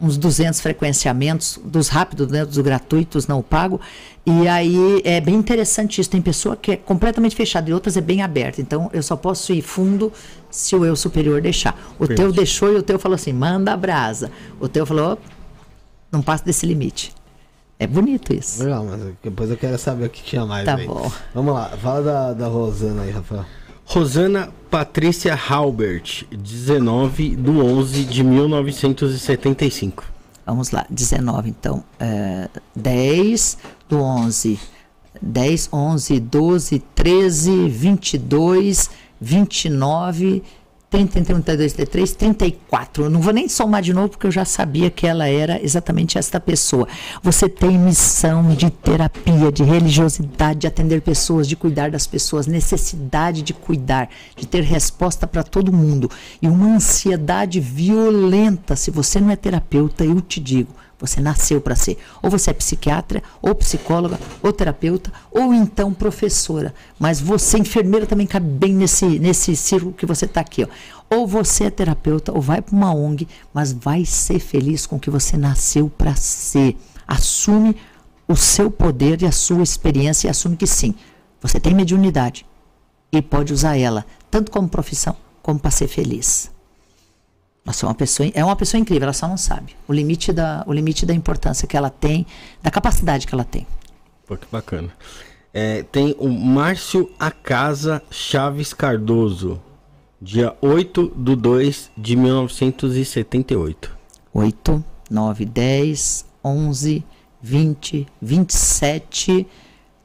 [SPEAKER 6] uns 200 frequenciamentos, dos rápidos, né, dos gratuitos, não pago. E aí é bem interessante isso. Tem pessoa que é completamente fechada e outras é bem aberta. Então eu só posso ir fundo se o eu superior deixar. O Perfeito. teu deixou e o teu falou assim: manda a brasa. O teu falou: não passa desse limite. É bonito isso.
[SPEAKER 4] Legal, mas depois eu quero saber o que tinha mais.
[SPEAKER 6] Tá aí. bom.
[SPEAKER 4] Vamos lá, fala da, da Rosana aí, Rafael.
[SPEAKER 7] Rosana Patrícia Halbert, 19 do 11 de 1975.
[SPEAKER 6] Vamos lá, 19 então. É, 10 do 11. 10, 11, 12, 13, 22, 29, 30, 31, 32, 33, 34. Eu não vou nem somar de novo porque eu já sabia que ela era exatamente esta pessoa. Você tem missão de terapia, de religiosidade, de atender pessoas, de cuidar das pessoas, necessidade de cuidar, de ter resposta para todo mundo e uma ansiedade violenta. Se você não é terapeuta, eu te digo, você nasceu para ser. Ou você é psiquiatra, ou psicóloga, ou terapeuta, ou então professora. Mas você, enfermeira, também cabe bem nesse, nesse círculo que você está aqui. Ó. Ou você é terapeuta, ou vai para uma ONG, mas vai ser feliz com o que você nasceu para ser. Assume o seu poder e a sua experiência e assume que sim, você tem mediunidade e pode usar ela tanto como profissão como para ser feliz. Nossa, é uma pessoa, é uma pessoa incrível, ela só não sabe. O limite da, o limite da importância que ela tem, da capacidade que ela tem.
[SPEAKER 7] Pô, que bacana. É, tem o Márcio Acasa Chaves Cardoso, dia 8 de 2 de 1978.
[SPEAKER 6] 8, 9, 10, 11, 20, 27,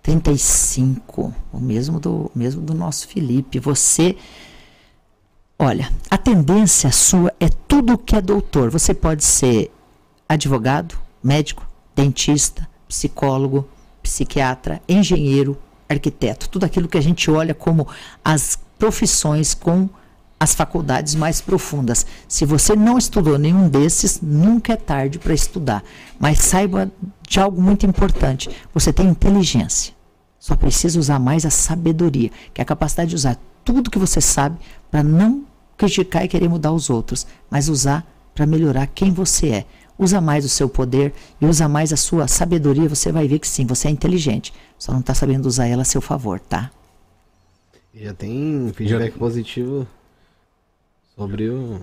[SPEAKER 6] 35. O mesmo do, mesmo do nosso Felipe. Você Olha, a tendência sua é tudo o que é doutor. Você pode ser advogado, médico, dentista, psicólogo, psiquiatra, engenheiro, arquiteto, tudo aquilo que a gente olha como as profissões com as faculdades mais profundas. Se você não estudou nenhum desses, nunca é tarde para estudar. Mas saiba de algo muito importante: você tem inteligência. Só precisa usar mais a sabedoria, que é a capacidade de usar tudo que você sabe para não criticar e querer mudar os outros, mas usar para melhorar quem você é. Usa mais o seu poder e usa mais a sua sabedoria, você vai ver que sim, você é inteligente. Só não está sabendo usar ela a seu favor, tá?
[SPEAKER 4] Já tem feedback Já... positivo sobre o.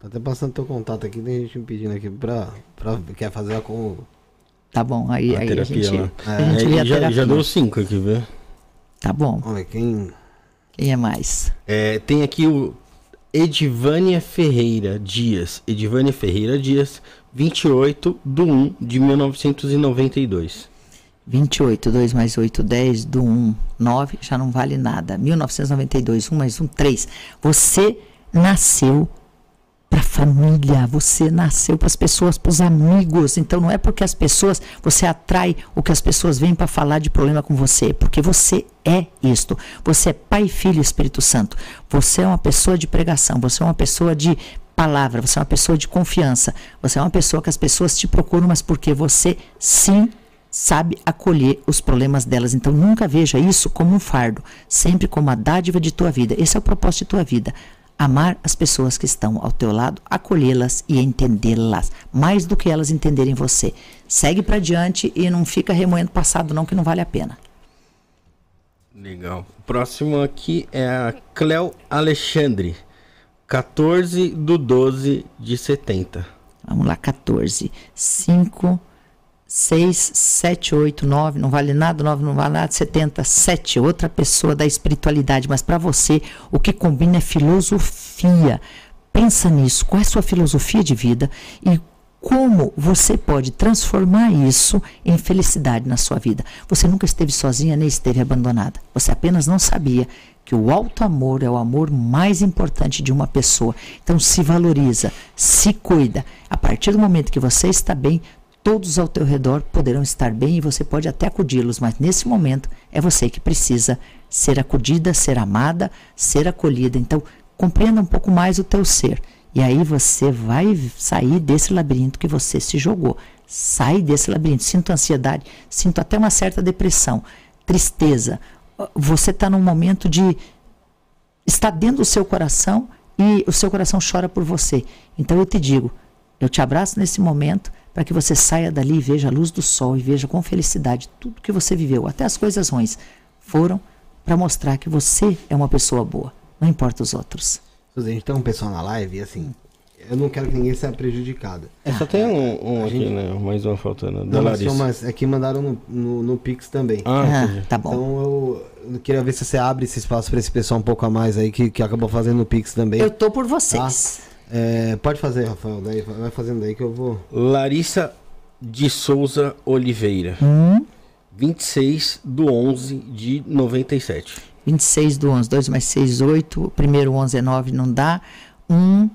[SPEAKER 4] Tá até passando teu contato aqui, tem gente me pedindo aqui pra. pra quer fazer com.
[SPEAKER 6] Tá bom, aí, a aí terapia, a gente.
[SPEAKER 7] Né? A gente é, já, já deu cinco aqui, viu?
[SPEAKER 6] Tá bom.
[SPEAKER 4] Ver quem.
[SPEAKER 6] Quem é mais?
[SPEAKER 7] É, tem aqui o Edivânia Ferreira Dias. Edivânia Ferreira Dias, 28 de 1 de 1992.
[SPEAKER 6] 28, 2 mais 8, 10, do 1, 9, já não vale nada. 1992, 1 mais 1, 3. Você nasceu para a família, você nasceu para as pessoas, para os amigos. Então não é porque as pessoas, você atrai o que as pessoas vêm para falar de problema com você, é porque você é isto. Você é Pai, Filho Espírito Santo. Você é uma pessoa de pregação, você é uma pessoa de palavra, você é uma pessoa de confiança. Você é uma pessoa que as pessoas te procuram, mas porque você sim sabe acolher os problemas delas. Então nunca veja isso como um fardo, sempre como a dádiva de tua vida. Esse é o propósito de tua vida amar as pessoas que estão ao teu lado, acolhê-las e entendê-las, mais do que elas entenderem você. Segue para diante e não fica remoendo passado não que não vale a pena.
[SPEAKER 7] Legal. O próximo aqui é a Cleo Alexandre, 14 do 12 de 70.
[SPEAKER 6] Vamos lá, 14. 5 6, 7, 8, 9, não vale nada, 9 não vale nada, 70, 7, outra pessoa da espiritualidade, mas para você o que combina é filosofia. Pensa nisso, qual é a sua filosofia de vida e como você pode transformar isso em felicidade na sua vida. Você nunca esteve sozinha nem esteve abandonada. Você apenas não sabia que o alto amor é o amor mais importante de uma pessoa. Então se valoriza, se cuida. A partir do momento que você está bem, todos ao teu redor poderão estar bem e você pode até acudi-los, mas nesse momento é você que precisa ser acudida, ser amada, ser acolhida. Então, compreenda um pouco mais o teu ser. E aí você vai sair desse labirinto que você se jogou. Sai desse labirinto. Sinto ansiedade, sinto até uma certa depressão, tristeza. Você está num momento de. está dentro do seu coração e o seu coração chora por você. Então eu te digo, eu te abraço nesse momento para que você saia dali e veja a luz do sol e veja com felicidade tudo que você viveu, até as coisas ruins, foram para mostrar que você é uma pessoa boa, não importa os outros.
[SPEAKER 4] Gente, tem um pessoal na live e assim, eu não quero que ninguém seja prejudicado.
[SPEAKER 7] É, só tem um, um aqui, gente... né? Mais uma faltando.
[SPEAKER 4] Da não, Larissa. Mas aqui mandaram no, no, no, Pix também.
[SPEAKER 6] Ah, ah tá bom.
[SPEAKER 4] Então eu, eu, queria ver se você abre esse espaço para esse pessoal um pouco a mais aí que, que acabou fazendo no Pix também.
[SPEAKER 6] Eu tô por vocês.
[SPEAKER 4] Tá? É, pode fazer, Rafael. Daí, vai fazendo daí que eu vou.
[SPEAKER 7] Larissa de Souza Oliveira.
[SPEAKER 6] Hum?
[SPEAKER 7] 26 do 11 de 97.
[SPEAKER 6] 26 do 11, 2 mais 6, 8. O primeiro 11 é 9, não dá. 1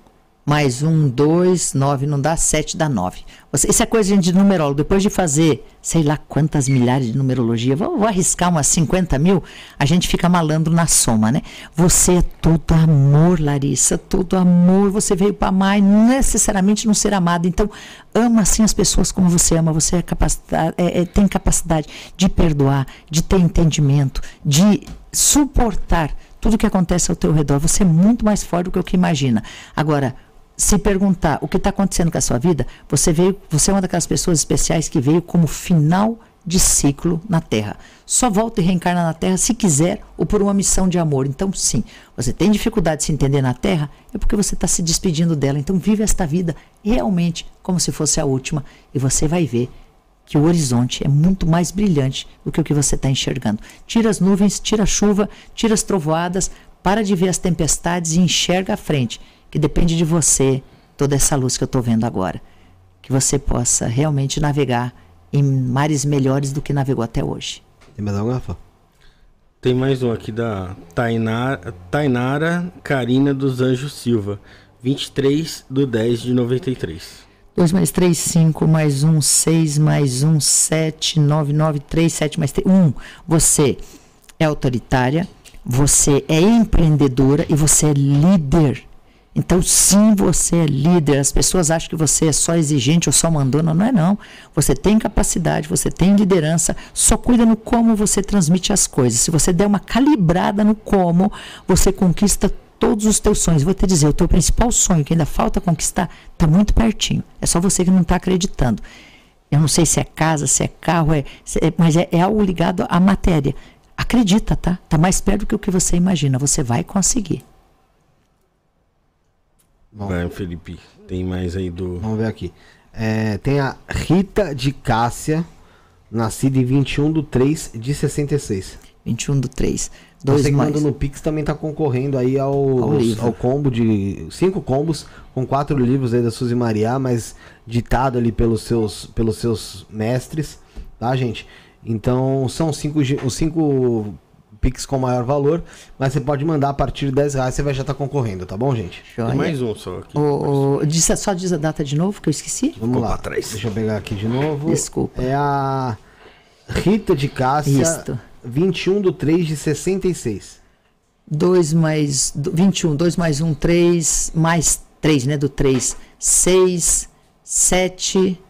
[SPEAKER 6] mais 1, 2, 9 não dá, 7 dá 9. Você, isso é coisa de numerólogo. Depois de fazer, sei lá quantas milhares de numerologia, vou, vou, arriscar umas 50 mil, a gente fica malandro na soma, né? Você é todo amor, Larissa, todo amor. Você veio para amar e necessariamente não ser amado. Então, ama assim as pessoas como você ama. Você é capacidade, é, é, tem capacidade de perdoar, de ter entendimento, de suportar tudo que acontece ao teu redor. Você é muito mais forte do que o que imagina. Agora, se perguntar o que está acontecendo com a sua vida, você veio, você é uma daquelas pessoas especiais que veio como final de ciclo na Terra. Só volta e reencarna na Terra se quiser ou por uma missão de amor. Então, sim, você tem dificuldade de se entender na Terra, é porque você está se despedindo dela. Então, vive esta vida realmente como se fosse a última e você vai ver que o horizonte é muito mais brilhante do que o que você está enxergando. Tira as nuvens, tira a chuva, tira as trovoadas, para de ver as tempestades e enxerga a frente que depende de você toda essa luz que eu estou vendo agora. Que você possa realmente navegar em mares melhores do que navegou até hoje.
[SPEAKER 4] Tem mais alguma, Rafa?
[SPEAKER 7] Tem mais um aqui da Tainara, Tainara Karina dos Anjos Silva, 23 do 10 de 93.
[SPEAKER 6] 2 mais 3, 5, mais 1, 6, mais 1, 7, 9, 9, 3, 7 mais 3, 1. Você é autoritária, você é empreendedora e você é líder. Então, sim, você é líder. As pessoas acham que você é só exigente ou só mandona. Não é, não. Você tem capacidade, você tem liderança. Só cuida no como você transmite as coisas. Se você der uma calibrada no como, você conquista todos os teus sonhos. Vou te dizer, o teu principal sonho que ainda falta conquistar está muito pertinho. É só você que não está acreditando. Eu não sei se é casa, se é carro, é, é mas é, é algo ligado à matéria. Acredita, tá? Está mais perto do que o que você imagina. Você vai conseguir.
[SPEAKER 7] Bom, Vai, Felipe. Tem mais aí do.
[SPEAKER 4] Vamos ver aqui. É, tem a Rita de Cássia, nascida em 21 de 3 de 66.
[SPEAKER 6] 21 do 3.
[SPEAKER 4] Dois Você que manda no Pix também está concorrendo aí ao, ao, ao, combo de cinco combos com quatro livros aí da Suzy Maria, mas ditado ali pelos seus, pelos seus mestres, tá, gente? Então são cinco, os cinco Pix com maior valor, mas você pode mandar a partir de 10 reais, você vai já estar tá concorrendo, tá bom, gente?
[SPEAKER 7] Tem mais um só aqui.
[SPEAKER 6] O, o, diz, só diz a data de novo, que eu esqueci.
[SPEAKER 4] Vamos lá, atrás. deixa eu pegar aqui de novo.
[SPEAKER 6] Desculpa.
[SPEAKER 4] É a Rita de Cássia, Isto. 21 do 3 de 66.
[SPEAKER 6] 2 mais 21, 2 mais 1, 3, mais 3, né, do 3, 6, 7,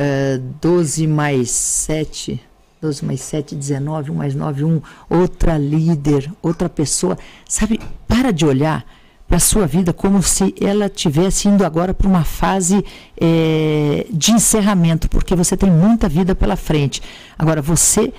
[SPEAKER 6] uh, 12 mais 7, 12 mais 7, 19, 1 mais 9, 1. Outra líder, outra pessoa. Sabe, para de olhar para a sua vida como se ela estivesse indo agora para uma fase é, de encerramento, porque você tem muita vida pela frente. Agora, você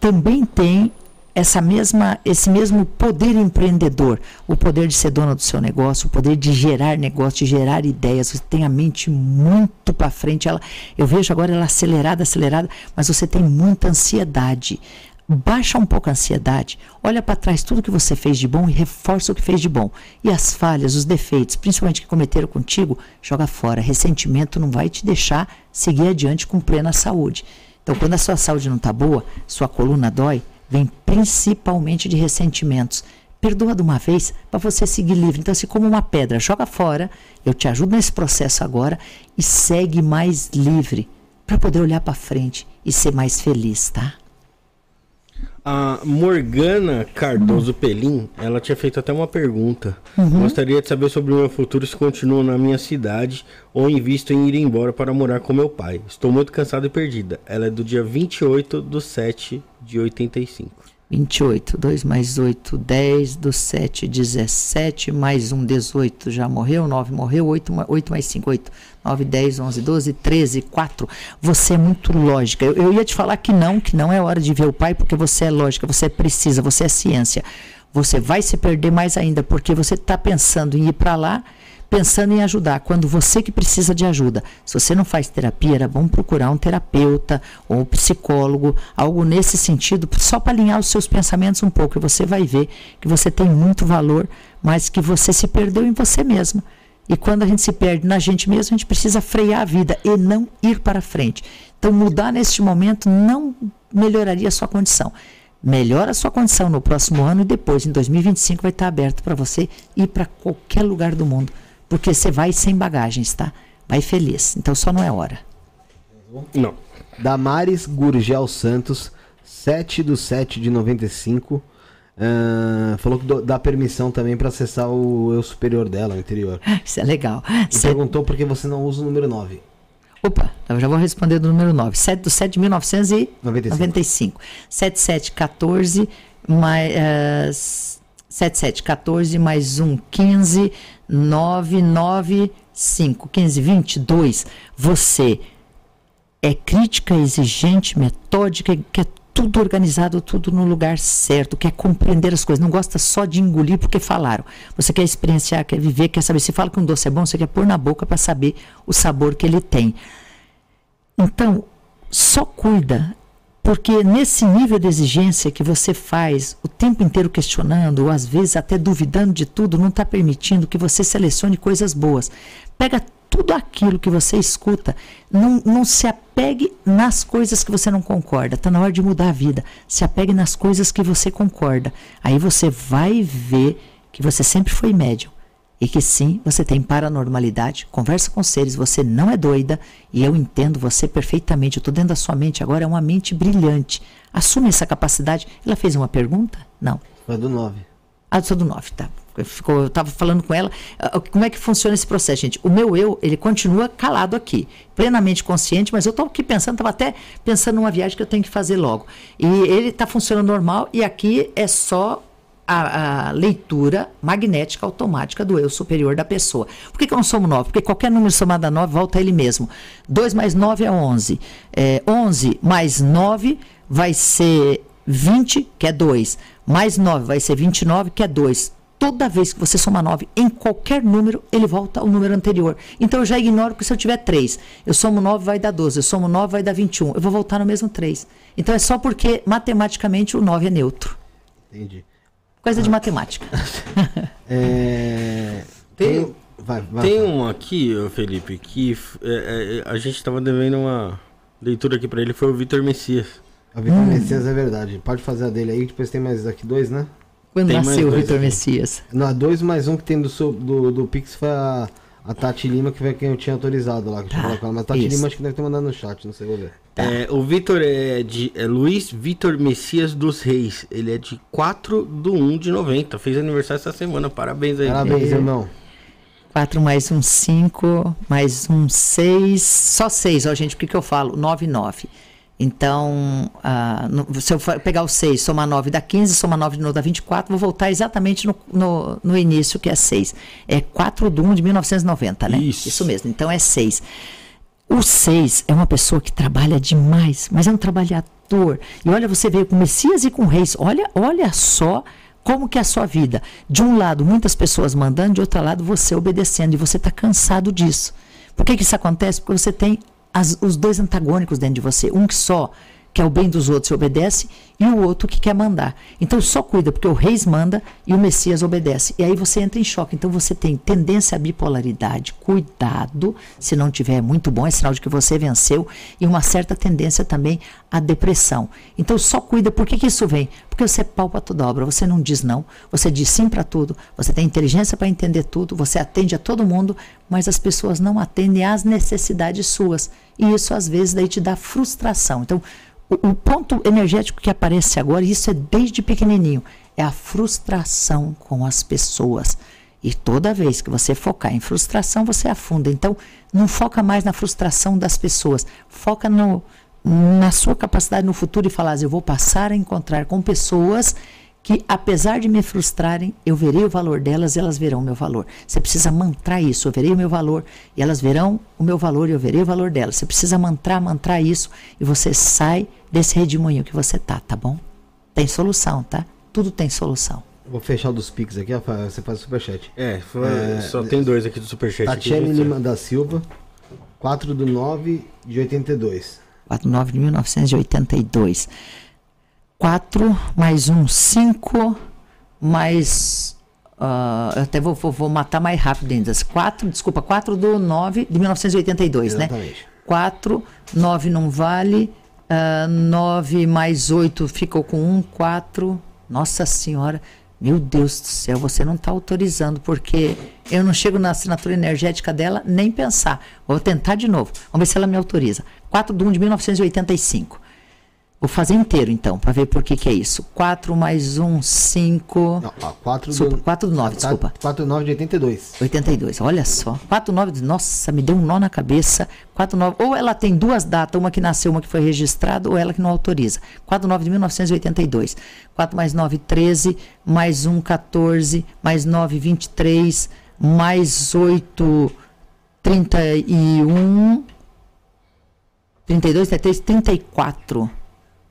[SPEAKER 6] também tem essa mesma, esse mesmo poder empreendedor, o poder de ser dono do seu negócio, o poder de gerar negócio, de gerar ideias. Você tem a mente muito para frente. Ela, eu vejo agora ela acelerada, acelerada, mas você tem muita ansiedade. Baixa um pouco a ansiedade, olha para trás tudo que você fez de bom e reforça o que fez de bom. E as falhas, os defeitos, principalmente que cometeram contigo, joga fora. Ressentimento não vai te deixar seguir adiante com plena saúde. Então, quando a sua saúde não está boa, sua coluna dói, vem principalmente de ressentimentos. Perdoa de uma vez para você seguir livre. Então, assim como uma pedra, joga fora. Eu te ajudo nesse processo agora e segue mais livre para poder olhar para frente e ser mais feliz, tá?
[SPEAKER 7] A Morgana Cardoso Pelim, ela tinha feito até uma pergunta. Uhum. Gostaria de saber sobre o meu futuro se continuo na minha cidade ou invisto em ir embora para morar com meu pai. Estou muito cansada e perdida. Ela é do dia 28 do 7 de 85.
[SPEAKER 6] 28, 2 mais 8, 10, do 7, 17, mais 1, 18, já morreu, 9 morreu, 8, 8 mais 5, 8, 9, 10, 11, 12, 13, 4. Você é muito lógica. Eu, eu ia te falar que não, que não é hora de ver o pai, porque você é lógica, você é precisa, você é ciência. Você vai se perder mais ainda, porque você está pensando em ir para lá pensando em ajudar, quando você que precisa de ajuda. Se você não faz terapia, era bom procurar um terapeuta ou um psicólogo, algo nesse sentido, só para alinhar os seus pensamentos um pouco. E você vai ver que você tem muito valor, mas que você se perdeu em você mesma. E quando a gente se perde na gente mesmo, a gente precisa frear a vida e não ir para frente. Então, mudar neste momento não melhoraria a sua condição. Melhora a sua condição no próximo ano e depois, em 2025, vai estar aberto para você ir para qualquer lugar do mundo. Porque você vai sem bagagens, tá? Vai feliz. Então só não é hora.
[SPEAKER 4] Não. Damares Gurgel Santos, 7 do 7 de 95. Uh, falou que dá permissão também para acessar o eu superior dela, o interior.
[SPEAKER 6] Isso é legal.
[SPEAKER 4] E Cê... perguntou por que você não usa o número 9.
[SPEAKER 6] Opa, eu já vou responder do número 9. 7 do 7 de 1995. 7714 mais. Uh, 7714 mais 1, 15. 995 1522, você é crítica, exigente, metódica, quer tudo organizado, tudo no lugar certo, quer compreender as coisas, não gosta só de engolir porque falaram. Você quer experienciar, quer viver, quer saber. Se fala que um doce é bom, você quer pôr na boca para saber o sabor que ele tem. Então, só cuida porque nesse nível de exigência que você faz o tempo inteiro questionando, ou às vezes até duvidando de tudo, não está permitindo que você selecione coisas boas. Pega tudo aquilo que você escuta, não, não se apegue nas coisas que você não concorda. Está na hora de mudar a vida. Se apegue nas coisas que você concorda. Aí você vai ver que você sempre foi médium e que sim, você tem paranormalidade, conversa com seres, você não é doida e eu entendo você perfeitamente. Eu estou dentro da sua mente agora, é uma mente brilhante. Assume essa capacidade. Ela fez uma pergunta? Não.
[SPEAKER 4] Foi do 9.
[SPEAKER 6] Ah, sou do 9, tá. Ficou, eu estava falando com ela. Ah, como é que funciona esse processo, gente? O meu eu, ele continua calado aqui, plenamente consciente, mas eu estou aqui pensando, estava até pensando numa viagem que eu tenho que fazer logo. E ele está funcionando normal e aqui é só a, a, leitura magnética automática do eu superior da pessoa. Por que, que eu não somo 9? Porque qualquer número somado a 9 volta a ele mesmo. 2 mais 9 é 11. É, 11 mais 9 vai ser 20, que é 2. Mais 9 vai ser 29, que é 2. Toda vez que você soma 9 em qualquer número, ele volta ao número anterior. Então eu já ignoro que se eu tiver 3, eu somo 9 vai dar 12, eu somo 9 vai dar 21. Eu vou voltar no mesmo 3. Então é só porque matematicamente o 9 é neutro.
[SPEAKER 4] Entendi.
[SPEAKER 6] Coisa de matemática.
[SPEAKER 7] é, tem, vai, vai, tem um aqui, Felipe, que é, é, a gente estava devendo uma leitura aqui para ele, foi o Vitor Messias.
[SPEAKER 4] A Vitor hum. Messias é verdade. Pode fazer a dele aí, depois tem mais aqui dois, né?
[SPEAKER 6] Quando tem nasceu o Vitor Messias?
[SPEAKER 4] Não, dois mais um que tem do, do, do Pix foi a, a Tati Lima, que foi quem eu tinha autorizado lá. Que tá, eu Mas a Tati isso. Lima acho que deve ter mandado no chat, não sei, vou ver.
[SPEAKER 7] Tá. É, o Vitor é de é Luiz Vitor Messias dos Reis. Ele é de 4 do 1 de 90. Fez aniversário essa semana. Parabéns aí.
[SPEAKER 4] Parabéns, é. irmão.
[SPEAKER 6] 4 mais um 5, mais um 6. Só 6, ó, gente, o que, que eu falo? 9, 9. Então, uh, se eu pegar o 6, somar 9 dá 15, somar 9 de novo dá 24, vou voltar exatamente no, no, no início, que é 6. É 4 de 1 de 1990, né? Isso. Isso mesmo, então é 6. O 6 é uma pessoa que trabalha demais, mas é um trabalhador. E olha, você veio com Messias e com Reis. Olha, olha só como que é a sua vida. De um lado, muitas pessoas mandando, de outro lado, você obedecendo. E você está cansado disso. Por que, que isso acontece? Porque você tem as, os dois antagônicos dentro de você. Um que só quer o bem dos outros e obedece, e o outro que quer mandar. Então só cuida, porque o reis manda e o Messias obedece. E aí você entra em choque. Então você tem tendência à bipolaridade. Cuidado, se não tiver muito bom, é sinal de que você venceu, e uma certa tendência também à depressão. Então só cuida, por que, que isso vem? Porque você palpa toda obra, você não diz não, você diz sim para tudo, você tem inteligência para entender tudo, você atende a todo mundo, mas as pessoas não atendem às necessidades suas. E isso às vezes daí te dá frustração. Então, o, o ponto energético que aparece agora, e isso é desde pequenininho, é a frustração com as pessoas. E toda vez que você focar em frustração, você afunda. Então, não foca mais na frustração das pessoas. Foca no, na sua capacidade no futuro e falar: assim, eu vou passar a encontrar com pessoas que, apesar de me frustrarem, eu verei o valor delas e elas verão o meu valor. Você precisa mantrar isso, eu verei o meu valor e elas verão o meu valor e eu verei o valor delas. Você precisa mantrar, mantrar isso e você sai desse redemoinho que você tá, tá bom? Tem solução, tá? Tudo tem solução.
[SPEAKER 4] Vou fechar o dos Pix aqui, você faz o superchat.
[SPEAKER 7] É, foi, é só tem dois aqui do superchat.
[SPEAKER 4] Tatiane Lima da Silva, 4 do 9 de 82.
[SPEAKER 6] 4 do 9 de 1982. 4 mais 1, 5, mais. Uh, eu até vou, vou, vou, matar mais rápido ainda. 4, desculpa, 4 do 9 de 1982, né? Exatamente. né? 4, 9 não vale. Uh, 9 mais 8 ficou com 1, 4. Nossa Senhora, meu Deus do céu, você não está autorizando, porque eu não chego na assinatura energética dela nem pensar. Vou tentar de novo. Vamos ver se ela me autoriza. 4 de 1 de 1985. Vou fazer inteiro, então, para ver por que, que é isso. 4 mais 1, 5. Não, ó,
[SPEAKER 4] 4 do,
[SPEAKER 6] 4 do 9, tá, desculpa.
[SPEAKER 4] 4 do 9 de 82.
[SPEAKER 6] 82, olha só. 4 do 9, nossa, me deu um nó na cabeça. 4 9, ou ela tem duas datas, uma que nasceu, uma que foi registrada, ou ela que não autoriza. 4 do 9 de 1982. 4 mais 9, 13. Mais 1, 14. Mais 9, 23. Mais 8, 31. 32, 33, 34.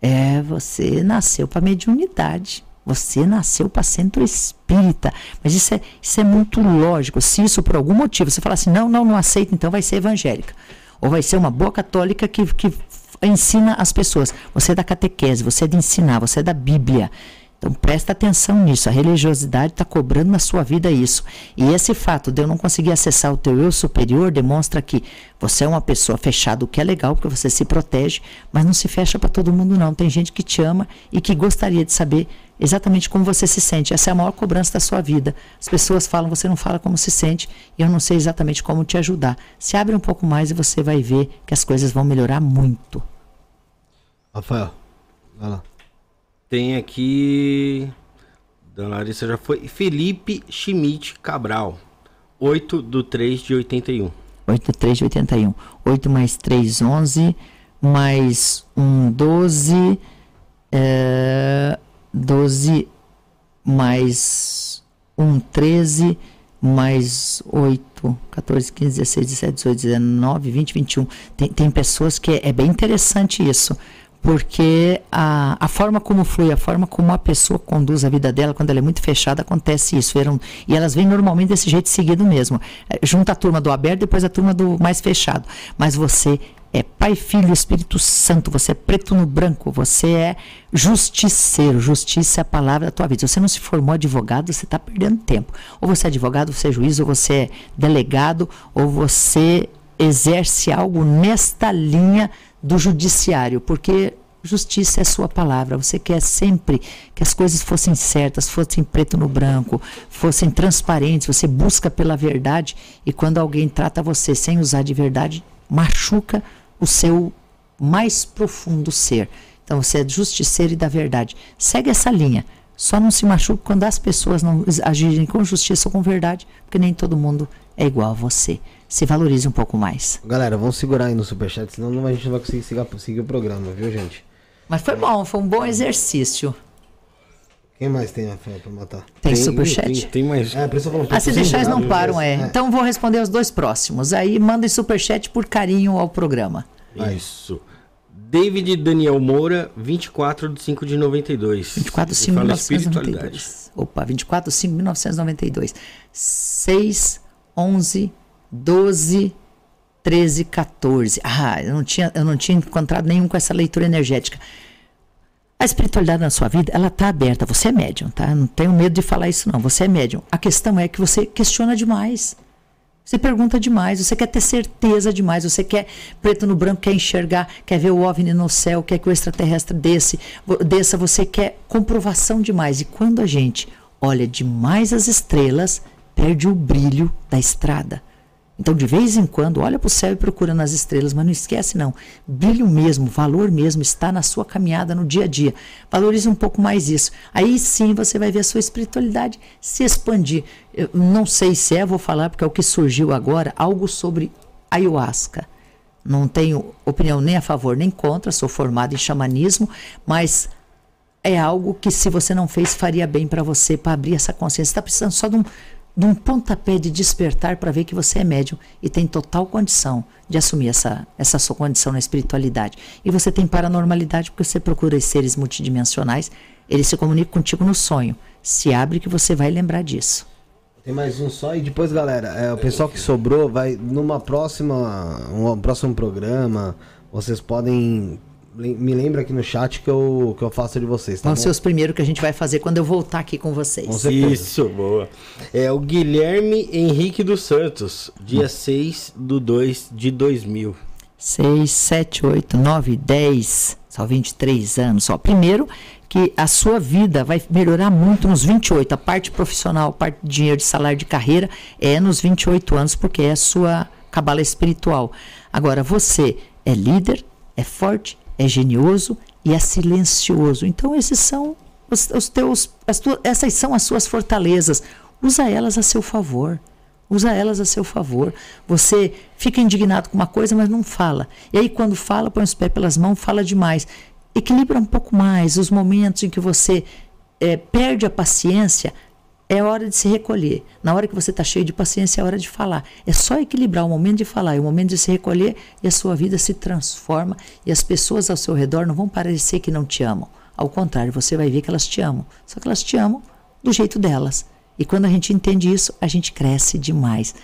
[SPEAKER 6] É, você nasceu para mediunidade. Você nasceu para centro espírita. Mas isso é, isso é muito lógico. Se isso por algum motivo você falar assim, não, não, não aceita, então vai ser evangélica. Ou vai ser uma boa católica que, que ensina as pessoas. Você é da catequese, você é de ensinar, você é da Bíblia. Então presta atenção nisso. A religiosidade está cobrando na sua vida isso. E esse fato de eu não conseguir acessar o teu eu superior demonstra que você é uma pessoa fechada, o que é legal, porque você se protege, mas não se fecha para todo mundo não. Tem gente que te ama e que gostaria de saber exatamente como você se sente. Essa é a maior cobrança da sua vida. As pessoas falam, você não fala como se sente, e eu não sei exatamente como te ajudar. Se abre um pouco mais e você vai ver que as coisas vão melhorar muito.
[SPEAKER 4] Rafael, vai lá.
[SPEAKER 7] Tem aqui. Da Larissa já foi. Felipe Schmidt Cabral. 8 do 3 de 81.
[SPEAKER 6] 8 do 3 de 81. 8 mais 3, 11. Mais 1, 12. É, 12 mais 1, 13. Mais 8, 14, 15, 16, 17, 18, 19, 20, 21. Tem, tem pessoas que é, é bem interessante isso porque a, a forma como flui, a forma como a pessoa conduz a vida dela, quando ela é muito fechada, acontece isso. Eram, e elas vêm normalmente desse jeito seguido mesmo. É, junta a turma do aberto, depois a turma do mais fechado. Mas você é Pai, Filho Espírito Santo, você é preto no branco, você é justiceiro. Justiça é a palavra da tua vida. Se você não se formou advogado, você está perdendo tempo. Ou você é advogado, você é juiz, ou você é delegado, ou você exerce algo nesta linha do judiciário, porque Justiça é sua palavra. Você quer sempre que as coisas fossem certas, fossem preto no branco, fossem transparentes. Você busca pela verdade e quando alguém trata você sem usar de verdade, machuca o seu mais profundo ser. Então você é justiceiro e da verdade. Segue essa linha. Só não se machuque quando as pessoas não agirem com justiça ou com verdade, porque nem todo mundo é igual a você. Se valorize um pouco mais.
[SPEAKER 4] Galera, vamos segurar aí no superchat, senão a gente não vai conseguir seguir, seguir o programa, viu, gente?
[SPEAKER 6] Mas foi bom, foi um bom exercício.
[SPEAKER 4] Quem mais tem a fé pra matar?
[SPEAKER 6] Tem, tem superchat? Tem,
[SPEAKER 4] tem, mais.
[SPEAKER 6] É, por isso eu falo, ah, se deixar eles não param, é. é. Então vou responder os dois próximos. Aí mandem superchat por carinho ao programa.
[SPEAKER 7] Isso. David Daniel Moura, 24 de 5 de 92.
[SPEAKER 6] 24 de 5 de 1992. Opa, 24 de 5 de 1992. 6, 11, 12, 13, 14. Ah, eu não tinha, eu não tinha encontrado nenhum com essa leitura energética. A espiritualidade na sua vida, ela está aberta. Você é médium, tá? Não tenho medo de falar isso, não. Você é médium. A questão é que você questiona demais. Você pergunta demais, você quer ter certeza demais, você quer preto no branco, quer enxergar, quer ver o OVNI no céu, quer que o extraterrestre desce, desça, você quer comprovação demais. E quando a gente olha demais as estrelas, perde o brilho da estrada. Então, de vez em quando, olha para o céu e procura nas estrelas, mas não esquece não. Brilho mesmo, valor mesmo está na sua caminhada no dia a dia. Valorize um pouco mais isso. Aí sim você vai ver a sua espiritualidade se expandir. Eu não sei se é, vou falar porque é o que surgiu agora, algo sobre ayahuasca. Não tenho opinião nem a favor nem contra, sou formado em xamanismo, mas é algo que se você não fez faria bem para você, para abrir essa consciência. Está precisando só de um de um pontapé de despertar para ver que você é médium e tem total condição de assumir essa, essa sua condição na espiritualidade. E você tem paranormalidade porque você procura seres multidimensionais, eles se comunicam contigo no sonho. Se abre que você vai lembrar disso.
[SPEAKER 4] Tem mais um só e depois, galera, é, o pessoal que sobrou vai numa próxima, um próximo programa, vocês podem me lembra aqui no chat que eu, que eu faço de vocês.
[SPEAKER 6] Tá Vão ser os primeiros que a gente vai fazer quando eu voltar aqui com vocês. Com
[SPEAKER 7] Isso, boa. É o Guilherme Henrique dos Santos, dia hum. 6 do 2 de 2000.
[SPEAKER 6] 6, 7, 8, 9, 10, só 23 anos. Só. Primeiro, que a sua vida vai melhorar muito nos 28. A parte profissional, a parte de dinheiro, de salário, de carreira, é nos 28 anos, porque é a sua cabala espiritual. Agora, você é líder, é forte, é genioso e é silencioso. Então esses são os, os teus, essas são as suas fortalezas. Usa elas a seu favor. Usa elas a seu favor. Você fica indignado com uma coisa, mas não fala. E aí quando fala, põe os pés pelas mãos, fala demais. Equilibra um pouco mais os momentos em que você é, perde a paciência é hora de se recolher. Na hora que você está cheio de paciência, é hora de falar. É só equilibrar o momento de falar e o momento de se recolher e a sua vida se transforma e as pessoas ao seu redor não vão parecer que não te amam. Ao contrário, você vai ver que elas te amam. Só que elas te amam do jeito delas. E quando a gente entende isso, a gente cresce demais.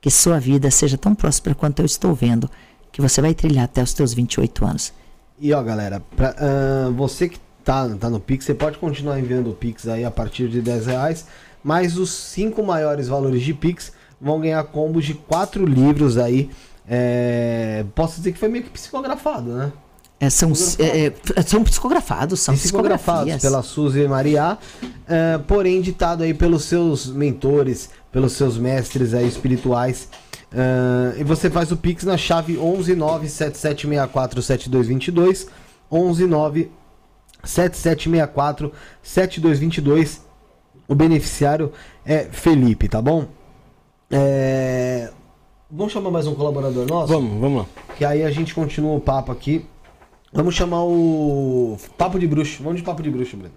[SPEAKER 6] Que sua vida seja tão próspera quanto eu estou vendo, que você vai trilhar até os teus 28 anos.
[SPEAKER 4] E ó, galera, pra, uh, você que tá, tá no Pix, você pode continuar enviando o Pix aí a partir de 10 reais, mas os cinco maiores valores de Pix vão ganhar combos de quatro livros aí. É, posso dizer que foi meio que psicografado, né?
[SPEAKER 6] É, são, é, é, são psicografados, são psicografados
[SPEAKER 4] pela Suzy Maria, é, porém ditado aí pelos seus mentores, pelos seus mestres aí espirituais. É, e você faz o Pix na chave 11977647222, 119 7764 7222. O beneficiário é Felipe, tá bom? É... Vamos chamar mais um colaborador nosso?
[SPEAKER 7] Vamos, vamos lá.
[SPEAKER 4] Que aí a gente continua o papo aqui. Vamos chamar o Papo de Bruxo. Vamos de Papo de Bruxo, Breno.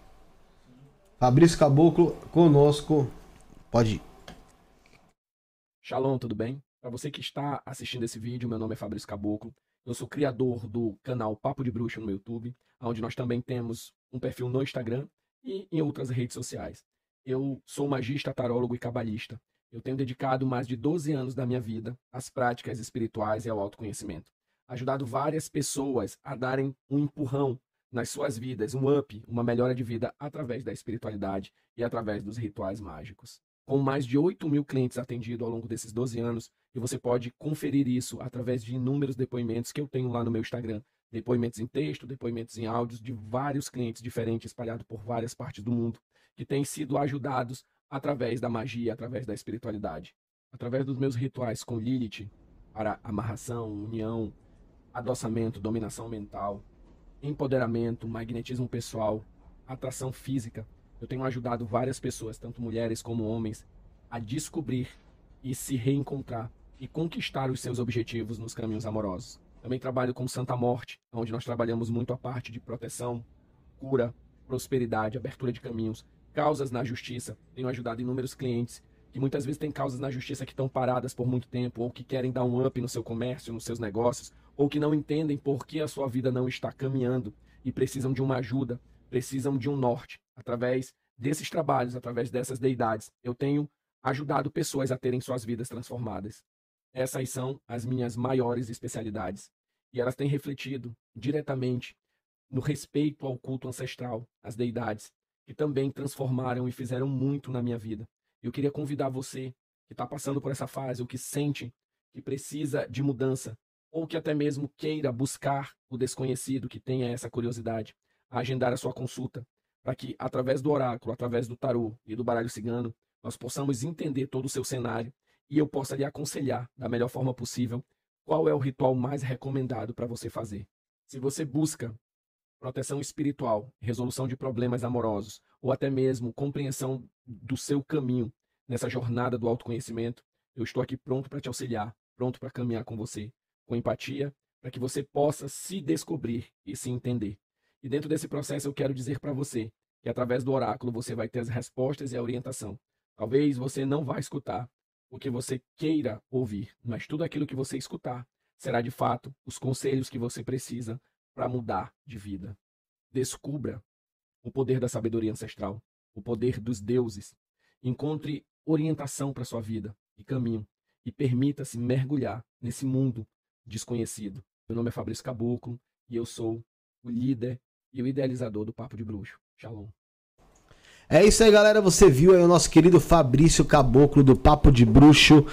[SPEAKER 4] Fabrício Caboclo conosco. Pode ir.
[SPEAKER 11] Shalom, tudo bem? Para você que está assistindo esse vídeo, meu nome é Fabrício Caboclo. Eu sou criador do canal Papo de Bruxo no YouTube, onde nós também temos um perfil no Instagram e em outras redes sociais. Eu sou magista, tarólogo e cabalista. Eu tenho dedicado mais de 12 anos da minha vida às práticas espirituais e ao autoconhecimento. Ajudado várias pessoas a darem um empurrão nas suas vidas, um up, uma melhora de vida através da espiritualidade e através dos rituais mágicos. Com mais de 8 mil clientes atendidos ao longo desses 12 anos, e você pode conferir isso através de inúmeros depoimentos que eu tenho lá no meu Instagram, depoimentos em texto, depoimentos em áudios de vários clientes diferentes espalhados por várias partes do mundo, que têm sido ajudados através da magia, através da espiritualidade, através dos meus rituais com Lilith para amarração, união, adoçamento, dominação mental, empoderamento, magnetismo pessoal, atração física. Eu tenho ajudado várias pessoas, tanto mulheres como homens, a descobrir e se reencontrar e conquistar os seus objetivos nos caminhos amorosos. Também trabalho com Santa Morte, onde nós trabalhamos muito a parte de proteção, cura, prosperidade, abertura de caminhos, causas na justiça. Tenho ajudado inúmeros clientes que muitas vezes têm causas na justiça que estão paradas por muito tempo, ou que querem dar um up no seu comércio, nos seus negócios, ou que não entendem por que a sua vida não está caminhando e precisam de uma ajuda, precisam de um norte. Através desses trabalhos, através dessas deidades, eu tenho ajudado pessoas a terem suas vidas transformadas. Essas são as minhas maiores especialidades. E elas têm refletido diretamente no respeito ao culto ancestral, às deidades, que também transformaram e fizeram muito na minha vida. Eu queria convidar você que está passando por essa fase, ou que sente que precisa de mudança, ou que até mesmo queira buscar o desconhecido, que tenha essa curiosidade, a agendar a sua consulta, para que, através do oráculo, através do tarô e do baralho cigano, nós possamos entender todo o seu cenário e eu possa lhe aconselhar da melhor forma possível qual é o ritual mais recomendado para você fazer. Se você busca proteção espiritual, resolução de problemas amorosos ou até mesmo compreensão do seu caminho nessa jornada do autoconhecimento, eu estou aqui pronto para te auxiliar, pronto para caminhar com você, com empatia, para que você possa se descobrir e se entender. E dentro desse processo eu quero dizer para você que através do oráculo você vai ter as respostas e a orientação. Talvez você não vá escutar o que você queira ouvir, mas tudo aquilo que você escutar será de fato os conselhos que você precisa para mudar de vida. Descubra o poder da sabedoria ancestral, o poder dos deuses. Encontre orientação para sua vida e caminho e permita-se mergulhar nesse mundo desconhecido. Meu nome é Fabrício Caboclo e eu sou o líder e o idealizador do Papo de Bruxo. Shalom.
[SPEAKER 4] É isso aí, galera. Você viu aí o nosso querido Fabrício Caboclo do Papo de Bruxo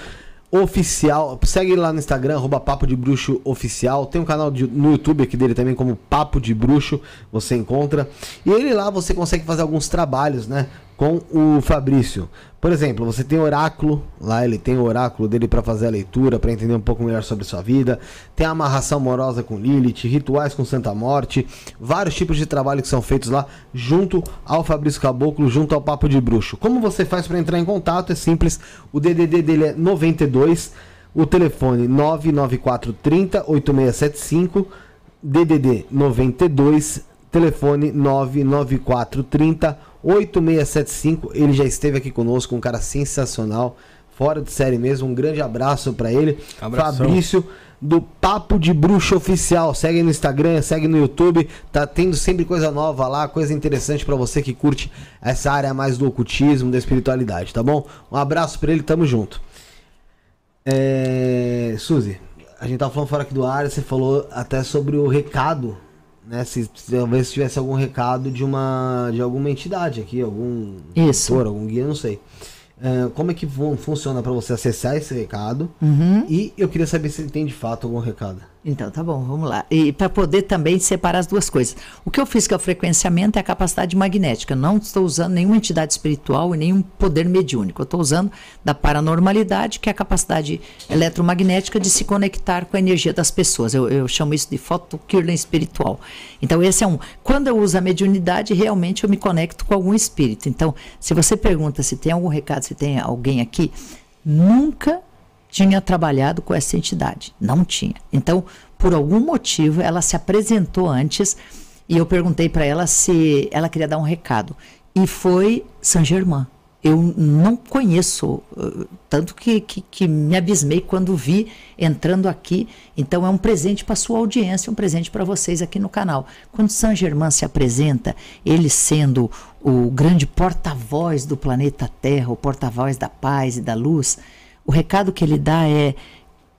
[SPEAKER 4] oficial. Segue lá no Instagram, arroba Papo de Bruxo Oficial. Tem um canal de, no YouTube aqui dele também, como Papo de Bruxo, você encontra. E ele lá você consegue fazer alguns trabalhos, né? Com o Fabrício. Por exemplo, você tem oráculo, lá ele tem o oráculo dele para fazer a leitura, para entender um pouco melhor sobre sua vida. Tem a amarração amorosa com Lilith, rituais com Santa Morte, vários tipos de trabalho que são feitos lá junto ao Fabrício Caboclo, junto ao Papo de Bruxo. Como você faz para entrar em contato? É simples. O DDD dele é 92, o telefone 99430 8675, DDD 92, telefone 99430 8675. Ele já esteve aqui conosco, um cara sensacional, fora de série mesmo. Um grande abraço para ele. Abração. Fabrício do Papo de Bruxo Oficial. Segue no Instagram, segue no YouTube. Tá tendo sempre coisa nova lá, coisa interessante para você que curte essa área mais do ocultismo, da espiritualidade, tá bom? Um abraço para ele, tamo junto. É... Suzy, a gente tava falando fora aqui do ar, você falou até sobre o recado né, se talvez tivesse algum recado de uma de alguma entidade aqui, algum
[SPEAKER 6] Isso. Autor,
[SPEAKER 4] algum guia, não sei. Uh, como é que funciona para você acessar esse recado?
[SPEAKER 6] Uhum.
[SPEAKER 4] E eu queria saber se tem de fato algum recado.
[SPEAKER 6] Então, tá bom, vamos lá. E para poder também separar as duas coisas. O que eu fiz que é o frequenciamento é a capacidade magnética. Não estou usando nenhuma entidade espiritual e nenhum poder mediúnico. Eu estou usando da paranormalidade, que é a capacidade eletromagnética de se conectar com a energia das pessoas. Eu, eu chamo isso de fotokirlen espiritual. Então, esse é um. Quando eu uso a mediunidade, realmente eu me conecto com algum espírito. Então, se você pergunta se tem algum recado, se tem alguém aqui, nunca tinha trabalhado com essa entidade. Não tinha. Então, por algum motivo, ela se apresentou antes e eu perguntei para ela se ela queria dar um recado. E foi Saint Germain. Eu não conheço, eh, tanto que, que, que, me abismei quando vi entrando aqui. Então é um presente para sua audiência, um presente para vocês aqui no canal. Quando Saint Germain se apresenta, ele sendo o grande porta-voz do planeta Terra, o porta-voz da paz e da luz, o recado que ele dá é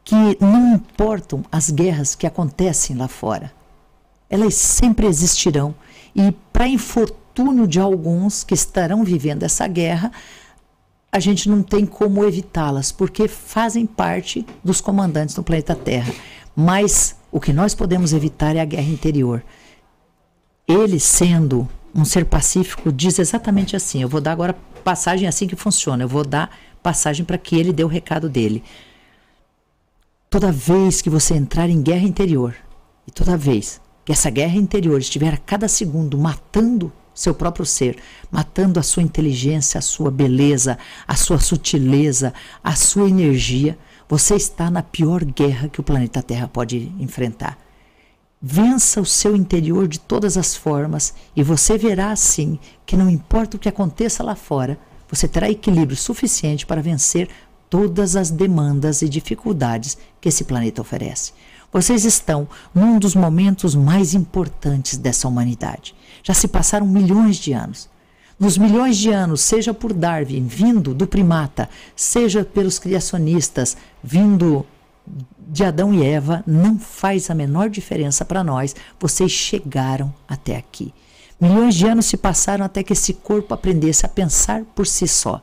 [SPEAKER 6] que não importam as guerras que acontecem lá fora, elas sempre existirão e, para infortúnio de alguns que estarão vivendo essa guerra, a gente não tem como evitá-las, porque fazem parte dos comandantes do planeta Terra. Mas O que nós podemos evitar é a guerra interior. Ele, sendo um ser pacífico, diz exatamente assim: eu vou dar agora passagem assim que funciona, eu vou dar passagem para que ele dê o recado dele. Toda vez que você entrar em guerra interior, e toda vez que essa guerra interior estiver a cada segundo matando seu próprio ser, matando a sua inteligência, a sua beleza, a sua sutileza, a sua energia, você está na pior guerra que o planeta Terra pode enfrentar. Vença o seu interior de todas as formas e você verá assim que não importa o que aconteça lá fora, você terá equilíbrio suficiente para vencer todas as demandas e dificuldades que esse planeta oferece. Vocês estão num dos momentos mais importantes dessa humanidade. Já se passaram milhões de anos. Nos milhões de anos, seja por Darwin, vindo do primata, seja pelos criacionistas, vindo de Adão e Eva, não faz a menor diferença para nós. Vocês chegaram até aqui. Milhões de anos se passaram até que esse corpo aprendesse a pensar por si só.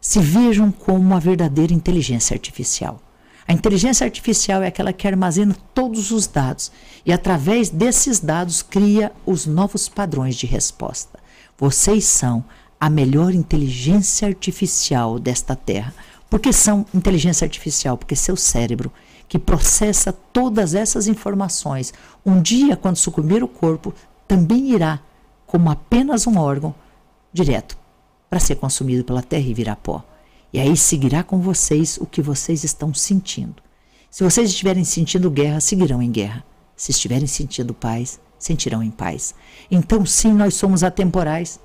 [SPEAKER 6] Se vejam como uma verdadeira inteligência artificial. A inteligência artificial é aquela que armazena todos os dados e, através desses dados, cria os novos padrões de resposta. Vocês são a melhor inteligência artificial desta Terra. Por que são inteligência artificial? Porque seu cérebro, que processa todas essas informações, um dia, quando sucumbir o corpo, também irá, como apenas um órgão, direto para ser consumido pela terra e virar pó. E aí seguirá com vocês o que vocês estão sentindo. Se vocês estiverem sentindo guerra, seguirão em guerra. Se estiverem sentindo paz, sentirão em paz. Então, sim, nós somos atemporais,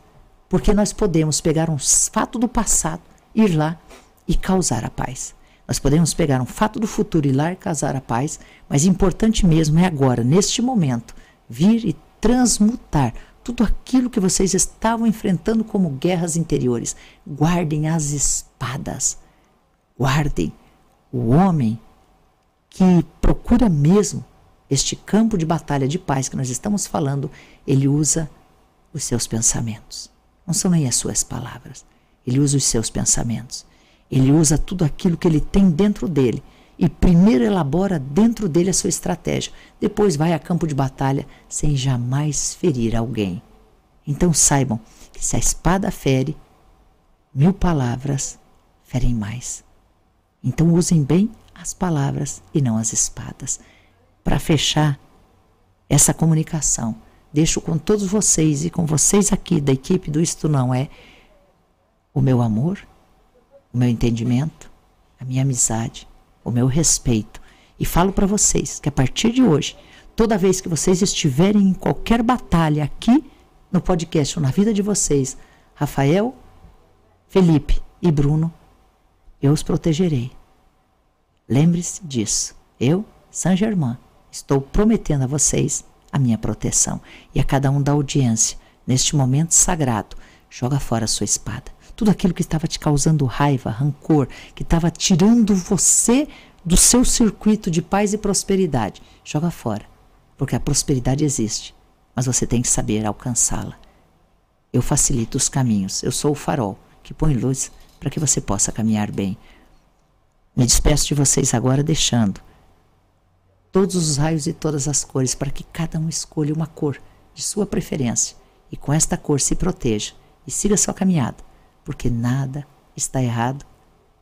[SPEAKER 6] porque nós podemos pegar um fato do passado, ir lá e causar a paz. Nós podemos pegar um fato do futuro e ir lá e causar a paz, mas importante mesmo é agora, neste momento, vir e transmutar tudo aquilo que vocês estavam enfrentando como guerras interiores. Guardem as espadas. Guardem o homem que procura mesmo este campo de batalha de paz que nós estamos falando, ele usa os seus pensamentos. Não são nem as suas palavras. Ele usa os seus pensamentos. Ele usa tudo aquilo que ele tem dentro dele e primeiro elabora dentro dele a sua estratégia, depois vai a campo de batalha sem jamais ferir alguém. Então saibam que se a espada fere, mil palavras ferem mais. Então usem bem as palavras e não as espadas. Para fechar essa comunicação, deixo com todos vocês e com vocês aqui da equipe do Isto Não É o meu amor, o meu entendimento, a minha amizade, o meu respeito. E falo para vocês que a partir de hoje, toda vez que vocês estiverem em qualquer batalha aqui no podcast ou na vida de vocês, Rafael, Felipe e Bruno, eu os protegerei. Lembre-se disso. Eu, Saint Germain, estou prometendo a vocês a minha proteção e a cada um da audiência, neste momento sagrado, joga fora a sua espada tudo aquilo que estava te causando raiva, rancor, que estava tirando você do seu circuito de paz e prosperidade, joga fora. Porque a prosperidade existe, mas você tem que saber alcançá-la. Eu facilito os caminhos, eu sou o farol que põe luz para que você possa caminhar bem. Me despeço de vocês agora deixando todos os raios e todas as cores para que cada um escolha uma cor de sua preferência e com esta cor se proteja e siga sua caminhada porque nada está errado.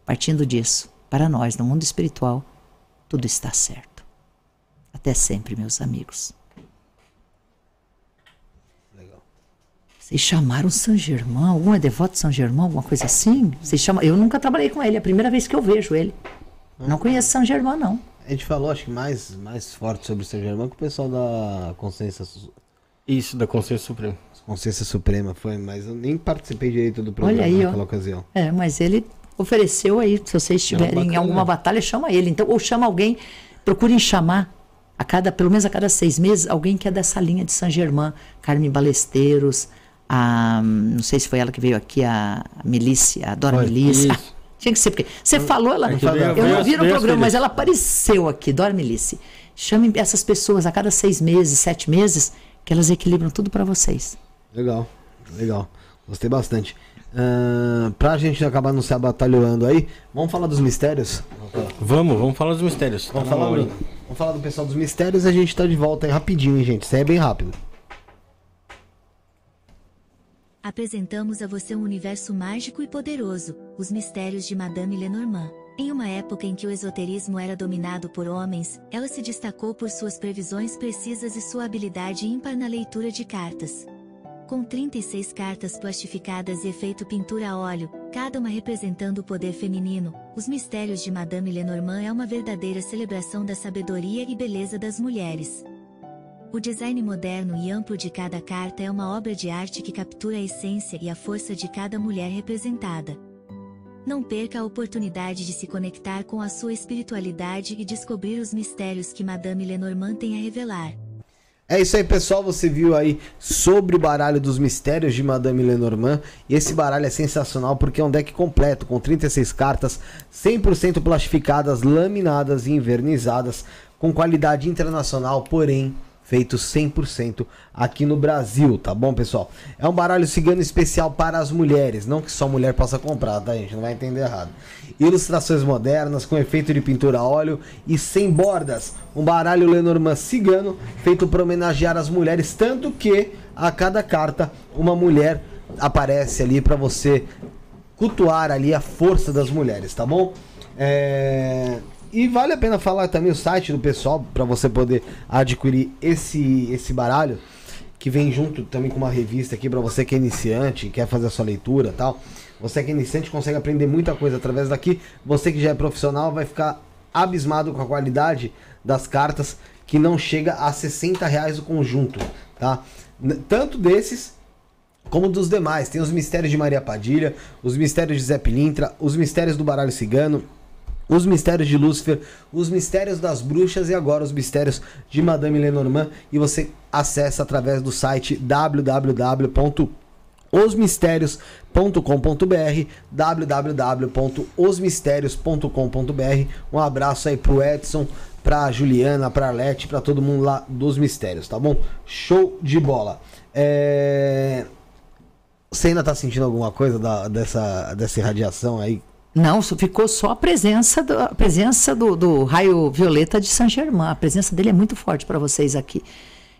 [SPEAKER 6] Partindo disso, para nós no mundo espiritual, tudo está certo. Até sempre, meus amigos. Legal. Vocês chamaram São Germão? Algum é devoto de São Germão? Alguma coisa assim? Vocês chamam... Eu nunca trabalhei com ele, é a primeira vez que eu vejo ele. Não conheço São Germão, não.
[SPEAKER 4] A gente falou, acho que mais, mais forte sobre São Germão que o pessoal da Consciência.
[SPEAKER 7] Isso, da Consciência Suprema.
[SPEAKER 4] Consciência Suprema foi, mas eu nem participei direito do programa
[SPEAKER 6] aí,
[SPEAKER 4] naquela
[SPEAKER 6] ó.
[SPEAKER 4] ocasião.
[SPEAKER 6] É, mas ele ofereceu aí, se vocês estiverem em alguma batalha, chama ele. Então, ou chama alguém, procurem chamar a cada, pelo menos a cada seis meses, alguém que é dessa linha de San Germain, Carmen Balesteiros, a, não sei se foi ela que veio aqui, a Melícia, a Dora Melícia. tinha que ser, porque você falou, ela, eu, eu não vi no programa, mas ela apareceu aqui, Dora Melícia. Chame essas pessoas a cada seis meses, sete meses, que elas equilibram tudo para vocês.
[SPEAKER 4] Legal, legal. Gostei bastante. Uh, pra gente acabar não se abatalhando aí, vamos falar dos mistérios?
[SPEAKER 7] Vamos, vamos falar dos mistérios.
[SPEAKER 4] Vamos, tá falar, do, vamos falar do pessoal dos mistérios e a gente tá de volta aí rapidinho, hein, gente. Isso aí é bem rápido.
[SPEAKER 12] Apresentamos a você um universo mágico e poderoso, os mistérios de Madame Lenormand. Em uma época em que o esoterismo era dominado por homens, ela se destacou por suas previsões precisas e sua habilidade ímpar na leitura de cartas. Com 36 cartas plastificadas e efeito pintura a óleo, cada uma representando o poder feminino, os mistérios de Madame Lenormand é uma verdadeira celebração da sabedoria e beleza das mulheres. O design moderno e amplo de cada carta é uma obra de arte que captura a essência e a força de cada mulher representada. Não perca a oportunidade de se conectar com a sua espiritualidade e descobrir os mistérios que Madame Lenormand tem a revelar.
[SPEAKER 4] É isso aí, pessoal. Você viu aí sobre o baralho dos mistérios de Madame Lenormand. E esse baralho é sensacional porque é um deck completo, com 36 cartas, 100% plastificadas, laminadas e invernizadas, com qualidade internacional, porém feito 100% aqui no Brasil, tá bom, pessoal? É um baralho cigano especial para as mulheres, não que só mulher possa comprar, tá, gente? Não vai entender errado. Ilustrações modernas, com efeito de pintura a óleo e sem bordas. Um baralho Lenormand cigano, feito para homenagear as mulheres, tanto que a cada carta uma mulher aparece ali para você cultuar ali a força das mulheres, tá bom? É... E vale a pena falar também o site do pessoal para você poder adquirir esse, esse baralho que vem junto também com uma revista aqui para você que é iniciante, quer fazer a sua leitura, tal. Você que é iniciante consegue aprender muita coisa através daqui. Você que já é profissional vai ficar abismado com a qualidade das cartas que não chega a 60 reais o conjunto, tá? Tanto desses como dos demais. Tem os mistérios de Maria Padilha, os mistérios de Zé Pilintra, os mistérios do baralho cigano, os mistérios de Lúcifer, os mistérios das bruxas e agora os mistérios de Madame Lenormand. E você acessa através do site www.osmistérios.com.br www.osmistérios.com.br Um abraço aí pro Edson, pra Juliana, pra Arlete, pra todo mundo lá dos mistérios, tá bom? Show de bola. É... Você ainda tá sentindo alguma coisa da, dessa, dessa irradiação aí
[SPEAKER 6] não, ficou só a presença do, a presença do, do raio violeta de Saint-Germain. A presença dele é muito forte para vocês aqui.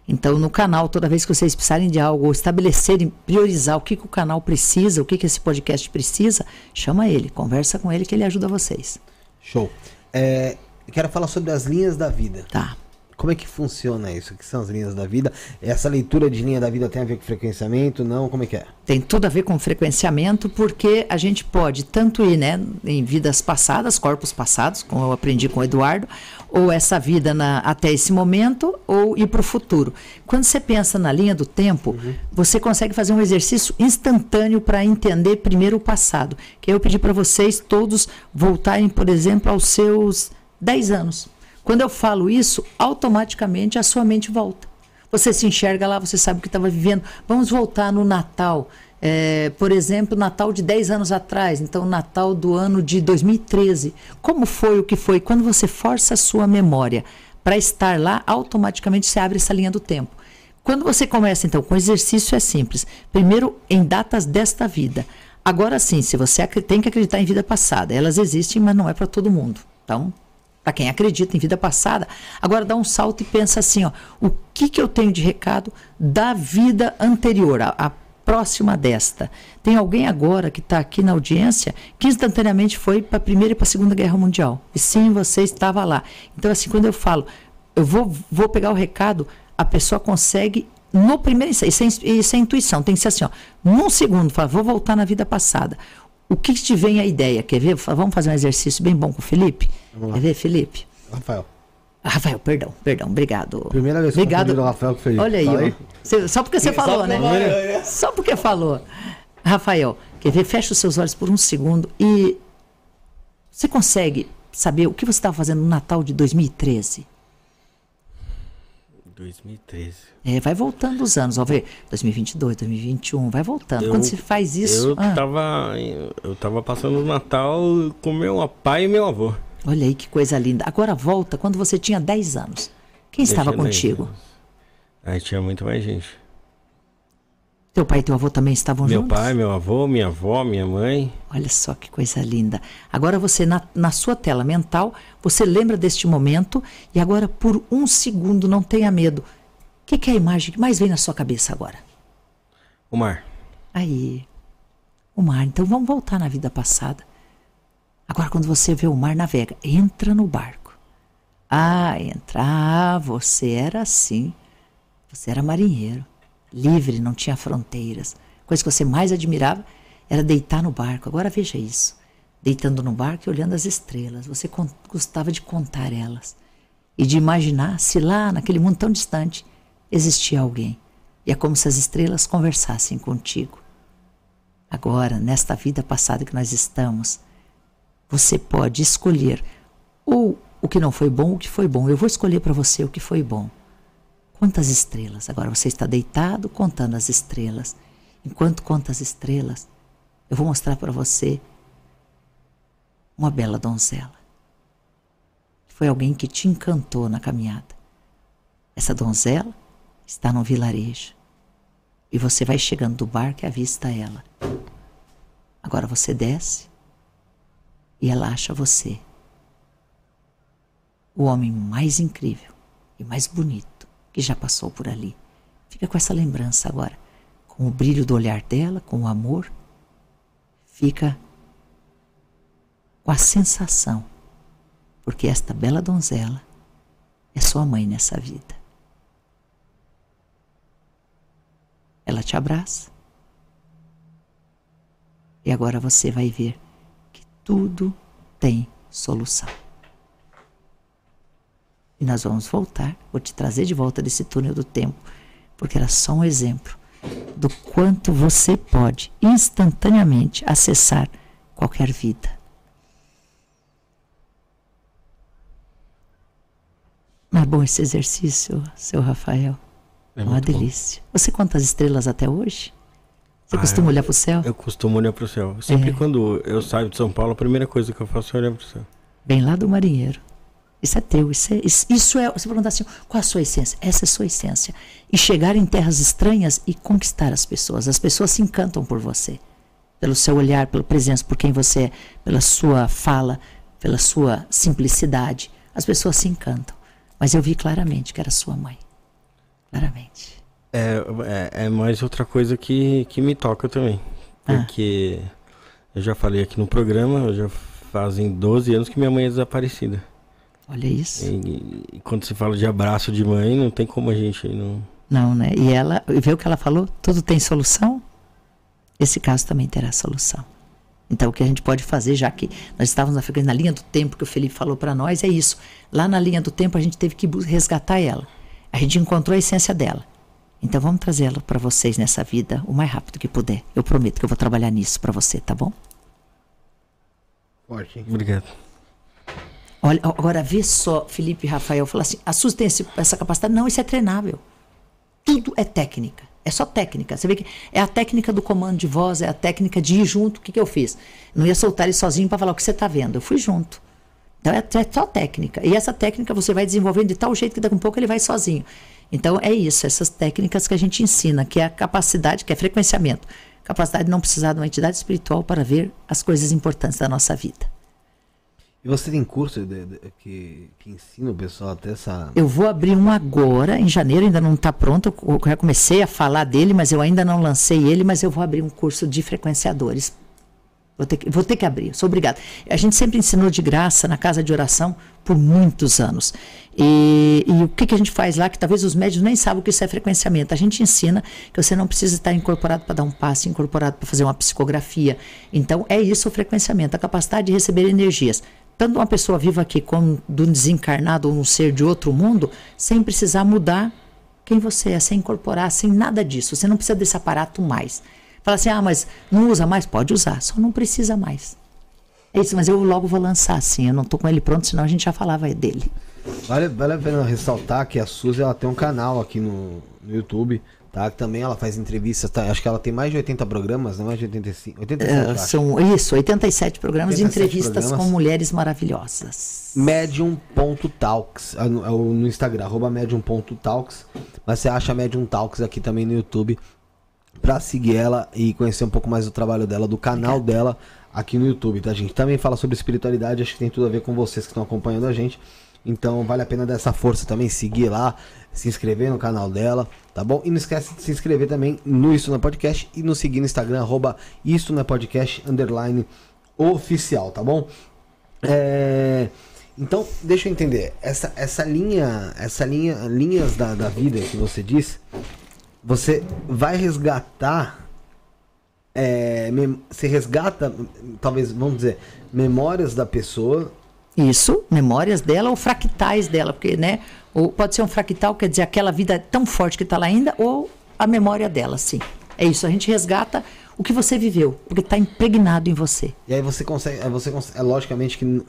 [SPEAKER 6] Então, no canal, toda vez que vocês precisarem de algo, ou estabelecerem, priorizar o que, que o canal precisa, o que, que esse podcast precisa, chama ele, conversa com ele que ele ajuda vocês.
[SPEAKER 4] Show. É, quero falar sobre as linhas da vida.
[SPEAKER 6] Tá.
[SPEAKER 4] Como é que funciona isso? O que são as linhas da vida? Essa leitura de linha da vida tem a ver com frequenciamento? Não? Como é que é?
[SPEAKER 6] Tem tudo a ver com frequenciamento, porque a gente pode tanto ir né, em vidas passadas, corpos passados, como eu aprendi com o Eduardo, ou essa vida na, até esse momento, ou ir para o futuro. Quando você pensa na linha do tempo, uhum. você consegue fazer um exercício instantâneo para entender primeiro o passado. Que eu pedi para vocês todos voltarem, por exemplo, aos seus 10 anos. Quando eu falo isso, automaticamente a sua mente volta. Você se enxerga lá, você sabe o que estava vivendo. Vamos voltar no Natal. É, por exemplo, Natal de 10 anos atrás, então Natal do ano de 2013. Como foi o que foi? Quando você força a sua memória para estar lá, automaticamente você abre essa linha do tempo. Quando você começa, então, com exercício é simples. Primeiro, em datas desta vida. Agora sim, se você tem que acreditar em vida passada, elas existem, mas não é para todo mundo. Então, para quem acredita em vida passada. Agora dá um salto e pensa assim, ó, o que, que eu tenho de recado da vida anterior, a, a próxima desta. Tem alguém agora que está aqui na audiência que instantaneamente foi para a Primeira e para a Segunda Guerra Mundial. E sim, você estava lá. Então, assim, quando eu falo, eu vou, vou pegar o recado, a pessoa consegue no primeiro isso é, isso é intuição, tem que ser assim, ó, num segundo, fala, vou voltar na vida passada. O que te vem a ideia? Quer ver? Vamos fazer um exercício bem bom com o Felipe? Quer ver, Felipe?
[SPEAKER 4] Rafael.
[SPEAKER 6] Rafael, perdão, perdão, obrigado.
[SPEAKER 4] Primeira vez
[SPEAKER 6] que obrigado.
[SPEAKER 4] eu Rafael que fez.
[SPEAKER 6] Olha aí, aí. Só porque você falou, né? né? Só porque falou. Rafael, quer ver? Fecha os seus olhos por um segundo e você consegue saber o que você estava fazendo no Natal de 2013?
[SPEAKER 7] 2013.
[SPEAKER 6] É, vai voltando os anos, ó, ver 2022, 2021, vai voltando. Eu, Quando se faz isso,
[SPEAKER 7] eu ah. tava eu tava passando o Natal com meu pai e meu avô.
[SPEAKER 6] Olha aí que coisa linda. Agora volta quando você tinha 10 anos. Quem estava contigo?
[SPEAKER 7] Aí tinha muito mais gente.
[SPEAKER 6] Teu pai e teu avô também estavam
[SPEAKER 7] meu
[SPEAKER 6] juntos?
[SPEAKER 7] Meu pai, meu avô, minha avó, minha mãe.
[SPEAKER 6] Olha só que coisa linda. Agora você, na, na sua tela mental, você lembra deste momento e agora, por um segundo, não tenha medo. O que, que é a imagem que mais vem na sua cabeça agora?
[SPEAKER 7] O mar.
[SPEAKER 6] Aí. O mar. Então vamos voltar na vida passada. Agora, quando você vê o mar, navega. Entra no barco. Ah, entra. Ah, você era assim. Você era marinheiro livre, não tinha fronteiras. A coisa que você mais admirava era deitar no barco. Agora veja isso. Deitando no barco e olhando as estrelas. Você gostava de contar elas. E de imaginar se lá, naquele mundo tão distante, existia alguém. E é como se as estrelas conversassem contigo. Agora, nesta vida passada que nós estamos, você pode escolher ou o que não foi bom, o que foi bom. Eu vou escolher para você o que foi bom. Quantas estrelas? Agora você está deitado contando as estrelas. Enquanto conta as estrelas, eu vou mostrar para você uma bela donzela. Foi alguém que te encantou na caminhada. Essa donzela está num vilarejo. E você vai chegando do barco e avista ela. Agora você desce e ela acha você o homem mais incrível e mais bonito que já passou por ali. Fica com essa lembrança agora, com o brilho do olhar dela, com o amor. Fica com a sensação, porque esta bela donzela é sua mãe nessa vida. Ela te abraça. E agora você vai ver que tudo tem solução. E nós vamos voltar, vou te trazer de volta desse túnel do tempo, porque era só um exemplo do quanto você pode instantaneamente acessar qualquer vida. Não é bom esse exercício, seu Rafael? É uma delícia. Bom. Você conta as estrelas até hoje? Você ah, costuma olhar para o céu?
[SPEAKER 7] Eu costumo olhar para o céu. Sempre é. quando eu saio de São Paulo, a primeira coisa que eu faço é olhar para o céu.
[SPEAKER 6] Bem lá do marinheiro. Isso é teu, isso é, isso é. Você perguntar assim, qual a sua essência? Essa é a sua essência. E chegar em terras estranhas e conquistar as pessoas. As pessoas se encantam por você. Pelo seu olhar, pela presença, por quem você é, pela sua fala, pela sua simplicidade. As pessoas se encantam. Mas eu vi claramente que era sua mãe. Claramente.
[SPEAKER 7] É, é, é mais outra coisa que, que me toca também. Ah. Porque ah. eu já falei aqui no programa, já fazem 12 anos que minha mãe é desaparecida.
[SPEAKER 6] Olha isso.
[SPEAKER 7] E, e, quando se fala de abraço de mãe, não tem como a gente não.
[SPEAKER 6] Não, né? E ela, vê o que ela falou? Tudo tem solução? Esse caso também terá solução. Então, o que a gente pode fazer, já que nós estávamos na, na linha do tempo que o Felipe falou para nós, é isso. Lá na linha do tempo, a gente teve que resgatar ela. A gente encontrou a essência dela. Então, vamos trazê-la para vocês nessa vida o mais rápido que puder. Eu prometo que eu vou trabalhar nisso para você, tá bom?
[SPEAKER 7] Ótimo. Obrigado.
[SPEAKER 6] Olha, agora vê só, Felipe e Rafael, fala assim, a SUS tem esse, essa capacidade? Não, isso é treinável. Tudo é técnica. É só técnica. Você vê que é a técnica do comando de voz, é a técnica de ir junto. O que, que eu fiz? não ia soltar ele sozinho para falar o que você está vendo. Eu fui junto. Então é, é só técnica. E essa técnica você vai desenvolvendo de tal jeito que daqui a pouco ele vai sozinho. Então é isso, essas técnicas que a gente ensina, que é a capacidade, que é frequenciamento. Capacidade de não precisar de uma entidade espiritual para ver as coisas importantes da nossa vida.
[SPEAKER 4] E você tem curso de, de, que, que ensina o pessoal até essa.
[SPEAKER 6] Eu vou abrir um agora, em janeiro, ainda não está pronto. Eu já comecei a falar dele, mas eu ainda não lancei ele, mas eu vou abrir um curso de frequenciadores. Vou ter, que, vou ter que abrir, sou obrigada. A gente sempre ensinou de graça na casa de oração por muitos anos. E, e o que, que a gente faz lá, que talvez os médios nem sabem o que isso é frequenciamento. A gente ensina que você não precisa estar incorporado para dar um passe, incorporado para fazer uma psicografia. Então, é isso o frequenciamento, a capacidade de receber energias tanto uma pessoa viva aqui como de um desencarnado ou um ser de outro mundo, sem precisar mudar quem você é, sem incorporar, sem nada disso. Você não precisa desse aparato mais. Fala assim, ah, mas não usa mais? Pode usar, só não precisa mais. É isso, mas eu logo vou lançar assim. Eu não estou com ele pronto, senão a gente já falava dele.
[SPEAKER 4] Vale, vale a pena ressaltar que a Suzy ela tem um canal aqui no, no YouTube Tá? Também ela faz entrevistas, tá? acho que ela tem mais de 80 programas, não mais de 85. 87,
[SPEAKER 6] uh, são isso, 87 programas 87 de entrevistas programas. com mulheres maravilhosas.
[SPEAKER 4] Medium.talks ah, no, é no Instagram, arroba medium.talks. Mas você acha Medium Talks aqui também no YouTube. para seguir ela e conhecer um pouco mais do trabalho dela, do canal Obrigada. dela aqui no YouTube, tá? Gente também fala sobre espiritualidade, acho que tem tudo a ver com vocês que estão acompanhando a gente. Então vale a pena dar essa força também, seguir lá, se inscrever no canal dela, tá bom? E não esquece de se inscrever também no Isso na Podcast e nos seguir no Instagram, arroba Isso na Podcast, underline oficial, tá bom? É... Então, deixa eu entender, essa, essa linha, essa linha, linhas da, da vida que você diz, você vai resgatar é, você resgata, talvez, vamos dizer, memórias da pessoa.
[SPEAKER 6] Isso, memórias dela ou fractais dela, porque, né? Ou pode ser um fractal, quer dizer, aquela vida tão forte que está lá ainda, ou a memória dela, sim. É isso, a gente resgata o que você viveu, porque está impregnado em você.
[SPEAKER 4] E aí você consegue, você consegue, é logicamente que uh,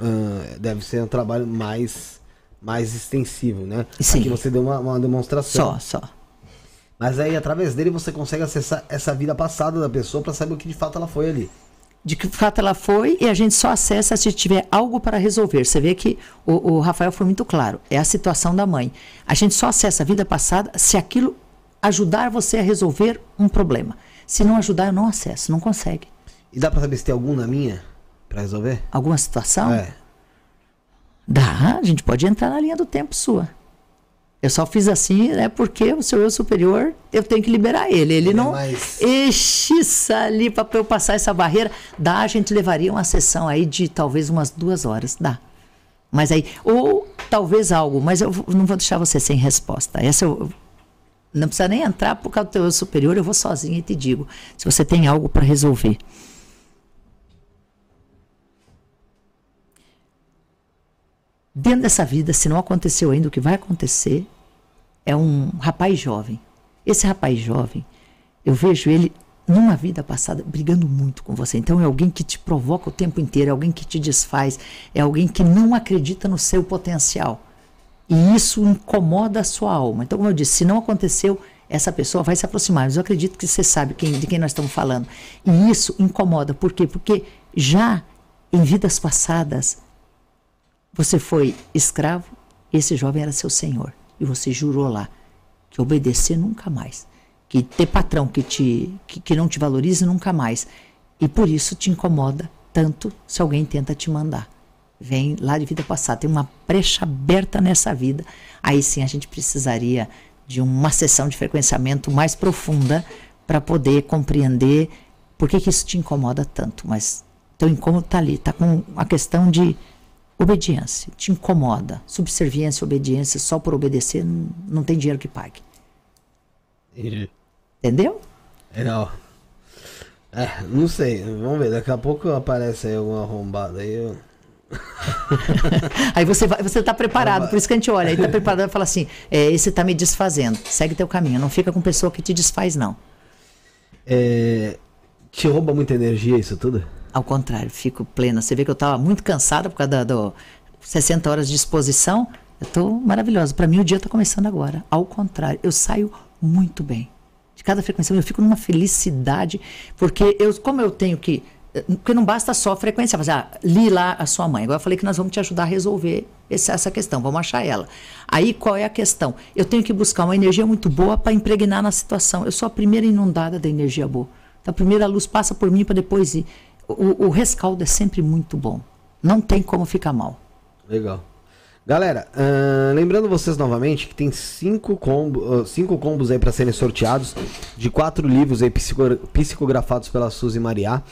[SPEAKER 4] deve ser um trabalho mais mais extensivo, né?
[SPEAKER 6] Sim.
[SPEAKER 4] Aqui você deu uma, uma demonstração.
[SPEAKER 6] Só, só.
[SPEAKER 4] Mas aí, através dele, você consegue acessar essa vida passada da pessoa para saber o que de fato ela foi ali.
[SPEAKER 6] De que fato ela foi e a gente só acessa se tiver algo para resolver. Você vê que o, o Rafael foi muito claro. É a situação da mãe. A gente só acessa a vida passada se aquilo ajudar você a resolver um problema. Se não ajudar, eu não acesso, não consegue.
[SPEAKER 4] E dá para saber se tem algum na minha para resolver?
[SPEAKER 6] Alguma situação?
[SPEAKER 4] É.
[SPEAKER 6] Dá, a gente pode entrar na linha do tempo sua. Eu só fiz assim, né? Porque o seu eu superior, eu tenho que liberar ele. Ele é não mais... exiça ali para eu passar essa barreira. Dá, a gente levaria uma sessão aí de talvez umas duas horas. Dá. Mas aí, ou talvez algo, mas eu não vou deixar você sem resposta. Essa eu. Não precisa nem entrar por causa do teu eu superior, eu vou sozinha e te digo. Se você tem algo para resolver. Dentro dessa vida, se não aconteceu ainda, o que vai acontecer é um rapaz jovem. Esse rapaz jovem, eu vejo ele numa vida passada brigando muito com você. Então é alguém que te provoca o tempo inteiro, é alguém que te desfaz, é alguém que não acredita no seu potencial. E isso incomoda a sua alma. Então, como eu disse, se não aconteceu, essa pessoa vai se aproximar. Mas eu acredito que você sabe quem, de quem nós estamos falando. E isso incomoda. Por quê? Porque já em vidas passadas, você foi escravo, esse jovem era seu senhor. E você jurou lá que obedecer nunca mais. Que ter patrão que, te, que, que não te valorize nunca mais. E por isso te incomoda tanto se alguém tenta te mandar. Vem lá de vida passada, tem uma brecha aberta nessa vida. Aí sim a gente precisaria de uma sessão de frequenciamento mais profunda para poder compreender por que, que isso te incomoda tanto. Mas teu incômodo está ali, está com a questão de Obediência, te incomoda. Subserviência, obediência, só por obedecer, não, tem dinheiro que pague. Entendeu?
[SPEAKER 4] É, não. É, não sei. Vamos ver. Daqui a pouco aparece aí alguma arrombada aí. Eu...
[SPEAKER 6] aí você vai, você tá preparado, por isso que a gente olha, aí tá preparado e fala assim: é, esse tá me desfazendo, segue teu caminho, não fica com pessoa que te desfaz, não.
[SPEAKER 4] É, te rouba muita energia isso tudo?
[SPEAKER 6] Ao contrário, fico plena. Você vê que eu estava muito cansada por causa da, do 60 horas de exposição. Eu estou maravilhosa. Para mim, o dia está começando agora. Ao contrário, eu saio muito bem. De cada frequência, eu fico numa felicidade, porque eu, como eu tenho que. Porque não basta só frequência, mas ah, li lá a sua mãe. Agora eu falei que nós vamos te ajudar a resolver esse, essa questão, vamos achar ela. Aí qual é a questão? Eu tenho que buscar uma energia muito boa para impregnar na situação. Eu sou a primeira inundada da energia boa. Então a primeira luz passa por mim para depois ir o, o rescaldo é sempre muito bom. Não tem como ficar mal.
[SPEAKER 4] Legal. Galera, uh, lembrando vocês novamente que tem cinco, combo, uh, cinco combos aí para serem sorteados de quatro livros aí psicografados pela Suzy Maria.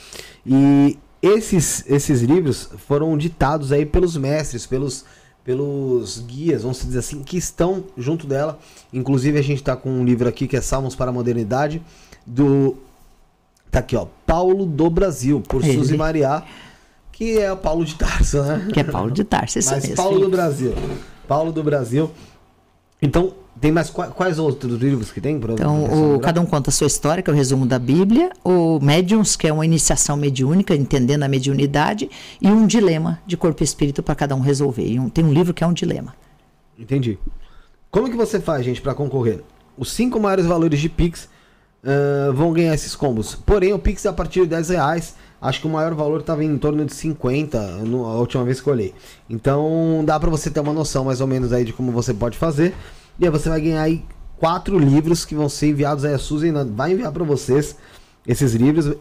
[SPEAKER 4] E esses, esses livros foram ditados aí pelos mestres, pelos, pelos guias, vamos dizer assim, que estão junto dela. Inclusive a gente está com um livro aqui que é Salmos para a Modernidade, do Tá aqui, ó. Paulo do Brasil, por Ele. Suzy Mariá, que é o Paulo de Tarso, né?
[SPEAKER 6] Que é Paulo de Tarso,
[SPEAKER 4] isso Mas mesmo. Paulo do Brasil. Paulo do Brasil. Então, tem mais quais outros livros que tem?
[SPEAKER 6] Então, o, cada um conta a sua história, que é o resumo da Bíblia, o Médiums, que é uma iniciação mediúnica, entendendo a mediunidade, e um dilema de corpo e espírito para cada um resolver. E um, tem um livro que é um dilema.
[SPEAKER 4] Entendi. Como que você faz, gente, para concorrer? Os cinco maiores valores de Pix uh, vão ganhar esses combos. Porém, o Pix a partir de 10 reais. Acho que o maior valor estava em torno de 50 no, a última vez que eu olhei. Então dá para você ter uma noção mais ou menos aí de como você pode fazer. E aí você vai ganhar aí quatro livros que vão ser enviados aí. A Suzy vai enviar para vocês esses livros.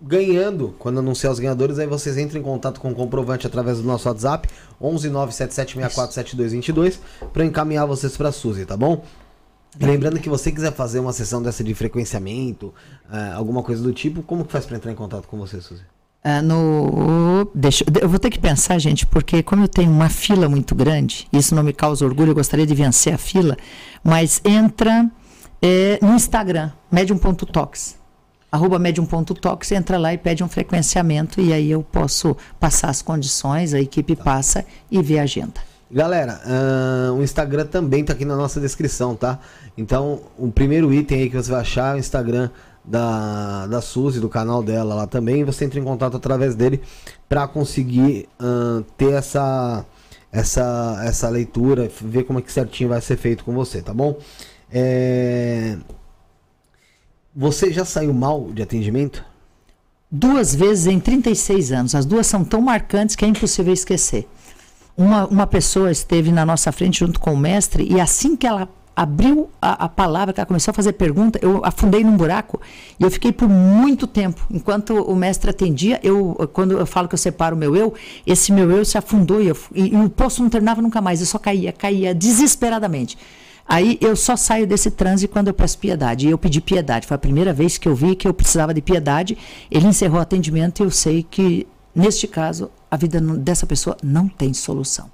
[SPEAKER 4] Ganhando, quando anunciar os ganhadores, aí vocês entram em contato com o comprovante através do nosso WhatsApp, 11977647222, para encaminhar vocês para a Suzy, tá bom? Lembrando que você quiser fazer uma sessão dessa de frequenciamento, uh, alguma coisa do tipo, como que faz para entrar em contato com você, Suzy?
[SPEAKER 6] Uh, no, deixa, eu vou ter que pensar, gente, porque como eu tenho uma fila muito grande, isso não me causa orgulho, eu gostaria de vencer a fila, mas entra é, no Instagram, medium.tox. Arroba medium.tox, entra lá e pede um frequenciamento e aí eu posso passar as condições, a equipe passa e vê a agenda.
[SPEAKER 4] Galera, uh, o Instagram também tá aqui na nossa descrição, tá? Então, o primeiro item aí que você vai achar é o Instagram da, da Suzy, do canal dela lá também. Você entra em contato através dele para conseguir uh, ter essa, essa, essa leitura, ver como é que certinho vai ser feito com você, tá bom? É... Você já saiu mal de atendimento?
[SPEAKER 6] Duas vezes em 36 anos. As duas são tão marcantes que é impossível esquecer. Uma, uma pessoa esteve na nossa frente junto com o mestre e assim que ela abriu a, a, palavra, que ela começou a fazer pergunta, eu afundei num buraco e eu fiquei por muito tempo. Enquanto o mestre atendia, eu quando eu falo que eu separo o meu eu, esse meu eu se afundou e, eu, e, e o poço não terminava nunca mais, eu só caía, caía desesperadamente. Aí eu só saio desse transe quando eu peço piedade. E eu pedi piedade. Foi a primeira vez que eu vi que eu precisava de piedade. Ele encerrou o atendimento e eu sei que, neste caso, a vida dessa pessoa não tem solução.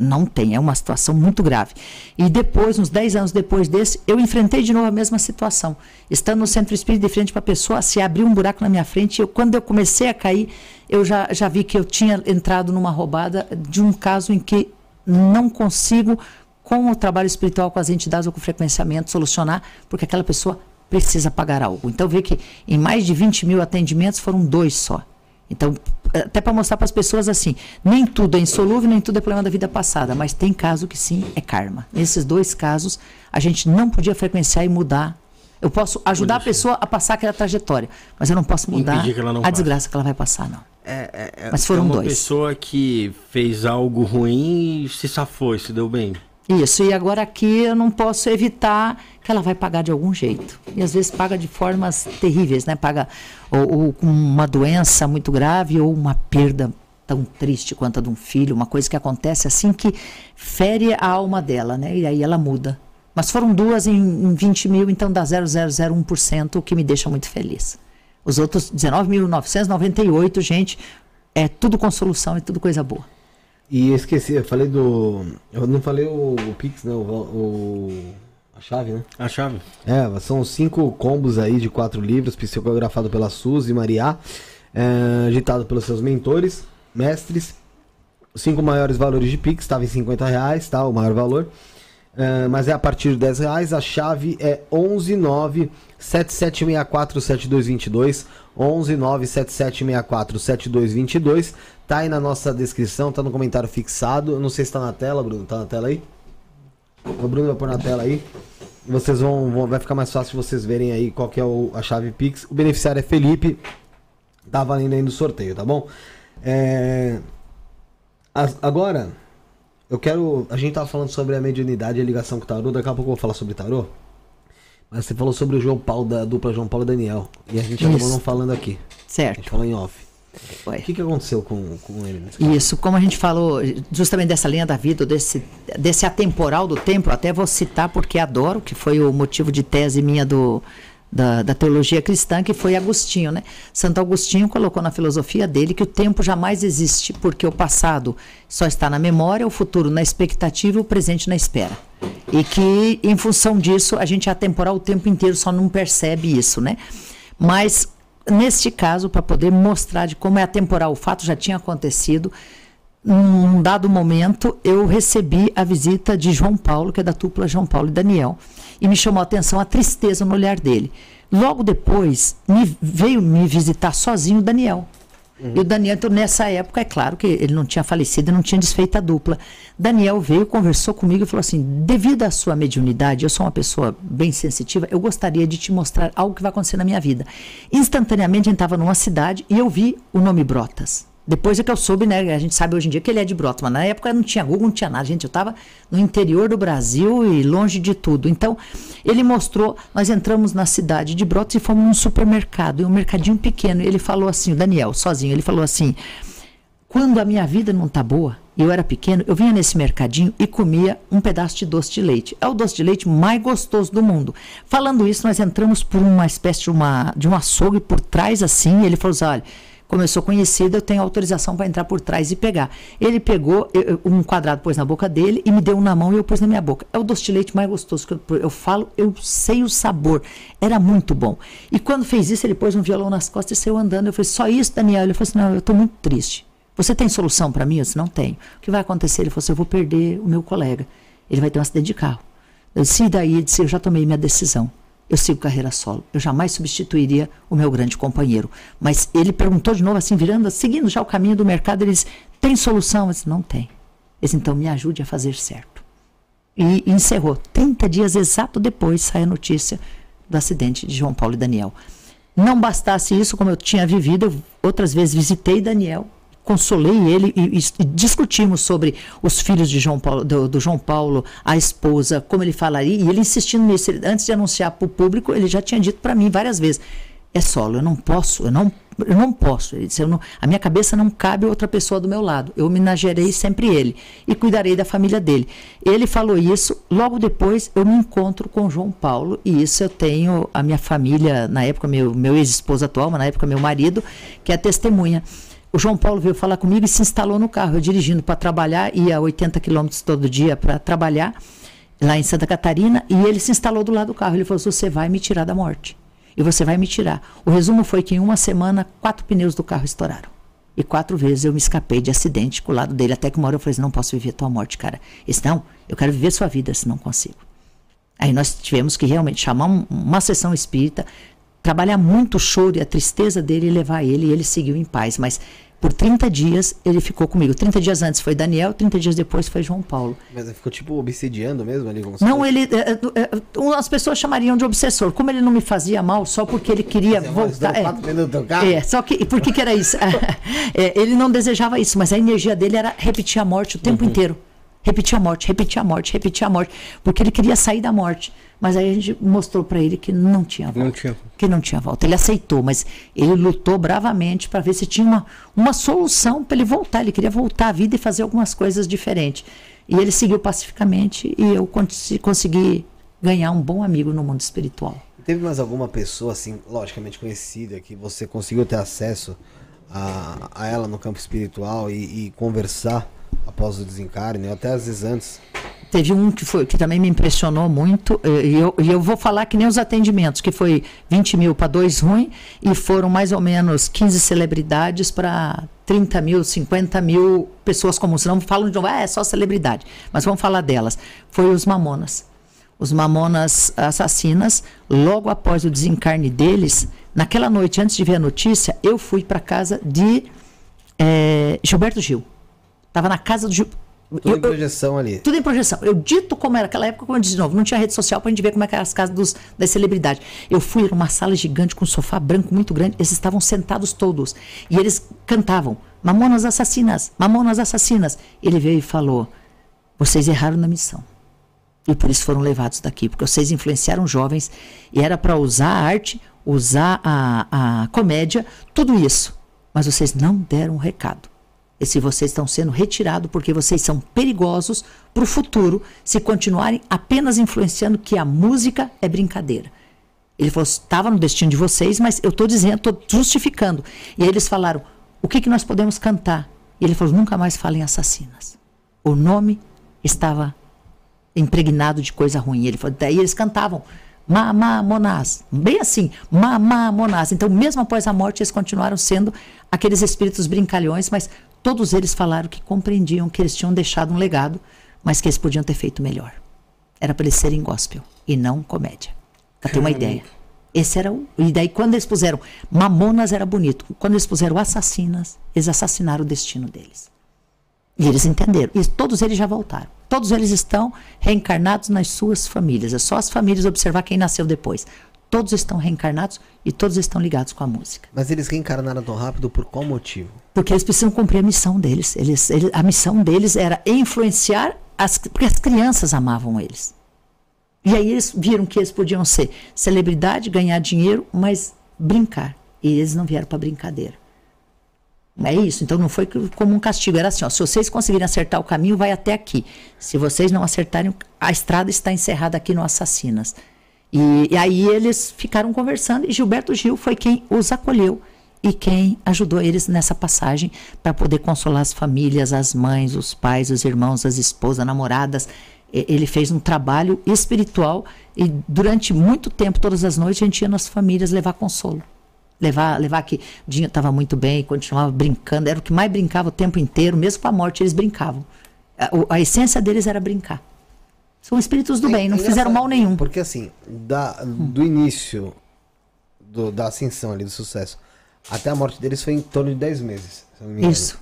[SPEAKER 6] Não tem, é uma situação muito grave. E depois, uns 10 anos depois desse, eu enfrentei de novo a mesma situação. Estando no centro espírita de frente para a pessoa, se abriu um buraco na minha frente. Eu, quando eu comecei a cair, eu já, já vi que eu tinha entrado numa roubada de um caso em que não consigo, com o trabalho espiritual, com as entidades ou com o frequenciamento, solucionar, porque aquela pessoa precisa pagar algo. Então, vê que em mais de 20 mil atendimentos foram dois só. Então, até para mostrar para as pessoas assim, nem tudo é insolúvel, nem tudo é problema da vida passada, mas tem caso que sim é karma. Nesses dois casos, a gente não podia frequenciar e mudar. Eu posso ajudar a pessoa a passar aquela trajetória, mas eu não posso mudar a desgraça que ela vai passar, não.
[SPEAKER 7] É, é, é mas foram é uma dois. pessoa que fez algo ruim e se safou, se deu bem.
[SPEAKER 6] Isso, e agora aqui eu não posso evitar que ela vai pagar de algum jeito. E às vezes paga de formas terríveis, né? Paga ou, com uma doença muito grave ou uma perda tão triste quanto a de um filho, uma coisa que acontece assim que fere a alma dela, né? E aí ela muda. Mas foram duas em, em 20 mil, então dá 0,001%, o que me deixa muito feliz. Os outros 19.998, gente, é tudo com solução e tudo coisa boa.
[SPEAKER 4] E eu esqueci, eu falei do. Eu não falei o, o Pix, né? O, o, a chave, né?
[SPEAKER 7] A chave.
[SPEAKER 4] É, são cinco combos aí de quatro livros, psicografado pela Suzy Maria, é, ditado pelos seus mentores, mestres. Os cinco maiores valores de Pix, estava em 50 reais, tá? O maior valor. É, mas é a partir de 10 reais. A chave é 119 7764 7222. 119 7764 7222. Tá aí na nossa descrição, tá no comentário fixado. Eu não sei se tá na tela, Bruno. Tá na tela aí? O Bruno vai pôr na tela aí. Vocês vão, vão vai ficar mais fácil vocês verem aí qual que é o, a chave Pix. O beneficiário é Felipe. Tá valendo aí no sorteio, tá bom? É... As, agora, eu quero. A gente tava falando sobre a mediunidade e a ligação com o tarô. Daqui a pouco eu vou falar sobre tarô. Mas você falou sobre o João Paulo, da dupla João Paulo e Daniel. E a gente acabou não falando aqui.
[SPEAKER 6] Certo. A
[SPEAKER 4] gente falou em off. Foi. O que, que aconteceu com, com ele?
[SPEAKER 6] Isso, como a gente falou, justamente dessa linha da vida, desse, desse atemporal do tempo, até vou citar porque adoro, que foi o motivo de tese minha do, da, da, teologia cristã, que foi Agostinho. Né? Santo Agostinho colocou na filosofia dele que o tempo jamais existe, porque o passado só está na memória, o futuro na expectativa e o presente na espera. E que, em função disso, a gente é atemporal o tempo inteiro, só não percebe isso. Né? Mas neste caso, para poder mostrar de como é atemporal, o fato já tinha acontecido. Num dado momento, eu recebi a visita de João Paulo, que é da dupla João Paulo e Daniel, e me chamou a atenção a tristeza no olhar dele. Logo depois, me veio me visitar sozinho o Daniel. Uhum. E o Daniel, então, nessa época, é claro que ele não tinha falecido, não tinha desfeito a dupla. Daniel veio, conversou comigo e falou assim: devido à sua mediunidade, eu sou uma pessoa bem sensitiva, eu gostaria de te mostrar algo que vai acontecer na minha vida. Instantaneamente, a gente estava numa cidade e eu vi o nome Brotas. Depois é que eu soube, né? A gente sabe hoje em dia que ele é de Brotas, mas na época não tinha Google, não tinha nada. Gente, eu estava no interior do Brasil e longe de tudo. Então, ele mostrou, nós entramos na cidade de Brotas e fomos num supermercado, um mercadinho pequeno. Ele falou assim, o Daniel, sozinho, ele falou assim: quando a minha vida não tá boa, eu era pequeno, eu vinha nesse mercadinho e comia um pedaço de doce de leite. É o doce de leite mais gostoso do mundo. Falando isso, nós entramos por uma espécie de, uma, de um açougue por trás assim, e ele falou assim: olha como eu sou conhecida, eu tenho autorização para entrar por trás e pegar. Ele pegou eu, um quadrado, pôs na boca dele e me deu um na mão e eu pus na minha boca. É o doce de leite mais gostoso que eu, eu falo, eu sei o sabor. Era muito bom. E quando fez isso, ele pôs um violão nas costas e saiu andando. Eu falei, só isso, Daniel? Ele falou assim, não, eu estou muito triste. Você tem solução para mim? Eu disse, não tenho. O que vai acontecer? Ele falou assim, eu vou perder o meu colega. Ele vai ter um acidente de carro. Eu disse, e daí? Ele disse, eu já tomei minha decisão eu sigo carreira solo. Eu jamais substituiria o meu grande companheiro. Mas ele perguntou de novo, assim, virando, seguindo já o caminho do mercado, ele disse, tem solução? Eu disse, não tem. Ele disse, então me ajude a fazer certo. E, encerrou. 30 dias exato depois sai a notícia do acidente de João Paulo e Daniel. Não bastasse isso, como eu tinha vivido, eu outras vezes visitei Daniel, consolei ele e, e, discutimos sobre os filhos de João Paulo, do, do, João Paulo, a esposa, como ele falaria, e ele insistindo nisso. Ele, antes de anunciar para o público, ele já tinha dito para mim várias vezes: é solo, eu não posso, eu não, eu não posso. Ele disse, não, a minha cabeça não cabe outra pessoa do meu lado. Eu homenagearei sempre ele e cuidarei da família dele. Ele falou isso, logo depois eu me encontro com João Paulo, e isso eu tenho a minha família, na época, meu, meu ex-esposo atual, mas na época meu marido, que é testemunha. O João Paulo veio falar comigo e se instalou no carro, eu dirigindo para trabalhar, ia 80 quilômetros todo dia para trabalhar, lá em Santa Catarina, e ele se instalou do lado do carro. Ele falou: Você vai me tirar da morte. E você vai me tirar. O resumo foi que em uma semana, quatro pneus do carro estouraram. E quatro vezes eu me escapei de acidente com o lado dele. Até que uma hora eu falei: assim, Não posso viver a tua morte, cara. Esse não, eu quero viver sua vida, se não consigo. Aí nós tivemos que realmente chamar um, uma sessão espírita, trabalhar muito o choro e a tristeza dele e levar ele, e ele seguiu em paz. Mas por 30 dias ele ficou comigo. 30 dias antes foi Daniel, 30 dias depois foi João Paulo.
[SPEAKER 4] Mas ele ficou tipo obsediando mesmo ali?
[SPEAKER 6] não, ele. É, é, é, as pessoas chamariam de obsessor. Como ele não me fazia mal só porque ele queria Você voltar. É, é, só que. E por que, que era isso? É, ele não desejava isso, mas a energia dele era repetir a morte o tempo uhum. inteiro. Repetir a morte, repetir a morte, repetir a morte. Porque ele queria sair da morte. Mas aí a gente mostrou para ele que não tinha volta. Não tinha. Que não tinha volta. Ele aceitou, mas ele lutou bravamente para ver se tinha uma, uma solução para ele voltar. Ele queria voltar à vida e fazer algumas coisas diferentes. E ele seguiu pacificamente e eu consegui ganhar um bom amigo no mundo espiritual.
[SPEAKER 4] Teve mais alguma pessoa, assim, logicamente conhecida, que você conseguiu ter acesso a, a ela no campo espiritual e, e conversar após o desencarne, né? até às vezes antes?
[SPEAKER 6] Teve um que, foi, que também me impressionou muito, e eu, e eu vou falar que nem os atendimentos, que foi 20 mil para dois ruim, e foram mais ou menos 15 celebridades para 30 mil, 50 mil pessoas comuns. Não falam de novo, ah, é só celebridade, mas vamos falar delas. Foi os Mamonas. Os Mamonas assassinas, logo após o desencarne deles, naquela noite, antes de ver a notícia, eu fui para casa de é, Gilberto Gil. Estava na casa do
[SPEAKER 4] tudo eu, em projeção ali.
[SPEAKER 6] Tudo em projeção. Eu dito como era aquela época, como eu disse de novo, não tinha rede social pra gente ver como é que eram as casas dos, das celebridades. Eu fui numa sala gigante com um sofá branco muito grande, eles estavam sentados todos. E eles cantavam: Mamonas assassinas, Mamonas assassinas. Ele veio e falou: Vocês erraram na missão. E por isso foram levados daqui, porque vocês influenciaram jovens e era para usar a arte, usar a, a comédia, tudo isso. Mas vocês não deram um recado e se vocês estão sendo retirados porque vocês são perigosos para o futuro se continuarem apenas influenciando que a música é brincadeira. Ele falou, estava no destino de vocês, mas eu estou dizendo, estou justificando. E aí eles falaram, o que, que nós podemos cantar? E ele falou, nunca mais falem assassinas. O nome estava impregnado de coisa ruim. Ele falou, daí eles cantavam, Mamá Monás. Bem assim, Mamá Monás. Então, mesmo após a morte, eles continuaram sendo aqueles espíritos brincalhões, mas Todos eles falaram que compreendiam que eles tinham deixado um legado, mas que eles podiam ter feito melhor. Era para eles serem gospel e não comédia. Para ter uma ideia. Esse era o. E daí, quando eles puseram Mamonas, era bonito. Quando eles puseram assassinas, eles assassinaram o destino deles. E eles entenderam. E todos eles já voltaram. Todos eles estão reencarnados nas suas famílias. É só as famílias observar quem nasceu depois. Todos estão reencarnados e todos estão ligados com a música.
[SPEAKER 4] Mas eles reencarnaram tão rápido por qual motivo?
[SPEAKER 6] Porque eles precisam cumprir a missão deles. Eles, eles a missão deles era influenciar as, porque as crianças amavam eles. E aí eles viram que eles podiam ser celebridade, ganhar dinheiro, mas brincar. E eles não vieram para brincadeira. É isso. Então não foi como um castigo. Era assim: ó, se vocês conseguirem acertar o caminho, vai até aqui. Se vocês não acertarem, a estrada está encerrada aqui no Assassinas. E, e aí eles ficaram conversando e Gilberto Gil foi quem os acolheu e quem ajudou eles nessa passagem para poder consolar as famílias, as mães, os pais, os irmãos, as esposas, namoradas. Ele fez um trabalho espiritual e durante muito tempo, todas as noites, a gente ia nas famílias levar consolo levar, levar que o Dinho estava muito bem, continuava brincando, era o que mais brincava o tempo inteiro, mesmo com a morte eles brincavam. A, a essência deles era brincar. São espíritos do é, bem, não fizeram mal nenhum.
[SPEAKER 4] Porque assim, da, do início do, da ascensão ali, do sucesso, até a morte deles foi em torno de 10 meses.
[SPEAKER 6] Isso.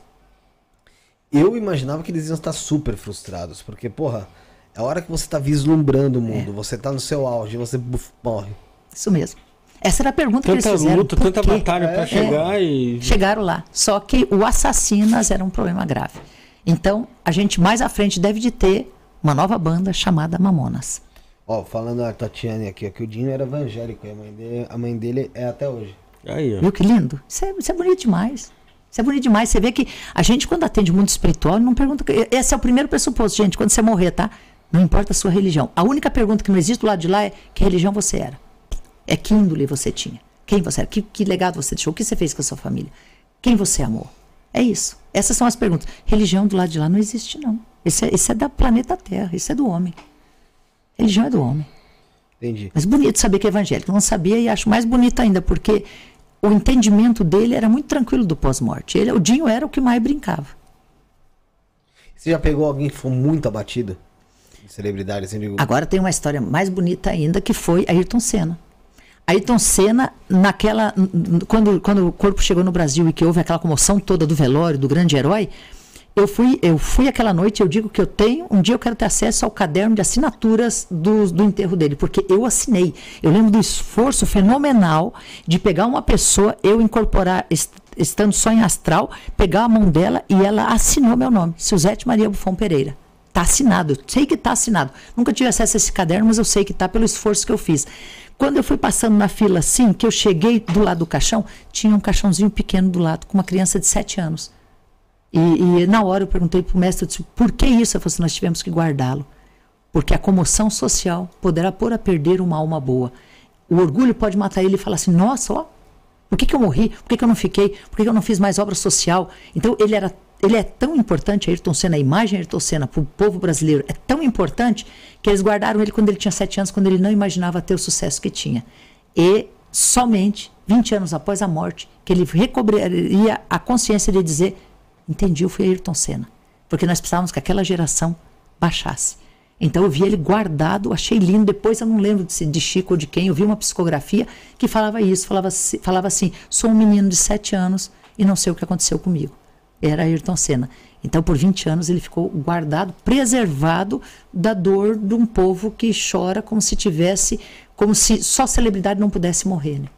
[SPEAKER 4] Eu imaginava que eles iam estar super frustrados, porque, porra, é a hora que você está vislumbrando o mundo, é. você está no seu auge, você buf, morre.
[SPEAKER 6] Isso mesmo. Essa era a pergunta tanta que eles fizeram.
[SPEAKER 7] Luta, tanta batalha para é, chegar e.
[SPEAKER 6] Chegaram lá. Só que o assassinas era um problema grave. Então, a gente mais à frente deve de ter uma nova banda chamada Mamonas.
[SPEAKER 4] Ó, falando a Tatiane aqui, que o Dinho era evangélico e a mãe dele, a mãe dele é até hoje.
[SPEAKER 6] Aí, ó. Viu que lindo? Isso é, isso é bonito demais. Isso é bonito demais. Você vê que a gente, quando atende mundo espiritual, não pergunta. Esse é o primeiro pressuposto, gente. Quando você morrer, tá? Não importa a sua religião. A única pergunta que não existe do lado de lá é que religião você era. É que índole você tinha. Quem você era? Que, que legado você deixou? O que você fez com a sua família? Quem você amou? É isso. Essas são as perguntas. Religião do lado de lá não existe, não. Isso é, isso é da planeta Terra, isso é do homem. Religião é do homem.
[SPEAKER 4] Entendi.
[SPEAKER 6] Mas bonito saber que é evangélico. Não sabia e acho mais bonito ainda, porque o entendimento dele era muito tranquilo do pós-morte. Ele, o Dinho era o que mais brincava.
[SPEAKER 4] Você já pegou alguém que foi muito abatido? Celebridade, assim, digo...
[SPEAKER 6] Agora tem uma história mais bonita ainda, que foi Ayrton Senna. Ayrton Senna, naquela. Quando, quando o corpo chegou no Brasil e que houve aquela comoção toda do velório, do grande herói, eu fui, eu fui aquela noite, eu digo que eu tenho, um dia eu quero ter acesso ao caderno de assinaturas do, do enterro dele, porque eu assinei. Eu lembro do esforço fenomenal de pegar uma pessoa, eu incorporar, estando só em astral, pegar a mão dela e ela assinou meu nome, Suzete Maria Bufão Pereira. Está assinado, eu sei que está assinado. Nunca tive acesso a esse caderno, mas eu sei que está pelo esforço que eu fiz. Quando eu fui passando na fila assim, que eu cheguei do lado do caixão, tinha um caixãozinho pequeno do lado, com uma criança de 7 anos. E, e na hora eu perguntei para o mestre, eu disse, por que isso? Ele falou assim, nós tivemos que guardá-lo. Porque a comoção social poderá pôr a perder uma alma boa. O orgulho pode matar ele e falar assim, nossa, ó, por que, que eu morri? Por que, que eu não fiquei? Por que, que eu não fiz mais obra social? Então ele era ele é tão importante, Ayrton Senna, a imagem Ayrton Senna para o povo brasileiro é tão importante que eles guardaram ele quando ele tinha sete anos, quando ele não imaginava ter o sucesso que tinha. E somente 20 anos após a morte, que ele recobraria a consciência de dizer: entendi, eu fui Ayrton Senna. Porque nós precisávamos que aquela geração baixasse. Então eu vi ele guardado, achei lindo. Depois eu não lembro de, de Chico ou de quem, eu vi uma psicografia que falava isso, falava, falava assim: sou um menino de sete anos e não sei o que aconteceu comigo era Ayrton Senna. Então, por 20 anos, ele ficou guardado, preservado da dor de um povo que chora como se tivesse, como se só celebridade não pudesse morrer. Né?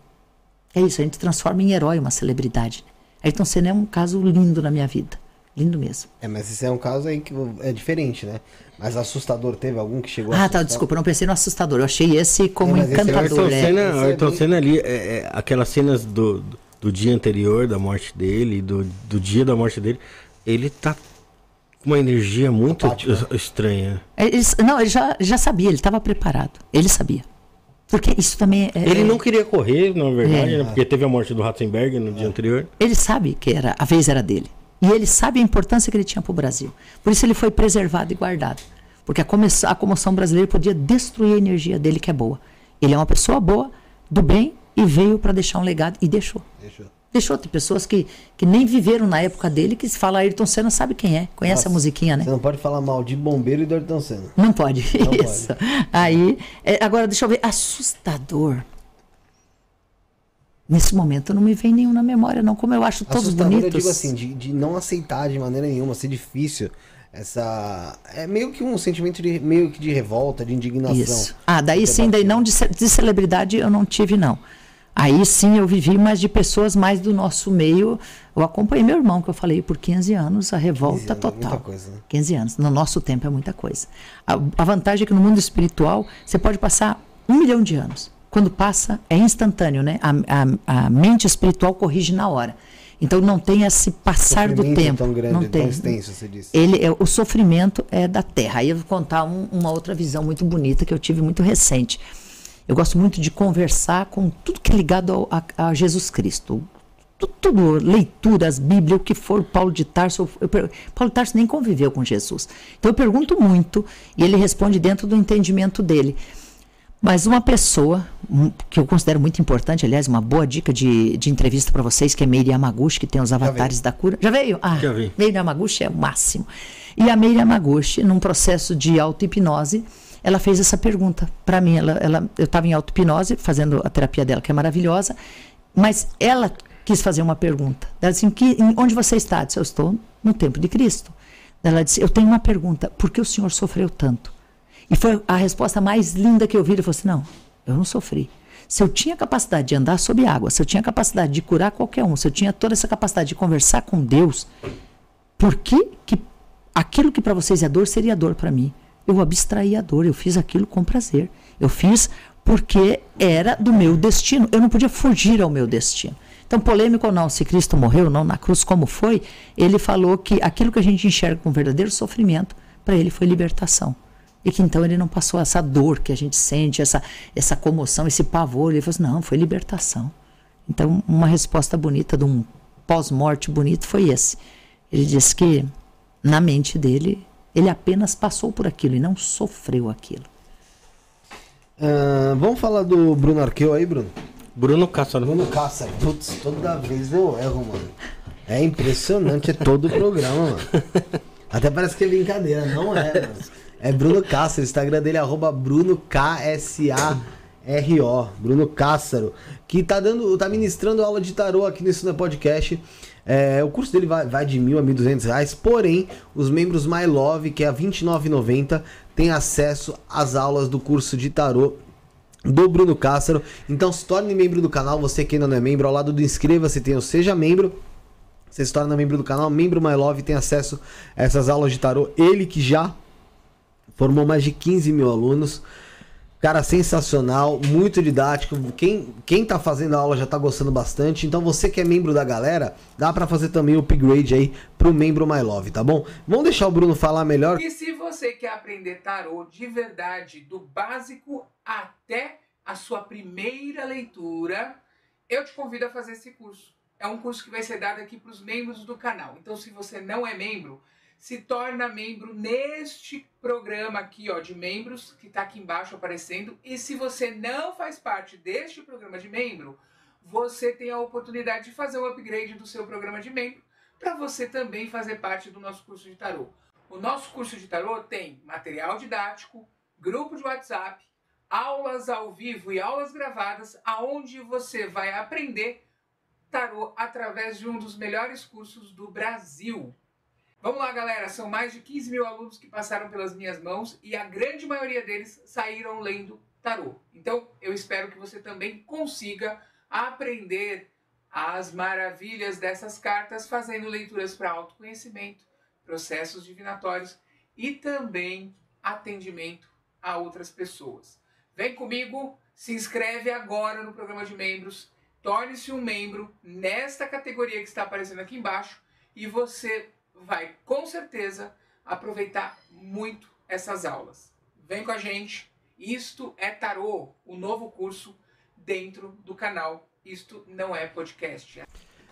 [SPEAKER 6] É isso, a gente transforma em herói uma celebridade. Né? Ayrton Senna é um caso lindo na minha vida. Lindo mesmo.
[SPEAKER 4] É, mas esse é um caso aí que é diferente, né? Mas assustador, teve algum que chegou
[SPEAKER 6] Ah, tá, desculpa, não pensei no assustador. Eu achei esse como é, encantador.
[SPEAKER 7] Esse é. Ayrton, Senna, é Ayrton Senna ali, é, é, aquelas cenas do, do dia anterior da morte dele, do, do dia da morte dele, ele tá com uma energia muito estranha.
[SPEAKER 6] É, ele, não, ele já, já sabia, ele estava preparado. Ele sabia. Porque isso também é.
[SPEAKER 7] Ele não queria correr, na verdade, é. né, porque teve a morte do Ratzenberg no dia anterior.
[SPEAKER 6] Ele sabe que era a vez era dele. E ele sabe a importância que ele tinha para o Brasil. Por isso ele foi preservado e guardado. Porque a, a comoção brasileira podia destruir a energia dele, que é boa. Ele é uma pessoa boa, do bem, e veio para deixar um legado e deixou. Deixou. Deixou. Tem pessoas que, que nem viveram na época dele, que se fala Ayrton Senna sabe quem é. Conhece Nossa, a musiquinha, né?
[SPEAKER 4] Você não pode falar mal de bombeiro e do Ayrton Senna.
[SPEAKER 6] Não pode. Não Isso. Pode. Aí, é, agora deixa eu ver. Assustador. Nesse momento não me vem nenhum na memória, não. Como eu acho todos Assustador, bonitos.
[SPEAKER 4] eu digo assim, de, de não aceitar de maneira nenhuma, ser difícil. essa é meio que um sentimento de meio que de revolta, de indignação. Isso.
[SPEAKER 6] Ah, daí sim, daí não de, de celebridade eu não tive não. Aí sim eu vivi, mas de pessoas mais do nosso meio. Eu acompanhei meu irmão, que eu falei, por 15 anos, a revolta anos, total. É muita coisa, né? 15 anos. No nosso tempo é muita coisa. A, a, vantagem é que no mundo espiritual você pode passar um milhão de anos. Quando passa, é instantâneo, né? A, a, a mente espiritual corrige na hora. Então não tem esse passar do tempo.
[SPEAKER 4] Tão grande,
[SPEAKER 6] não tem.
[SPEAKER 4] Tão extenso, você disse.
[SPEAKER 6] Ele é, o sofrimento é da terra. Aí eu vou contar um, uma outra visão muito bonita que eu tive muito recente. Eu gosto muito de conversar com tudo que é ligado ao, a, a, Jesus Cristo. Tudo, tudo, leituras, Bíblia, o que for, Paulo de Tarso. Eu, Paulo de Tarso nem conviveu com Jesus. Então eu pergunto muito e ele responde dentro do entendimento dele. Mas uma pessoa que eu considero muito importante, aliás, uma boa dica de, de entrevista para vocês, que é Meire Yamaguchi, que tem os avatares da cura. Já veio? Ah, Já vi. Meire Yamaguchi é o máximo. E a Meire Yamaguchi, num processo de auto-hipnose, ela fez essa pergunta para mim. Ela, ela, eu estava em auto-hipnose, fazendo a terapia dela, que é maravilhosa, mas ela quis fazer uma pergunta. Ela disse: que, onde você está? Eu disse: Eu estou no tempo de Cristo. Ela disse: Eu tenho uma pergunta, por que o senhor sofreu tanto? E foi a resposta mais linda que eu vi. Ele falou assim: Não, eu não sofri. Se eu tinha capacidade de andar sob água, se eu tinha capacidade de curar qualquer um, se eu tinha toda essa capacidade de conversar com Deus, por que, que aquilo que para vocês é dor seria dor para mim? Eu abstraí a dor, eu fiz aquilo com prazer. Eu fiz porque era do meu destino. Eu não podia fugir ao meu destino. Então, polêmico ou não, se Cristo morreu ou não na cruz, como foi, ele falou que aquilo que a gente enxerga como verdadeiro sofrimento, para ele foi libertação. E que então ele não passou essa dor que a gente sente, essa, essa comoção, esse pavor. Ele falou assim: não, foi libertação. Então, uma resposta bonita de um pós-morte bonito foi esse. Ele disse que na mente dele ele apenas passou por aquilo e não sofreu aquilo.
[SPEAKER 4] Uh, vamos falar do Bruno Arqueu aí, Bruno?
[SPEAKER 7] Bruno Cássaro.
[SPEAKER 4] Bruno Cássaro. Putz, toda vez eu erro, mano. É impressionante, é todo o programa, mano. Até parece que é brincadeira, não é, mano. É Bruno Cássaro, o Instagram dele é arroba Bruno K-S-A-R-O. Bruno Cássaro. Que tá dando, tá ministrando aula de tarô aqui nesse podcast. É, o curso dele vai, vai de mil a mil duzentos reais, porém, os membros My Love, que é a R$29,90, tem acesso às aulas do curso de tarô do Bruno Cássaro. Então se torne membro do canal, você que ainda não é membro, ao lado do inscreva-se tem o Seja Membro. Você se torna membro do canal, membro My Love, tem acesso a essas aulas de tarô. Ele que já formou mais de 15 mil alunos. Cara, sensacional, muito didático. Quem, quem tá fazendo a aula já tá gostando bastante. Então você que é membro da galera, dá para fazer também o upgrade aí pro membro My Love, tá bom? Vamos deixar o Bruno falar melhor.
[SPEAKER 13] E se você quer aprender tarô de verdade, do básico até a sua primeira leitura, eu te convido a fazer esse curso. É um curso que vai ser dado aqui para os membros do canal. Então, se você não é membro, se torna membro neste programa aqui, ó, de membros, que está aqui embaixo aparecendo. E se você não faz parte deste programa de membro, você tem a oportunidade de fazer o upgrade do seu programa de membro para você também fazer parte do nosso curso de tarô. O nosso curso de tarô tem material didático, grupo de WhatsApp, aulas ao vivo e aulas gravadas, aonde você vai aprender tarô através de um dos melhores cursos do Brasil. Vamos lá, galera. São mais de 15 mil alunos que passaram pelas minhas mãos e a grande maioria deles saíram lendo tarô. Então, eu espero que você também consiga aprender as maravilhas dessas cartas fazendo leituras para autoconhecimento, processos divinatórios e também atendimento a outras pessoas. Vem comigo, se inscreve agora no programa de membros, torne-se um membro nesta categoria que está aparecendo aqui embaixo e você vai com certeza aproveitar muito essas aulas. Vem com a gente. Isto é Tarô, o novo curso dentro do canal. Isto não é podcast.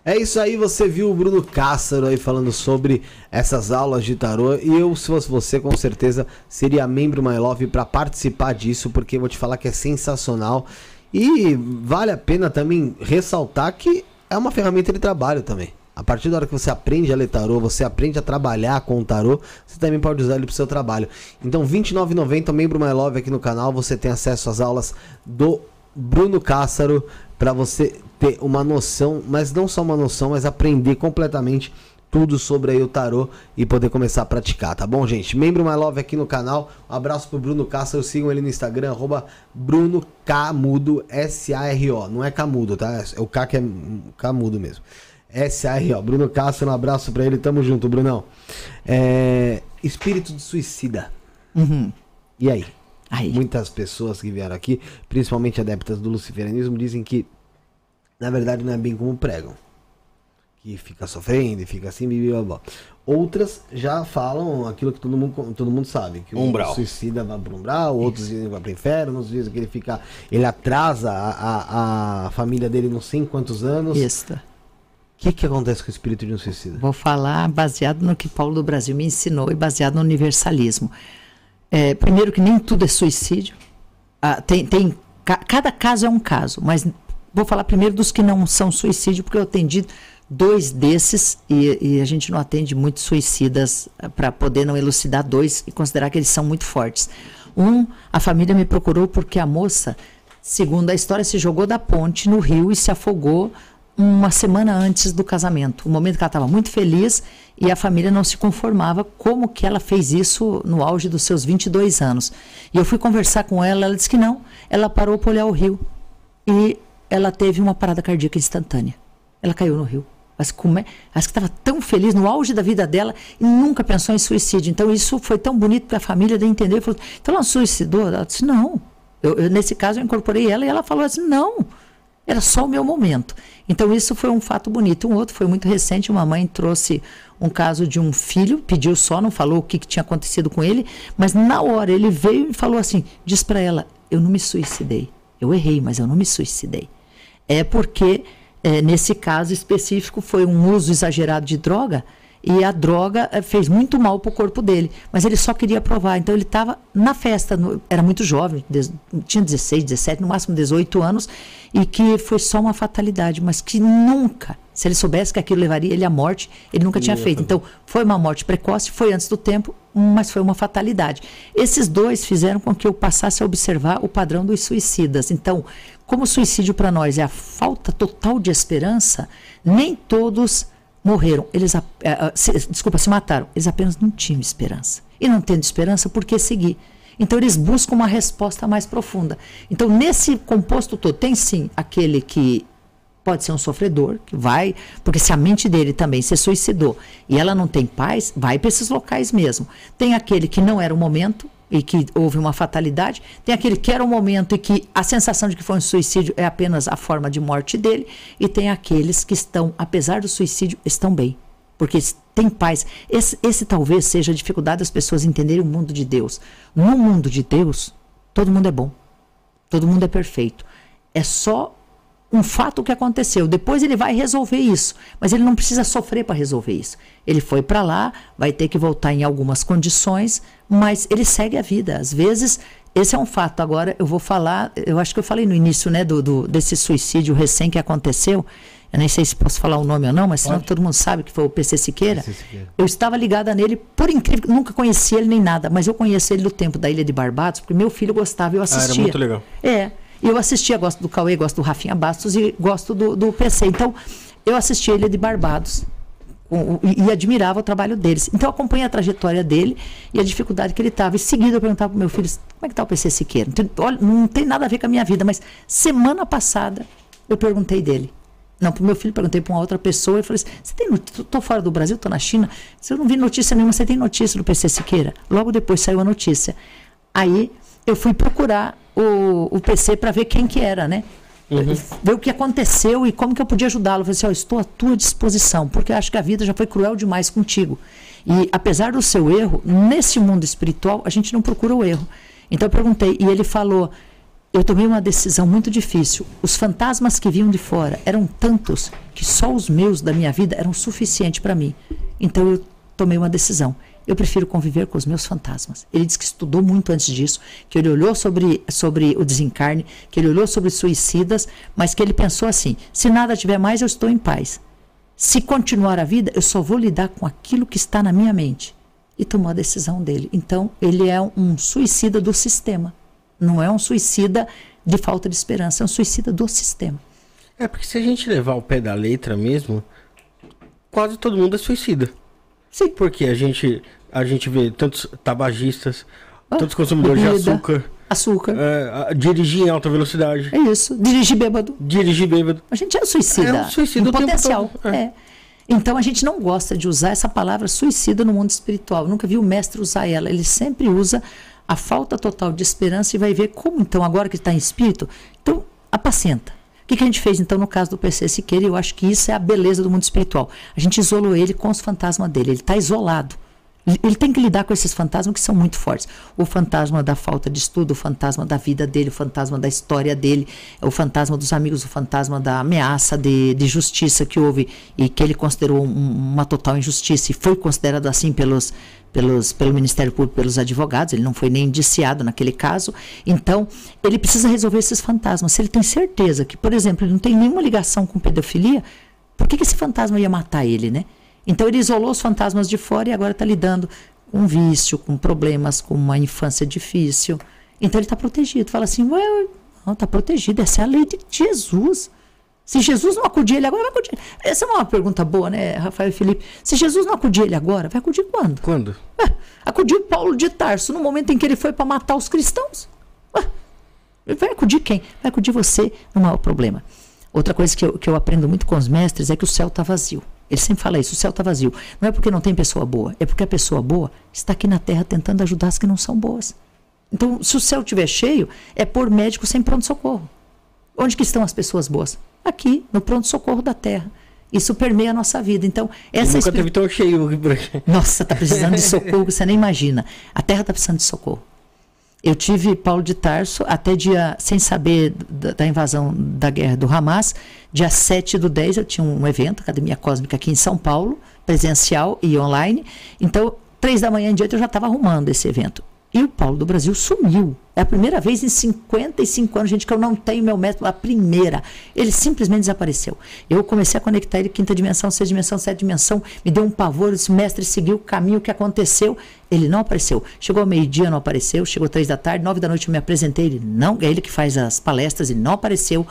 [SPEAKER 4] É isso aí, você viu o Bruno Cássaro aí falando sobre essas aulas de tarô. E eu, se fosse você, com certeza seria membro My Love para participar disso, porque vou te falar que é sensacional. E vale a pena também ressaltar que é uma ferramenta de trabalho também. A partir da hora que você aprende a ler tarô, você aprende a trabalhar com o tarô, você também pode usar ele para o seu trabalho. Então, R$ 29,90, membro My Love aqui no canal, você tem acesso às aulas do Bruno Cássaro para você ter uma noção, mas não só uma noção, mas aprender completamente tudo sobre aí o tarô e poder começar a praticar, tá bom, gente? Membro My Love aqui no canal. Um abraço pro Bruno Castro, sigam ele no Instagram, arroba Bruno Camudo, S-A-R-O. Não é Camudo, tá? É o K que é Camudo mesmo. S-A-R-O. Bruno Castro, um abraço pra ele, tamo junto, Brunão. É... Espírito de suicida.
[SPEAKER 6] Uhum.
[SPEAKER 4] E aí?
[SPEAKER 6] aí?
[SPEAKER 4] Muitas pessoas que vieram aqui, principalmente adeptas do luciferianismo, dizem que na verdade não é bem como pregam que fica sofrendo e fica assim, blá, blá. Outras já falam aquilo que todo mundo, todo mundo sabe, que
[SPEAKER 7] umbral.
[SPEAKER 4] o suicida vai para umbral, outros dizem que vai para o inferno, outros dizem que ele fica, ele atrasa a, a, a família dele não sei quantos anos.
[SPEAKER 6] Isso.
[SPEAKER 4] O que, que acontece com o espírito de um suicida?
[SPEAKER 6] Vou falar baseado no que Paulo do Brasil me ensinou e baseado no universalismo. É, primeiro que nem tudo é suicídio. Ah, tem, tem, ca, cada caso é um caso, mas vou falar primeiro dos que não são suicídio, porque eu atendi dois desses e, e, a gente não atende muitos suicidas eh, para poder não elucidar dois e considerar que eles são muito fortes. Um, a família me procurou porque a moça, segundo a história, se jogou da ponte no rio e se afogou uma semana antes do casamento. O momento que ela estava muito feliz e a família não se conformava como que ela fez isso no auge dos seus 22 anos. E eu fui conversar com ela, ela disse que não, ela parou para olhar o rio e ela teve uma parada cardíaca instantânea. Ela caiu no rio. Mas como é? Acho que estava tão feliz no auge da vida dela e nunca pensou em suicídio. Então isso foi tão bonito para a família de entender. Falou, então ela suicidou? Ela disse, não. Eu, eu, nesse caso eu incorporei ela e ela falou assim, não. Era só o meu momento. Então isso foi um fato bonito. Um outro foi muito recente. Uma mãe trouxe um caso de um filho, pediu só, não falou o que, que tinha acontecido com ele, mas na hora ele veio e falou assim: diz para ela, eu não me suicidei. Eu errei, mas eu não me suicidei. É porque é, nesse caso específico foi um uso exagerado de droga e a droga é, fez muito mal para o corpo dele, mas ele só queria provar. Então ele estava na festa, no, era muito jovem, tinha 16, 17, no máximo 18 anos, e que foi só uma fatalidade, mas que nunca, se ele soubesse que aquilo levaria ele à morte, ele nunca tinha feito. Então foi uma morte precoce, foi antes do tempo, mas foi uma fatalidade. Esses dois fizeram com que eu passasse a observar o padrão dos suicidas. Então, como o suicídio para nós é a falta total de esperança, nem todos morreram. Eles, é, se, desculpa, se mataram. Eles apenas não tinham esperança. E não tendo esperança, por que seguir? Então eles buscam uma resposta mais profunda. Então nesse composto todo tem sim aquele que pode ser um sofredor, que vai, porque se a mente dele também se suicidou e ela não tem paz, vai para esses locais mesmo. Tem aquele que não era o momento, e que houve uma fatalidade, tem aquele que era o momento e que a sensação de que foi um suicídio é apenas a forma de morte dele, e tem aqueles que estão, apesar do suicídio, estão bem, porque tem paz. Esse, esse talvez seja a dificuldade das pessoas entenderem o mundo de Deus. No mundo de Deus, todo mundo é bom, todo mundo é perfeito. É só um fato que aconteceu. Depois ele vai resolver isso, mas ele não precisa sofrer para resolver isso. Ele foi para lá, vai ter que voltar em algumas condições, mas ele segue a vida. Às vezes, esse é um fato. Agora eu vou falar, eu acho que eu falei no início, né, do, do desse suicídio recém que aconteceu. Eu nem sei se posso falar o nome ou não, mas senão Pode. todo mundo sabe que foi o PC Siqueira. PC Siqueira. Eu estava ligada nele, por incrível, nunca conheci ele nem nada, mas eu conheci ele do tempo da Ilha de Barbados, porque meu filho gostava e eu assistia. Ah, era
[SPEAKER 7] muito legal.
[SPEAKER 6] É. Eu assistia, gosto do Cauê, gosto do Rafinha Bastos e gosto do, do PC. Então, eu assisti ele de Barbados e, e, admirava o trabalho deles. Então, eu acompanhei a trajetória dele e a dificuldade que ele estava. Em seguida, eu perguntava para o meu filho, como é que está o PC Siqueira? Não tem, olha, não tem nada a ver com a minha vida, mas semana passada eu perguntei dele. Não, para o meu filho, perguntei para uma outra pessoa. Eu falei assim: Você tem Estou fora do Brasil, estou na China. Eu não vi notícia nenhuma, você tem notícia do PC Siqueira? Logo depois saiu a notícia. Aí eu fui procurar o, o PC para ver quem que era, né? Uhum. Ver o que aconteceu e como que eu podia ajudá-lo. Eu falei assim, oh, estou à tua disposição, porque eu acho que a vida já foi cruel demais contigo. E apesar do seu erro, nesse mundo espiritual, a gente não procura o erro. Então eu perguntei, e ele falou, eu tomei uma decisão muito difícil. Os fantasmas que vinham de fora eram tantos que só os meus da minha vida eram suficiente para mim. Então eu tomei uma decisão eu prefiro conviver com os meus fantasmas. Ele disse que estudou muito antes disso, que ele olhou sobre, sobre o desencarne, que ele olhou sobre suicidas, mas que ele pensou assim: se nada tiver mais, eu estou em paz. Se continuar a vida, eu só vou lidar com aquilo que está na minha mente. E tomou a decisão dele. Então, ele é um suicida do sistema. Não é um suicida de falta de esperança, é um suicida do sistema.
[SPEAKER 7] É porque se a gente levar o pé da letra mesmo, quase todo mundo é suicida. Sim. Porque a gente, a gente vê tantos tabagistas, ah, tantos consumidores de açúcar.
[SPEAKER 6] Açúcar.
[SPEAKER 7] É, dirigir em alta velocidade.
[SPEAKER 6] É isso. Dirigir bêbado.
[SPEAKER 7] Dirigir bêbado.
[SPEAKER 6] A gente é um suicida. É um suicida um potencial. É. é. Então a gente não gosta de usar essa palavra suicida no mundo espiritual. nunca vi o mestre usar ela. Ele sempre usa a falta total de esperança e vai ver como então, agora que está em espírito, então apacenta. O que, que, a gente fez então no caso do PC Siqueira? Eu acho que isso é a beleza do mundo espiritual. A gente isolou ele com os fantasmas dele. Ele está isolado. Ele tem que lidar com esses fantasmas que são muito fortes. O fantasma da falta de estudo, o fantasma da vida dele, o fantasma da história dele, o fantasma dos amigos, o fantasma da ameaça de, de justiça que houve e que ele considerou um, uma total injustiça e foi considerado assim pelos, pelos, pelo Ministério Público, pelos advogados, ele não foi nem indiciado naquele caso. Então, ele precisa resolver esses fantasmas. Se ele tem certeza que, por exemplo, ele não tem nenhuma ligação com pedofilia, por que, que esse fantasma ia matar ele, né? Então ele isolou os fantasmas de fora e agora está lidando com vício, com problemas, com uma infância difícil. Então ele está protegido. Fala assim, ué, não, está protegido. Essa é a lei de Jesus. Se Jesus não acudir ele agora, vai acudir. Essa é uma pergunta boa, né, Rafael e Felipe? Se Jesus não acudir ele agora, vai acudir quando?
[SPEAKER 7] Quando?
[SPEAKER 6] Acudiu Paulo de Tarso no momento em que ele foi para matar os cristãos. Vai acudir quem? Vai acudir você no maior problema. Outra coisa que eu, que eu aprendo muito com os mestres é que o céu está vazio. Ele sempre fala isso, o céu está vazio. Não é porque não tem pessoa boa, é porque a pessoa boa está aqui na terra tentando ajudar as que não são boas. Então, se o céu estiver cheio, é por médico sem pronto-socorro. Onde que estão as pessoas boas? Aqui, no pronto-socorro da terra. Isso permeia a nossa vida. Então, essa
[SPEAKER 7] nunca teve tão cheio.
[SPEAKER 6] Nossa, está precisando de socorro, você nem imagina. A terra está precisando de socorro. Eu tive Paulo de Tarso até dia, sem saber da, da, invasão da guerra do Hamas, dia 7 do 10 eu tinha um evento, Academia Cósmica aqui em São Paulo, presencial e online. Então, três da manhã em diante eu já estava arrumando esse evento. E o Paulo do Brasil sumiu. É a primeira vez em 55 anos, gente, que eu não tenho meu método. A primeira. Ele simplesmente desapareceu. Eu comecei a conectar ele quinta dimensão, sexta dimensão, sétima dimensão. Me deu um pavor. Esse mestre seguiu o caminho que aconteceu. Ele não apareceu. Chegou ao meio-dia, não apareceu. Chegou três da tarde, nove da noite eu me apresentei. Ele não. É ele que faz as palestras, ele não apareceu.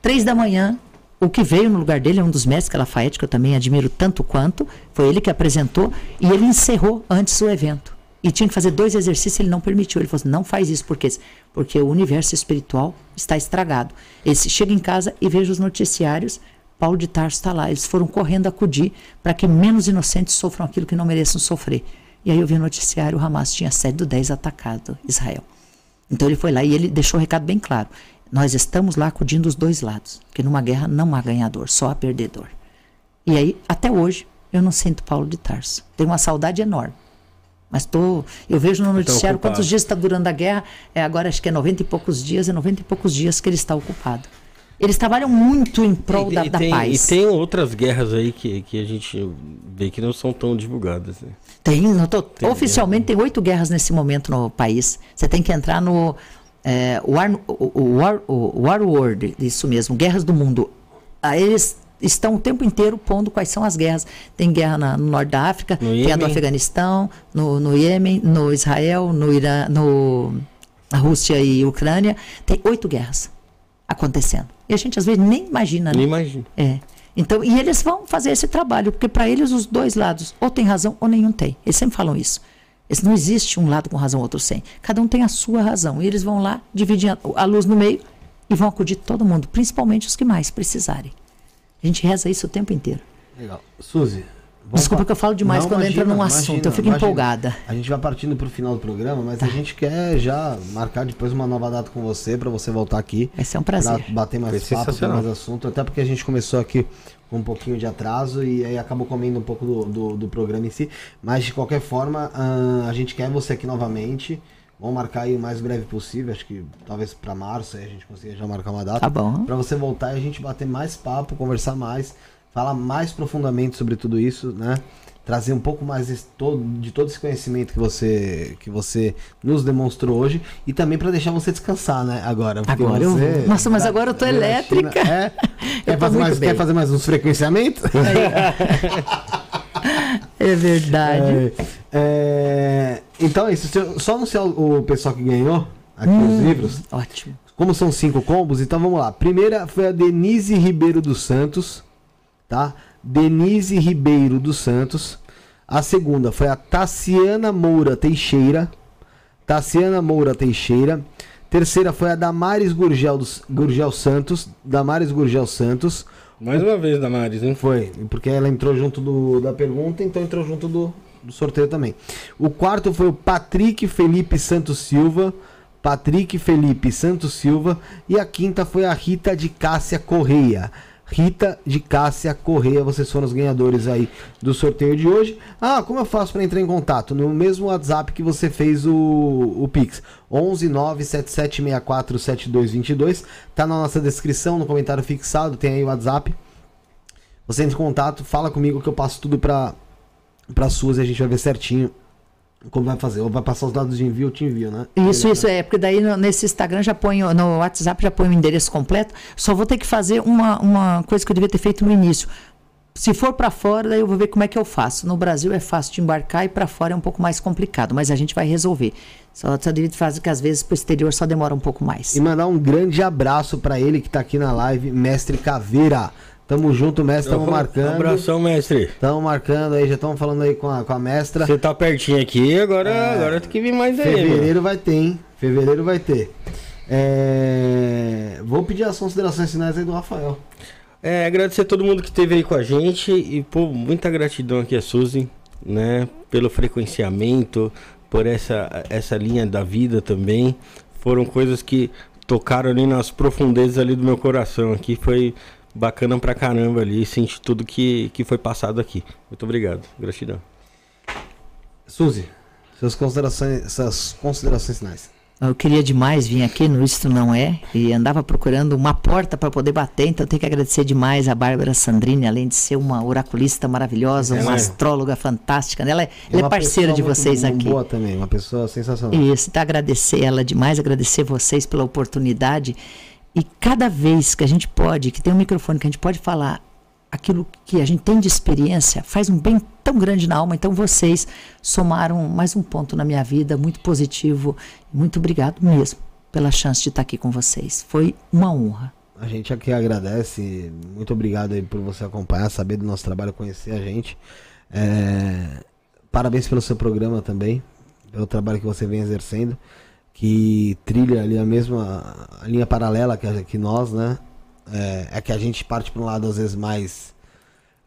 [SPEAKER 6] Três da manhã, o que veio no lugar dele é um dos mestres, que é Lafayette, que eu também admiro tanto quanto. Foi ele que apresentou. E ele encerrou antes o evento. E tinha que fazer dois exercícios, ele não permitiu. Ele falou assim: não faz isso, por quê? Porque o universo espiritual está estragado. Ele chega em casa e veja os noticiários. Paulo de Tarso está lá. Eles foram correndo acudir para que menos inocentes sofram aquilo que não mereçam sofrer. E aí eu vi o noticiário: o Hamas tinha 7 do 10 atacado Israel. Então ele foi lá e ele deixou o recado bem claro: nós estamos lá acudindo os dois lados. Porque numa guerra não há ganhador, só há perdedor. E aí, até hoje, eu não sinto Paulo de Tarso. Tenho uma saudade enorme. Mas tô, eu vejo no noticiário quantos dias está durando a guerra. É, agora acho que é 90 e poucos dias, é 90 e poucos dias que ele está ocupado. Eles trabalham muito em prol e, da, e da
[SPEAKER 7] tem,
[SPEAKER 6] paz.
[SPEAKER 7] E tem outras guerras aí que, que a gente vê que não são tão divulgadas. Né?
[SPEAKER 6] Tem, tô, tem oficialmente guerra. tem oito guerras nesse momento no país. Você tem que entrar no é, War, War, War World, isso mesmo, Guerras do Mundo. Aí eles estão o tempo inteiro pondo quais são as guerras. Tem guerra na, no norte da África, no tem Iêmen. a do Afeganistão, no, no Iêmen, no Israel, no Irã, no, na Rússia e Ucrânia. Tem oito guerras acontecendo. E a gente às vezes nem imagina.
[SPEAKER 7] Nem né? imagina.
[SPEAKER 6] É. Então, e eles vão fazer esse trabalho, porque para eles os dois lados ou tem razão ou nenhum tem. Eles sempre falam isso. Eles, não existe um lado com razão, outro sem. Cada um tem a sua razão. E eles vão lá, dividir a, a luz no meio e vão acudir todo mundo, principalmente os que mais precisarem. A gente reza isso o tempo inteiro.
[SPEAKER 4] Legal. Suzy.
[SPEAKER 6] Desculpa que eu falo demais não, quando imagina, entra num assunto, imagina, eu fico imagina. empolgada.
[SPEAKER 4] A gente vai partindo para o final do programa, mas tá. a gente quer já marcar depois uma nova data com você, para você voltar aqui.
[SPEAKER 6] Vai ser um prazer.
[SPEAKER 4] bater mais papo, ter mais assunto, até porque a gente começou aqui com um pouquinho de atraso e aí acabou comendo um pouco do, do, do programa em si. Mas de qualquer forma, uh, a gente quer você aqui novamente. Vamos marcar aí o mais breve possível, acho que talvez para março aí a gente consiga já marcar uma data.
[SPEAKER 6] Tá bom.
[SPEAKER 4] Para você voltar e a gente bater mais papo, conversar mais, falar mais profundamente sobre tudo isso, né? Trazer um pouco mais de todo, de todo esse conhecimento que você que você nos demonstrou hoje e também para deixar você descansar, né? Agora,
[SPEAKER 6] agora
[SPEAKER 4] você,
[SPEAKER 6] eu, nossa, mas agora eu tô elétrica. China,
[SPEAKER 4] é, quer, fazer mais, quer fazer mais uns frequenciamentos?
[SPEAKER 6] É verdade.
[SPEAKER 4] É, é, então é isso. Só anunciar o pessoal que ganhou aqui hum, os livros.
[SPEAKER 6] Ótimo.
[SPEAKER 4] Como são cinco combos, então vamos lá. Primeira foi a Denise Ribeiro dos Santos, tá? Denise Ribeiro dos Santos. A segunda foi a Tassiana Moura Teixeira. Tassiana Moura Teixeira. Terceira foi a Damares Gurgel, Gurgel Santos. Damares Gurgel Santos.
[SPEAKER 7] Mais uma vez, Damares, hein?
[SPEAKER 4] Foi, porque ela entrou junto do, da pergunta, então entrou junto do, do sorteio também. O quarto foi o Patrick Felipe Santos Silva. Patrick Felipe Santos Silva. E a quinta foi a Rita de Cássia Correia. Rita de Cássia Correia, vocês foram os ganhadores aí do sorteio de hoje. Ah, como eu faço para entrar em contato? No mesmo WhatsApp que você fez o, o Pix, 11 97764 7222. Tá na nossa descrição, no comentário fixado, tem aí o WhatsApp. Você entra em contato, fala comigo que eu passo tudo para para suas e a gente vai ver certinho como vai fazer? Ou vai passar os dados de envio, eu te envio, né?
[SPEAKER 6] Isso, isso, é, porque daí no, nesse Instagram já põe, no WhatsApp já põe o endereço completo. Só vou ter que fazer uma, uma coisa que eu devia ter feito no início. Se for para fora, daí eu vou ver como é que eu faço. No Brasil é fácil de embarcar e para fora é um pouco mais complicado, mas a gente vai resolver. Só, só devia fazer que às vezes pro exterior só demora um pouco mais.
[SPEAKER 4] E mandar um grande abraço para ele que tá aqui na live, Mestre Caveira. Tamo junto, mestre, estamos marcando. Um
[SPEAKER 7] abração, mestre.
[SPEAKER 4] Estamos marcando aí, já estamos falando aí com a, com a mestra.
[SPEAKER 7] Você tá pertinho aqui, agora, é, agora tem que vir mais
[SPEAKER 4] aí. Fevereiro mano. vai ter, hein? Fevereiro vai ter. É... Vou pedir as considerações finais aí do Rafael.
[SPEAKER 7] É, agradecer a todo mundo que esteve aí com a gente e, pô, muita gratidão aqui a Suzy, né? Pelo frequenciamento, por essa, essa linha da vida também. Foram coisas que tocaram ali nas profundezas ali do meu coração aqui. Foi bacana pra caramba ali, senti tudo que, que foi passado aqui. Muito obrigado, gratidão.
[SPEAKER 4] Suzy, suas considerações, suas considerações finais.
[SPEAKER 6] Eu queria demais vir aqui no Isto Não É e andava procurando uma porta para poder bater, então eu tenho que agradecer demais a Bárbara Sandrini, além de ser uma oraculista maravilhosa, uma é. astróloga fantástica. Ela é, é, ela é parceira de vocês
[SPEAKER 4] muito,
[SPEAKER 6] aqui.
[SPEAKER 4] boa também, uma pessoa sensacional.
[SPEAKER 6] Isso, então agradecer ela demais, agradecer vocês pela oportunidade e cada vez que a gente pode, que tem um microfone, que a gente pode falar aquilo que a gente tem de experiência, faz um bem tão grande na alma. Então vocês somaram mais um ponto na minha vida, muito positivo. Muito obrigado mesmo pela chance de estar aqui com vocês. Foi uma honra.
[SPEAKER 4] A gente aqui agradece. Muito obrigado aí por você acompanhar, saber do nosso trabalho, conhecer a gente. É... Parabéns pelo seu programa também, pelo trabalho que você vem exercendo que trilha ali a mesma a linha paralela que, que nós, né? É, é, que a gente parte para um lado às vezes mais.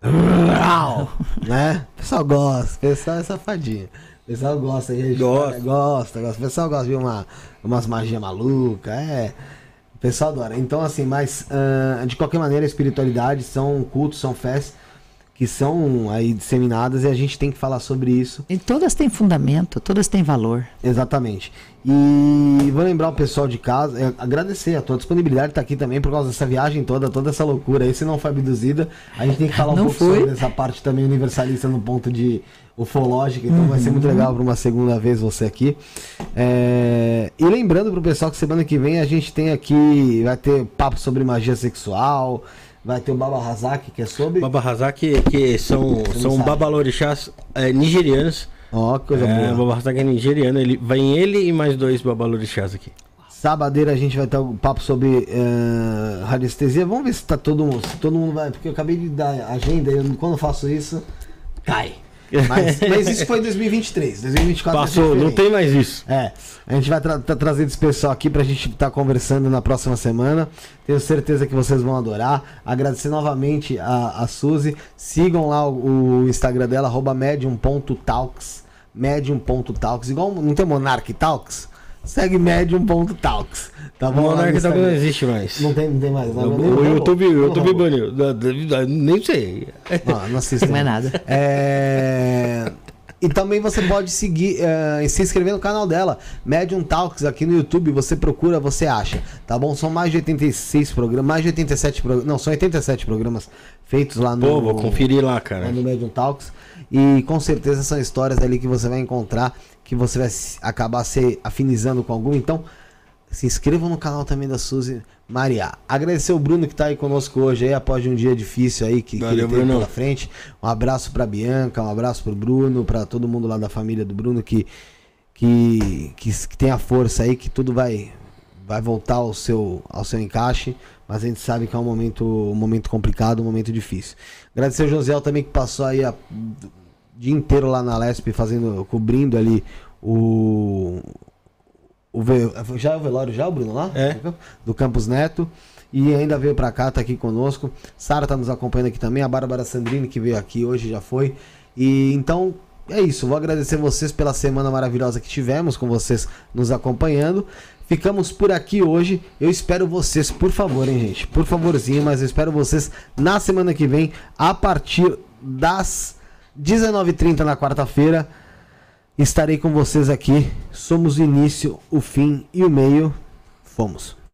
[SPEAKER 4] né? O pessoal gosta, o pessoal é safadinho. O pessoal gosta, a gente gosta, gosta, gosta. O pessoal gosta de uma, umas magias malucas, é. O pessoal adora. Então, assim, mas uh, de qualquer maneira, espiritualidade são cultos, são festas que são aí disseminadas e a gente tem que falar sobre isso.
[SPEAKER 6] E todas têm fundamento, todas têm valor.
[SPEAKER 4] Exatamente. E vou lembrar o pessoal de casa, é, agradecer a tua disponibilidade estar tá aqui também por causa dessa viagem toda, toda essa loucura aí. Se não foi abduzida, a gente tem que falar um
[SPEAKER 6] não
[SPEAKER 4] pouco
[SPEAKER 6] foi.
[SPEAKER 4] sobre essa parte também universalista no ponto de ufológica, então uhum. vai ser muito uhum. legal para uma segunda vez você aqui. É... E lembrando para o pessoal que semana que vem a gente tem aqui, vai ter papo sobre magia sexual, Vai ter o Baba Hazak, que é sobre.
[SPEAKER 7] Baba Hazak, que são, são babalorixás é, nigerianos.
[SPEAKER 4] Ó, oh, que coisa é,
[SPEAKER 7] boa. Baba Hazak é nigeriano. Ele, vem ele e mais dois babalorixás aqui.
[SPEAKER 4] Sabadeira a gente vai ter um papo sobre uh, radiestesia. Vamos ver se tá todo mundo, se todo mundo vai. Porque eu acabei de dar agenda e quando eu faço isso, cai. Mas, mas, isso foi 2023. 2024
[SPEAKER 7] Passou, não tem mais isso.
[SPEAKER 4] É. A gente vai tra tá trazendo esse pessoal aqui pra gente estar tá conversando na próxima semana. Tenho certeza que vocês vão adorar. Agradecer novamente a, a Suzy. Sigam lá o, o Instagram dela, medium.talks. Medium.talks. Igual não tem Monarch Talks? Segue medium.talks.
[SPEAKER 7] Tá bom? O Monark Talks não existe mais.
[SPEAKER 4] Não tem, não tem mais. Não,
[SPEAKER 7] o, o YouTube, o YouTube baniu. Nem sei.
[SPEAKER 4] Não, não assista.
[SPEAKER 6] Não é nada.
[SPEAKER 4] É... E também você pode seguir uh, e se inscrever no canal dela, Medium Talks, aqui no YouTube. Você procura, você acha. Tá bom? São mais de 86 programas, mais de 87 programas. Não, são 87 programas feitos lá no.
[SPEAKER 7] Pô, vou conferir lá, cara.
[SPEAKER 4] Lá no Medium Talks. E com certeza são histórias ali que você vai encontrar, que você vai acabar se afinizando com algum. Então, se inscrevam no canal também da Suzy Maria. Agradecer o Bruno que está aí conosco hoje aí, após um dia difícil aí que, Valeu, que ele teve pela frente. Um abraço para Bianca, um abraço para o Bruno, para todo mundo lá da família do Bruno que, que, que, que tem a força aí, que tudo vai vai voltar ao seu, ao seu encaixe, mas a gente sabe que é um momento, um momento complicado, um momento difícil. Agradecer o Josiel também que passou aí o dia inteiro lá na Lesp fazendo, cobrindo ali o, o já é o velório já, o Bruno lá?
[SPEAKER 7] É.
[SPEAKER 4] Do Campos Neto. E ainda veio para cá, tá aqui conosco. Sara tá nos acompanhando aqui também, a Bárbara Sandrini que veio aqui hoje já foi. E então é isso, vou agradecer vocês pela semana maravilhosa que tivemos com vocês nos acompanhando. Ficamos por aqui hoje. Eu espero vocês, por favor, hein, gente? Por favorzinho, mas eu espero vocês na semana que vem, a partir das 19h30 na quarta-feira. Estarei com vocês aqui. Somos o início, o fim e o meio. Fomos.